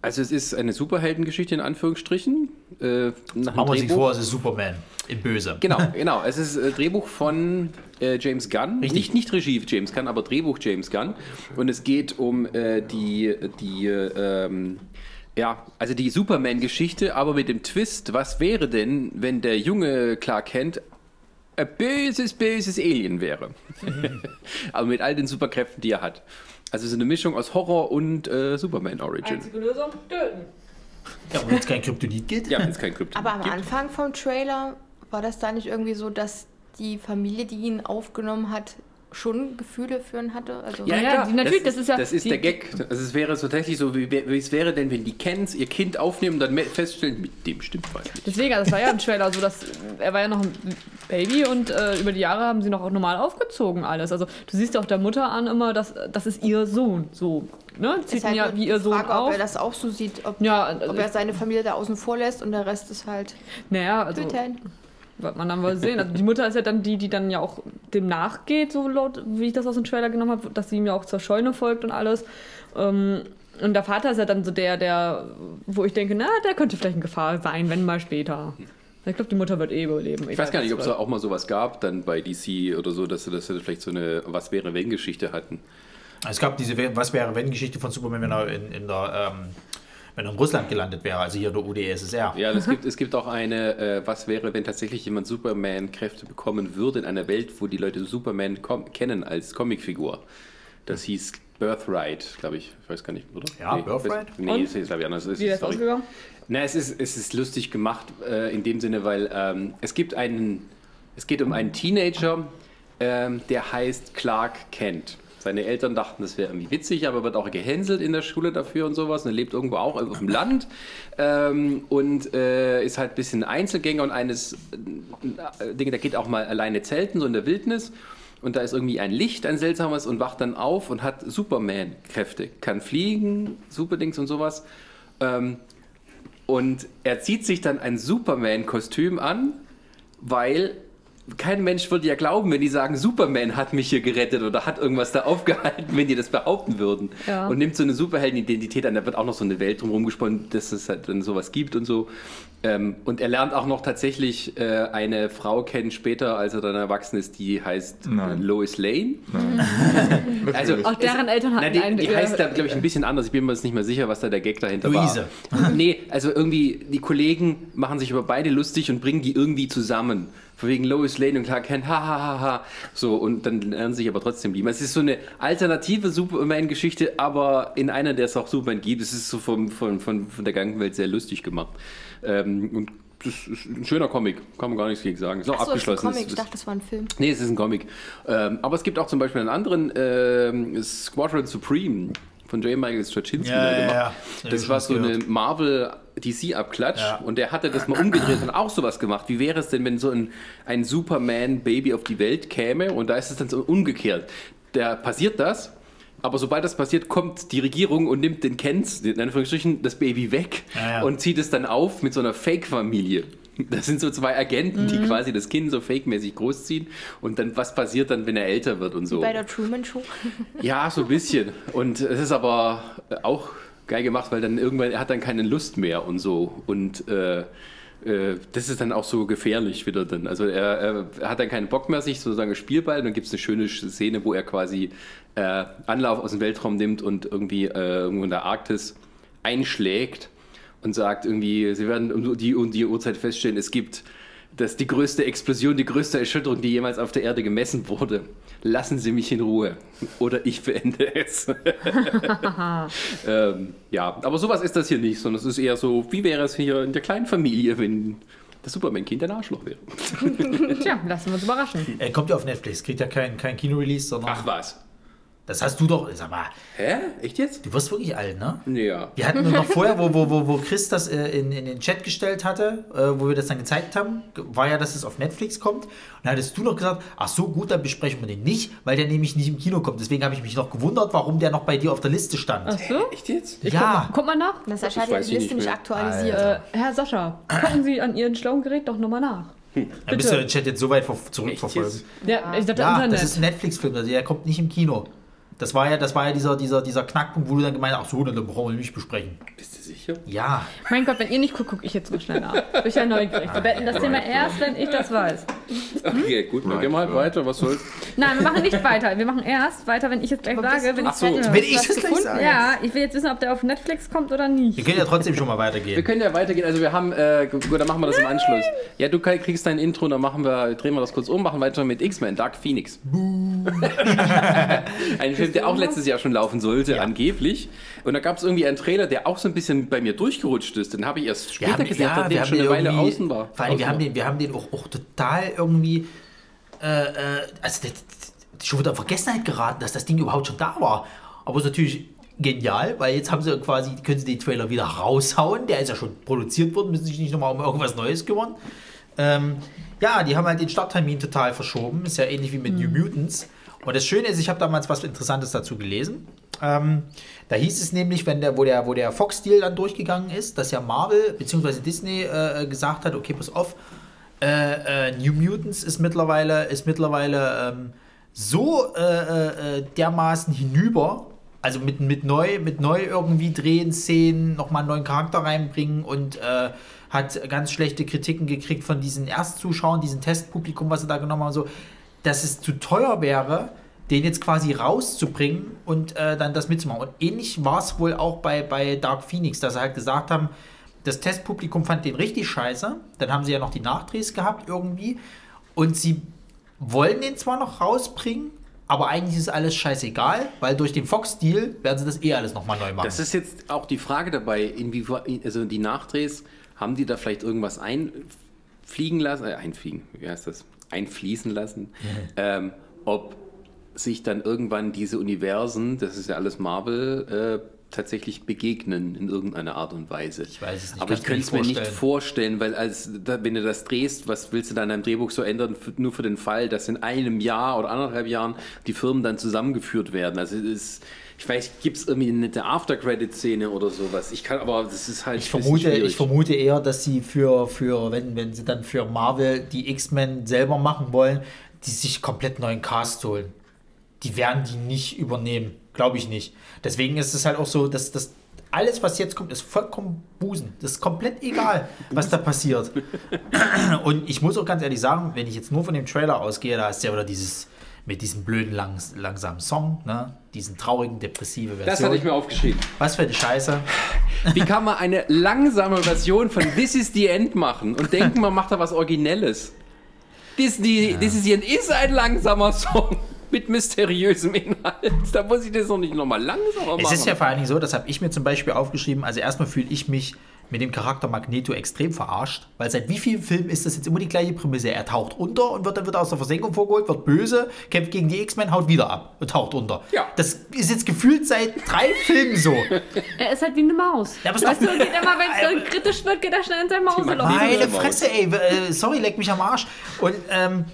also es ist eine Superheldengeschichte in Anführungsstrichen. Äh, nach
Machen wir uns
Drehbuch.
vor, es ist Superman. In Böse.
Genau, genau. Es ist äh, Drehbuch von äh, James Gunn.
Richtig.
Nicht, nicht Regie James Gunn, aber Drehbuch James Gunn. Und es geht um äh, die, die ähm, ja, also die Superman-Geschichte, aber mit dem Twist, was wäre denn, wenn der junge Clark Kent ein böses, böses Alien wäre. aber mit all den Superkräften, die er hat. Also so eine Mischung aus Horror und äh, Superman-Origin.
Einzige Lösung, töten.
Ja, wenn es kein Kryptonit gibt.
Ja, wenn es kein Krypton
Aber am
gibt.
Anfang vom Trailer war das da nicht irgendwie so, dass die Familie, die ihn aufgenommen hat, schon Gefühle für ihn hatte? Also
Ja, ja, die- natürlich, das ist ja-
Das ist
die-
der Gag. Also es wäre so tatsächlich so, wie, wie es wäre denn, wenn die Kens ihr Kind aufnehmen und dann feststellen, mit dem stimmt was nicht.
Deswegen, also das war ja im Trailer so, dass er war ja noch ein Baby und äh, über die Jahre haben sie noch auch normal aufgezogen alles. Also du siehst ja auch der Mutter an immer, dass das ist ihr Sohn. So, ne? Zieht
ist
ihn
halt
ja
nur
wie ihr Sohn
Frage, ob
auf.
er das auch so sieht, ob,
ja, also,
ob er seine Familie da außen vor lässt und der Rest ist halt
naja, also
töten.
Wird man dann wohl sehen. Also die Mutter ist ja dann die, die dann ja auch dem nachgeht, so laut, wie ich das aus dem Trailer genommen habe, dass sie ihm ja auch zur Scheune folgt und alles. Ähm, und der Vater ist ja dann so der, der, wo ich denke, na, der könnte vielleicht in Gefahr sein, wenn mal später. Ich glaube, die Mutter wird eh überleben.
Ich weiß gar nicht, ob es auch mal sowas gab, dann bei DC oder so, dass sie das vielleicht so eine Was wäre wenn Geschichte hatten.
Es gab diese Was wäre wenn Geschichte von Superman, wenn er in, in der ähm, wenn er in Russland gelandet wäre, also hier in der UdSSR.
Ja, es gibt, es gibt auch eine, äh, was wäre, wenn tatsächlich jemand Superman-Kräfte bekommen würde in einer Welt, wo die Leute Superman kennen als Comicfigur. Das hieß Birthright, glaube ich. Ich weiß gar nicht, oder?
Ja,
nee,
Birthright?
Nee, das ist, glaube ich, anders.
Wie ist das ausgegangen?
Na, es ist, es ist lustig gemacht äh, in dem Sinne, weil ähm, es gibt einen, es geht um einen Teenager, ähm, der heißt Clark Kent. Seine Eltern dachten, das wäre irgendwie witzig, aber wird auch gehänselt in der Schule dafür und sowas. Und er lebt irgendwo auch auf dem Land ähm, und äh, ist halt ein bisschen Einzelgänger und eines äh, Dinge, der geht auch mal alleine zelten, so in der Wildnis. Und da ist irgendwie ein Licht, ein seltsames, und wacht dann auf und hat Superman-Kräfte. Kann fliegen, Superdings und sowas. Ähm, und er zieht sich dann ein Superman-Kostüm an, weil kein Mensch würde ja glauben, wenn die sagen, Superman hat mich hier gerettet oder hat irgendwas da aufgehalten, wenn die das behaupten würden.
Ja.
Und nimmt so eine Superhelden-Identität an. Da wird auch noch so eine Welt drumherum gesponnen, dass es halt dann sowas gibt und so. Ähm, und er lernt auch noch tatsächlich äh, eine Frau kennen später, als er dann erwachsen ist, die heißt äh,
Nein.
Lois Lane.
Also,
Auch deren Eltern
Na,
hatten
die,
einen.
die heißt da, glaube ich, ein bisschen anders. Ich bin mir jetzt nicht mehr sicher, was da der Gag dahinter
Luise.
war. Nee, also irgendwie, die Kollegen machen sich über beide lustig und bringen die irgendwie zusammen. Von wegen Lois Lane und Clark Kent, ha, ha, ha, ha. So, und dann lernen sie sich aber trotzdem lieben. Es ist so eine alternative Superman-Geschichte, aber in einer, der es auch Superman gibt. Es ist so vom, von, von, von der Gedankenwelt sehr lustig gemacht. Ähm, und das ist ein schöner Comic, kann man gar nichts gegen sagen. Ist auch
Achso, das ist ein
abgeschlossen.
Comic. Ich dachte, das war ein Film.
Nee, es ist ein Comic. Ähm, aber es gibt auch zum Beispiel einen anderen, ähm, Squadron Supreme von J. Michael Straczynski
Ja,
der
ja, ja. Ja,
Das war so eine Marvel DC-Abklatsch
Ja.
und der hatte das mal umgedreht und auch sowas gemacht. Wie wäre es denn, wenn so ein, ein Superman-Baby auf die Welt käme und da ist es dann so umgekehrt. Da passiert das, aber sobald das passiert, kommt die Regierung und nimmt den Kent, in Anführungsstrichen, das Baby weg
Ja, ja.
und zieht es dann auf mit so einer Fake-Familie. Das sind so zwei Agenten, die quasi das Kind so fake-mäßig großziehen. Und dann, was passiert dann, wenn er älter wird und so?
Bei der Truman Show.
Ja, so ein bisschen. Und es ist aber auch geil gemacht, weil dann irgendwann, er hat dann keine Lust mehr und so. Und äh, äh, das ist dann auch so gefährlich wieder dann. Also er, er hat dann keinen Bock mehr, sich sozusagen Spielball. Dann gibt es eine schöne Szene, wo er quasi äh, Anlauf aus dem Weltraum nimmt und irgendwie äh, irgendwo in der Arktis einschlägt und sagt irgendwie, sie werden um die, um die Uhrzeit feststellen, es gibt das die größte Explosion, die größte Erschütterung, die jemals auf der Erde gemessen wurde. Lassen Sie mich in Ruhe oder ich beende es. ähm, ja, aber sowas ist das hier nicht, sondern es ist eher so, wie wäre es hier in der kleinen Familie, wenn das Superman-Kind ein Arschloch wäre.
Tja, lassen wir uns überraschen.
Er kommt ja auf Netflix, kriegt ja kein, kein Kino-Release, sondern.
Ach was.
Das hast du doch. Sag mal,
Hä? Echt jetzt?
du wirst wirklich alt, ne?
Ja.
Wir hatten nur noch vorher, wo, wo, wo, wo Chris das äh, in, in den Chat gestellt hatte, äh, wo wir das dann gezeigt haben, war ja, dass es auf Netflix kommt. Und da hattest du noch gesagt, ach so, gut, dann besprechen wir den nicht, weil der nämlich nicht im Kino kommt. Deswegen habe ich mich noch gewundert, warum der noch bei dir auf der Liste stand.
Ach so?
Echt jetzt?
ja,
Kommt mal nach.
Ich
hat ja die Liste
nicht
aktualisiert.
Äh, Herr Sascha, gucken Sie an Ihren schlauen Gerät doch nochmal nach.
dann bist du den Chat jetzt so weit ver zurückverfolgen.
Ja, ich dachte
Ja,
Internet.
das ist ein Netflix-Film, also der kommt nicht im Kino. Das war ja, das war ja dieser, dieser, dieser Knackpunkt, wo du dann gemeint hast, ach so, dann brauchen wir nicht besprechen.
Bist du sicher?
Ja,
mein Gott, wenn ihr nicht guckt, gucke ich jetzt mal schnell nach. Bin ich ja neugierig. Wir beenden das Thema erst, wenn ich das weiß.
Okay, gut, dann gehen wir halt weiter. Was soll's?
Nein, wir machen nicht weiter. Wir machen erst weiter, wenn ich jetzt gleich sage. Wenn ich? Ja.
wenn ich das gleich
gefunden?
sage.
ja, ich will jetzt wissen, ob der auf Netflix kommt oder nicht.
Wir können ja trotzdem schon mal
Wir
weitergehen.
können ja weitergehen. Also wir haben, äh, gut, dann machen wir das im Anschluss. Ja, du kriegst dein Intro, dann machen wir, drehen wir das kurz um, machen weiter mit X-Men, Dark Phoenix. ein Film, der auch letztes Jahr schon laufen sollte, angeblich. Und da gab es irgendwie einen Trailer, der auch so ein bisschen bei mir durchgerutscht ist. Den habe ich erst später gesehen, nachdem der schon eine Weile außen war.
Vor allem, wir haben den, wir haben den auch, auch total irgendwie, äh, äh, also der, schon wieder in Vergessenheit geraten, dass das Ding überhaupt schon da war. Aber es ist natürlich genial, weil jetzt haben sie quasi, können sie den Trailer wieder raushauen. Der ist ja schon produziert worden, müssen sich nicht nochmal um irgendwas Neues kümmern. Ähm, ja, die haben halt den Starttermin total verschoben. Ist ja ähnlich wie mit New Mutants. Und das Schöne ist, ich habe damals was Interessantes dazu gelesen. Ähm, da hieß es nämlich, wenn der, wo der, wo der Fox-Deal dann durchgegangen ist, dass ja Marvel bzw. Disney äh, gesagt hat, okay, pass auf, äh, äh, New Mutants ist mittlerweile, ist mittlerweile ähm, so äh, äh, dermaßen hinüber, also mit, mit, neu, mit neu irgendwie drehen, Szenen, nochmal einen neuen Charakter reinbringen und äh, hat ganz schlechte Kritiken gekriegt von diesen Erstzuschauern, diesem Testpublikum, was sie da genommen haben, so, dass es zu teuer wäre, den jetzt quasi rauszubringen und äh, dann das mitzumachen. Und ähnlich war es wohl auch bei, bei Dark Phoenix, dass sie halt gesagt haben, das Testpublikum fand den richtig scheiße. Dann haben sie ja noch die Nachdrehs gehabt irgendwie. Und sie wollen den zwar noch rausbringen, aber eigentlich ist alles scheißegal, weil durch den Fox-Deal werden sie das eh alles nochmal neu machen.
Das ist jetzt auch die Frage dabei, inwieweit, also die Nachdrehs, haben die da vielleicht irgendwas einfliegen lassen, äh, einfliegen, wie heißt das? Einfließen lassen, ähm, ob sich dann irgendwann diese Universen, das ist ja alles Marvel, äh, tatsächlich begegnen in irgendeiner Art und Weise.
Ich weiß es nicht,
Aber ich könnte es mir
nicht
vorstellen, weil als wenn du das drehst, was willst du dann in deinem Drehbuch so ändern, nur für den Fall, dass in einem Jahr oder anderthalb Jahren die Firmen dann zusammengeführt werden. Also es ist, ich weiß, gibt es irgendwie eine nette After-Credit-Szene oder sowas. Ich kann, aber das ist halt
Ich vermute, ich vermute eher, dass sie für, für wenn, wenn sie dann für Marvel die X-Men selber machen wollen, die sich komplett neuen Cast holen. Die werden die nicht übernehmen. Glaube ich nicht. Deswegen ist es halt auch so, dass das alles, was jetzt kommt, ist vollkommen Busen. Das ist komplett egal, was da passiert. Und ich muss auch ganz ehrlich sagen, wenn ich jetzt nur von dem Trailer ausgehe, da ist ja wieder dieses mit diesem blöden langs langsamen Song, ne? diesen traurigen, depressive Version.
das hatte ich mir aufgeschrieben.
was für eine Scheiße.
Wie kann man eine langsame Version von This is the End machen und denken, man macht da was Originelles? This, the, This is the End ist ein langsamer Song mit mysteriösem Inhalt. Da muss ich das doch nicht nochmal langsamer machen.
Es ist ja vor allen Dingen so, das habe ich mir zum Beispiel aufgeschrieben. Also erstmal fühle ich mich mit dem Charakter Magneto extrem verarscht, weil seit wie vielen Filmen ist das jetzt immer die gleiche Prämisse? Er taucht unter und wird dann wieder aus der Versenkung vorgeholt, wird böse, kämpft gegen die X-Men, haut wieder ab und taucht unter.
Ja.
Das ist jetzt gefühlt seit drei Filmen so.
Er ist halt wie eine Maus.
Ja, aber
weißt du, geht immer, wenn es so kritisch wird, geht er schnell in sein Mauseloch.
Meine. Fresse, ey. Äh, sorry, leck mich am Arsch. Und ähm,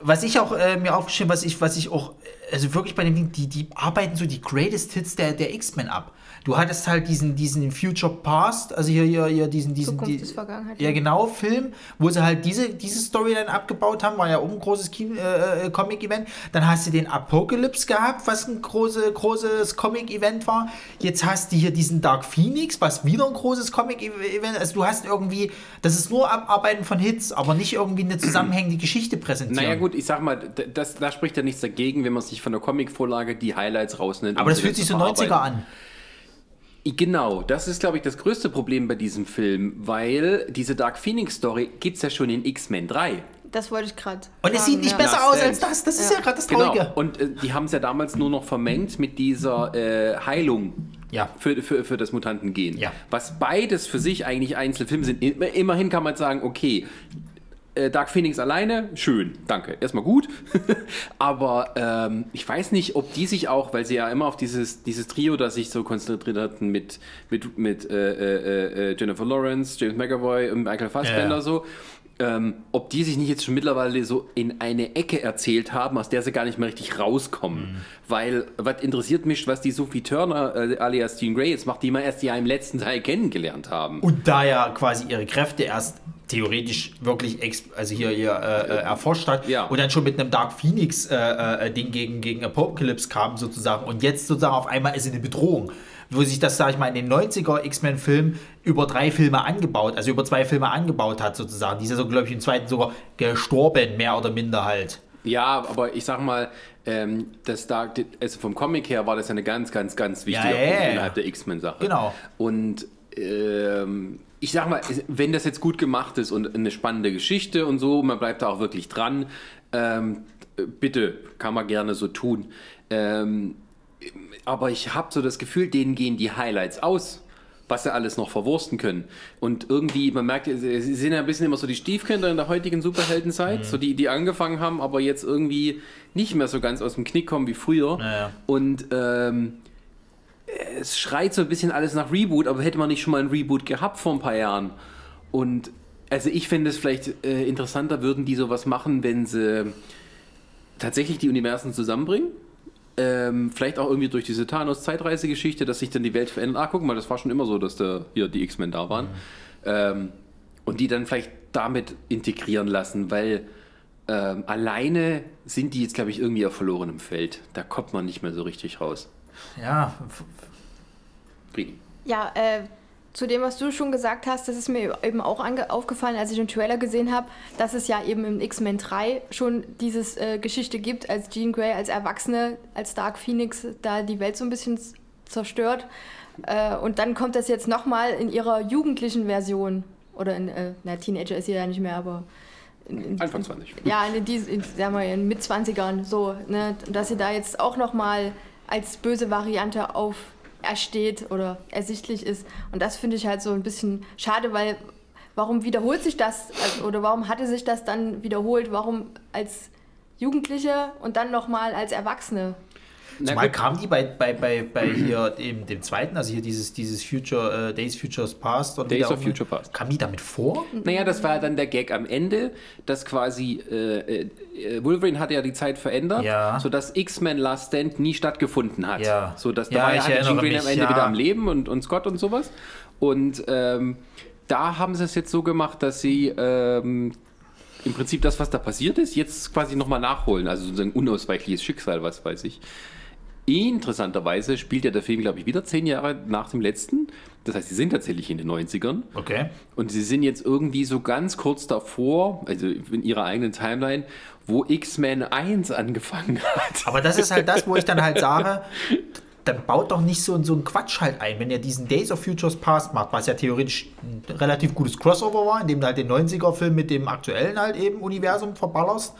was ich auch äh, mir aufgeschrieben, was ich, was ich auch, also wirklich bei dem Ding, die, die arbeiten so die Greatest Hits der, der X-Men ab. Du hattest halt diesen, diesen Future Past, also hier, hier, hier diesen, diesen,
Zukunft
die,
ist Vergangenheit.
ja genau, Film, wo sie halt diese, diese Storyline abgebaut haben, war ja auch ein großes Kino- äh, äh, Comic-Event. Dann hast du den Apocalypse gehabt, was ein große, großes Comic-Event war. Jetzt hast du hier diesen Dark Phoenix, was wieder ein großes Comic-Event Also du hast irgendwie, das ist nur Abarbeiten von Hits, aber nicht irgendwie eine zusammenhängende Geschichte präsentieren.
Naja gut, ich sag mal, das, da spricht ja nichts dagegen, wenn man sich von der Comicvorlage die Highlights rausnimmt.
Aber das fühlt sich so 90er
verarbeiten.
an.
Genau, das ist, glaube ich, das größte Problem bei diesem Film, weil diese Dark Phoenix Story gibt es ja schon in X-Men 3.
Das wollte ich gerade.
Und es sieht nicht besser
Last
aus als das. Das ist ja,
Ja.
gerade das
Genau.
Traurige.
Und äh, die haben es ja damals nur noch vermengt mit dieser äh, Heilung
Ja.
für, für, für das Mutantengen.
Ja.
Was beides für sich eigentlich Einzelfilme sind. Immer- Immerhin kann man sagen, okay, äh, Dark Phoenix alleine, schön, danke, erstmal gut. Aber ähm, ich weiß nicht, ob die sich auch, weil sie ja immer auf dieses, dieses Trio, das sich so konzentriert hatten mit, mit, mit äh, äh, äh, Jennifer Lawrence, James McAvoy und Michael Fassbender
Ja.
so, ähm, ob die sich nicht jetzt schon mittlerweile so in eine Ecke erzählt haben, aus der sie gar nicht mehr richtig rauskommen.
Mhm.
Weil, was interessiert mich, was die Sophie Turner äh, alias Jean Grey jetzt macht, die wir erst ja im letzten Teil kennengelernt haben.
Und da ja quasi ihre Kräfte erst theoretisch wirklich also hier, hier äh, äh, erforscht hat
Ja.
und dann schon mit einem Dark Phoenix äh, äh, Ding gegen, gegen Apocalypse kam sozusagen und jetzt sozusagen auf einmal ist sie eine Bedrohung. Wo sich das, sag ich mal, in den 90er X-Men-Filmen über drei Filme angebaut, also über zwei Filme angebaut hat sozusagen. Die ist ja so, glaube ich, im zweiten sogar gestorben, mehr oder minder halt.
Ja, aber ich sag mal, ähm, das Dark, also vom Comic her war das ja eine ganz, ganz, ganz wichtige
Ja, ja,
Punkt
ja.
innerhalb der X-Men-Sache.
Genau.
Und ähm, ich sag mal, wenn das jetzt gut gemacht ist und eine spannende Geschichte und so, man bleibt da auch wirklich dran, ähm, bitte, kann man gerne so tun. Ähm, aber ich habe so das Gefühl, denen gehen die Highlights aus, was sie alles noch verwursten können. Und irgendwie, man merkt, sie sind ja ein bisschen immer so die Stiefkinder in der heutigen Superheldenzeit, so die, die angefangen haben, aber jetzt irgendwie nicht mehr so ganz aus dem Knick kommen wie früher.
Naja.
Und ähm, es schreit so ein bisschen alles nach Reboot, aber hätte man nicht schon mal ein Reboot gehabt vor ein paar Jahren? Und also ich fände es vielleicht äh, interessanter, würden die sowas machen, wenn sie tatsächlich die Universen zusammenbringen. Ähm, vielleicht auch irgendwie durch diese Thanos-Zeitreise-Geschichte, dass sich dann die Welt verändert. Ah, guck mal, das war schon immer so, dass da hier die X-Men da waren. Ähm, und die dann vielleicht damit integrieren lassen, weil ähm, alleine sind die jetzt, glaube ich, irgendwie auf verlorenem Feld. Da kommt man nicht mehr so richtig raus.
Ja, f-
Friedi.
Ja, äh, zu dem, was du schon gesagt hast, das ist mir eben auch aufgefallen, als ich den Trailer gesehen habe, dass es ja eben im X-Men 3 schon dieses äh, Geschichte gibt, als Jean Grey als Erwachsene, als Dark Phoenix da die Welt so ein bisschen zerstört. Äh, und dann kommt das jetzt nochmal in ihrer jugendlichen Version. Oder in, äh, na, Teenager ist sie ja nicht mehr, aber in, in,
Anfang 20.
ja, in, diesen, in, sagen wir, in Mitzwanzigern so, ne, dass sie da jetzt auch nochmal als böse Variante auf ersteht oder ersichtlich ist. Und das finde ich halt so ein bisschen schade, weil warum wiederholt sich das also, oder warum hatte sich das dann wiederholt? Warum als Jugendliche und dann nochmal als Erwachsene?
Zumal
gut.
kam die bei, bei, bei, bei hier dem, dem zweiten, also hier dieses, dieses Future, äh, Days Futures Past wie
Days of Future Past.
Kam die damit vor?
Naja, das war dann der Gag am Ende, dass quasi äh, äh, Wolverine hatte ja die Zeit verändert,
Ja.
sodass X-Men Last Stand nie stattgefunden hat.
Ja.
So, dass
Ja,
da ja Jean
mich,
am Ende
ja.
wieder am Leben und, und Scott und sowas. Und ähm, da haben sie es jetzt so gemacht, dass sie ähm, im Prinzip das, was da passiert ist, jetzt quasi nochmal nachholen. Also sozusagen unausweichliches Schicksal, was weiß ich. Interessanterweise spielt ja der Film, glaube ich, wieder zehn Jahre nach dem letzten. Das heißt, sie sind tatsächlich in den 90ern.
Okay.
Und sie sind jetzt irgendwie so ganz kurz davor, also in ihrer eigenen Timeline, wo X-Men 1 angefangen hat.
Aber das ist halt das, wo ich dann halt sage, dann baut doch nicht so, so einen Quatsch halt ein, wenn ihr diesen Days of Futures Past macht, was ja theoretisch ein relativ gutes Crossover war, indem du halt den 90er-Film mit dem aktuellen halt eben Universum verballerst.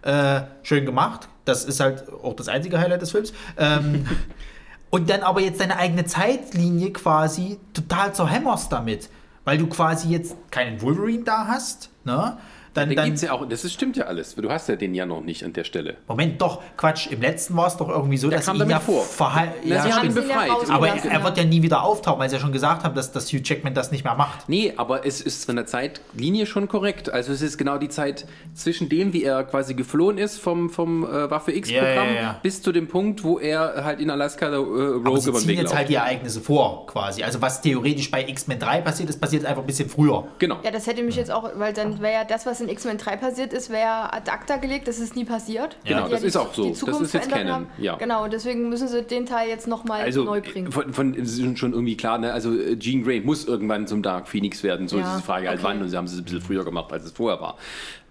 Äh, schön gemacht. Das ist halt auch das einzige Highlight des Films. Ähm, und dann aber jetzt deine eigene Zeitlinie quasi total zerhämmerst damit. Weil du quasi jetzt keinen Wolverine da hast, ne? Dann,
Den
dann,
gibt's ja auch, das ist, stimmt ja alles. Du hast ja den ja noch nicht an der Stelle.
Moment, doch, Quatsch. Im letzten war es doch irgendwie so,
Der
dass
kam
ihn ja
vor.
verhal-
Na,
ja,
sie haben
stimmt.
ihn
ihn ja
befreit.
aber
Ja.
er, er wird ja nie wieder auftauchen, weil sie ja schon gesagt haben, dass, dass Hugh Jackman das nicht mehr macht.
Nee, aber es ist von der Zeitlinie schon korrekt. Also es ist genau die Zeit zwischen dem, wie er quasi geflohen ist vom, vom äh, Waffe X-Programm,
Ja, ja, ja.
bis zu dem Punkt, wo er halt in Alaska äh, Rogue
Aber sie ziehen
Weg
jetzt halt die Ereignisse vor, quasi. Also was theoretisch bei X-Men 3 passiert ist, passiert einfach ein bisschen früher.
Genau.
Ja, das hätte mich jetzt auch, weil dann wäre ja das, was in X-Men 3 passiert ist, wäre ja ad acta gelegt, das ist nie passiert.
Genau,
Weil die
das
die-
ist auch so.
Die
Das ist jetzt Canon, ja.
Genau, deswegen müssen sie den Teil jetzt nochmal
Also
neu
äh,
bringen.
von, von es ist schon irgendwie klar, ne? Also äh, Jean Grey muss irgendwann zum Dark Phoenix werden. So
Ja,
ist die Frage halt
okay.
wann und sie haben es ein bisschen früher gemacht, als es vorher war.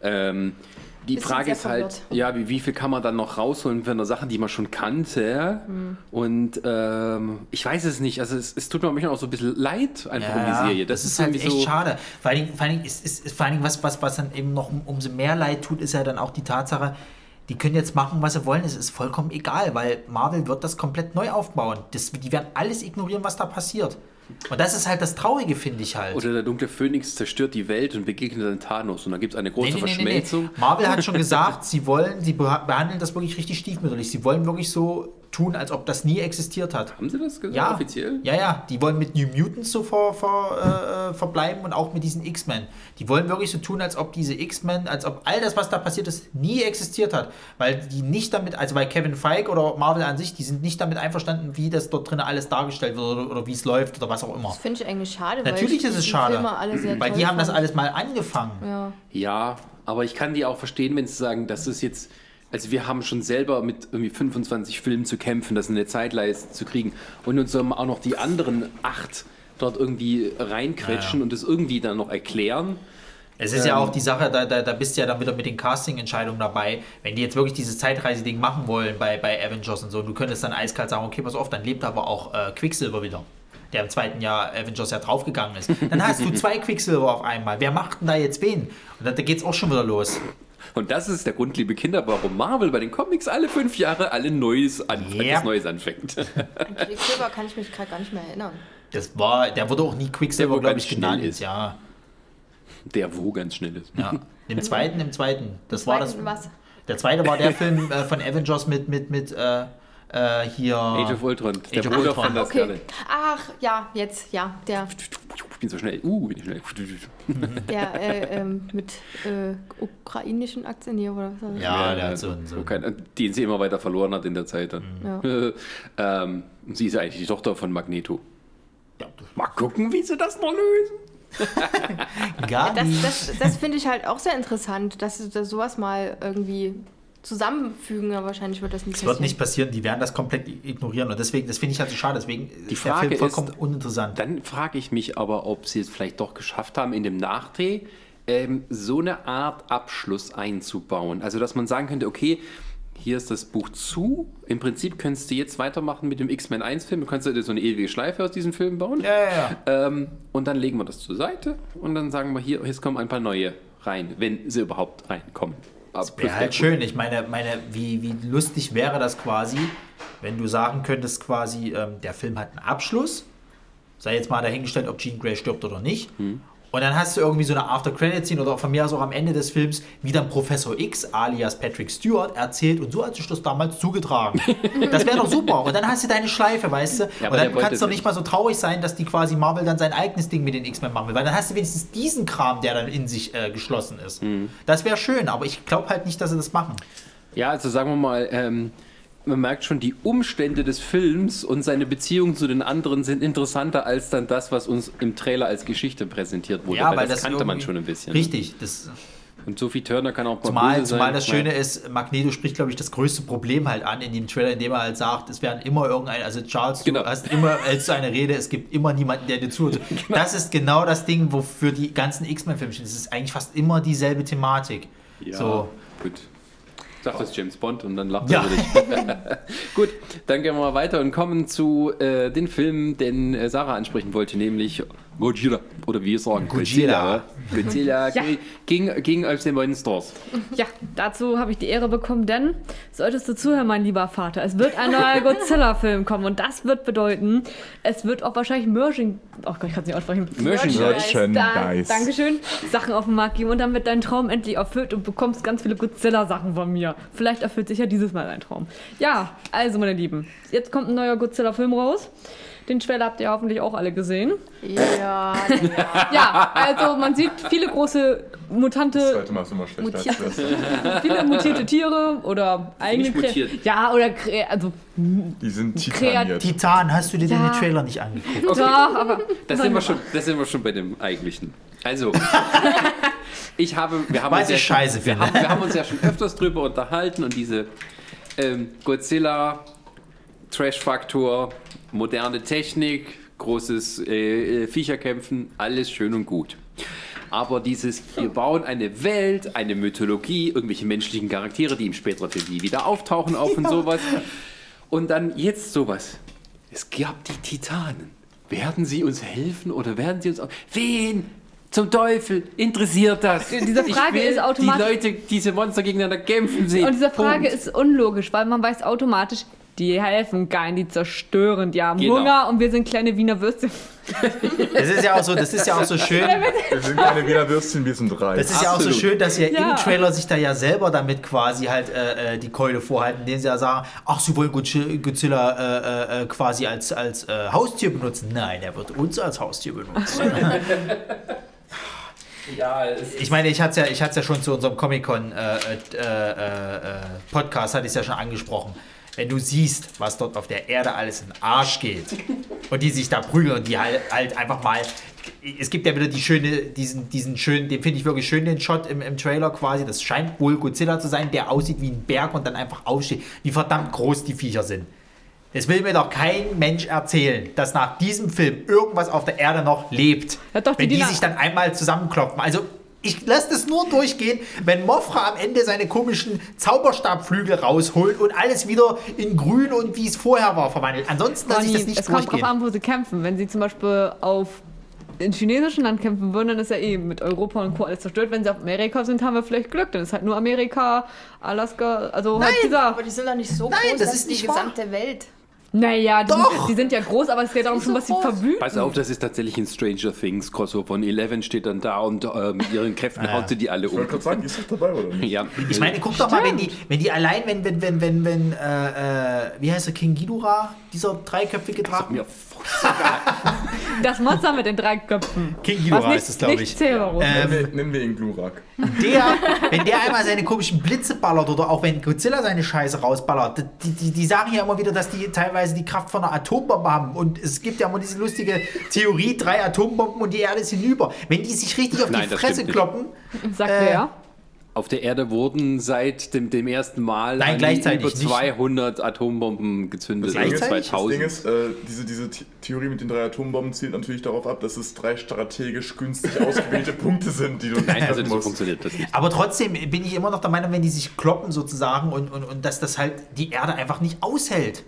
Ähm, die Frage ist halt, ja, wie, wie viel kann man dann noch rausholen von einer Sache, die man schon kannte?
Hm.
Und ähm, ich weiß es nicht. Also es, es tut mir manchmal auch so ein bisschen leid einfach um die Serie. Das, ist
halt
irgendwie
echt
so.
schade. Vor allen Dingen, vor allen Dingen, ist, ist, ist, vor allen Dingen was, was, was dann eben noch um, umso mehr leid tut, ist ja dann auch die Tatsache, die können jetzt machen, was sie wollen. Es ist vollkommen egal, weil Marvel wird das komplett neu aufbauen. Das, die werden alles ignorieren, was da passiert. Und das ist halt das Traurige, finde ich halt.
Oder der dunkle Phönix zerstört die Welt und begegnet dann Thanos. Und dann gibt es eine große Verschmelzung.
Marvel hat schon gesagt, sie wollen, sie beha- behandeln das wirklich richtig stiefmütterlich. Sie wollen wirklich so tun, als ob das nie existiert hat.
Haben sie das gesagt
Ja,
offiziell?
Ja, ja, die wollen mit New Mutants so ver, ver, äh, verbleiben und auch mit diesen X-Men. Die wollen wirklich so tun, als ob diese X-Men, als ob all das, was da passiert ist, nie existiert hat. Weil die nicht damit, also bei Kevin Feige oder Marvel an sich, die sind nicht damit einverstanden, wie das dort drin alles dargestellt wird oder, oder wie es läuft oder was auch immer.
Das finde ich eigentlich schade, weil
Natürlich
ich
ist es
die
schade,
Filme alle sehr
weil die haben das alles mal angefangen.
Ja.
Ja, aber ich kann die auch verstehen, wenn sie sagen, das ist jetzt. Also wir haben schon selber mit irgendwie 25 Filmen zu kämpfen, das in eine Zeitleiste zu kriegen und uns dann auch noch die anderen acht dort irgendwie reinquetschen und das irgendwie dann noch erklären.
Es ist ja auch die Sache, da, da, da bist du ja dann wieder mit den Casting-Entscheidungen dabei. Wenn die jetzt wirklich dieses Zeitreise-Ding machen wollen bei, bei Avengers und so, du könntest dann eiskalt sagen, okay, pass auf, dann lebt aber auch äh, Quicksilver wieder. Der im zweiten Jahr Avengers ja draufgegangen ist. Dann hast du zwei Quicksilver auf einmal. Wer macht denn da jetzt wen? Und dann, da geht's auch schon wieder los.
Und das ist der Grund, liebe Kinder, warum Marvel bei den Comics alle fünf Jahre alle Neues, an,
Ja.
Neues anfängt.
An Quicksilver kann ich mich gerade gar nicht mehr erinnern.
Das war, der wurde auch nie Quicksilver,
Der, wo
glaube
ganz
ich,
schnell
genannt.
ist.
Ja,
Der wo ganz schnell ist.
ja. Im zweiten, im zweiten. Das war das.
Zweiten was?
Der zweite war der Film äh, von Avengers mit, mit, mit äh, äh, hier.
Age of Ultron, der
Age of
Bruder
Ultron.
von der
Okay. Ach, ja, jetzt, ja, der,
bin so schnell. Uh, bin ich schnell.
der äh, ähm, mit äh, ukrainischen Akzent hier oder was?
Ja, der hat so, einen- so einen-
kein, den sie immer weiter verloren hat in der Zeit dann.
Ja.
ähm, sie ist ja eigentlich die Tochter von Magneto.
Ja, das-
Mal gucken, wie sie das noch lösen.
Gar
Das,
nicht.
das, das finde ich halt auch sehr interessant, dass sie da sowas mal irgendwie zusammenfügen, aber wahrscheinlich wird das nicht
Es wird nicht passieren, die werden das komplett ignorieren und deswegen, das finde ich halt so schade, deswegen
Die
ist der
Frage
Film vollkommen
ist-
uninteressant.
Dann frage ich mich aber, ob sie es vielleicht doch geschafft haben, in dem Nachdreh ähm, so eine Art Abschluss einzubauen. Also, dass man sagen könnte, okay, hier ist das Buch zu. Im Prinzip könntest du jetzt weitermachen mit dem X-Men 1-Film. Du kannst dir so eine ewige Schleife aus diesem Film bauen.
Ja, ja, ja.
Ähm, und dann legen wir das zur Seite und dann sagen wir hier, jetzt kommen ein paar neue rein, wenn sie überhaupt reinkommen. Plus
Wäre halt schön. Ich meine, meine wie, wie lustig wäre das quasi, wenn du sagen könntest, quasi, ähm, der Film hat einen Abschluss. Sei jetzt mal dahingestellt, ob Jean Grey stirbt oder nicht. Und dann hast du irgendwie so eine After-Credit-Scene oder von mir aus auch am Ende des Films, wie dann Professor X alias Patrick Stewart erzählt und so hat sich das damals zugetragen. das wäre doch super. Und dann hast du deine Schleife, weißt du?
Ja,
und dann kannst du doch
nicht.
mal so traurig sein, dass die quasi Marvel dann sein eigenes Ding mit den X-Men machen will. Weil dann hast du wenigstens diesen Kram, der dann in sich äh, geschlossen ist. Das wäre schön, aber ich glaube halt nicht, dass sie das machen.
Ja, also sagen wir mal, ähm, man merkt schon, die Umstände des Films und seine Beziehung zu den anderen sind interessanter als dann das, was uns im Trailer als Geschichte präsentiert wurde. weil das, kannte man schon ein bisschen.
Richtig. Das,
Und Sophie Turner kann auch mal
zumal,
böse
zumal
sein.
das Schöne ist, Magneto spricht, glaube ich, das größte Problem halt an in dem Trailer, indem er halt sagt, es werden immer irgendein, also Charles,
Genau.
du hast immer als eine Rede, es gibt immer niemanden, der dir zuhört. Das ist genau das Ding, wofür die ganzen X-Men-Filme stehen. Es ist eigentlich fast immer dieselbe Thematik.
Ja,
So.
gut. Sagt das James Bond und dann lacht
Ja.
er über dich. gut, dann gehen wir mal weiter und kommen zu äh, den Film, den äh, Sarah ansprechen wollte, nämlich Godzilla. Oder wie wir sagen,
Godzilla.
Godzilla
Ja.
ging, ging als den Monsters.
Ja, dazu habe ich die Ehre bekommen, denn solltest du zuhören, mein lieber Vater, es wird ein neuer Godzilla-Film kommen und das wird bedeuten, es wird auch wahrscheinlich Merging, oh Gott, ich kann es nicht aussprechen.
Merchandise.
Merchandise.
Da, Dankeschön. Sachen auf den Markt geben und dann wird dein Traum endlich erfüllt und bekommst ganz viele Godzilla-Sachen von mir. Vielleicht erfüllt sich ja dieses Mal dein Traum. Ja, also meine Lieben, jetzt kommt ein neuer Godzilla-Film raus. Den Trailer habt ihr hoffentlich auch alle gesehen.
Ja,
Ja, also man sieht viele große
Das
mutante
zweite Mal ist immer schlechter als
Mutiert.
das
viele mutierte Tiere oder Kre-
mutiert.
Ja, oder Kre also
Die sind titaniert.
Titan, hast du dir
Ja.
den Trailer nicht angeguckt?
Okay.
ja, aber
Das sind, wir schon, das sind wir schon bei dem eigentlichen. Also, ich habe, wir haben,
Was
uns ja schon,
scheiße
wir, haben, wir haben uns ja schon öfters drüber unterhalten und diese ähm, Godzilla, Trash-Faktor, moderne Technik, großes äh, äh, Viecherkämpfen, alles schön und gut. Aber dieses, wir bauen eine Welt, eine Mythologie, irgendwelche menschlichen Charaktere, die im späteren Film wieder auftauchen auf und sowas. Und dann jetzt sowas. Es gab die Titanen. Werden sie uns helfen oder werden sie uns auch. Wen zum Teufel interessiert das?
Diese Frage ist automatisch-
Die Leute, diese Monster gegeneinander kämpfen sehen.
Und diese Frage
Punkt.
ist unlogisch, weil man weiß automatisch, die helfen keinen, die zerstören, die haben
Genau.
Hunger und wir sind kleine Wiener Würstchen.
Das ist ja auch so, das ist ja auch so schön.
Wir sind keine Wiener Würstchen, wir sind drei.
Das ist ja auch so
Absolut.
schön, dass sie ja, im Trailer sich da ja selber damit quasi halt äh, äh, die Keule vorhalten, indem sie ja sagen, ach, sie wollen Godzi- Godzilla äh, äh, quasi als, als äh, Haustier benutzen. Nein, er wird uns als Haustier benutzen.
ja,
ich meine, ich hatte es ja, ich ja schon zu unserem Comic-Con äh, äh, äh, äh, hatte ich es ja schon angesprochen. Wenn du siehst, was dort auf der Erde alles in den Arsch geht und die sich da prügeln und die halt, halt einfach mal. Es gibt ja wieder die schöne, diesen, diesen schönen, den finde ich wirklich schön, den Shot im, im Trailer quasi. Das scheint wohl Godzilla zu sein, der aussieht wie ein Berg und dann einfach aufsteht. Wie verdammt groß die Viecher sind. Es will mir doch kein Mensch erzählen, dass nach diesem Film irgendwas auf der Erde noch lebt.
Ja, doch, die
wenn die
Dina-
sich dann einmal zusammenklopfen. Also ich lasse das nur durchgehen, wenn Mothra am Ende seine komischen Zauberstabflügel rausholt und alles wieder in grün und wie es vorher war verwandelt. Ansonsten lasse ich das nicht
es kommt drauf
durchgehen.
an, wo sie kämpfen. Wenn sie zum Beispiel auf in chinesischen Land kämpfen würden, dann ist ja eh mit Europa und Co. alles zerstört. Wenn sie auf Amerika sind, haben wir vielleicht Glück. Dann ist halt nur Amerika, Alaska, also halt dieser.
aber die sind doch nicht so
Nein,
groß,
das ist
die
nicht wahr.
gesamte Welt.
Naja, die
Doch.
sind, die sind ja groß, aber es geht darum,
so
was sie verwüten.
Pass auf, das ist tatsächlich ein Stranger Things Crossover von Eleven steht dann da und äh, mit ihren Kräften haut sie die alle
Ich wollte
um.
gerade sagen, die ist doch dabei, oder nicht?
Ja.
Ich meine, guck doch mal, wenn die, wenn die allein, wenn, wenn, wenn, wenn, wenn, äh, äh, wie heißt der, King Ghidorah, dieser dreiköpfige Drachen?
mir
Das Monster mit den drei Köpfen.
King Ghidorah ist es, glaub
nicht
ich. Ähm,
Nennen wir, ihn Glurak.
der, wenn der einmal seine komischen Blitze ballert oder auch wenn Godzilla seine Scheiße rausballert, die, die, die sagen ja immer wieder, dass die teilweise die Kraft von einer Atombombe haben. Und es gibt ja immer diese lustige Theorie, drei Atombomben und die Erde ist hinüber. Wenn die sich richtig auf
Nein,
die Fresse kloppen,
Sagt
Äh,
wer?
Auf der Erde wurden seit dem, dem ersten Mal
Nein,
über
nicht.
200 Atombomben gezündet.
Das
Gleichzeitig?
das
2000.
Ding ist, äh, diese, diese The- Theorie mit den drei Atombomben zielt natürlich darauf ab, dass es drei strategisch günstig ausgewählte Punkte sind, die du
Nein, also so
musst.
funktioniert das nicht.
aber trotzdem bin ich immer noch der Meinung, wenn die sich kloppen sozusagen und, und, und dass das halt die Erde einfach nicht aushält.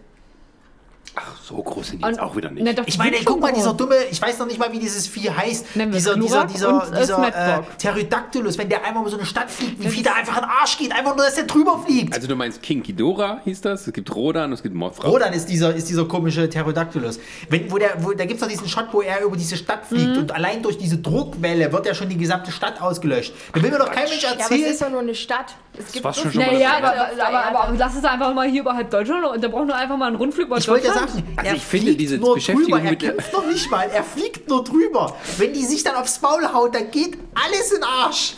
Ach, so groß sind die jetzt
Und-
auch wieder nicht.
Ne, doch,
Ich meine, guck mal, dieser dumme, ich weiß noch nicht mal, wie dieses Vieh heißt.
Es
Dieser, dieser, dieser, dieser äh. Pterodactylus, wenn der einmal über so eine Stadt fliegt, wie viel da einfach in den Arsch geht, einfach nur, dass der drüber fliegt.
also du meinst King Ghidorah hieß das, es gibt Rodan und es gibt Mothra.
Rodan ist dieser, ist dieser komische Pterodactylus. Wenn, wo der, wo, da gibt es doch diesen Shot, wo er über diese Stadt fliegt
Mhm.
und allein durch diese Druckwelle wird ja schon die gesamte Stadt ausgelöscht. Da will mir doch kein Mensch
Ja, aber es
erzählen.
ist doch nur eine Stadt. Es gibt
war
so
schon
viele
schon mal
Naja,
das
aber, aber, aber, aber lass es einfach mal hier überhalb Deutschland und der braucht nur einfach mal einen Rundflug über
Ich wollte ja
Deutschland.
Sagen,
Also
er
ich finde diese
nur
Beschäftigung
drüber, er kämpft noch nicht mal, er fliegt nur drüber. Wenn die sich dann aufs Maul haut, dann geht alles in Arsch.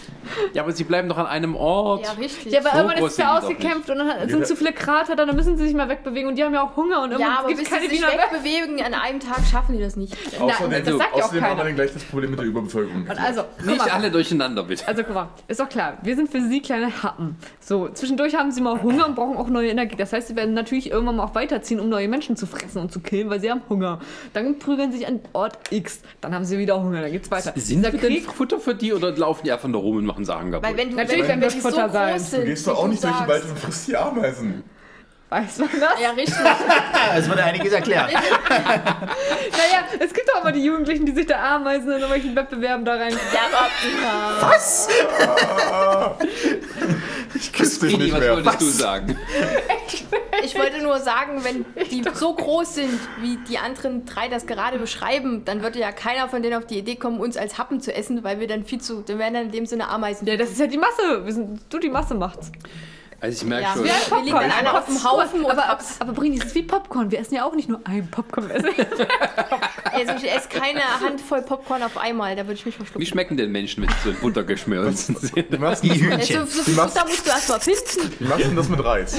Ja, aber sie bleiben doch an einem Ort.
Ja, richtig.
Ja, aber
So
irgendwann ist es ja ausgekämpft und dann
Ja.
sind zu viele Krater, da, dann müssen sie sich mal wegbewegen und die haben ja auch Hunger und
Ja,
irgendwann
aber
gibt es keine
sie sich
Wiener weg.
wegbewegen an einem Tag schaffen die das nicht.
Außerdem,
Nein, das sagt ja auch
außerdem haben wir dann gleich das Problem mit der Überbevölkerung.
Und also,
Nicht
mal,
alle durcheinander, bitte.
Also guck mal, ist doch klar, wir sind für sie kleine Happen. So, zwischendurch haben sie mal Hunger und brauchen auch neue Energie. Das heißt, sie werden natürlich irgendwann mal auch weiterziehen, um neue Menschen zu fressen und zu killen, weil sie haben Hunger. Dann prügeln sie sich an Ort X, dann haben sie wieder Hunger, dann geht's weiter.
Sind denn
Krieg,
Futter für die oder laufen die einfach nur rum und machen Sachen kaputt?
Weil wenn du
Natürlich
wenn,
werden
wenn
wir
die so
Futter sein.
groß sind,
du gehst doch auch nicht durch den. Wald und frisst die Ameisen.
Weiß man das?
Ja, richtig.
Es wurde einiges erklärt.
Naja, es gibt doch immer die Jugendlichen, die sich da Ameisen in irgendwelchen Wettbewerben da rein.
Ja,
Was?
Ich küsse dich nicht
was
mehr.
wolltest du sagen?
ich wollte nur sagen, wenn die so groß sind, wie die anderen drei das gerade beschreiben, dann würde ja keiner von denen auf die Idee kommen, uns als Happen zu essen, weil wir dann viel zu, dann wären dann in dem Sinne Ameisen.
Ja, das ist ja die Masse. Wir sind, du, die Masse macht's.
Also ich merke
Ja,
schon.
wir- wir liegen dann alle auf dem Haufen
aber, aber, aber Brini, das ist wie Popcorn. Wir essen ja auch nicht nur ein Popcorn. Wir essen
Also ich esse keine Handvoll Popcorn auf einmal, da würde ich mich
Wie
verschlucken.
schmecken denn Menschen, wenn sie so in Butter geschmolzen sind?
Wie machst,
Die Hühnchen.
so, so
Die
musst du erst mal finden.
wie machst du das mit Reis?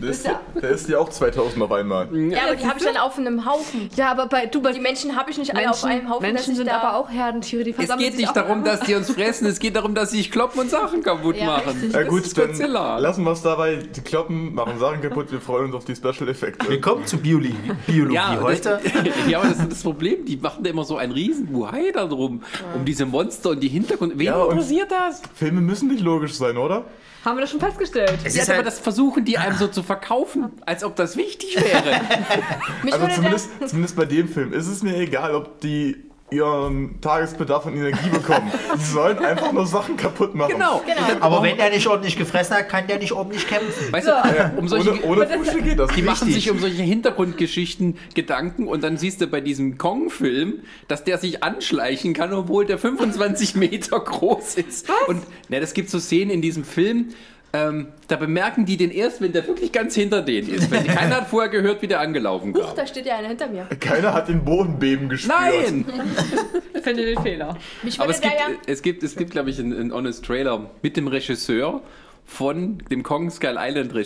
Der ist,
Ja.
der ist ja auch 2000 auf einmal.
Ja, aber die habe ich dann auf einem Haufen.
ja, aber bei, du, bei
Die Menschen habe ich nicht alle auf einem Haufen.
Menschen sind aber auch Herdentiere, die
Es
versammeln
geht
sich
nicht darum,
in
dass die uns fressen, es geht darum, dass sie sich kloppen und Sachen kaputt
Ja,
machen.
Ja
Das
gut,
ist
dann lassen wir es dabei. Die kloppen, machen Sachen kaputt, wir freuen uns auf die Special Effekte.
Willkommen zu Biologie, Biologie
Ja,
heute.
Das, ja, aber das ist das Problem. Die machen da immer so einen riesen Buhai darum, um diese Monster und die Hintergrund. Wen
Ja,
interessiert das?
Filme müssen nicht logisch sein, oder?
Haben wir das schon festgestellt?
Es
Ja,
ist
aber
halt,
das versuchen die einem so zu verkaufen, als ob das wichtig wäre.
Also zumindest, zumindest bei dem Film ist es mir egal, ob die ihren Tagesbedarf an Energie bekommen. Die sollen einfach nur Sachen kaputt machen.
genau.
Genau.
aber wenn der nicht ordentlich gefressen hat, kann der nicht ordentlich kämpfen.
Weißt du, um solche,
Ohne, ohne Frühstück geht das
die machen
richtig.
sich um solche Hintergrundgeschichten Gedanken und dann siehst du bei diesem Kong-Film, dass der sich anschleichen kann, obwohl der 25 Meter groß ist. Und na, das gibt so Szenen in diesem Film, ähm, da bemerken die den erst, wenn der wirklich ganz hinter denen ist. Weil keiner hat vorher gehört, wie der angelaufen
Huch,
kam.
da steht ja einer hinter mir.
Keiner hat den Boden beben gespürt.
Nein!
Ich finde den Fehler.
Mich
Aber es gibt,
ja...
es gibt, es gibt glaube ich, einen, einen Honest Trailer mit dem Regisseur von dem Kong Skull Island äh,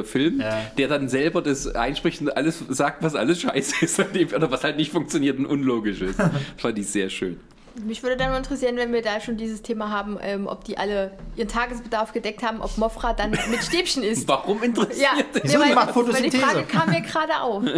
äh, Film,
Ja.
der dann selber das einspricht und alles sagt, was alles scheiße ist oder was halt nicht funktioniert und unlogisch ist. Das fand ich sehr schön.
Mich würde dann mal interessieren, wenn wir da schon dieses Thema haben, ähm, ob die alle ihren Tagesbedarf gedeckt haben, ob Mofra dann mit Stäbchen isst.
Warum interessiert
Ja,
das?
Wieso?
weil,
Die macht
weil die
Photosynthese.
Frage kam mir gerade auf.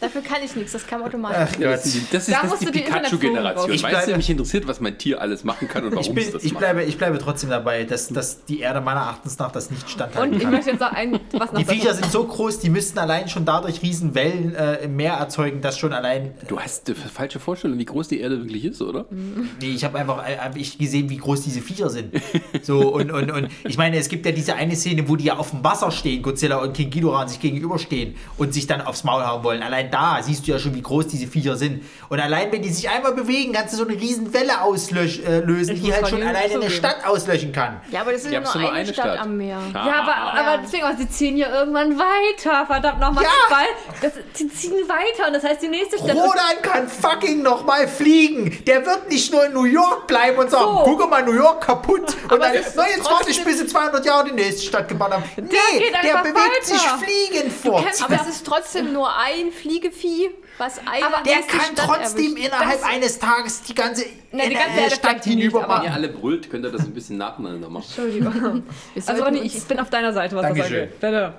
Dafür kann ich nichts, das kam automatisch.
Ja, das ist, das ist,
Da
das
musst
ist
du
die Pikachu-Generation.
Ich
Weißt du,
bleibe-
mich interessiert, was mein Tier alles machen kann und
Ich,
warum
bin,
es das
ich,
macht.
bleibe, ich bleibe trotzdem dabei, dass, dass die Erde meiner Erachtens nach das nicht standhalten
Und ich
kann.
möchte jetzt noch ein, was noch
Die Viecher sind so groß, die müssten allein schon dadurch riesen Wellen äh, im Meer erzeugen, dass schon allein.
Du hast eine falsche Vorstellung, wie groß die Erde wirklich ist, oder?
Nee, ich habe einfach äh, hab ich gesehen, wie groß diese Viecher sind. So, und, und, und ich meine, es gibt ja diese eine Szene, wo die ja auf dem Wasser stehen, Godzilla und King Ghidorah, und sich gegenüberstehen und sich dann aufs Maul hauen wollen. Allein da siehst du ja schon, wie groß diese Viecher sind. Und allein, wenn die sich einmal bewegen, kannst du so eine riesen Welle auslöschen, äh, die halt schon alleine eine. Stadt auslöschen kann.
Ja, aber das ist
Die
ja nur
nur
eine, Stadt,
Stadt.
am Meer.
Ah.
Ja, aber, aber deswegen, sie ziehen ja irgendwann weiter. Verdammt nochmal.
Ja.
Weil das, sie ziehen weiter und das heißt, die nächste Stadt.
Rodan kann fucking nochmal fliegen. Der wird nicht nur in New York bleiben und sagen,
So.
guck mal, New York kaputt. Und
Aber
dann, na, jetzt warte ich, bis sie 200 Jahre die nächste Stadt gebaut haben. Nee, der
einfach
bewegt
weiter.
sich fliegend fort.
kennst
Aber es ist trotzdem nur ein Fliegevieh, was eine
Aber
Der kann
Stadt
trotzdem
erwischt.
innerhalb
Das-
eines Tages die ganze,
Na, die ganze
Stadt
nicht,
hinüber
aber-
Wenn ihr
machen.
alle brüllt, könnt ihr das ein bisschen nacheinander machen.
Entschuldigung. Also Ronny, ich bin auf deiner Seite, was das
Dankeschön.
angeht. Bitte.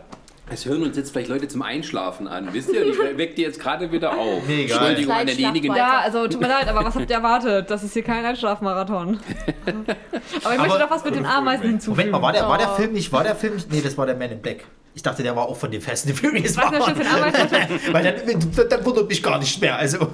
Es hören uns jetzt vielleicht Leute zum Einschlafen an, wisst ihr? Und ich weck die jetzt gerade wieder auf.
Nee, egal.
Entschuldigung an denjenigen,
Ja, also tut mir leid, aber was habt ihr erwartet? Das ist hier kein Einschlafmarathon. aber ich möchte
Aber-
doch was mit den Ameisen hinzufügen.
Moment mal, war der, war der
Oh.
Film nicht, war der Film nicht, nee, das war der Man in Black. Ich dachte, der war auch von den Fast and Furious.
Was denn das für ein Ameisen?
Weil dann, dann wundert mich gar nicht mehr. Also,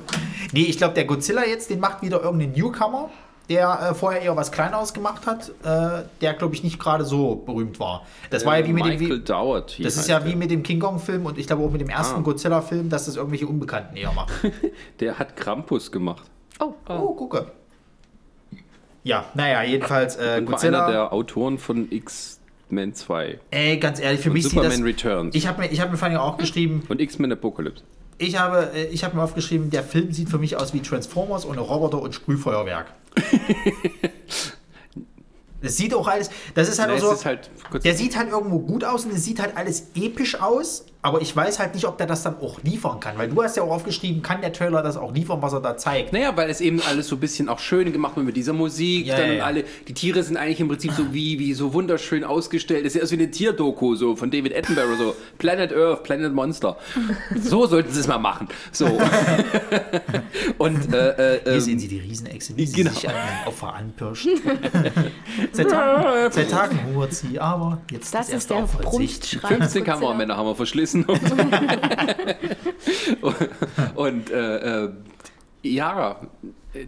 nee, ich glaube, der Godzilla jetzt, den macht wieder irgendein Newcomer, der äh, vorher eher was Kleineres gemacht hat, äh, der, glaube ich, nicht gerade so berühmt war. Das war ja wie mit dem...
Michael
Wie,
Dougherty.
das ist ja
der.
wie mit dem King Kong-Film und ich glaube auch mit dem ersten
Ah.
Godzilla-Film, dass das irgendwelche Unbekannten eher machen.
Der hat Krampus gemacht.
Oh,
Oh, gucke. Ja, naja, jedenfalls äh,
Und war einer
Godzilla.
der Autoren von X-Men 2.
Ey, ganz ehrlich, für
Und
mich sieht
Superman
das...
Returns.
Ich habe mir, ich hab mir vorhin auch geschrieben,
und X-Men Apocalypse.
Ich habe, äh, ich habe mir aufgeschrieben, der Film sieht für mich aus wie Transformers ohne Roboter und Sprühfeuerwerk. Es sieht auch alles, das ist halt
Na,
auch so,
ist halt
der sieht halt irgendwo gut aus und es sieht halt alles episch aus, aber ich weiß halt nicht, ob der das dann auch liefern kann, weil du hast ja auch aufgeschrieben, kann der Trailer das auch liefern, was er da zeigt.
Naja, weil es eben alles so ein bisschen auch schön gemacht wird mit dieser Musik.
Ja,
dann
ja,
und
ja.
alle, die Tiere sind eigentlich im Prinzip so wie, wie so wunderschön ausgestellt. Das ist ja so wie eine Tierdoku so von David Attenborough, so Planet Earth, Planet Monster. So sollten sie es mal machen. So. und äh, äh,
Hier
ähm,
sehen Sie die Riesenechse, sie
genau.
sich an ein Opfer anpirscht. seit, Tagen, seit Tagen hungert sie, aber jetzt
das ist
erste
der. Brunftschrei.
15
Godzilla.
Kameramänner haben wir verschlissen. Und, und äh, äh, ja,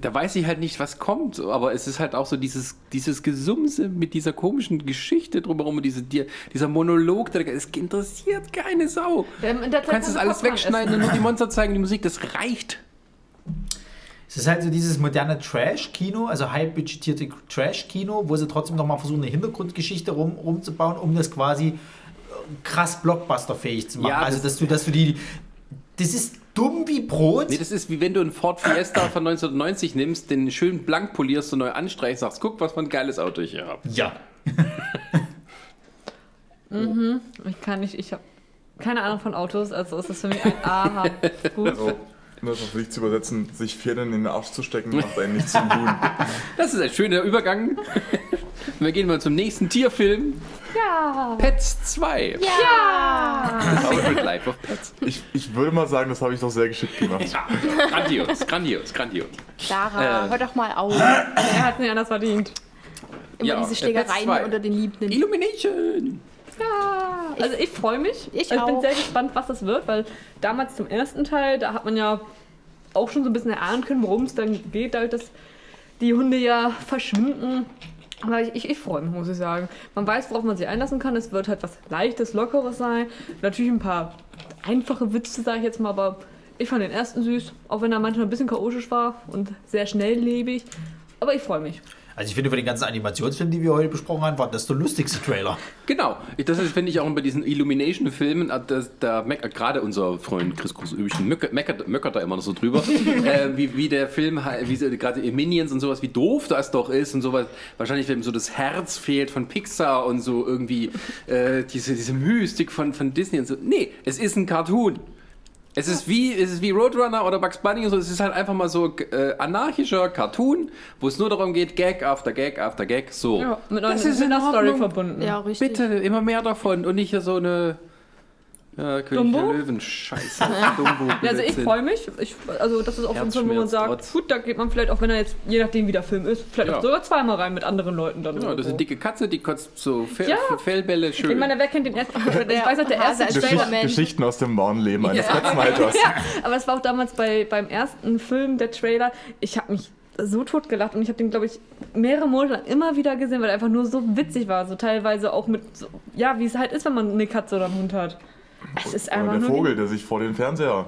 da weiß ich halt nicht, was kommt. Aber es ist halt auch so dieses, dieses Gesumse mit dieser komischen Geschichte drumherum und diese, die, dieser Monolog. Der, es interessiert keine Sau.
Ähm,
Du kannst
du
alles wegschneiden und nur die Monster zeigen, die Musik, das reicht.
Es ist halt so dieses moderne Trash-Kino, also halbbudgetierte Trash-Kino, wo sie trotzdem nochmal versuchen, eine Hintergrundgeschichte rum, rumzubauen, um das quasi krass Blockbuster-fähig zu machen.
Ja,
also,
das-
dass du, dass du die. Das ist dumm wie Brot.
Nee, das ist wie wenn du einen Ford Fiesta von 1990 nimmst, den schön blank polierst und neu anstreichst, sagst, guck, was für ein geiles Auto ich hier habe.
ja.
Ich kann nicht, ich habe keine Ahnung von Autos, also ist das für mich ein Aha. Gut.
Um das auf dich zu übersetzen, sich Federn in den Arsch zu stecken, macht einen nicht zum Huhn.
Das ist ein schöner Übergang. Wir gehen mal zum nächsten Tierfilm.
Ja.
Pets 2.
Ja.
Secret Life of Pets.
Ich, ich würde mal sagen, das habe ich doch sehr geschickt gemacht.
Ja, grandios, grandios, grandios.
Clara,
Äh.
hör doch mal auf.
Er hat es nicht anders verdient.
Immer
Ja,
diese
äh,
Schlägereien unter den Liebenden.
Illumination.
Ja. Also ich freue mich.
Ich
Also bin
auch.
sehr gespannt, was das wird, weil damals zum ersten Teil, da hat man ja auch schon so ein bisschen erahnen können, worum es dann geht, dadurch, dass die Hunde ja verschwinden. Aber ich, ich, ich freue mich, muss ich sagen. Man weiß, worauf man sich einlassen kann. Es wird halt was Leichtes, Lockeres sein. Natürlich ein paar einfache Witze, sage ich jetzt mal, aber ich fand den ersten süß, auch wenn er manchmal ein bisschen chaotisch war und sehr schnelllebig. Aber ich freue mich.
Also ich finde, von den ganzen Animationsfilmen, die wir heute besprochen haben, war das der lustigste Trailer.
Genau, das ist, finde ich, auch bei diesen Illumination-Filmen, das- da meckert gerade unser Freund Chris Großübchen, meckert, meckert, da immer noch so drüber, äh, wie, wie der Film, wie gerade in Minions und sowas, wie doof das doch ist und sowas. Wahrscheinlich, wenn ihm so das Herz fehlt von Pixar und so irgendwie äh, diese, diese Mystik von, von Disney und so. Nee, es ist ein Cartoon. Es ist, wie, es ist wie Roadrunner oder Bugs Bunny und so. Es ist halt einfach mal so äh, anarchischer Cartoon, wo es nur darum geht, Gag after Gag after Gag. So.
Ja, mit,
Das ist
mit
in
einer Story verbunden.
Ja, richtig.
Bitte, immer mehr davon und nicht hier so eine ja, König
Dumbo?
der Löwen. Scheiße. Dumbo.
Also ich freue mich. Ich, also das ist auch so ein Film, wo man sagt,
Trotz.
gut, da geht man vielleicht auch, wenn er jetzt, je nachdem wie der Film ist, vielleicht
Ja.
auch sogar zweimal rein mit anderen Leuten dann.
Ja, das ist eine dicke Katze, die kotzt so Fe
Ja.
Fellbälle schön.
Ich meine, wer kennt den ersten? Ich
Der
weiß nicht, der erste
als
Trailer.
Geschicht,
Spider-Man.
Geschichten aus dem wahren Leben eines
Ja.
Katzenhalters.
Ja, aber es war auch damals bei, beim ersten Film, der Trailer. Ich habe mich so tot gelacht und ich habe den, glaube ich, mehrere Monate lang immer wieder gesehen, weil er einfach nur so witzig war. So teilweise auch mit, so, ja, wie es halt ist, wenn man eine Katze oder einen Hund hat. Es ist
Oder
einfach
der
nur.
Vogel, der sich vor den Fernseher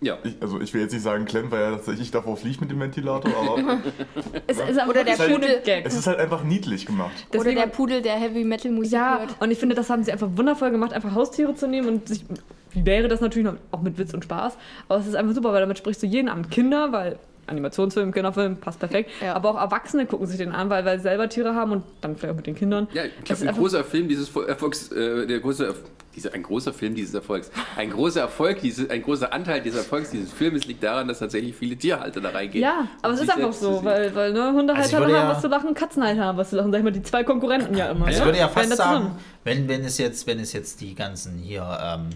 Ja.
Ich, also ich will jetzt nicht sagen klemmt, weil er tatsächlich davor fliegt mit dem Ventilator, aber
Es ist einfach
Oder der
wirklich
Pudel.
Gag.
es ist halt einfach niedlich gemacht.
Oder
Deswegen-
der Pudel, der Heavy Metal Musik
Ja,
hört.
und ich finde, das haben sie einfach wundervoll gemacht, einfach Haustiere zu nehmen und sich. Wie wäre das natürlich noch, auch mit Witz und Spaß, aber es ist einfach super, weil damit sprichst du jeden an. Kinder, weil Animationsfilm, Kinderfilm, passt perfekt.
Ja.
Aber auch Erwachsene gucken sich den an, weil, weil sie selber Tiere haben und dann vielleicht auch mit den Kindern.
Ja, ich glaube, ein großer Film dieses Erfolgs, äh, der große, diese, ein großer Film dieses Erfolgs, ein großer Erfolg, diese, ein großer Anteil des Erfolgs dieses Filmes liegt daran, dass tatsächlich viele Tierhalter da reingehen.
Ja, aber es ist einfach so, weil, weil ne, Hundehalter
Also
haben
ja-
was zu lachen, Katzenhalter haben was zu lachen. Sag ich mal, die zwei Konkurrenten ja immer.
Also
ja?
ich würde ja fast sagen, wenn, wenn, es jetzt, wenn es jetzt die ganzen hier ähm,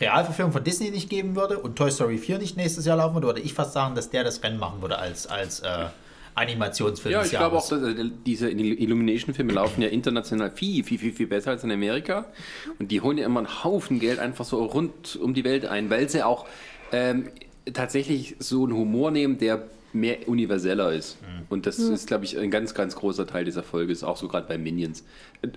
Realverfilmungen von Disney nicht geben würde und Toy Story 4 nicht nächstes Jahr laufen würde, würde ich fast sagen, dass der das Rennen machen würde als, als äh, Animationsfilm
Ja,
des
ich glaube auch,
Jahres.
dass äh, diese Illumination-Filme laufen ja international viel, viel, viel, viel besser als in Amerika. Und die holen ja immer einen Haufen Geld einfach so rund um die Welt ein, weil sie auch ähm, tatsächlich so einen Humor nehmen, der mehr universeller ist. Und das ist, glaube ich, ein ganz, ganz großer Teil des Erfolges, auch so gerade bei Minions.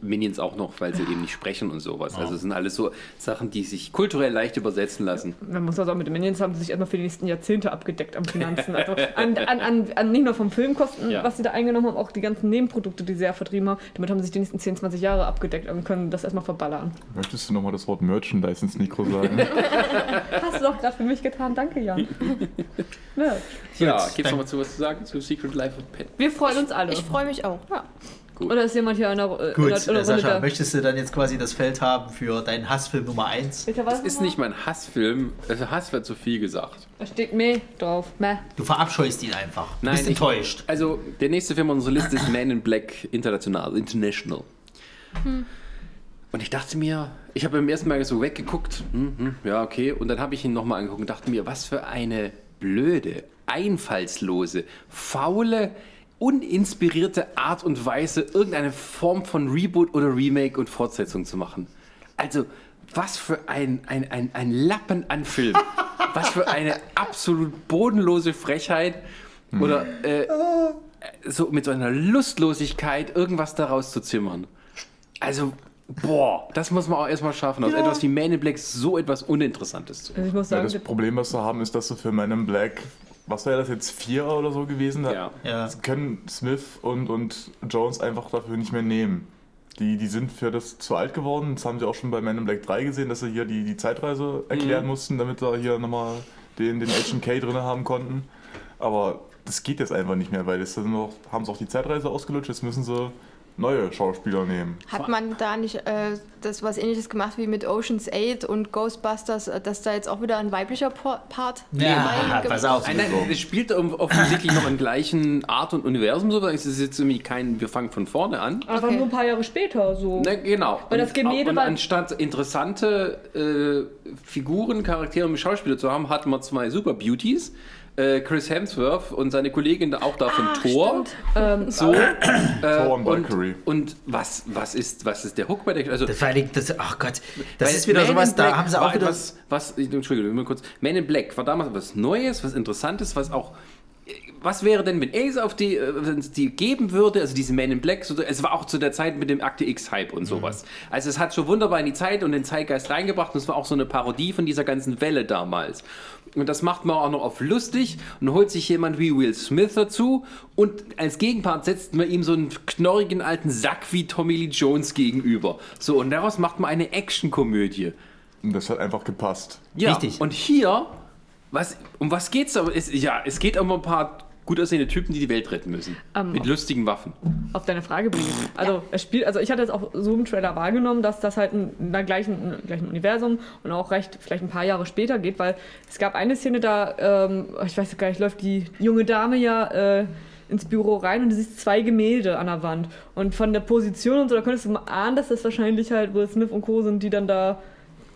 Minions auch noch, weil sie eben nicht sprechen und sowas. Also es sind alles so Sachen, die sich kulturell leicht übersetzen lassen.
Man muss also auch mit den Minions haben sie sich erstmal für die nächsten Jahrzehnte abgedeckt am Finanzen. Also an, an, an, an nicht nur vom Filmkosten,
Ja.
was sie da eingenommen haben, auch die ganzen Nebenprodukte, die sie ja vertrieben haben. Damit haben sie sich die nächsten 10, 20 Jahre abgedeckt und können das erstmal verballern.
Möchtest du nochmal das Wort Merchandise ins Mikro sagen?
Hast du doch gerade für mich getan, danke Jan. ja.
Ja,
Gut,
gibt es
dann-
noch was zu was zu sagen zu Secret Life of Pet?
Wir freuen uns alle.
Ich freue mich auch. Ja.
Oder ist jemand hier in der, äh, in
Gut,
der, in der
äh,
Runde
Sascha,
da?
möchtest du dann jetzt quasi das Feld haben für deinen Hassfilm Nummer 1?
Welcher war
Das ist nicht mein Hassfilm. Also Hass wird zu viel gesagt.
Da steht Meh drauf. Meh.
Du verabscheust ihn einfach. Du bist
ich-
enttäuscht.
Also, der nächste Film auf unserer Liste ist Man in Black International. International. Und ich dachte mir, ich habe beim ersten Mal so weggeguckt, hm, hm, ja, okay. Und dann habe ich ihn nochmal angeguckt und dachte mir, was für eine blöde, einfallslose, faule, uninspirierte Art und Weise, irgendeine Form von Reboot oder Remake und Fortsetzung zu machen. Also, was für ein, ein, ein, ein Lappen an Film. Was für eine absolut bodenlose Frechheit. Oder äh, so mit so einer Lustlosigkeit irgendwas daraus zu zimmern. Also, boah, das muss man auch erstmal schaffen, aus etwas wie Man in Black so etwas Uninteressantes zu machen.
Also ich muss
Ja,
sagen,
das Problem, was wir haben, ist, dass du für Man in Black, was wäre das jetzt, vier oder so gewesen? Da
Ja.
Ja.
können Smith und, und Jones einfach dafür nicht mehr nehmen. Die, die sind für das zu alt geworden. Das haben sie auch schon bei Man in Black 3 gesehen, dass sie hier die, die Zeitreise erklären mussten, damit sie hier nochmal den, den Agent K drin haben konnten. Aber das geht jetzt einfach nicht mehr, weil jetzt haben sie auch die Zeitreise ausgelutscht, jetzt müssen sie neue Schauspieler nehmen.
Hat man da nicht äh, das was ähnliches gemacht wie mit Ocean's 8 und Ghostbusters, äh, dass da jetzt auch wieder ein weiblicher Part
Ja, pass auf.
Nein, nein, es spielt offensichtlich noch im gleichen Art und Universum so. Es ist jetzt irgendwie kein, wir fangen von vorne an.
Okay.
nur ein paar Jahre später so.
Na, genau.
Weil das Gemälde
und
war-
anstatt interessante äh, Figuren, Charaktere und Schauspieler zu haben, hatten wir zwei Super Beauties. Äh, Chris Hemsworth und seine Kollegin da auch da von
Ah,
Thor.
stimmt.
Ähm,
So. Äh,
Thor und
und,
Valkyrie.
und was, was, ist, was ist der Hook bei der Also,
Das, das, ach Gott, das ist wieder
Man
sowas,
in
da
Black
haben sie auch wieder.
etwas, was, Entschuldigung, nur kurz. Man in Black war damals was Neues, was Interessantes, was auch. Was wäre denn, wenn Ace auf die, äh, wenn es die geben würde, also diese Man in Black, so, es war auch zu der Zeit mit dem Akte X-Hype und sowas. Also es hat schon wunderbar in die Zeit und den Zeitgeist reingebracht und es war auch so eine Parodie von dieser ganzen Welle damals. Und das macht man auch noch auf lustig und holt sich jemand wie Will Smith dazu und als Gegenpart setzt man ihm so einen knorrigen alten Sack wie Tommy Lee Jones gegenüber. So, und daraus macht man eine Actionkomödie.
Und das hat einfach gepasst.
Ja,
Richtig.
und hier, was, um was geht's da? Es, ja, es geht um ein paar gut aussehende Typen, die die Welt retten müssen.
Ähm,
mit lustigen Waffen.
auf deine Frage bringen. Also es spielt, also ich hatte jetzt auch so im Trailer wahrgenommen, dass das halt in, in der gleichen, gleichen Universum und auch recht vielleicht ein paar Jahre später geht, weil es gab eine Szene da, ähm, ich weiß gar nicht, läuft die junge Dame ja äh, ins Büro rein und du siehst zwei Gemälde an der Wand und von der Position und so, da könntest du mal ahnen, dass das wahrscheinlich halt Will Smith und Co. sind, die dann da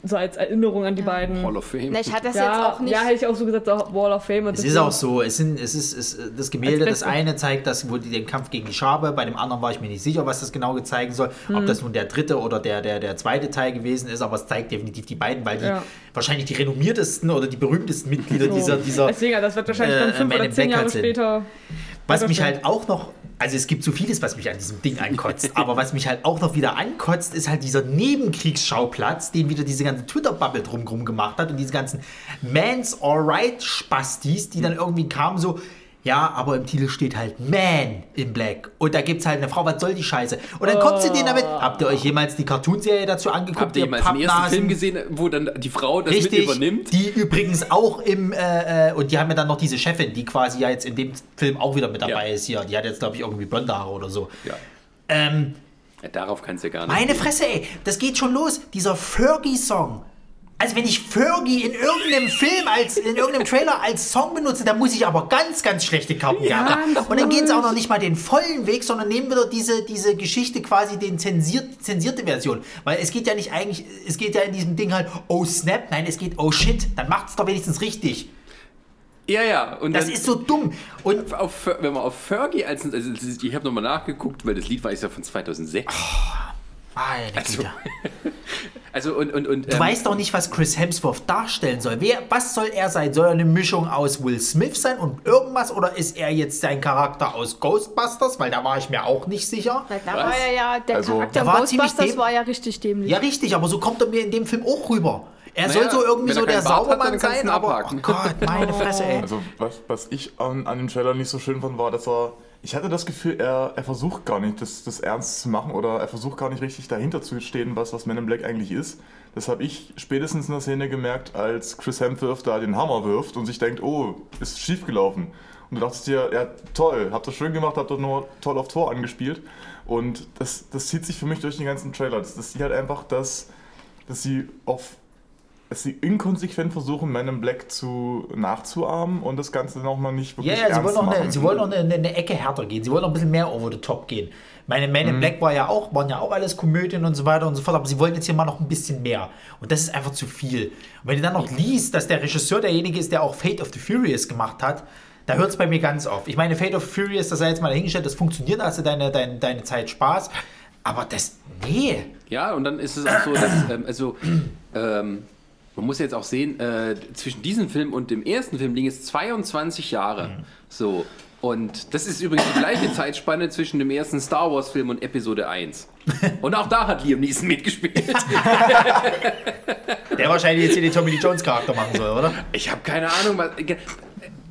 so als Erinnerung an die beiden.
Hall of Fame.
Na, ich hatte das
ja,
jetzt auch nicht.
ja, hätte ich auch so gesagt, so Wall of Fame. und
Es ist auch so, es, sind, es ist es, das Gemälde,
Als
das eine zeigt, das, wo die den Kampf gegen die Schabe, bei dem anderen war ich mir nicht sicher, was das genau zeigen soll.
Mhm.
Ob das nun der dritte oder der, der, der zweite Teil gewesen ist, aber es zeigt definitiv die beiden, weil die
Ja.
wahrscheinlich die renommiertesten oder die berühmtesten Mitglieder
so.
dieser, dieser
Deswegen, also das wird wahrscheinlich
äh,
dann fünf
Man
oder zehn
Black
Jahre später.
Was mich halt auch noch also es gibt so vieles, was mich an diesem Ding ankotzt, aber was mich halt auch noch wieder ankotzt, ist halt dieser Nebenkriegsschauplatz, den wieder diese ganze Twitter-Bubble drumherum gemacht hat und diese ganzen Mans Alright Spastis, die dann irgendwie kamen so, ja, aber im Titel steht halt Man in Black. Und da gibt's halt eine Frau, was soll die Scheiße? Und dann kommt sie denen damit. Habt ihr euch jemals die Cartoonserie dazu angeguckt?
Habt ihr jemals den ersten? Film gesehen, wo dann die Frau das
Richtig,
mit übernimmt?
die übrigens auch im, äh, äh, und die haben ja dann noch diese Chefin, die quasi ja jetzt in dem Film auch wieder mit dabei
Ja.
ist hier. Die hat jetzt, glaube ich, irgendwie blonde Haare oder so.
Ja.
Ähm,
ja. Darauf kannst du gar nicht.
meine Fresse, ey, das geht schon los. Dieser Fergie-Song. Also wenn ich Fergie in irgendeinem Film, als in irgendeinem Trailer als Song benutze, dann muss ich aber ganz, ganz schlechte Karten
Ja,
haben. Und dann gehen sie auch noch nicht mal den vollen Weg, sondern nehmen wieder diese, diese Geschichte quasi den zensiert, zensierte Version. Weil es geht ja nicht eigentlich, es geht ja in diesem Ding halt, oh snap, nein, es geht, oh shit, dann macht es doch wenigstens richtig.
Ja, ja. Und
Das
dann,
ist so dumm. Und
auf, wenn man auf Fergie als. Also ich habe nochmal nachgeguckt, weil das Lied war ja von 2006.
meine
Also. Also und. und, und
Du weißt doch nicht, was Chris Hemsworth darstellen soll. Wer, was soll er sein? Soll er eine Mischung aus Will Smith sein und irgendwas? Oder ist er jetzt sein Charakter aus Ghostbusters? Weil da war ich mir auch nicht sicher.
Weil da
Was?
war er ja, der
Also-
Charakter
war
Ghostbusters war ja richtig dämlich.
Ja, richtig, aber so kommt er mir in dem Film auch rüber. Er
Naja,
soll so irgendwie so der
hat,
Saubermann
du
sein, aber oh. Gott, meine Fresse, ey.
Also was, was ich an, an dem Trailer nicht so schön fand, war, dass er. Ich hatte das Gefühl, er, er versucht gar nicht, das, das ernst zu machen oder er versucht gar nicht richtig dahinter zu stehen, was, was Men in Black eigentlich ist. Das habe ich spätestens in der Szene gemerkt, als Chris Hemsworth da den Hammer wirft und sich denkt, oh, ist schief gelaufen. Und du dachtest dir, ja toll, habt ihr schön gemacht, habt ihr nur toll auf Tor angespielt. Und das, das zieht sich für mich durch den ganzen Trailer. Das, das sieht halt einfach, dass, dass sie auf dass sie inkonsequent versuchen, Men in Black zu nachzuahmen und das Ganze nochmal nicht
Ja,
wirklich
ja, sie
ernst
wollen noch,
machen.
eine, sie wollen noch eine, eine Ecke härter gehen. Sie wollen noch ein bisschen mehr over the top gehen. Meine Man
Mhm.
in Black war ja auch, waren ja auch alles Komödien und so weiter und so fort, aber sie wollen jetzt hier mal noch ein bisschen mehr. Und das ist einfach zu viel. Und wenn du dann noch liest, dass der Regisseur derjenige ist, der auch Fate of the Furious gemacht hat, da hört es bei mir ganz auf. Ich meine, Fate of the Furious, das sei jetzt mal dahingestellt, das funktioniert, da hast du deine, deine, deine Zeit Spaß. Aber das, nee.
Ja, und dann ist es auch so, dass, ähm, also, ähm, man muss jetzt auch sehen, äh, zwischen diesem Film und dem ersten Film liegen es 22 Jahre.
Mhm.
So. Und das ist übrigens die gleiche Zeitspanne zwischen dem ersten Star Wars Film und Episode 1. Und auch da hat Liam Neeson mitgespielt.
Der wahrscheinlich jetzt hier den Tommy Lee Jones Charakter machen soll, oder?
Ich habe keine Ahnung, was.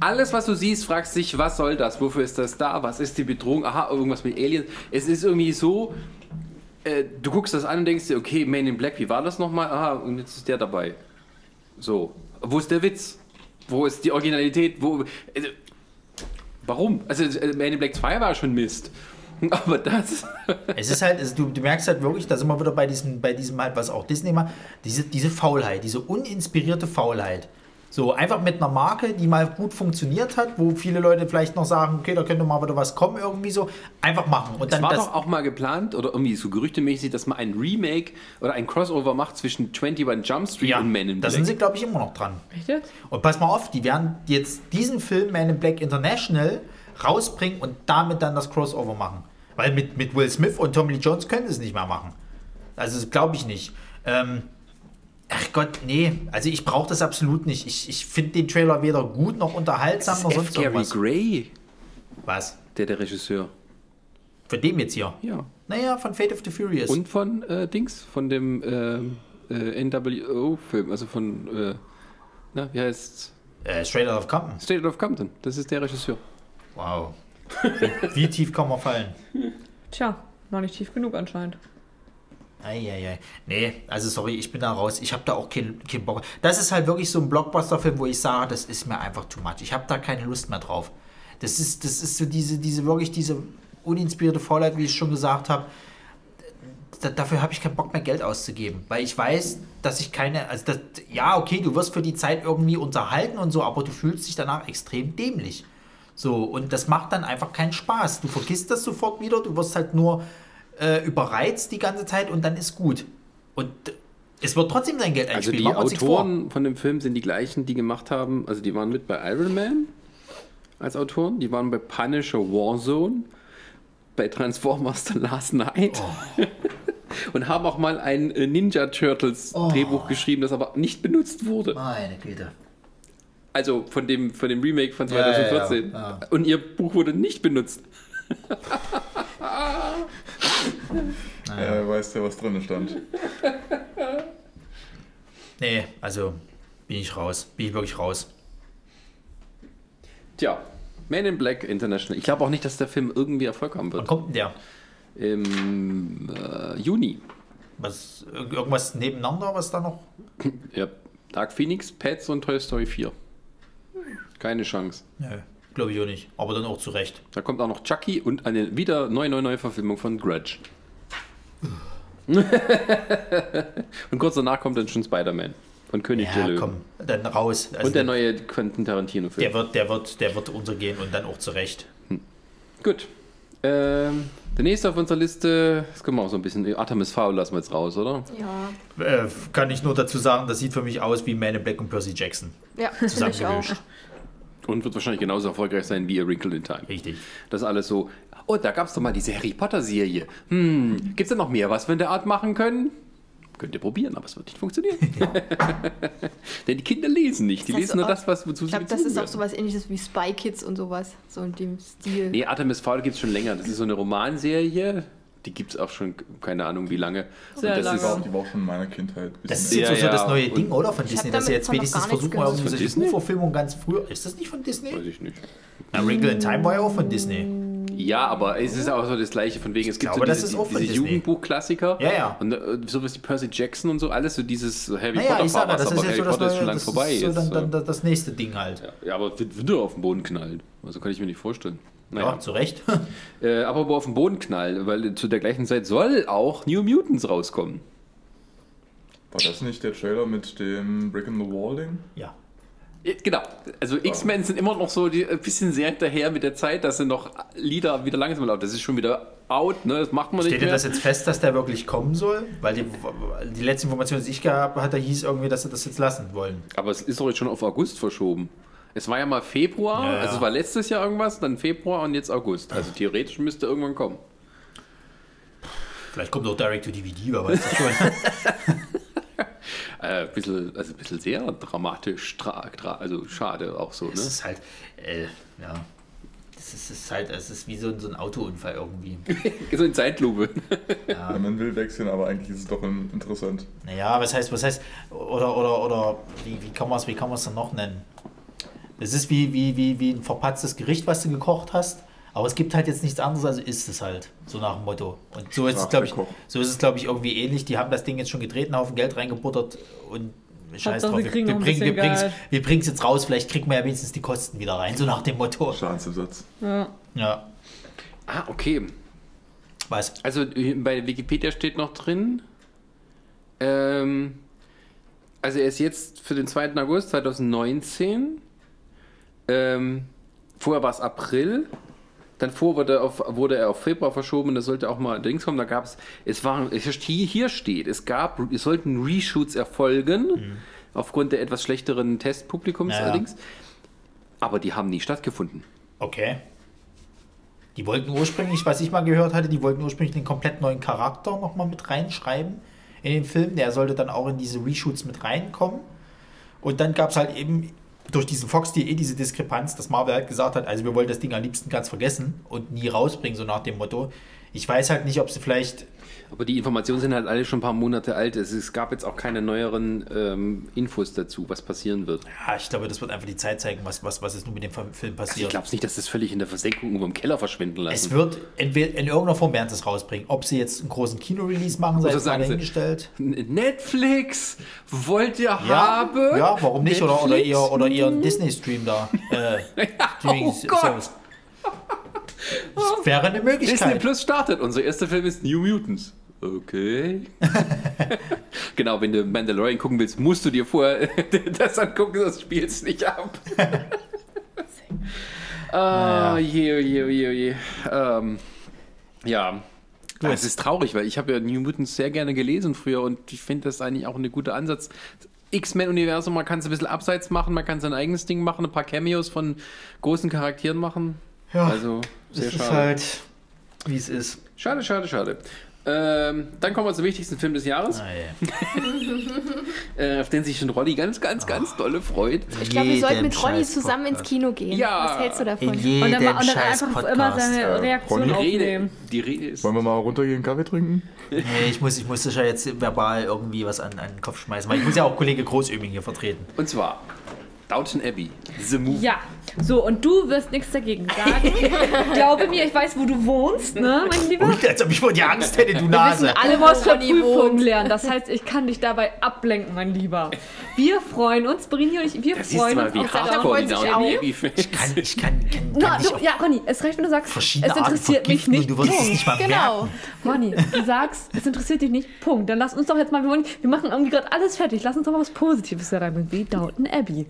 Alles, was du siehst, fragst dich, was soll das? Wofür ist das da? Was ist die Bedrohung? Aha, irgendwas mit Aliens. Es ist irgendwie so. Äh, du guckst das an und denkst dir, okay, Man in Black, wie war das nochmal? Aha, und jetzt ist der dabei. So. Wo ist der Witz? Wo ist die Originalität? Wo. Also, warum? Also, Man in Black 2 war schon Mist. Aber das.
Es ist halt, also du, du merkst halt wirklich, da sind wir wieder bei diesem, bei diesem halt, was auch Disney macht, diese, diese Faulheit, diese uninspirierte Faulheit. So, einfach mit einer Marke, die mal gut funktioniert hat, wo viele Leute vielleicht noch sagen, okay, da könnte mal wieder was kommen, irgendwie so, einfach machen. Und
Es
dann
war
das,
doch auch mal geplant, oder irgendwie so gerüchtemäßig, dass man ein Remake oder ein Crossover macht zwischen 21 Jump Street
ja,
und Man in
da
Black.
sind sie, glaube ich, immer noch dran.
Echt jetzt?
Und pass mal auf, die werden jetzt diesen Film Man in Black International rausbringen und damit dann das Crossover machen. Weil mit, mit Will Smith und Tommy Lee Jones können sie es nicht mehr machen. Also das glaube ich nicht. Ähm, ach Gott, nee. Also ich brauche das absolut nicht. Ich, ich finde den Trailer weder gut noch unterhaltsam
Das
noch
ist F.
sonst
Gary
irgendwas.
Gray,
Was?
der der Regisseur.
Von dem jetzt hier?
Ja.
Naja, von Fate of the Furious.
Und von äh, Dings, von dem ähm, äh, NWO-Film, also von, äh, na, wie heißt's?
äh, Straight Out of Compton.
State of Compton. Das ist der Regisseur.
Wow. Wie, wie tief kann man fallen?
Tja, noch nicht tief genug anscheinend.
Eieiei. Nee, also sorry, ich bin da raus. Ich habe da auch keinen kein Bock. Das ist halt wirklich so ein Blockbuster-Film, wo ich sage, das ist mir einfach too much. Ich habe da keine Lust mehr drauf. Das ist, das ist so diese, diese wirklich diese uninspirierte Faulheit, wie ich schon gesagt habe. Da, dafür habe ich keinen Bock mehr Geld auszugeben, weil ich weiß, dass ich keine, also das, ja, okay, du wirst für die Zeit irgendwie unterhalten und so, aber du fühlst dich danach extrem dämlich. So, und das macht dann einfach keinen Spaß. Du vergisst das sofort wieder, du wirst halt nur äh, überreizt die ganze Zeit und dann ist gut. Und es wird trotzdem sein Geld
Also
einspielen.
die
nichts vor.
Autoren von dem Film sind die gleichen, die gemacht haben, also die waren mit bei Iron Man als Autoren, die waren bei Punisher Warzone, bei Transformers The Last Night
Oh.
und haben auch mal ein äh, Ninja Turtles
Oh.
Drehbuch geschrieben, das aber nicht benutzt wurde.
Meine Güte.
Also von dem, von dem Remake von
Ja, ja,
2014.
ja, ja.
Und ihr Buch wurde nicht benutzt.
Er weiß ja, was drin stand.
Nee, also bin ich raus. Bin ich wirklich raus.
Tja, Man in Black International. Ich glaube auch nicht, dass der Film irgendwie Erfolg haben
Wann
wird.
kommt denn der?
Im äh, Juni.
Was, irg- irgendwas nebeneinander, was da noch?
Ja, Dark Phoenix, Pets und Toy Story 4. Keine Chance.
Nö, glaube ich auch nicht. Aber dann auch zu Recht.
Da kommt auch noch Chucky und eine wieder neue, neue, neue Verfilmung von Grudge. und kurz danach kommt dann schon Spider-Man und König der
Ja,
Löwen.
komm, dann raus. Also
Und der neue Quentin Tarantino-Film.
der wird, der wird, der wird untergehen und dann auch zu Recht.
Gut. Ähm, der nächste auf unserer Liste, das können wir auch so ein bisschen, Artemis Fowl lassen wir jetzt raus, oder?
Ja,
Äh, kann ich nur dazu sagen, das sieht für mich aus wie Man in Black und Percy Jackson.
ja.
Zusammengemischt.
Und wird wahrscheinlich genauso erfolgreich sein wie A Wrinkle in Time.
Richtig.
Das ist alles so, oh, da gab es doch mal diese Harry Potter-Serie. Hm, gibt es da noch mehr, was wir in der Art machen können? Könnt ihr probieren, aber es wird nicht funktionieren. Denn die Kinder lesen nicht. Die
Das heißt
lesen nur
auch-
das, was wozu
Ich
sie
glaube, das ist auch
werden.
sowas ähnliches wie Spy Kids und sowas. So in dem Stil.
Nee, Artemis Fowl gibt es schon länger. Das ist so eine Romanserie. Die gibt es auch schon, keine Ahnung wie lange.
Sehr
das
lange.
Ist,
die war auch schon in meiner Kindheit.
Das ist
Bisschen-
Ja,
jetzt so, so das
ja,
neue
und-
Ding, oder? Von Disney, dass sie jetzt wenigstens versuchen, irgendwie
gehört.
solche
Disney?
Buchverfilmungen ganz früher. Ist das nicht von Disney?
weiß ich nicht.
Na, Wrinkle in Time war ja auch von Disney.
Ja, aber es ist auch so das Gleiche von wegen, es gibt
glaube,
so
das
diese,
von
diese. Jugendbuchklassiker.
Ja, ja.
Und äh, sowas wie Percy Jackson und so, alles so dieses Harry
Naja,
Potter
ich sage, das ist
aber
jetzt
Harry
so das
Potter ist
neue,
schon lang
das
vorbei.
ist so
jetzt,
dann, dann,
äh,
das nächste Ding halt.
ja, aber wird wieder auf den Boden knallen. Also kann ich mir nicht vorstellen.
Ja,
Naja.
zu Recht.
Äh, aber wo auf den Boden knallen, weil zu der gleichen Zeit soll auch New Mutants rauskommen.
War das nicht der Trailer mit dem Brick in the Wall Ding?
ja.
Äh, Genau, also X-Men sind immer noch so die, ein bisschen sehr hinterher mit der Zeit, dass sie noch Lieder wieder langsam laufen. Das ist schon wieder out, ne? Das macht man
Steht
nicht
dir
mehr.
das jetzt fest, dass der wirklich kommen soll? Weil die, die letzte Information, die ich gehabt hatte, hieß irgendwie, dass sie das jetzt lassen wollen.
Aber es ist doch jetzt schon auf August verschoben. Es war ja mal Februar,
Ja, ja.
also es war letztes Jahr irgendwas, dann Februar und jetzt August. Also theoretisch müsste irgendwann kommen.
Vielleicht kommt auch Direct to DVD, wer weiß das schon.
Äh, ein bisschen, also ein bisschen sehr dramatisch, tra, tra, also schade auch so, ne?
Es ist halt, äh, ja. Es ist, es ist halt, es ist wie so, ein- so ein Autounfall irgendwie.
So in Zeitlupe.
Ja, man will wechseln, aber eigentlich ist es doch in- interessant.
Naja, was heißt, was heißt, oder, oder, oder, wie, wie kann man es, wie kann man es denn noch nennen? Es ist wie, wie, wie, wie ein verpatztes Gericht, was du gekocht hast, aber es gibt halt jetzt nichts anderes, also isst es halt, so nach dem Motto. Und so ist es, glaube ich, so ist es, glaube ich, irgendwie ähnlich. Die haben das Ding jetzt schon gedreht, einen Haufen Geld reingebuttert und Scheiß drauf,
wir
wir, bringen wir bringen's- wir bringen es jetzt raus, vielleicht kriegen wir ja wenigstens die Kosten wieder rein, so nach dem Motto.
Schadensersatz.
Ja.
Ja,
Ah, okay.
was?
Also äh, bei Wikipedia steht noch drin, ähm, also er ist jetzt für den 2. August 2019, ähm, vorher war es April, dann vor wurde er, auf, wurde er auf Februar verschoben, da sollte auch mal Dings kommen, da gab es, es war, es steht- hier steht, es gab, es sollten Reshoots erfolgen, aufgrund der etwas schlechteren Testpublikums
Ja, ja.
allerdings, aber die haben nie stattgefunden.
Okay. Die wollten ursprünglich, was ich mal gehört hatte, die wollten ursprünglich einen komplett neuen Charakter nochmal mit reinschreiben in den Film. Der sollte dann auch in diese Reshoots mit reinkommen. Und dann gab es halt eben durch diesen Fox-Deal eh diese Diskrepanz, dass Marvel halt gesagt hat, also wir wollen das Ding am liebsten ganz vergessen und nie rausbringen, so nach dem Motto. Ich weiß halt nicht, ob sie vielleicht
Aber die Informationen sind halt alle schon ein paar Monate alt. Es, gab jetzt auch keine neueren ähm, Infos dazu, was passieren wird.
Ja, ich glaube, das wird einfach die Zeit zeigen, was, was, was jetzt nun mit dem Film
Also ich
passiert.
glaube nicht, dass das völlig in der Versenkung irgendwo im Keller verschwinden lassen.
es wird entweder in irgendeiner Form werden sie es rausbringen. Ob sie jetzt einen großen Kino-Release machen, sei mal dahingestellt.
N- Netflix, wollt ihr
Ja,
haben?
ja, warum nicht? Oder, oder, ihr, oder ihr einen Disney-Stream da. Äh,
oh Gott.
Das wäre eine
Disney
Möglichkeit.
Plus startet. Unser erster Film ist New Mutants. Okay. genau, wenn du Mandalorian gucken willst, musst du dir vorher das angucken, sonst spielst nicht ab. Ah, je, oh je, oh je, oh je. Ähm, ja.
Gut.
Es ist traurig, weil ich habe ja New Mutants sehr gerne gelesen früher und ich finde das eigentlich auch ein guter Ansatz. X-Men-Universum, man kann es ein bisschen abseits machen, man kann sein eigenes Ding machen, ein paar Cameos von großen Charakteren machen.
Ja,
also sehr
ist
schade.
halt, wie es ist.
Schade, schade, schade. Ähm, dann kommen wir zum wichtigsten Film des Jahres,
Ah, ja.
äh, auf den sich schon Rolli ganz, ganz, ganz dolle freut.
Ich glaube, wir sollten mit Ronny zusammen ins. Kino gehen.
Ja.
Was hältst du davon?
In
Und dann, und dann einfach
Podcast.
immer seine Reaktion
Ronny?
Die Rede,
aufnehmen.
die Rede ist.
Wollen wir mal runtergehen, Kaffee trinken?
Nee, ich muss, ich muss sicher jetzt verbal irgendwie was an, an den Kopf schmeißen, weil ich muss ja auch Kollege Großöming hier vertreten.
Und zwar Downton Abbey, The Movie.
Ja, so, und du wirst nichts dagegen sagen. Glaube mir, ich weiß, wo du wohnst, ne, mein Lieber?
Und als ob ich vor dir Angst hätte, du Nase.
alle,
Du musst
wo
für Prüfungen lernen. Das heißt, ich kann dich dabei ablenken, mein Lieber. Wir freuen uns, Brini und ich, wir
Da siehst du
freuen
mal,
uns
wie
auf
hardcore die Downton. Abbey Fans
Kann, ich kann, kann, kann
Na,
dich
du, ja, Ronny, es reicht, wenn du sagst, es
Arten
interessiert mich nicht.
du wirst es nicht mal
Genau.
Ronny, du sagst, es interessiert dich nicht. Punkt. Dann lass uns doch jetzt mal, wir, wollen, wir machen irgendwie gerade alles fertig. Lass uns doch mal was Positives da reinbringen, wie Downton Abbey.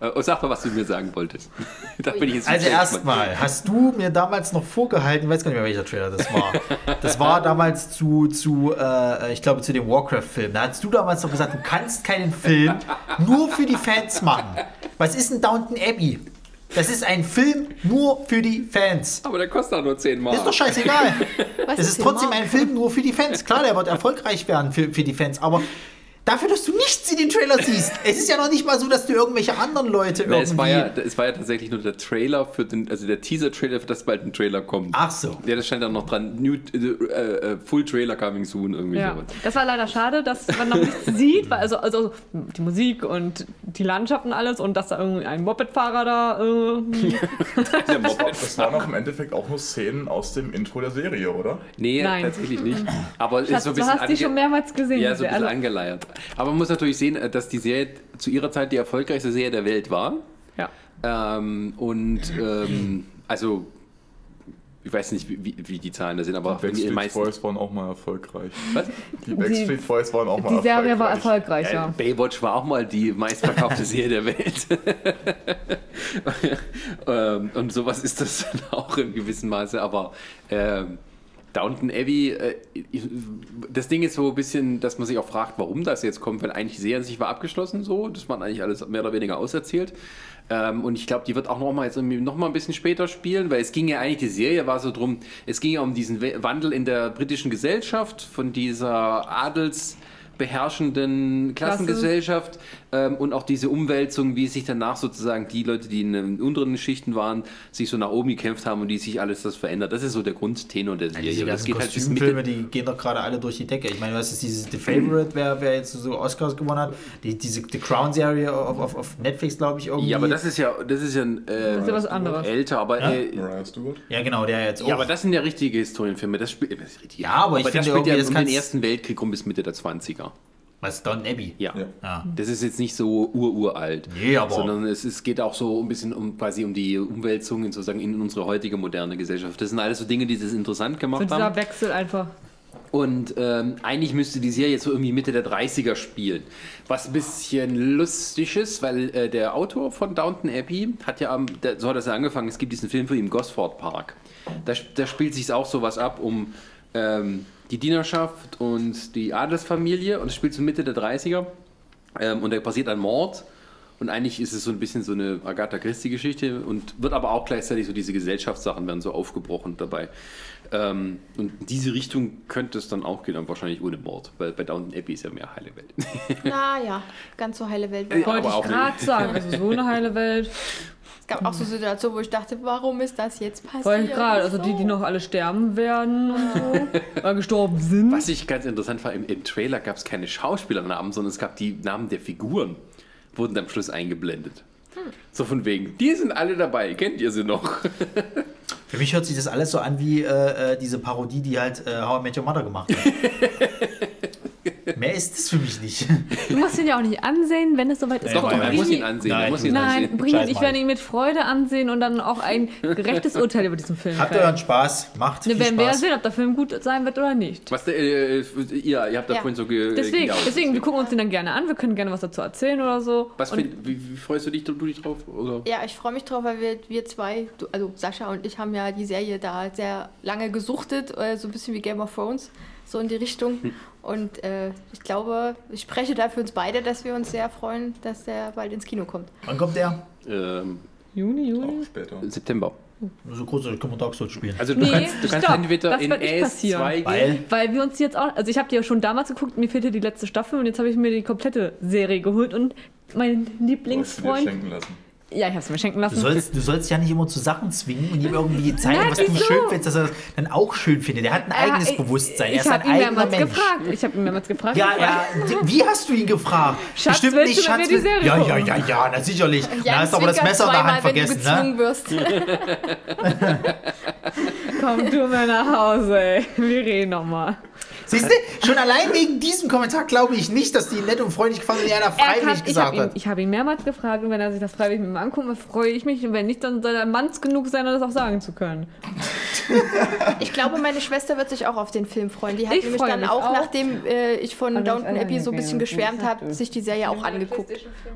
Äh, sag mal, was du mir sagen wolltest. da bin ich jetzt
Also erstmal, hast du mir damals noch vorgehalten, ich weiß gar nicht mehr, welcher Trailer das war. Das war damals zu, zu äh, ich glaube, zu dem Warcraft-Film. Da hast du damals noch gesagt, du kannst keinen Film nur für die Fans machen. Was ist ein Downton Abbey? Das ist ein Film nur für die Fans.
Aber der kostet auch nur 10 Mal.
Ist doch scheißegal.
Was
Das ist
hier
trotzdem
mal?
ein Film nur für die Fans. Klar, der wird erfolgreich werden für, für die Fans, aber dafür, dass du nichts in den Trailer siehst. Es ist ja noch nicht mal so, dass du irgendwelche anderen Leute
Na,
irgendwie...
es, war ja, es war ja tatsächlich nur der Trailer für den, also der Teaser-Trailer, für das bald ein Trailer kommt.
Ach so.
Ja, das stand dann noch dran. New, äh, äh, Full Trailer coming soon, irgendwie
Ja,
sowas.
das war leider schade, dass man noch nichts sieht, weil also, also die Musik und die Landschaft und alles und dass da irgendwie ein Mopedfahrer da äh,
Der Moped.
Das waren auch im Endeffekt auch nur Szenen aus dem Intro der Serie, oder?
Nee,
Nein.
tatsächlich nicht. Aber es ist
Schatz,
so ein
du
bisschen
hast die schon mehrmals gesehen.
Ja, so ein bisschen
Also-
angeleiert. Aber man muss natürlich sehen, äh, dass die Serie zu ihrer Zeit die erfolgreichste Serie der Welt war.
ja.
Ähm, und ähm, also, ich weiß nicht, wie, wie- die Zahlen da sind, aber die
Backstreet
meisten.
Boys waren auch mal erfolgreich.
Was?
Die Backstreet Boys waren auch mal
Die Serie
erfolgreich.
war erfolgreich,
Ja,
ja.
Baywatch war auch mal die meistverkaufte Serie der Welt. ähm, und sowas ist das dann auch in gewissem Maße, aber ähm, Downton Abbey, äh, das Ding ist so ein bisschen, dass man sich auch fragt, warum das jetzt kommt, weil eigentlich die Serie an sich war abgeschlossen so, das war eigentlich alles mehr oder weniger auserzählt. Ähm, und ich glaube, die wird auch noch mal, jetzt irgendwie noch mal ein bisschen später spielen, weil es ging ja eigentlich, die Serie war so drum, es ging ja um diesen Wandel in der britischen Gesellschaft, von dieser adelsbeherrschenden Klassengesellschaft ähm, und auch diese Umwälzung, wie sich danach sozusagen die Leute, die in den unteren Schichten waren, sich so nach oben gekämpft haben und die sich alles das verändert. Das ist so der Grundtenor der Serie.
Diese
Und das
ganzen
halt bis
Kostümfilme,
Mitte-
die gehen doch gerade alle durch die Decke. Ich meine, was ist dieses The Favorite, wer, wer jetzt so Oscars gewonnen hat? Die, diese The Crown-Serie auf, auf, auf Netflix, glaube ich, irgendwie.
ja, aber das ist ja, das ist ja, äh,
Das ist ja was anderes.
älter, aber
Ja?
äh,
Mariah Stewart?
Ja, genau, der jetzt auch.
Ja, aber das sind ja richtige Historienfilme. Das spielt, das.
Ja, aber ich
das
finde
spielt ja
das
um den Ersten Weltkrieg rum bis Mitte der 20er.
Was Don Abbey.
Ja.
Ja.
Das ist jetzt nicht so ururalt.
Nee, aber-
Sondern es, es geht auch so ein bisschen um quasi um die Umwälzungen sozusagen in unsere heutige moderne Gesellschaft. Das sind alles so Dinge, die das interessant
So
gemacht
dieser
haben.
Wechsel einfach.
Und ähm, eigentlich müsste die Serie jetzt so irgendwie Mitte der 30er spielen. Was ein bisschen lustig ist, weil äh, der Autor von Downton Abbey hat ja, am, der, so hat das ja angefangen, es gibt diesen Film für ihn, Gosford Park. Da, da spielt sich auch sowas ab um ähm, die Dienerschaft und die Adelsfamilie und es spielt so Mitte der 30er. Ähm, und da passiert ein Mord. Und eigentlich ist es so ein bisschen so eine Agatha Christie-Geschichte und wird aber auch gleichzeitig so diese Gesellschaftssachen werden so aufgebrochen dabei. Ähm, und in diese Richtung könnte es dann auch gehen, aber wahrscheinlich ohne Mord, weil bei Downton Abbey ist ja mehr heile Welt.
Na ja, ganz so heile Welt.
Ja,
Wollte
auch
ich gerade sagen. Also so eine heile Welt.
Es gab auch so Situationen, wo ich dachte, warum ist das jetzt passiert?
Ich gerade. Also die, die noch alle sterben werden und so. Oder gestorben sind.
Was ich ganz interessant war, im, im Trailer gab es keine Schauspielernamen, sondern es gab die Namen der Figuren, wurden am Schluss eingeblendet. So von wegen, die sind alle dabei, kennt ihr sie noch?
Für mich hört sich das alles so an wie äh, äh, diese Parodie, die halt äh, How I Met Your Mother gemacht hat. Mehr ist es für mich nicht.
Du musst ihn ja auch nicht ansehen, wenn es soweit ist.
Doch,
Nein,
doch, man muss ihn ansehen.
Nein.
muss ihn
Nein,
ansehen.
Brini ich
Mann.
werden ihn mit Freude ansehen und dann auch ein gerechtes Urteil über diesen Film
Habt
fällen.
euren Spaß, macht
Ne,
viel
werden wir ja
Spaß.
sehen, ob der Film gut sein wird oder nicht.
Was der, äh, ihr, ihr habt da
Ja.
vorhin so ge
Deswegen,
ja,
deswegen, wir gucken uns den dann gerne an, wir können gerne was dazu erzählen oder so.
Was find, wie, wie freust du dich, du dich drauf? Oder?
Ja, ich freue mich drauf, weil wir, wir zwei, du, also Sascha und ich haben ja die Serie da sehr lange gesuchtet, äh, so ein bisschen wie Game of Thrones, so in die Richtung. Und äh, ich glaube, ich spreche da für uns beide, dass wir uns sehr freuen, dass der bald ins Kino kommt.
Wann kommt der?
Ähm,
Juni, Juli?
Auch später.
September.
So groß können wir Dark Souls spielen.
Also du
Nee,
kannst, du kannst
stopp,
entweder
das
in
wird nicht passieren.
AS2 gehen.
Weil
Weil wir uns jetzt auch, also ich habe die ja schon damals geguckt, mir fehlte die letzte Staffel und jetzt habe ich mir die komplette Serie geholt und mein
Wolltest du dir
Lieblingsfreund,
schenken lassen.
Ja, ich habe es mir schenken
du
lassen.
sollst, du sollst ja nicht immer zu Sachen zwingen und ihm irgendwie zeigen,
Nein,
was du
wieso?
schön findest, dass er das dann auch schön findet. Er hat ein eigenes
ich-
Bewusstsein. Er
Ich
ist ein eigener
mehrmals
Mensch.
gefragt. Ich habe ihn mehrmals gefragt.
Ja, ja. Wie hast du ihn gefragt?
Schatz, willst du mit mir die Serie
Ja, ja, ja, ja, na sicherlich. Da hast du aber das Messer in der Hand
wenn du
vergessen, ne?
gezwungen wirst.
Komm du mal nach Hause, ey. Wir reden nochmal.
Siehst du, schon allein wegen diesem Kommentar glaube ich nicht, dass die nett und freundlich fanden, die einer freiwillig
ich
gesagt
habe ihn,
hat.
ich hab ihn mehrmals gefragt und wenn er sich das freiwillig mit mir anguckt, dann freue ich mich. Und wenn nicht, dann soll er manns genug sein, um das auch sagen zu können.
Ich glaube, meine Schwester wird sich auch auf den Film freuen. Die hat
Ich
nämlich dann
mich
auch,
auch.
nachdem äh, ich von
Und
Downton
ich-
Abbey so ein bisschen geschwärmt habe, sich die Serie auch angeguckt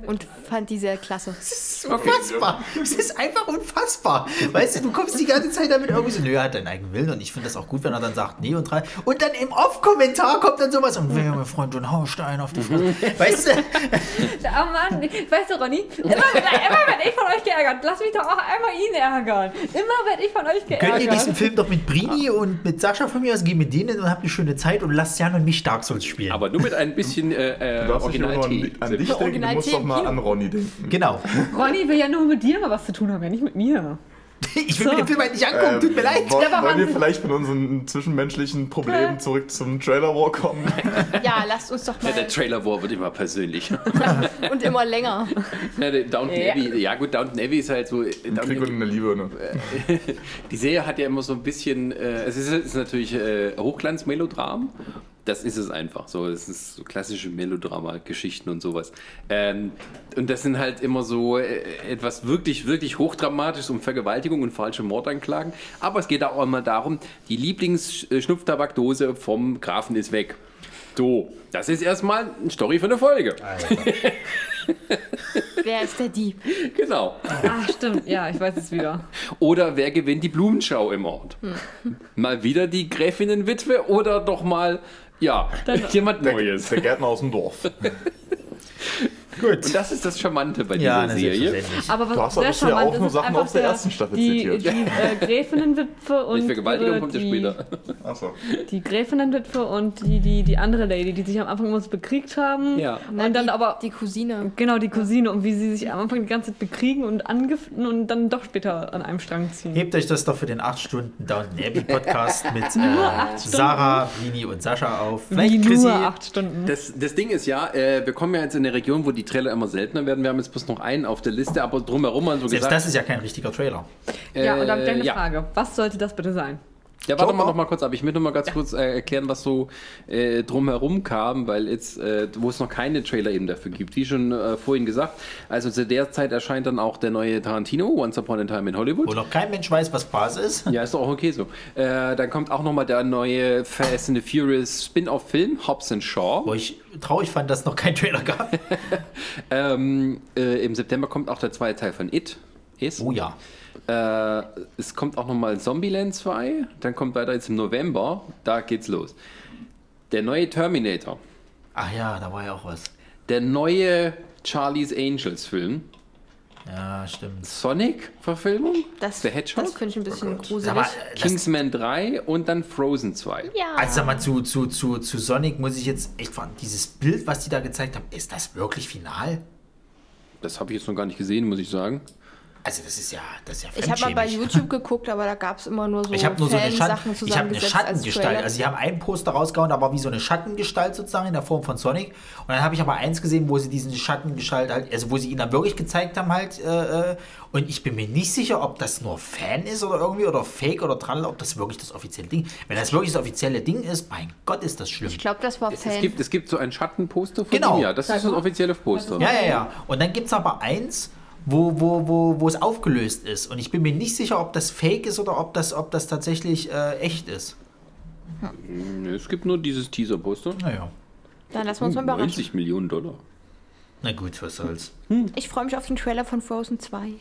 und fand die sehr klasse.
Das ist unfassbar. Es ist einfach unfassbar. Weißt du, du kommst die ganze Zeit damit irgendwie so, nö, er hat deinen eigenen Willen und ich finde das auch gut, wenn er dann sagt, nee und drei. Und dann im Off-Kommentar kommt dann sowas und wer mein Freund John Haustein auf die Fresse. Weißt du,
Oh Mann, weißt du, Ronny, immer, immer werde ich von euch geärgert. Lass mich doch auch einmal ihn ärgern. Immer werde ich von euch geärgert.
könnt ihr diesen Film doch mit Brini und mit Sascha von mir aus gehen mit denen und habt eine schöne Zeit und lasst Jan und mich Dark Souls spielen.
Aber nur mit ein bisschen äh, äh,
Du darfst nicht an,
Originalität.
an dich denken, du
Originalität
musst doch mal an Ronny denken.
genau.
Ronny will ja nur mit dir mal was zu tun haben, ja nicht mit mir.
Ich will
So.
mir den Film halt nicht angucken, tut mir leid.
Wollen,
aber
wollen wir vielleicht von unseren zwischenmenschlichen Problemen zurück zum Trailer War kommen?
Ja, lasst uns doch
Ja, der
mal.
Trailer War wird immer persönlich.
Und immer länger.
ja, Downton
Ja.
Abbey, ja gut, Downton Abbey ist halt so.
Im
Downton
Krieg und in der Liebe, ne?
Die Serie hat ja immer so ein bisschen, äh, es ist, ist natürlich äh, Hochglanzmelodram. Das ist es einfach. So, es ist so klassische Melodrama-Geschichten und sowas. Ähm, und das sind halt immer so äh, etwas wirklich, wirklich hochdramatisches um Vergewaltigung und falsche Mordanklagen. Aber es geht auch immer darum, die Lieblingsschnupftabakdose vom Grafen ist weg. So, das ist erstmal eine Story für eine Folge.
Wer ist der Dieb?
Genau.
Ah, stimmt, ja, ich weiß es wieder.
Oder wer gewinnt die Blumenschau im Ort? Mal wieder die Gräfinnenwitwe oder doch mal, ja, jemand
Der,
Neues.
der Gärtner aus dem Dorf.
Gut.
Und das ist das Charmante bei
Ja,
dieser Serie.
Aber was
Du hast
sehr
bisher
charmant
auch
ist,
nur Sachen
einfach
aus der
der-
ersten Staffel
die,
zitiert.
Die äh, Gräfinnenwitwe und
Die Vergewaltigung
ihre-
kommt ja
die,
später.
Achso.
Die Gräfinnenwitwe und die, die, die andere Lady, die sich am Anfang immer so bekriegt haben.
Ja.
Und dann
die,
aber
Die Cousine.
Genau, die Cousine und wie sie sich am Anfang die ganze Zeit bekriegen und angiften und dann doch später an einem Strang ziehen.
Hebt euch das doch für den 8 Stunden Downton Abbey Podcast mit äh, Sarah, Vini und Sascha auf. Vielleicht
nur
Chrissy.
acht Stunden.
Das, das Ding ist ja, äh, wir kommen ja jetzt in eine Region, wo die Trailer immer seltener werden. Wir haben jetzt bloß noch einen auf der Liste, aber drumherum haben so
Selbst
gesagt.
das ist ja kein richtiger Trailer.
ja, und dann
äh,
gleich eine
ja.
Frage. Was sollte das bitte sein?
Ja, warte mal
Joker.
noch mal kurz ab. Ich möchte noch mal ganz kurz äh, erklären, was so äh, drumherum kam, weil jetzt, äh, wo es noch keine Trailer eben dafür gibt. Wie schon äh, vorhin gesagt, also zu der Zeit erscheint dann auch der neue Tarantino, Once Upon a Time in Hollywood.
Wo noch kein Mensch weiß, was Bas ist.
Ja, ist doch auch okay so. Äh, dann kommt auch noch mal der neue Fast and the Furious Spin-off-Film, Hobbs and Shaw.
Wo ich traurig fand, dass es noch keinen Trailer gab.
Ähm, äh, Im September kommt auch der zweite Teil von It. Is.
Oh ja.
Äh, es kommt auch nochmal Zombieland 2. Dann kommt weiter jetzt im November. Da geht's los. Der neue Terminator.
Ach ja, da war ja auch was.
Der neue Charlie's Angels Film.
Ja, stimmt.
Sonic-Verfilmung.
Das,
The Hedgehog.
das finde ich ein bisschen
Sag
gruselig.
mal,
Kingsman 3 und dann Frozen 2.
ja.
also sag mal, zu, zu, zu, zu Sonic muss ich jetzt echt fragen, dieses Bild, was die da gezeigt haben, ist das wirklich final?
Das habe ich jetzt noch gar nicht gesehen, muss ich sagen.
Also das ist ja, das ist ja
ich habe mal bei. YouTube geguckt, aber da gab es immer nur so
Ich habe nur so eine,
Fansachen
Schatten, ich hab eine Schattengestalt. Also sie haben ein Poster rausgehauen, da war wie so eine Schattengestalt sozusagen in der Form von Sonic. Und dann habe ich aber eins gesehen, wo sie diesen Schattengestalt halt, also wo sie ihn dann wirklich gezeigt haben halt. Äh, äh, und ich bin mir nicht sicher, ob das nur Fan ist oder irgendwie oder Fake oder dran, ob das wirklich das offizielle Ding. Wenn das wirklich das offizielle Ding ist, mein Gott, ist das schlimm.
ich glaube, das war
Es,
Fan.
es, gibt, es gibt so ein Schattenposter von
Genau.
ihm, ja. Das ist das offizielle Poster.
Ja, ja, ja. Und dann gibt es aber eins, wo, wo, wo, wo es aufgelöst ist. Und ich bin mir nicht sicher, ob das Fake ist oder ob das, ob das tatsächlich äh, echt ist.
Nö, Es gibt nur dieses Teaser-Poster.
Naja.
Dann lassen wir uns mal überraschen.
90 Millionen Dollar.
Na gut, was soll's.
Ich freue mich auf den Trailer von Frozen 2.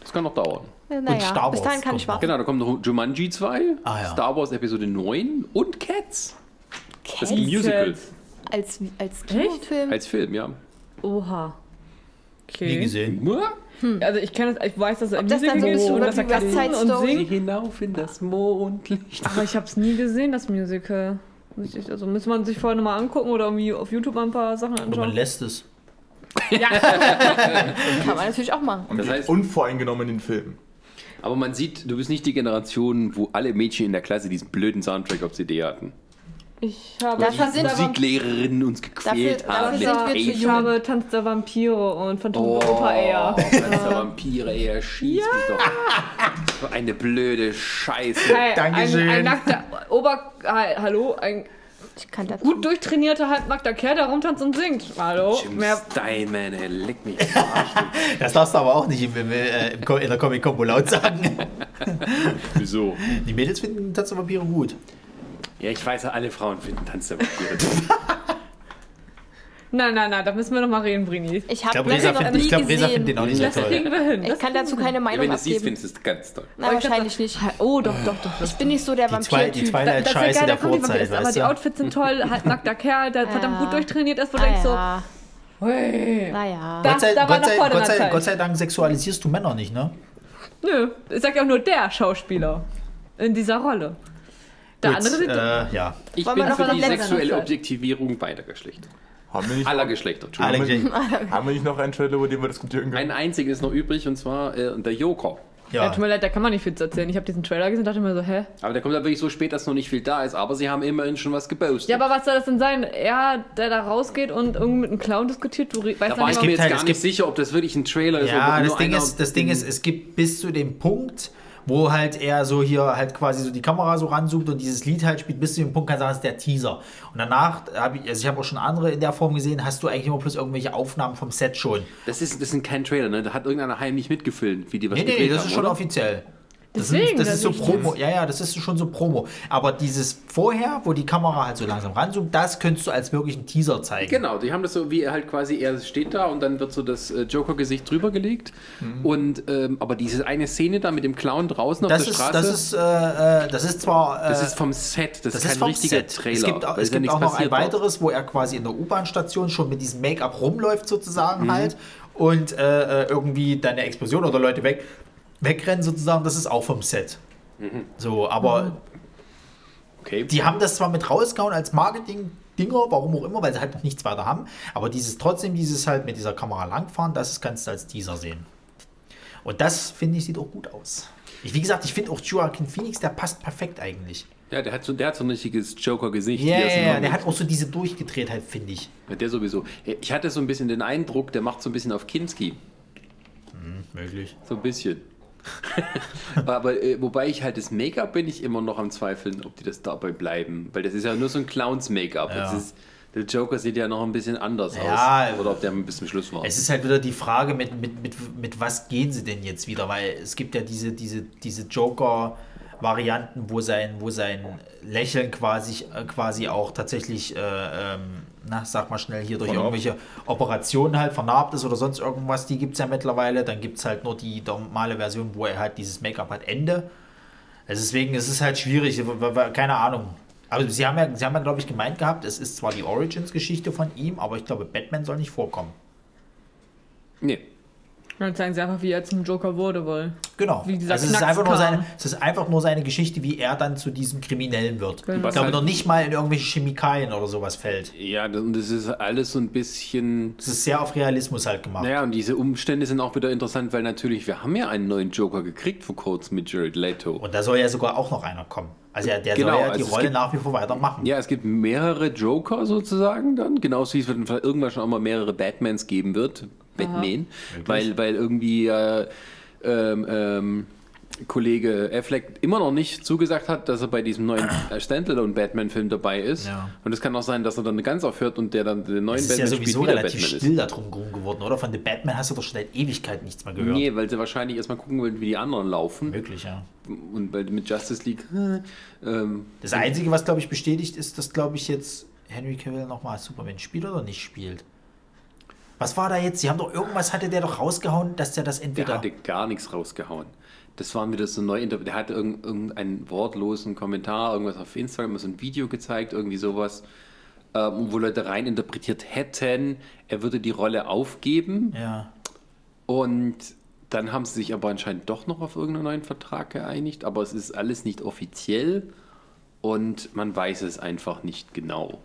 Das kann noch dauern.
Äh, Naja,
Star
bis
Wars
dahin kann ich warten.
Genau, da kommt noch Jumanji 2,
Ah, ja.
Star Wars Episode 9 und Cats. Das
Cats?
Musical.
Als, als Kinofilm.
Als Film, ja.
Oha. Okay.
Nie gesehen.
Also ich kenne das, ich weiß, dass es ein
das dann
Musical
so
ist und
oder
dass er kann und singt.
hinauf in das Mondlicht.
Aber ich habe es nie gesehen, das Musical. Also müsste man sich vorher nochmal angucken oder irgendwie auf YouTube mal ein paar Sachen
Oder man
anschauen.
lässt es.
Kann man natürlich auch machen.
Und
Das
das
heißt-
unvoreingenommen in den Film.
Aber man sieht, du bist nicht die Generation, wo alle Mädchen in der Klasse diesen blöden Soundtrack auf CD hatten.
Ich habe
Dafür
Vamp-
Musiklehrerinnen uns gequält
Dafür-
haben.
dafür
mit
ich habe Tanz der Vampire und Phantom
Oh,
Oper Air.
Tanz der Vampire, er schießt mich doch. So eine blöde Scheiße.
Hey,
Dankeschön.
Ein, ein nackter Ober... Hallo? Ein
Ich kann dazu.
gut durchtrainierter, halbnackter Kerl, der rumtanzt und singt. Hallo?
Jim
Mehr,
Steinman, ey, leck mich.
Das darfst du aber auch nicht im, im, äh, in der Comic Combo laut sagen.
Wieso?
Die Mädels finden Tanz der Vampire gut.
Ja, ich weiß ja, alle Frauen finden Tanz der Vampire.
nein, nein, nein, da müssen wir noch mal reden, Brini.
Ich habe
glaube, Resa
nie
ich glaub, Resa
gesehen.
findet den auch nicht so toll.
kriegen wir hin.
Ich
Das
kann dazu keine
Ja,
Meinung
wenn du es siehst,
abgeben.
findest du es ganz toll.
Na, wahrscheinlich nicht.
Oh, doch, doch, doch.
Ich bin nicht so der
Die, zwei, die
Vampir-Typ.
Twilight-Scheiße der Vorzeit,
ist, aber
weißt
die
du?
Outfits sind toll, halbnackter Kerl, der verdammt gut durchtrainiert ist, wo du
Ah,
denkst so, hey.
Naja.
Da-
Gott sei,
war
Gott,
noch
sei,
vor
Gott, sei,
Zeit.
Gott sei Dank sexualisierst du Männer nicht, ne?
Nö, ich sag ja auch nur der Schauspieler in dieser Rolle. Der
Gut,
andere
äh, ja.
Ich
Wollen
bin für die sexuelle? Objektivierung beider Geschlechter.
Haben wir nicht,
Aller Geschlechter,
Alle
haben wir nicht noch einen Trailer, über den wir diskutieren können?
Ein einziger ist noch übrig und zwar äh, der Joker.
Ja.
ja.
tut mir leid, da kann man nicht viel zu erzählen. Ich habe diesen Trailer gesehen und dachte mir so, hä?
Aber der kommt da wirklich so spät, dass noch nicht viel da ist. Aber sie haben immerhin schon was gepostet.
Ja, aber was soll das denn sein? Er, der da rausgeht und irgendwie mit einem Clown diskutiert, du weißt
da
ja
war ich mir jetzt
halt-
gar nicht sicher, ob das wirklich ein Trailer ist.
Ja,
oder
das
nur
Ding,
einer
ist, das Ding ist, es gibt bis zu dem Punkt, wo halt er so hier halt quasi so die Kamera so ranzoomt und dieses Lied halt spielt, bis zu dem Punkt kann sagen, das ist der Teaser. Und danach habe ich, also ich habe auch schon andere in der Form gesehen, hast du eigentlich immer bloß irgendwelche Aufnahmen vom Set schon.
Das ist, das sind kein Trailer, ne? Da hat irgendeiner heimlich mitgefilmt, wie die was
Nee, nee, das
haben,
ist schon
oder?
offiziell. Das,
Deswegen,
sind, das
das
ist so Promo. Ja, ja, das ist schon so Promo. Aber dieses vorher, wo die Kamera halt so langsam ranzoomt, das könntest du als wirklichen Teaser zeigen.
Genau, die haben das so, wie er halt quasi, er steht da und dann wird so das äh, Joker-Gesicht drüber gelegt.
Mhm.
Und, ähm, aber diese eine Szene da mit dem Clown draußen
Das
auf der
ist,
Straße,
das ist, äh, äh, das ist zwar. Äh,
das ist vom Set, das,
Das
ist
ist
kein
vom
richtiger
Set.
Trailer.
Es gibt, es gibt auch noch ein weiteres, wo er quasi in der U-Bahn-Station schon mit diesem Make-up rumläuft, sozusagen
Mhm.
halt. Und äh, äh, irgendwie dann eine Explosion oder Leute weg, wegrennen, sozusagen. Das ist auch vom Set.
Mhm.
So, aber
Okay.
die haben das zwar mit rausgehauen als Marketing-Dinger, warum auch immer, weil sie halt noch nichts weiter haben. Aber dieses trotzdem, dieses halt mit dieser Kamera langfahren, das kannst du als Teaser sehen. Und das, finde ich, sieht auch gut aus. Ich, wie gesagt, ich finde auch Joaquin Phoenix, der passt perfekt eigentlich.
ja, der hat, so, der hat so ein richtiges Joker-Gesicht.
Ja,
immer
ja, der hat auch so diese Durchgedrehtheit, finde ich.
Ja, der sowieso. Ich hatte so ein bisschen den Eindruck, der macht so ein bisschen auf Kinski.
Möglich.
So ein bisschen. Aber äh, wobei ich halt das Make-up bin ich immer noch am Zweifeln, ob die das dabei bleiben. Weil das ist ja nur so ein Clowns-Make-up.
Ja.
Der Joker sieht ja noch ein bisschen anders
Ja.
aus. Oder ob der bis zum Schluss war.
Es ist halt wieder die Frage, mit, mit, mit, mit was gehen sie denn jetzt wieder? Weil es gibt ja diese, diese, diese Joker-Varianten, wo sein, wo sein Lächeln quasi, äh, quasi auch tatsächlich, äh, ähm, na, sag mal schnell, hier durch
Vernarbt.
irgendwelche Operationen halt vernarbt ist oder sonst irgendwas. Die gibt es ja mittlerweile. Dann gibt es halt nur die normale Version, wo er halt dieses Make-up hat, Ende. Also deswegen ist es halt schwierig, keine Ahnung. Aber sie haben ja, sie haben ja glaube ich, gemeint gehabt, es ist zwar die Origins-Geschichte von ihm, aber ich glaube, Batman soll nicht vorkommen.
nee.
Dann zeigen sie einfach, wie er zum Joker wurde, weil.
Genau.
Wie dieser
also es ist, einfach nur seine, es ist einfach nur seine Geschichte, wie er dann zu diesem Kriminellen wird.
Genau.
Ich glaube
halt-
noch nicht mal in irgendwelche Chemikalien oder sowas fällt.
Ja, und das ist alles so ein bisschen.
Es ist sehr auf Realismus halt gemacht.
Naja, und diese Umstände sind auch wieder interessant, weil natürlich, wir haben ja einen neuen Joker gekriegt vor kurzem mit Jared Leto.
Und da soll ja sogar auch noch einer kommen. Also der
Genau,
soll ja
also
die
es
Rolle
gibt-
nach wie vor weitermachen.
Ja, es gibt mehrere Joker sozusagen dann, genauso wie es wird irgendwann schon auch mal mehrere Batmans geben wird. Batman. Weil, weil irgendwie äh, ähm, ähm, Kollege Affleck immer noch nicht zugesagt hat, dass er bei diesem neuen äh, Standalone Batman-Film dabei ist.
Ja.
Und es kann auch sein, dass er dann ganz aufhört und der dann den neuen
Es ist ja
Batman
sowieso
spielt,
relativ
Batman
still
ist.
darum rum geworden, oder? Von The Batman hast du doch schon seit Ewigkeit nichts mehr gehört.
Nee, weil sie wahrscheinlich erstmal gucken wollen, wie die anderen laufen.
Möglich, ja.
Und weil mit Justice League. äh, Ähm,
Das Einzige, was, glaube ich, bestätigt ist, dass, glaube ich, jetzt Henry Cavill nochmal als Superman spielt oder nicht spielt. Was war da jetzt? Sie haben doch irgendwas, hatte der doch rausgehauen, dass der das
Der
entweder.
hatte gar nichts rausgehauen. Das waren wieder so neu Der hatte irgend- irgendeinen wortlosen Kommentar, irgendwas auf Instagram, so ein Video gezeigt, irgendwie sowas, ähm, wo Leute rein interpretiert hätten, er würde die Rolle aufgeben.
ja.
Und dann haben sie sich aber anscheinend doch noch auf irgendeinen neuen Vertrag geeinigt, aber es ist alles nicht offiziell und man weiß es einfach nicht genau.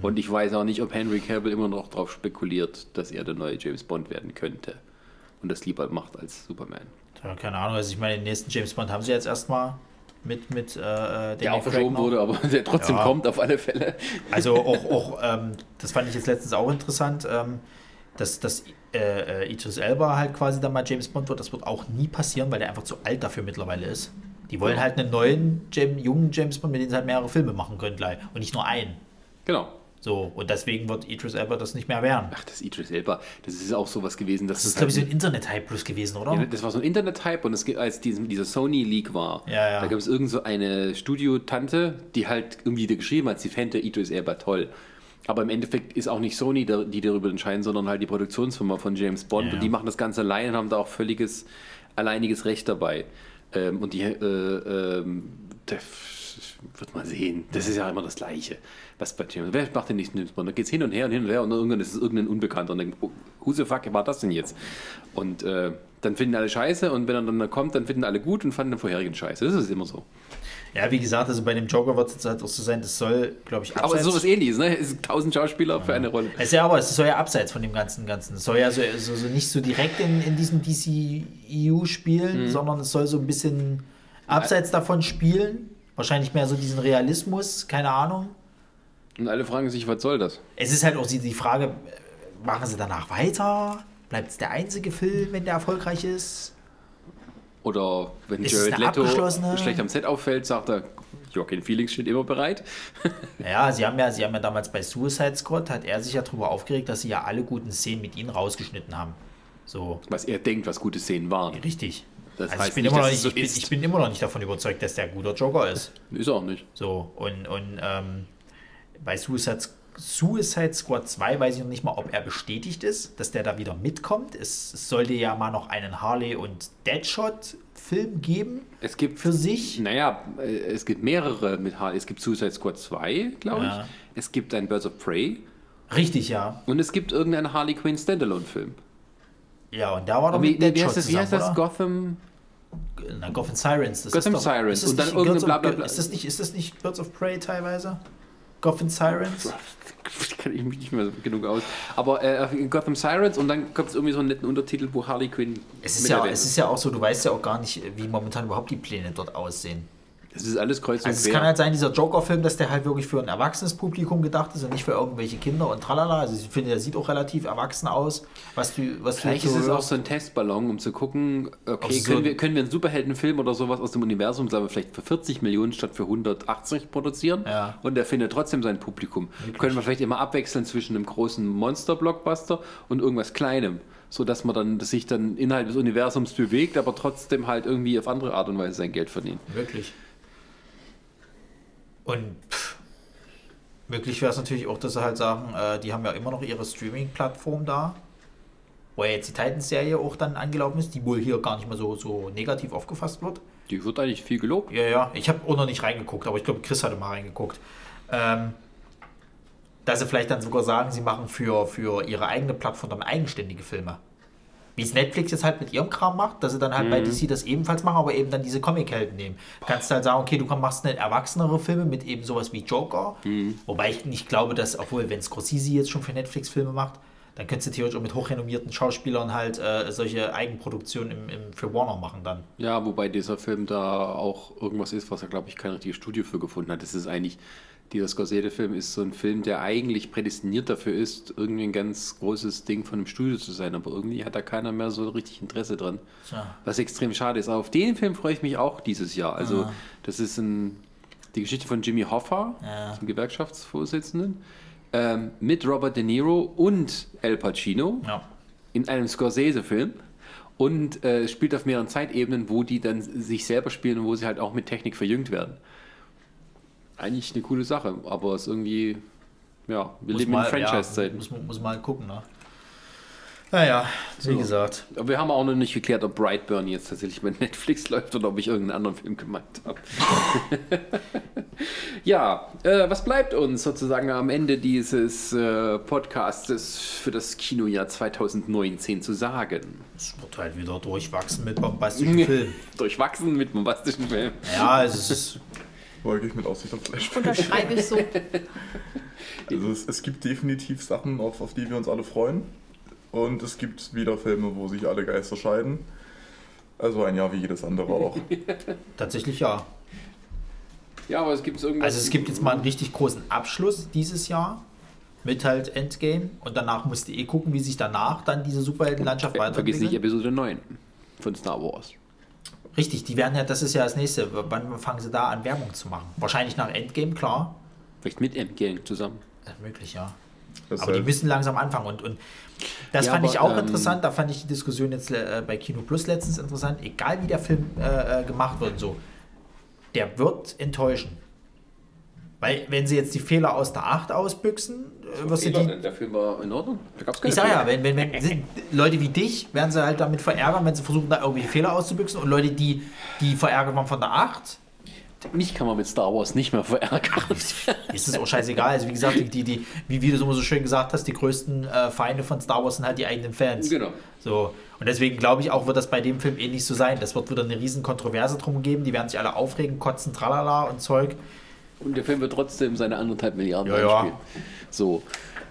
Und ich weiß auch nicht, ob Henry Cavill immer noch darauf spekuliert, dass er der neue James Bond werden könnte und das lieber macht als Superman.
Ja, keine Ahnung, also ich meine, den nächsten James Bond haben sie jetzt erstmal mit, mit äh,
Der
Daniel
auch verschoben wurde, aber der trotzdem
Ja.
kommt auf alle Fälle.
Also auch, auch ähm, das fand ich jetzt letztens auch interessant, ähm, dass, dass äh, äh, Idris Elba halt quasi dann mal James Bond wird. Das wird auch nie passieren, weil der einfach zu alt dafür mittlerweile ist. Die wollen halt einen neuen, Jam, jungen James Bond, mit dem sie halt mehrere Filme machen können gleich. Und nicht nur einen.
Genau.
So, und deswegen wird Idris Elba das nicht mehr werden.
Ach, das Idris Elba, das ist auch sowas gewesen, dass
Das ist, glaube ich, so
halt
ein Internet-Hype plus gewesen, oder?
Ja, das war so ein Internet-Hype und es als dieser Sony-Leak war,
Ja, ja.
da gab es irgend so eine Studiotante, die halt irgendwie da geschrieben hat, sie fände Idris Elba toll. Aber im Endeffekt ist auch nicht Sony, die darüber entscheiden, sondern halt die Produktionsfirma von James Bond. Und die machen das Ganze allein und haben da auch völliges alleiniges Recht dabei. Ähm, und die, äh, ähm, da wird man sehen. Das ist ja immer das Gleiche. Was bei James Wer macht den nächsten James Bond? Da geht es hin und her und hin und her und irgendwann ist es irgendein Unbekannter. Und dann, oh, who the fuck war das denn jetzt? Und äh, dann finden alle scheiße und wenn er dann kommt, dann finden alle gut und fanden den vorherigen scheiße. Das ist immer so.
Ja, wie gesagt, also bei dem Joker wird es jetzt halt auch so sein, das soll, glaube ich,
Aber es ist sowas
abseits.
ähnliches, ne? Es sind tausend Schauspieler für eine Rolle.
Es ist ja aber, es soll ja abseits von dem ganzen Ganzen. Es soll ja so, so, so nicht so direkt in, in diesem DCEU spielen, sondern es soll so ein bisschen abseits davon spielen. Wahrscheinlich mehr so diesen Realismus, keine Ahnung.
Und alle fragen sich, was soll das?
Es ist halt auch die die Frage, äh, machen sie danach weiter? Bleibt es der einzige Film, wenn der erfolgreich ist?
Oder wenn
Ist
Jared Leto schlecht am Set auffällt, sagt er, Joaquin Phoenix steht immer bereit.
Ja, sie haben ja, sie haben ja damals bei Suicide Squad, hat er sich ja darüber aufgeregt, dass sie ja alle guten Szenen mit ihnen rausgeschnitten haben. So,
Was er denkt, was gute Szenen waren.
richtig.
Das
also ich bin,
nicht,
immer noch nicht,
es so
ich, bin,
ist.
ich bin immer noch nicht davon überzeugt, dass der ein guter Joker ist.
Ist er auch nicht.
So, und, und ähm, bei Suicide, Suicide Squad 2 weiß ich noch nicht mal, ob er bestätigt ist, dass der da wieder mitkommt. Es, es sollte ja mal noch einen Harley und Deadshot-Film geben
Es gibt
für sich.
Naja, äh, es gibt mehrere mit Harley. Es gibt Suicide Squad 2, glaube
Ja.
ich. Es gibt ein Birds of Prey.
Richtig, ja.
Und es gibt irgendeinen Harley Quinn Standalone-Film.
Ja, und da war doch
Wie, wie,
Deadshot
heißt das? Wie heißt
zusammen,
das?
oder?
Gotham?
Na, Gotham Sirens. Das
Gotham
ist doch,
Sirens
Ist
und dann irgendein.
Ist das, nicht, ist das nicht Birds of Prey teilweise? Gotham Sirens?
Kann ich mich nicht mehr genug aus. Aber äh, Gotham Sirens und dann kommt es irgendwie so einen netten Untertitel, wo Harley Quinn.
Es ist,
mit
ja, es ist ja auch so, du weißt ja auch gar nicht, wie momentan überhaupt die Pläne dort aussehen.
Es ist alles kreuz und
Also es
quer.
kann halt sein, dieser Joker-Film, dass der halt wirklich für ein erwachsenes Publikum gedacht ist und nicht für irgendwelche Kinder und tralala. Also ich finde, der sieht auch relativ erwachsen aus. Was du, was
Vielleicht
du
ist
so
es auch so ein Testballon, um zu gucken, okay,
so-
können, wir, können wir einen Superheldenfilm oder sowas aus dem Universum, sagen wir vielleicht für 40 Millionen statt für 180 produzieren
Ja.
und der findet trotzdem sein Publikum. Können wir vielleicht immer abwechseln zwischen einem großen Monster-Blockbuster und irgendwas Kleinem, sodass man dann das sich dann innerhalb des Universums bewegt, aber trotzdem halt irgendwie auf andere Art und Weise sein Geld verdient.
Wirklich. Und pff, möglich wäre es natürlich auch, dass sie halt sagen, äh, die haben ja immer noch ihre Streaming-Plattform da, wo ja jetzt die Titans-Serie auch dann angelaufen ist, die wohl hier gar nicht mehr so, so negativ aufgefasst wird.
Die wird eigentlich viel gelobt.
Ja, ja, ich habe auch noch nicht reingeguckt, aber ich glaube, Chris hatte mal reingeguckt. Ähm, dass sie vielleicht dann sogar sagen, sie machen für, für ihre eigene Plattform dann eigenständige Filme. Wie es Netflix jetzt halt mit ihrem Kram macht, dass sie dann halt bei DC das ebenfalls machen, aber eben dann diese Comic-Helden nehmen. Du kannst halt sagen, okay, du machst eine erwachsenere Filme mit eben sowas wie Joker. Wobei ich nicht glaube, dass, obwohl, wenn Scorsese jetzt schon für Netflix Filme macht, dann könntest du theoretisch auch mit hochrenommierten Schauspielern halt äh, solche Eigenproduktionen im, im, für Warner machen dann.
Ja, wobei dieser Film da auch irgendwas ist, was er, glaube ich, kein richtiges Studio für gefunden hat. Das ist eigentlich, dieser Scorsese-Film ist so ein Film, der eigentlich prädestiniert dafür ist, irgendwie ein ganz großes Ding von einem Studio zu sein, aber irgendwie hat da keiner mehr so richtig Interesse dran.
Tja.
Was extrem schade ist. Aber auf den Film freue ich mich auch dieses Jahr. Also, das ist ein, die Geschichte von Jimmy Hoffa,
Ja.
dem Gewerkschaftsvorsitzenden, ähm, mit Robert De Niro und Al Pacino
Ja.
in einem Scorsese-Film und äh, spielt auf mehreren Zeitebenen, wo die dann sich selber spielen und wo sie halt auch mit Technik verjüngt werden. Eigentlich eine coole Sache, aber es ist irgendwie, ja, wir
Muss
leben
mal-
in
ja,
Franchise-Zeiten.
muss, man- muss mal gucken, ne? Naja, wie gesagt.
Aber wir haben auch noch nicht geklärt, ob Brightburn jetzt tatsächlich bei Netflix läuft oder ob ich irgendeinen anderen Film gemeint habe. ja, äh, was bleibt uns sozusagen am Ende dieses äh, Podcastes für das Kinojahr 2019 zu sagen?
Es wird halt wieder durchwachsen mit bombastischen Filmen.
Durchwachsen mit bombastischen Filmen.
Ja, es ist.
Wollte ich mit Aussicht auf Flashback.
Unterschreibe ich so.
Also es, es gibt definitiv Sachen, auf, auf die wir uns alle freuen. Und es gibt wieder Filme, wo sich alle Geister scheiden. Also ein Jahr wie jedes andere auch.
Tatsächlich ja.
Ja, aber es gibt irgendwas.
Also es gibt jetzt mal einen richtig großen Abschluss dieses Jahr mit halt Endgame und danach musst du eh gucken, wie sich danach dann diese Superheldenlandschaft
Ja, Vergiss nicht
weiterentwickelt.
Episode 9 von Star Wars.
Richtig, die werden ja, das ist ja das nächste. Wann fangen sie da an, Werbung zu machen? Wahrscheinlich nach Endgame, klar.
Vielleicht mit M-Gang zusammen.
Ja, möglich, ja.
Das
Aber die müssen langsam anfangen und, und das
Ja,
fand ich
aber,
auch
ähm,
interessant. Da fand ich die Diskussion jetzt äh, bei Kino Plus letztens interessant. Egal wie der Film äh, äh, gemacht wird, und so, der wird enttäuschen. Weil, wenn sie jetzt die Fehler aus der 8 ausbüchsen, äh, wirst du die.
Der Film war in Ordnung. Da gab's keine
Ich sag ja, wenn, wenn, wenn sind Leute wie dich werden sie halt damit verärgern, wenn sie versuchen, da irgendwie Fehler auszubüchsen. Und Leute, die, die verärgert waren von der 8,
Mich kann man mit Star Wars nicht mehr verärgern.
ist es auch scheißegal. Also, wie gesagt, die, die, die, wie, wie du es immer so schön gesagt hast, die größten äh, Feinde von Star Wars sind halt die eigenen Fans.
Genau.
So. Und deswegen glaube ich auch, wird das bei dem Film ähnlich so sein. Das wird wieder eine riesen Kontroverse drum geben. Die werden sich alle aufregen, kotzen, tralala und Zeug.
Und der Film wird trotzdem seine anderthalb Milliarden
Ja, ja.
So.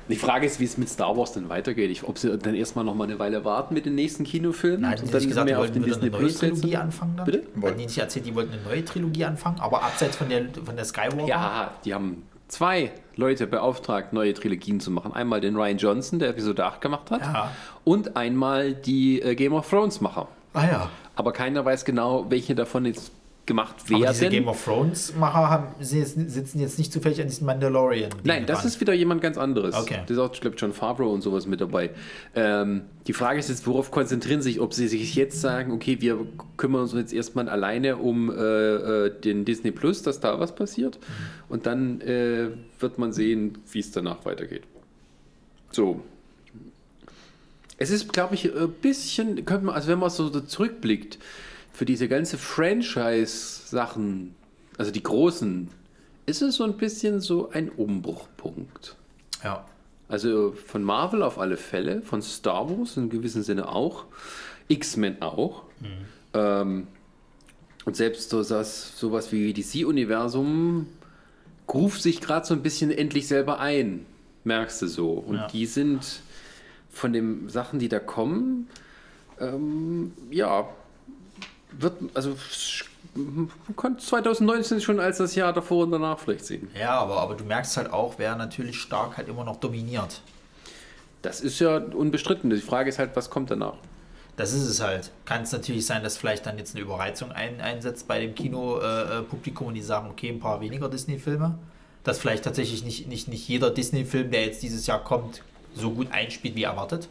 Die Frage ist, wie es mit Star Wars dann weitergeht. Ich, ob sie dann erstmal noch mal eine Weile warten mit den nächsten Kinofilmen
Nein, die
und dann
gesagt,
mehr auf
wollten
den Disney
eine neue
Plus
Trilogie
setzen.
anfangen dann?
Bitte?
Hatten die nicht erzählt, die wollten eine neue Trilogie anfangen, aber abseits von der, von der Skywalker?
Ja, die haben zwei Leute beauftragt, neue Trilogien zu machen. Einmal den Ryan Johnson, der Episode 8 gemacht hat,
Ja.
und einmal die äh, Game of Thrones Macher.
Ah ja.
Aber keiner weiß genau, welche davon jetzt gemacht
Aber diese
werden.
Game of Thrones Macher haben, sitzen jetzt nicht zufällig an diesem Mandalorian.
Nein, das ist wieder jemand ganz anderes.
Okay.
Das ist auch, ich glaube, John Favreau und sowas mit dabei. Ähm, die Frage ist jetzt, worauf konzentrieren sie sich? Ob sie sich jetzt sagen, okay, wir kümmern uns jetzt erstmal alleine um äh, äh, den Disney Plus, dass da was passiert. Und dann äh, wird man sehen, wie es danach weitergeht. So. Es ist, glaube ich, ein bisschen, könnte man, also wenn man so zurückblickt, für diese ganze Franchise-Sachen, also die großen, ist es so ein bisschen so ein Umbruchpunkt.
Ja.
Also von Marvel auf alle Fälle, von Star Wars in gewissem Sinne auch, X-Men auch. Ähm, und selbst so das, sowas wie DC-Universum ruft sich gerade so ein bisschen endlich selber ein, merkst du so. Und
Ja.
die sind von den Sachen, die da kommen, ähm, ja, wird, also man kann 2019 schon als das Jahr davor und danach vielleicht sehen.
Ja, aber, aber du merkst halt auch, wer natürlich stark halt immer noch dominiert.
Das ist ja unbestritten. Die Frage ist halt, was kommt danach?
Das ist es halt. Kann es natürlich sein, dass vielleicht dann jetzt eine Überreizung ein, einsetzt bei dem Kinopublikum äh, Publikum und die sagen, okay, ein paar weniger Disney-Filme. Dass vielleicht tatsächlich nicht, nicht, nicht jeder Disney-Film, der jetzt dieses Jahr kommt, so gut einspielt wie erwartet.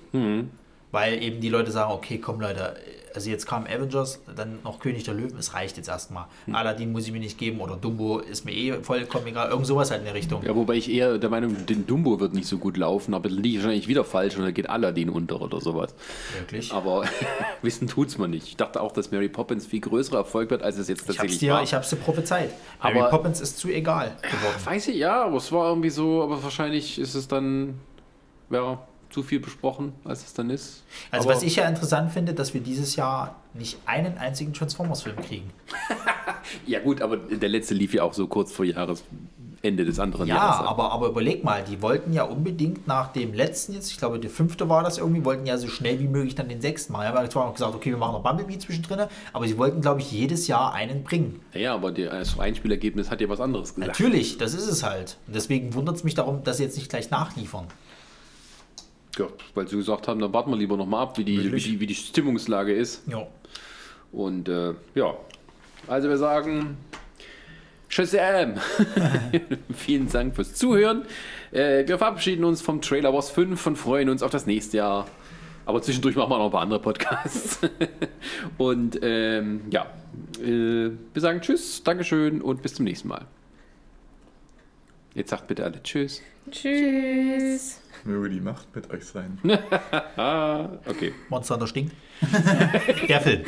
Weil eben die Leute sagen, okay, komm Leute, also jetzt kam Avengers, dann noch König der Löwen, es reicht jetzt erstmal. Aladdin muss ich mir nicht geben oder Dumbo ist mir eh vollkommen egal. Irgend sowas halt in der Richtung.
Ja, wobei ich eher der Meinung bin, den Dumbo wird nicht so gut laufen, aber dann liege ich wahrscheinlich wieder falsch und dann geht Aladdin unter oder sowas.
Wirklich.
Aber wissen tut's man nicht. Ich dachte auch, dass Mary Poppins viel größerer Erfolg wird, als es jetzt
Ich hab's
tatsächlich
dir,
war.
ich hab's dir prophezeit. Mary
Aber-
Poppins ist zu egal geworden.
Weiß ich, ja, aber es war irgendwie so, aber wahrscheinlich ist es dann, ja, zu viel besprochen, als es dann ist.
Also
aber,
was ich ja interessant finde, dass wir dieses Jahr nicht einen einzigen Transformers-Film kriegen.
Ja gut, aber der letzte lief ja auch so kurz vor Jahresende des anderen
Ja,
Jahres.
aber, aber überleg mal, die wollten ja unbedingt nach dem letzten jetzt, ich glaube der fünfte war das irgendwie, wollten ja so schnell wie möglich dann den sechsten machen. Ja zwar noch gesagt, okay, wir machen noch Bumblebee zwischendrin, aber sie wollten, glaube ich, jedes Jahr einen bringen.
Ja, aber das Einspielergebnis hat ja was anderes gesagt.
Natürlich, das ist es halt. Und deswegen wundert es mich darum, dass sie jetzt nicht gleich nachliefern.
Ja, weil sie gesagt haben, dann warten wir lieber noch mal ab, wie die, wie die, wie die Stimmungslage ist.
Ja.
Und äh, ja, also wir sagen Shazam! Vielen Dank fürs Zuhören. Äh, wir verabschieden uns vom Trailer Wars 5 und freuen uns auf das nächste Jahr. Aber zwischendurch machen wir noch ein paar andere Podcasts. und ähm, ja, äh, wir sagen Tschüss, Dankeschön und bis zum nächsten Mal. Jetzt sagt bitte alle Tschüss.
Tschüss.
Möge die Macht mit euch sein.
Ah, okay.
Monster Hunter stinkt. Der Film.